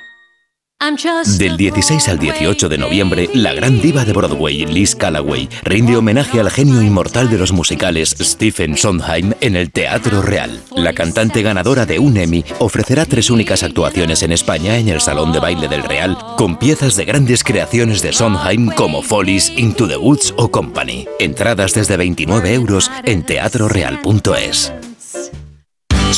Del 16 al 18 de noviembre, la gran diva de Broadway, Liz Callaway, rinde homenaje al genio inmortal de los musicales Stephen Sondheim en el Teatro Real. La cantante ganadora de un Emmy ofrecerá tres únicas actuaciones en España en el Salón de Baile del Real, con piezas de grandes creaciones de Sondheim como Follies, Into the Woods o Company. Entradas desde 29 euros en teatroreal.es.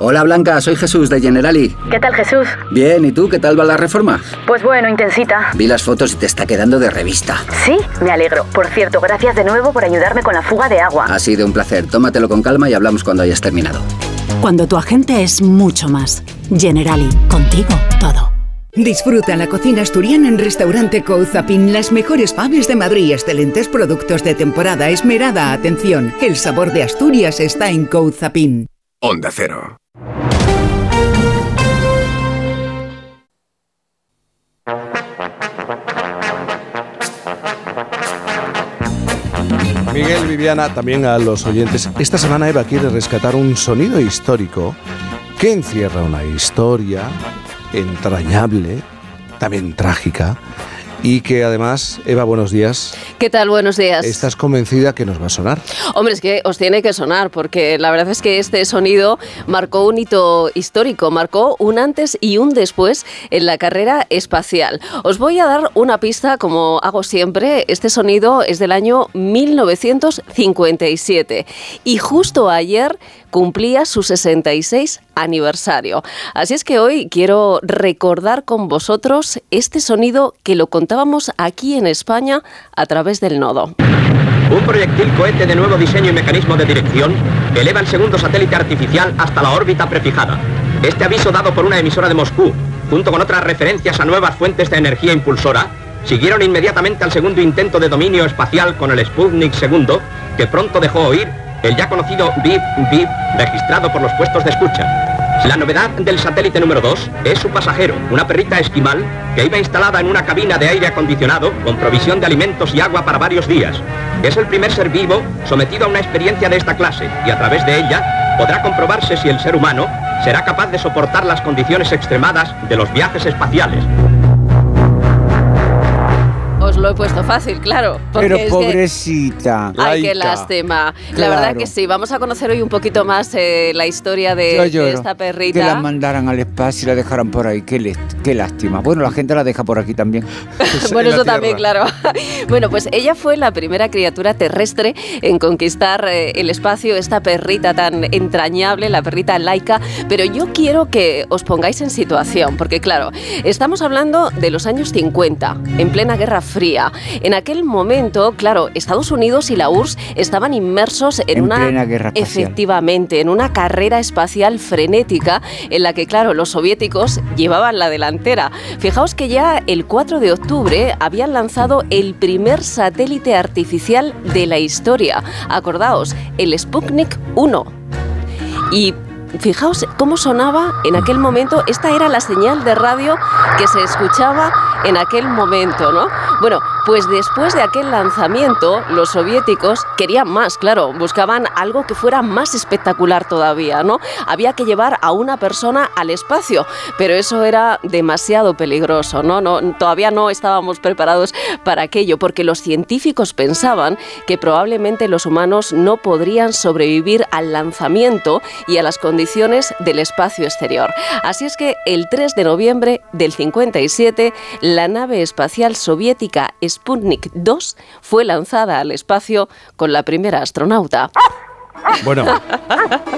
Hola Blanca, soy Jesús de Generali. ¿Qué tal Jesús? Bien, ¿y tú qué tal va la reforma? Pues bueno, intensita. Vi las fotos y te está quedando de revista. Sí, me alegro. Por cierto, gracias de nuevo por ayudarme con la fuga de agua. Ha sido un placer. Tómatelo con calma y hablamos cuando hayas terminado. Cuando tu agente es mucho más. Generali, contigo todo. Disfruta la cocina asturiana en Restaurante Couzapin, las mejores paves de Madrid, excelentes productos de temporada, esmerada atención. El sabor de Asturias está en Couzapin. Onda Cero. Miguel, Viviana, también a los oyentes. Esta semana Eva quiere rescatar un sonido histórico que encierra una historia entrañable, también trágica, y que además, Eva, buenos días. ¿Qué tal? Buenos días. ¿Estás convencida que nos va a sonar? Hombre, es que os tiene que sonar, porque la verdad es que este sonido marcó un hito histórico, marcó un antes y un después en la carrera espacial. Os voy a dar una pista, como hago siempre. Este sonido es del año 1957 y justo ayer cumplía su 66 aniversario. Así es que hoy quiero recordar con vosotros este sonido que lo contábamos aquí en España a través del nodo. Un proyectil cohete de nuevo diseño y mecanismo de dirección eleva el segundo satélite artificial hasta la órbita prefijada. Este aviso dado por una emisora de Moscú, junto con otras referencias a nuevas fuentes de energía impulsora, siguieron inmediatamente al segundo intento de dominio espacial con el Sputnik II, que pronto dejó oír el ya conocido bip bip registrado por los puestos de escucha. La novedad del satélite número 2 es su pasajero, una perrita esquimal que iba instalada en una cabina de aire acondicionado con provisión de alimentos y agua para varios días. Es el primer ser vivo sometido a una experiencia de esta clase y a través de ella podrá comprobarse si el ser humano será capaz de soportar las condiciones extremadas de los viajes espaciales. Lo he puesto fácil, claro. Pero es que- pobrecita. Ay, qué lástima. La verdad que sí, vamos a conocer hoy un poquito más eh, la historia de, Yo de lloro. esta Que la perrita. mandaran al espacio y la dejaran por ahí. Qué, qué lástima. Bueno, la gente la deja por aquí también. <laughs> bueno, eso también, claro. <laughs> bueno, pues ella fue la primera criatura terrestre en conquistar eh, el espacio, esta perrita tan entrañable, la perrita laica. Pero yo quiero que os pongáis en situación, porque claro, estamos hablando de los años 50, en plena Guerra Fría. En aquel momento, claro, Estados Unidos y la URSS estaban inmersos en, En una plena guerra efectivamente en una carrera espacial frenética en la que, claro, los soviéticos llevaban la delantera. Fijaos que ya el 4 de octubre habían lanzado el primer satélite artificial de la historia. Acordaos, el Sputnik 1. Y fijaos cómo sonaba en aquel momento. Esta era la señal de radio que se escuchaba en aquel momento, ¿no? Bueno, pues después de aquel lanzamiento, los soviéticos querían más, claro, buscaban algo que fuera más espectacular todavía, ¿no? Había que llevar a una persona al espacio, pero eso era demasiado peligroso, ¿no? no todavía no estábamos preparados para aquello, porque los científicos pensaban que probablemente los humanos no podrían sobrevivir al lanzamiento y a las condiciones del espacio exterior. Así es que el 3 de noviembre del 57, la nave espacial soviética Sputnik 2 fue lanzada al espacio con la primera astronauta. Bueno,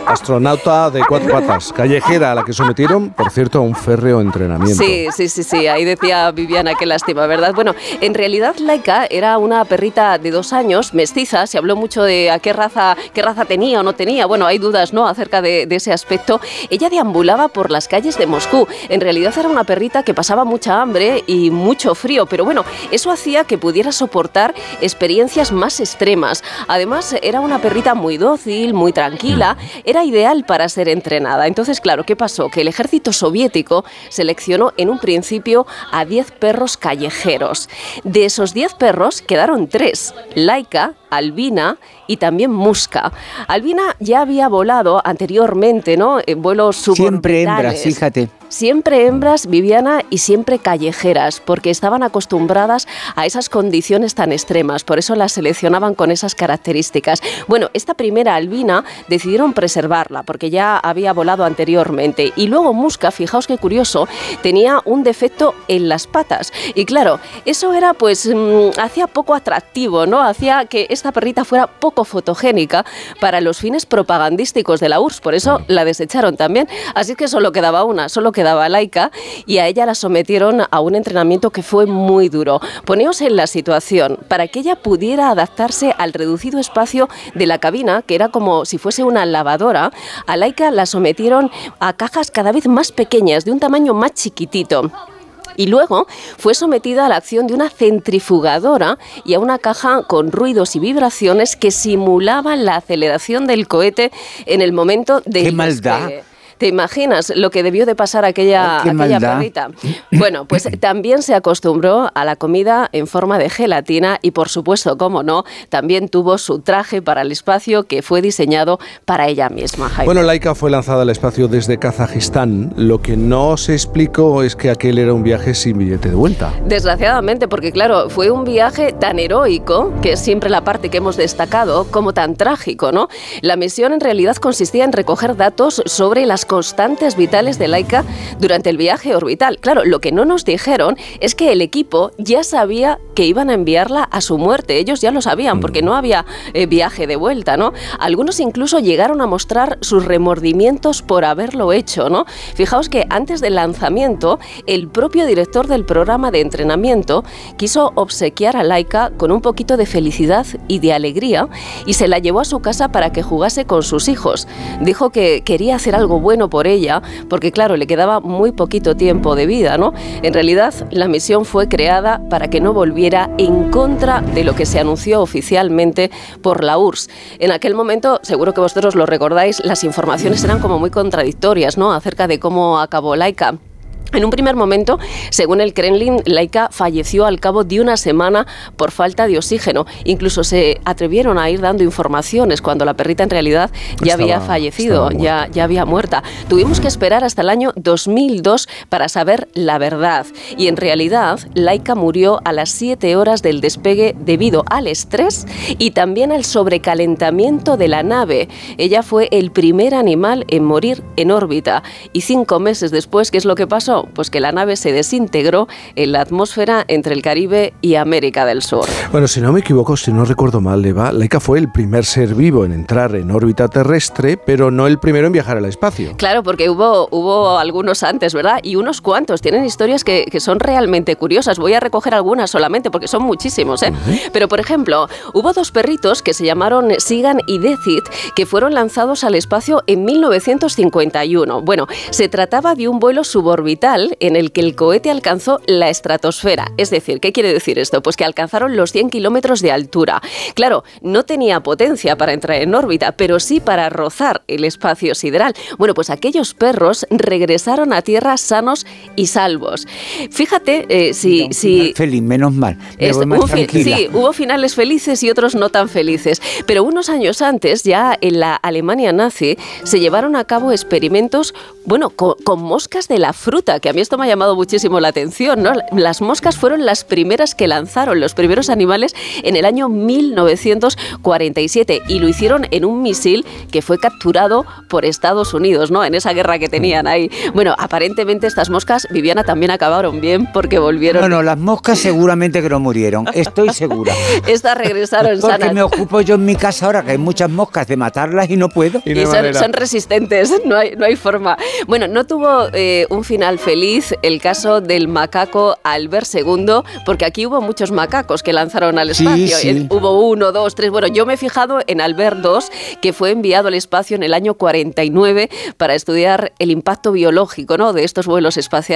astronauta de cuatro patas, callejera a la que sometieron, por cierto, a un férreo entrenamiento. Sí, sí, sí, sí, ahí decía Viviana, qué lástima, ¿verdad? Bueno, en realidad Laika era una perrita de dos años, mestiza, se habló mucho de a qué raza, qué raza tenía o no tenía, bueno, hay dudas, ¿no?, acerca de, de ese aspecto. Ella deambulaba por las calles de Moscú, en realidad era una perrita que pasaba mucha hambre y mucho frío, pero bueno, eso hacía que pudiera soportar experiencias más extremas. Además, era una perrita muy dócil, muy tranquila, era ideal para ser entrenada. Entonces, claro, ¿qué pasó? Que el ejército soviético seleccionó en un principio a 10 perros callejeros. De esos 10 perros quedaron 3, Laika Albina y también Musca. Albina ya había volado anteriormente, ¿no? En vuelos Siempre hembras, suborbitales. fíjate. Siempre hembras, Viviana, y siempre callejeras, porque estaban acostumbradas a esas condiciones tan extremas, por eso las seleccionaban con esas características. Bueno, esta primera albina decidieron preservarla, porque ya había volado anteriormente, y luego Musca, fijaos qué curioso, tenía un defecto en las patas, y claro, eso era pues, mm, hacía poco atractivo, ¿no? Hacía que esta perrita fuera poco fotogénica para los fines propagandísticos de la URSS, por eso la desecharon también, así que solo quedaba una, solo quedaba Laika y a ella la sometieron a un entrenamiento que fue muy duro. Poneos en la situación, para que ella pudiera adaptarse al reducido espacio de la cabina, que era como si fuese una lavadora, a Laika la sometieron a cajas cada vez más pequeñas, de un tamaño más chiquitito y luego fue sometida a la acción de una centrifugadora y a una caja con ruidos y vibraciones que simulaban la aceleración del cohete en el momento de ¡Qué maldad! ¿Te imaginas lo que debió de pasar aquella, Ay, aquella perrita? Bueno, pues <clears throat> también se acostumbró a la comida en forma de gelatina y por supuesto, como no, también tuvo su traje para el espacio que fue diseñado para ella misma. Jaime. Bueno, Laika fue lanzada al espacio desde Kazajistán. Lo que no se explicó es que aquel era un viaje sin billete de vuelta. Desgraciadamente, porque claro, fue un viaje tan heroico, que es siempre la parte que hemos destacado, como tan trágico, ¿no? La misión en realidad consistía en recoger datos sobre las constantes vitales de Laika durante el viaje orbital. Claro, lo que no nos dijeron es que el equipo ya sabía que iban a enviarla a su muerte. Ellos ya lo sabían, porque no había eh, viaje de vuelta, ¿no? Algunos incluso llegaron a mostrar sus remordimientos por haberlo hecho, ¿no? Fijaos que antes del lanzamiento, el propio director del programa de entrenamiento quiso obsequiar a Laika con un poquito de felicidad y de alegría y se la llevó a su casa para que jugase con sus hijos. Dijo que quería hacer algo bueno por ella, porque claro, le quedaba muy poquito tiempo de vida, ¿no? En realidad, la misión fue creada para que no volviera en contra de lo que se anunció oficialmente por la URSS. En aquel momento, seguro que vosotros lo recordáis, las informaciones eran como muy contradictorias, ¿no? Acerca de cómo acabó Laika. En un primer momento, según el Kremlin, Laika falleció al cabo de una semana por falta de oxígeno. Incluso se atrevieron a ir dando informaciones cuando la perrita en realidad ya Estaba- había fallecido, ya, ya había muerta. Tuvimos que esperar hasta el año 2002 para saber la verdad. Y en realidad, Laika murió a las 7 horas del despegue debido al estrés y también al sobrecalentamiento de la nave. Ella fue el primer animal en morir en órbita. Y cinco meses después, ¿qué es lo que pasó? Pues que la nave se desintegró en la atmósfera entre el Caribe y América del Sur. Bueno, si no me equivoco, si no recuerdo mal, Eva, Laika fue el primer ser vivo en entrar en órbita terrestre, pero no el primero en viajar al espacio. Claro, porque hubo, hubo algunos antes, ¿verdad? Y unos cuantos. Tienen historias que, que son realmente curiosas. Voy a recoger algunas solamente porque son muchísimos, ¿eh? Pero, por ejemplo, hubo dos perritos que se llamaron Sigan y Decid que fueron lanzados al espacio en 1951. Bueno, se trataba de un vuelo suborbital en el que el cohete alcanzó la estratosfera. Es decir, ¿qué quiere decir esto? Pues que alcanzaron los 100 kilómetros de altura. Claro, no tenía potencia para entrar en órbita, pero sí para rozar el espacio sideral. Bueno, pues aquellos perros regresaron a Tierra sanos y salvos. Fíjate eh, si, si, Feliz, menos mal. Me es- voy más hubo fi- tranquila. sí, hubo finales felices y otros no tan felices. Pero unos años antes, ya en la Alemania nazi, se llevaron a cabo experimentos, bueno, co- con, moscas de la fruta, que a mí esto me ha llamado muchísimo la atención, ¿no? Las moscas fueron las primeras que lanzaron, los primeros animales, en el año 1947 y lo hicieron en un misil que fue capturado por Estados Unidos, ¿no? En esa guerra que tenían ahí. Bueno, aparentemente estas moscas, Viviana, también acabaron bien porque volvieron. No, no, las moscas seguramente que no murieron, estoy segura. <laughs> Estas regresaron Porque sanas. me ocupo yo en mi casa ahora que hay muchas moscas de matarlas y no puedo. Y son, son resistentes, <laughs> no hay, no hay forma. Bueno, no tuvo eh, un final feliz el caso del macaco Albert II, porque aquí hubo muchos macacos que lanzaron al espacio. sí. Hubo uno, dos, tres. Bueno, yo me he fijado en Albert II, que fue enviado al espacio en el año 49 para estudiar el impacto biológico ¿no? de estos vuelos espaciales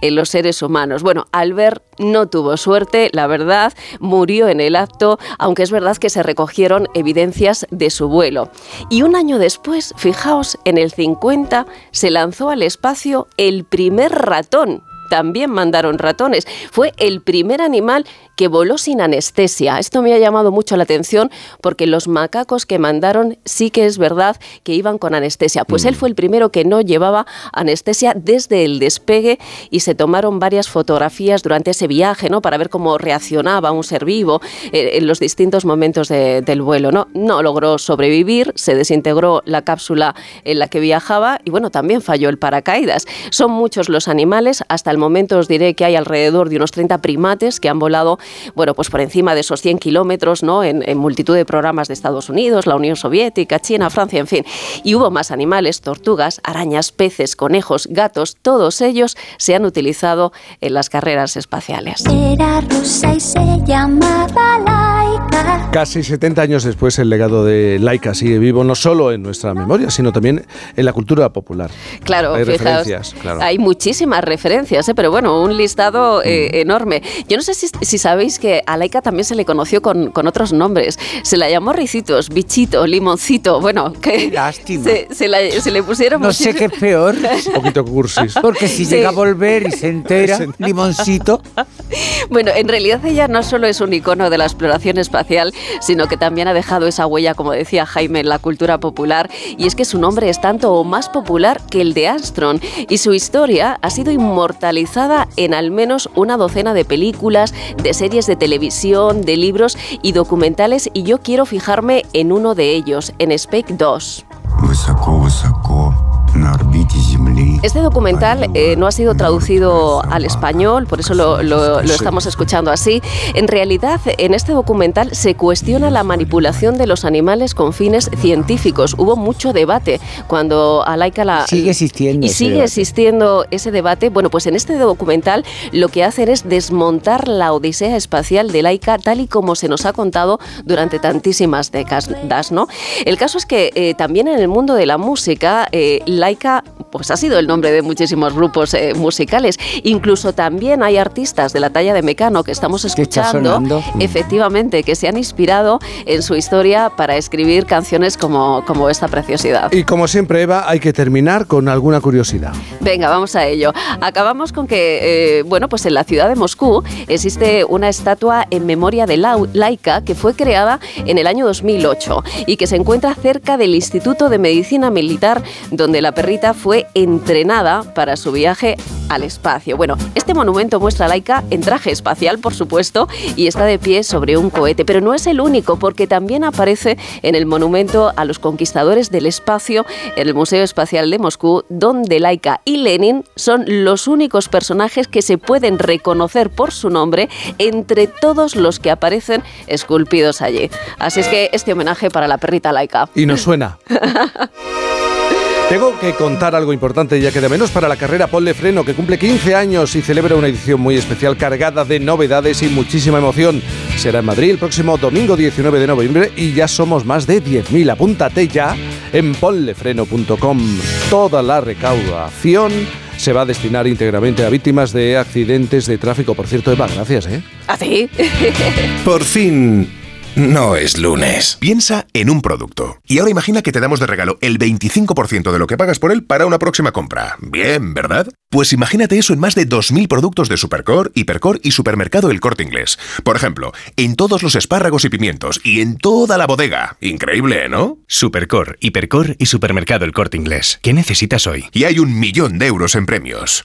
en los seres humanos. Bueno, Albert no tuvo suerte, la verdad, murió en el acto, aunque es verdad que se recogieron evidencias de su vuelo. Y un año después, fijaos, en el 50 se lanzó al espacio el primer ratón. También mandaron ratones. Fue el primer animal que voló sin anestesia. Esto me ha llamado mucho la atención porque los macacos que mandaron sí que es verdad que iban con anestesia. Pues él fue el primero que no llevaba anestesia desde el despegue y se tomaron varias fotografías durante ese viaje, ¿no? Para ver cómo reaccionaba un ser vivo eh, en los distintos momentos de- del vuelo, ¿no? No logró sobrevivir, se desintegró la cápsula en la que viajaba y bueno, también falló el paracaídas. Son muchos los animales, hasta el momento os diré que hay alrededor de unos 30 primates que han volado, bueno, pues por encima de esos 100 kilómetros, ¿no? En, en multitud de programas de Estados Unidos, la Unión Soviética, China, Francia, en fin. Y hubo más animales, tortugas, arañas, peces, conejos, gatos, todos ellos se han utilizado en las carreras espaciales. Era rusa y se llamaba Laika. Casi 70 años después, el legado de Laika sigue vivo no solo en nuestra memoria, sino también en la cultura popular. Claro, Hay fijaos, referencias, claro. hay muchísimas referencias, ¿eh? pero bueno, un listado eh, enorme. Yo no sé si, si sabéis que a Laika también se le conoció con, con otros nombres. Se la llamó Ricitos, Bichito, Limoncito, bueno, que lástima. Se, se la- se le pusieron No sé qué es peor. <laughs> Un poquito cursis. Porque si Sí. llega a volver y <laughs> se entera, limoncito. Bueno, en realidad ella no solo es un icono de la exploración espacial, sino que también ha dejado esa huella, como decía Jaime, en la cultura popular. Y es que su nombre es tanto o más popular que el de Armstrong. Y su historia ha sido inmortalizada en al menos una docena de películas, de series de televisión, de libros y documentales. Y yo quiero fijarme en uno de ellos, en Spake 2. Высоко-высоко на орбите Земли. Este documental eh, no ha sido traducido al español, por eso lo, lo- lo estamos escuchando así. En realidad, en este documental se cuestiona la manipulación de los animales con fines científicos. Hubo mucho debate cuando a Laika la... Sigue existiendo Y sigue debate. existiendo ese debate. Bueno, pues en este documental lo que hacen es desmontar la odisea espacial de Laika tal y como se nos ha contado durante tantísimas décadas, ¿no? El caso es que eh, también en el mundo de la música, eh, Laika pues ha sido el nombre de muchísimos grupos eh, musicales. Incluso también hay artistas de la talla de Mecano que estamos escuchando, sonando. efectivamente, que se han inspirado en su historia para escribir canciones como, como esta preciosidad. Y como siempre, Eva, hay que terminar con alguna curiosidad. Venga, vamos a ello. Acabamos con que, eh, bueno, pues en la ciudad de Moscú existe una estatua en memoria de Lau- Laika que fue creada en el año 2008 y que se encuentra cerca del Instituto de Medicina Militar donde la perrita fue entrenada para su viaje al espacio. Bueno, este monumento muestra a Laika en traje espacial, por supuesto, y está de pie sobre un cohete, pero no es el único porque también aparece en el monumento a los conquistadores del espacio en el Museo Espacial de Moscú, donde Laika y Lenin son los únicos personajes que se pueden reconocer por su nombre entre todos los que aparecen esculpidos allí. Así es que este homenaje para la perrita Laika. Y nos suena. <laughs> Tengo que contar algo importante, ya que de menos para la carrera Ponle Freno, que cumple 15 años y celebra una edición muy especial cargada de novedades y muchísima emoción. Será en Madrid el próximo domingo 19 de noviembre y ya somos más de 10.000. Apúntate ya en ponlefreno.com. Toda la recaudación se va a destinar íntegramente a víctimas de accidentes de tráfico. Por cierto, Eva, gracias, ¿eh? ¿Así? Por fin... No es lunes. Piensa en un producto. Y ahora imagina que te damos de regalo el 25% de lo que pagas por él para una próxima compra. Bien, ¿verdad? Pues imagínate eso en más de 2.000 productos de Supercore, Hipercore y Supermercado El Corte Inglés. Por ejemplo, en todos los espárragos y pimientos y en toda la bodega. Increíble, ¿no? Supercore, Hipercore y Supermercado El Corte Inglés. ¿Qué necesitas hoy? Y hay un millón de euros en premios.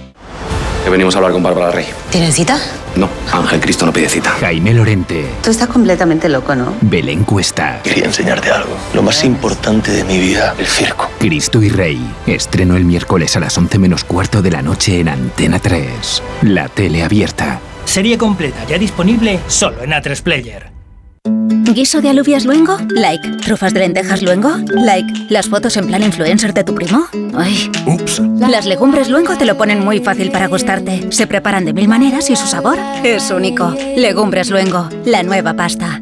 Que venimos a hablar con Bárbara Rey. ¿Tienen cita? No, Ángel Cristo no pide cita. Jaime Lorente. Tú estás completamente loco, ¿no? Belén Cuesta. Quería enseñarte algo. Lo más importante de mi vida, el circo. Cristo y Rey. Estreno el miércoles a las 11 menos cuarto de la noche en Antena 3. La tele abierta. Serie completa ya disponible solo en A3 Player. ¿Guiso de alubias luengo? Like. ¿Trufas de lentejas luengo? Like. ¿Las fotos en plan influencer de tu primo? Ay. Ups. Las legumbres luengo te lo ponen muy fácil para gustarte. Se preparan de mil maneras y su sabor es único. Legumbres luengo, la nueva pasta.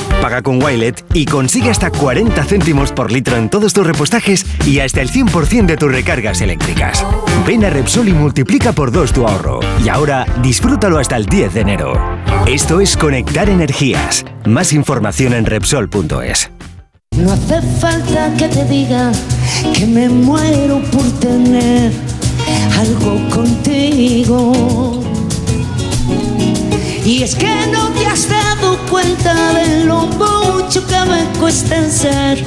Paga con Wilet y consigue hasta 40 céntimos por litro en todos tus repostajes y hasta el 100% de tus recargas eléctricas. Ven a Repsol y multiplica por dos tu ahorro. Y ahora disfrútalo hasta el 10 de enero. Esto es Conectar Energías. Más información en Repsol.es. No hace falta que te diga que me muero por tener algo contigo. Y es que no te has cuenta de lo mucho que me cuesta ser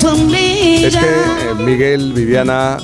tu amiga. Es que eh, Miguel, Viviana,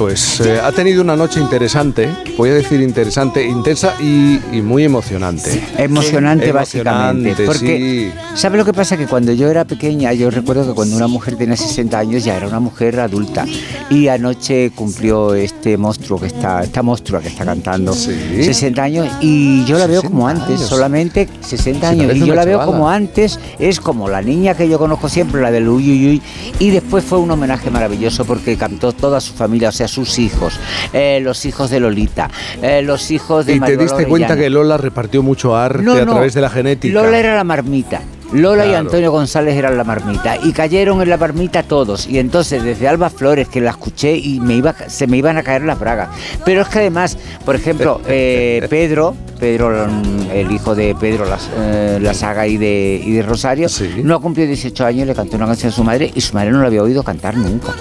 pues eh, ha tenido una noche interesante, voy a decir interesante, intensa y, y muy emocionante. Emocionante, Sí. básicamente. Emocionante, Porque, sí. ¿sabe lo que pasa? Que cuando yo era pequeña, yo recuerdo que cuando una mujer tenía 60 años ya era una mujer adulta. Y anoche cumplió este monstruo que está, esta monstrua que está cantando 60 años. Y yo la veo como antes, años. solamente 60 Sí, años. Y yo la veo como antes, es como la niña que yo conozco siempre, la del Uy Uy Uy. Y después fue un homenaje maravilloso porque cantó toda su familia, o sea, sus hijos, eh, los hijos de Lolita, eh, los hijos de Y te diste cuenta que Lola repartió mucho arte No, a no. través de la genética. Lola era la marmita. Lola y. Antonio González eran la marmita y cayeron en la marmita todos y entonces desde Alba Flores que la escuché y me iba se me iban a caer las bragas pero es que además por ejemplo <laughs> eh, Pedro Pedro el hijo de Pedro la, eh, la saga y de, y de Rosario no ha cumplido 18 años le cantó una canción a su madre y su madre no la había oído cantar nunca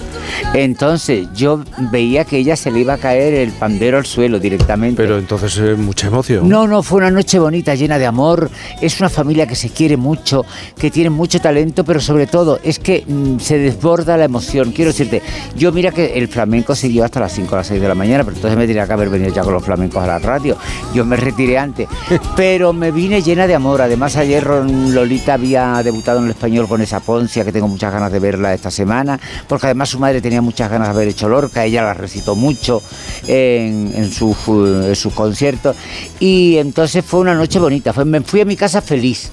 entonces yo veía que ella se le iba a caer el pandero al suelo directamente Pero entonces eh, mucha emoción. no, no, fue una noche bonita, llena de amor. Es una familia que se quiere mucho, que tiene mucho talento, pero sobre todo es que mm, se desborda la emoción. Quiero decirte, yo mira que el flamenco siguió hasta las 5 o las 6 de la mañana, pero entonces me tenía que haber venido ya con los flamencos a la radio. Yo me retiré antes, <laughs> pero me vine llena de amor. Además, ayer Lolita había debutado en el español con esa Poncia, que tengo muchas ganas de verla esta semana, porque además su madre tenía muchas ganas de haber hecho Lorca, ella la recitó mucho en, en sus en sus conciertos. Y entonces fue una noche bonita. Fue, me fui a mi casa feliz.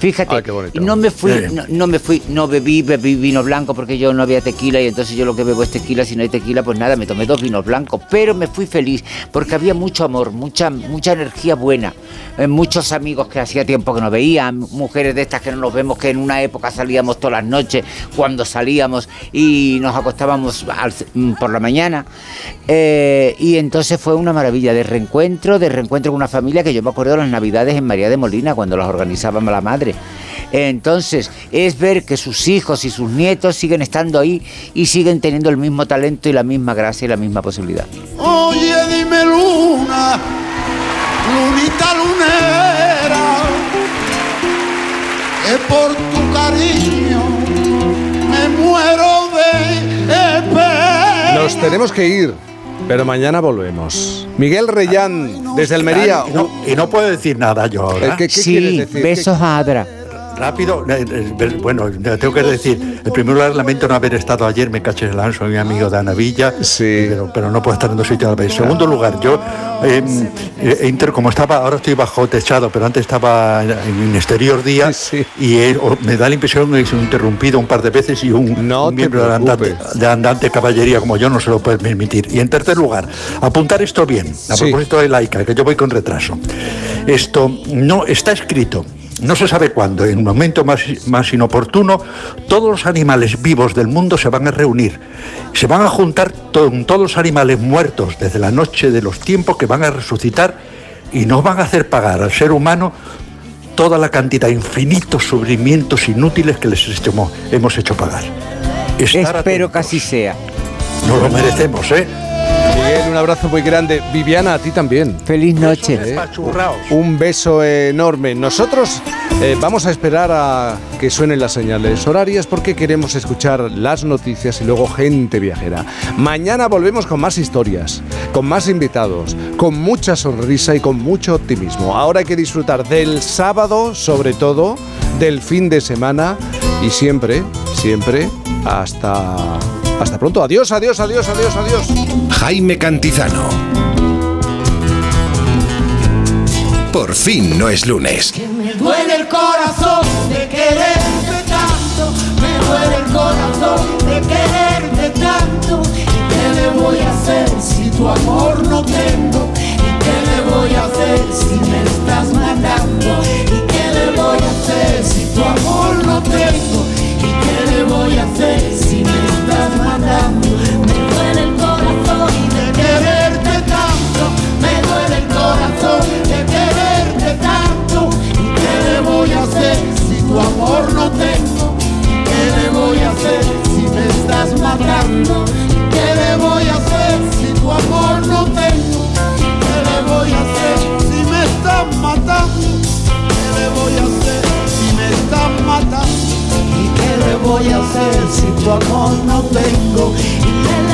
Fíjate, Ah, qué bonito. y no me fui, no, no me fui, no bebí, bebí vino blanco porque yo no había tequila y entonces yo lo que bebo es tequila, si no hay tequila, pues nada, me tomé dos vinos blancos, pero me fui feliz porque había mucho amor, mucha, mucha energía buena, eh, muchos amigos que hacía tiempo que no veía, mujeres de estas que no nos vemos, que en una época salíamos todas las noches, cuando salíamos y nos acostábamos al- mm, por la mañana, eh, y entonces fue una maravilla de reencuentro, de reencuentro con una familia que yo me acuerdo de las navidades en María de Molina, cuando las organizaba la madre. Entonces, es ver que sus hijos y sus nietos siguen estando ahí y siguen teniendo el mismo talento y la misma gracia y la misma posibilidad. Oye, dime luna, lunita lunera, que por tu cariño me muero de espera. Nos tenemos que ir, pero mañana volvemos. Miguel Reyán, desde Almería. Y no, y no puedo decir nada yo ahora. Eh, ¿qué- qué sí, decir? besos a Adra. Rápido, eh, eh, bueno, eh, tengo que decir, el primero lugar, lamento no haber estado ayer, me caché el soy amigo de Ana Villa, pero, pero no puedo estar en dos sitios a la vez. En segundo lugar, yo, eh, eh, inter- como estaba, ahora estoy bajo techado, pero antes estaba en, exterior día y eh, me da la impresión que interrumpido un par de veces y un, un miembro de andante, de andante caballería como yo no se lo puede permitir. Y en tercer lugar, apuntar esto bien, a Sí. propósito de laica, que yo voy con retraso. Esto no está escrito. No se sabe cuándo, en un momento más, más inoportuno, todos los animales vivos del mundo se van a reunir. Se van a juntar to- todos los animales muertos desde la noche de los tiempos que van a resucitar y nos van a hacer pagar al ser humano toda la cantidad infinitos sufrimientos inútiles que les hemos, hemos hecho pagar. Estar Espero que así sea. Nos lo merecemos, ¿eh? Miguel, un abrazo muy grande. Viviana, a ti también. Feliz noche. Un beso enorme. Nosotros eh, vamos a esperar a que suenen las señales horarias porque queremos escuchar las noticias y luego gente viajera. Mañana volvemos con más historias, con más invitados, con mucha sonrisa y con mucho optimismo. Ahora hay que disfrutar del sábado, sobre todo, del fin de semana y siempre, siempre, hasta hasta pronto, adiós, adiós, adiós, adiós, adiós. Jaime Cantizano. Por fin no es lunes. Que me duele el corazón de quererte tanto, me duele el corazón de quererte tanto. ¿Y qué le voy a hacer si tu amor no tengo? ¿Y qué le voy a hacer si me estás matando? ¿Y qué le voy a hacer si tu amor ¿Qué le voy a hacer si tu amor no tengo? ¿Qué le voy a hacer si me están matando? ¿Qué le voy a hacer si me están matando? ¿Y qué le voy a hacer si tu amor no tengo? ¿Y qué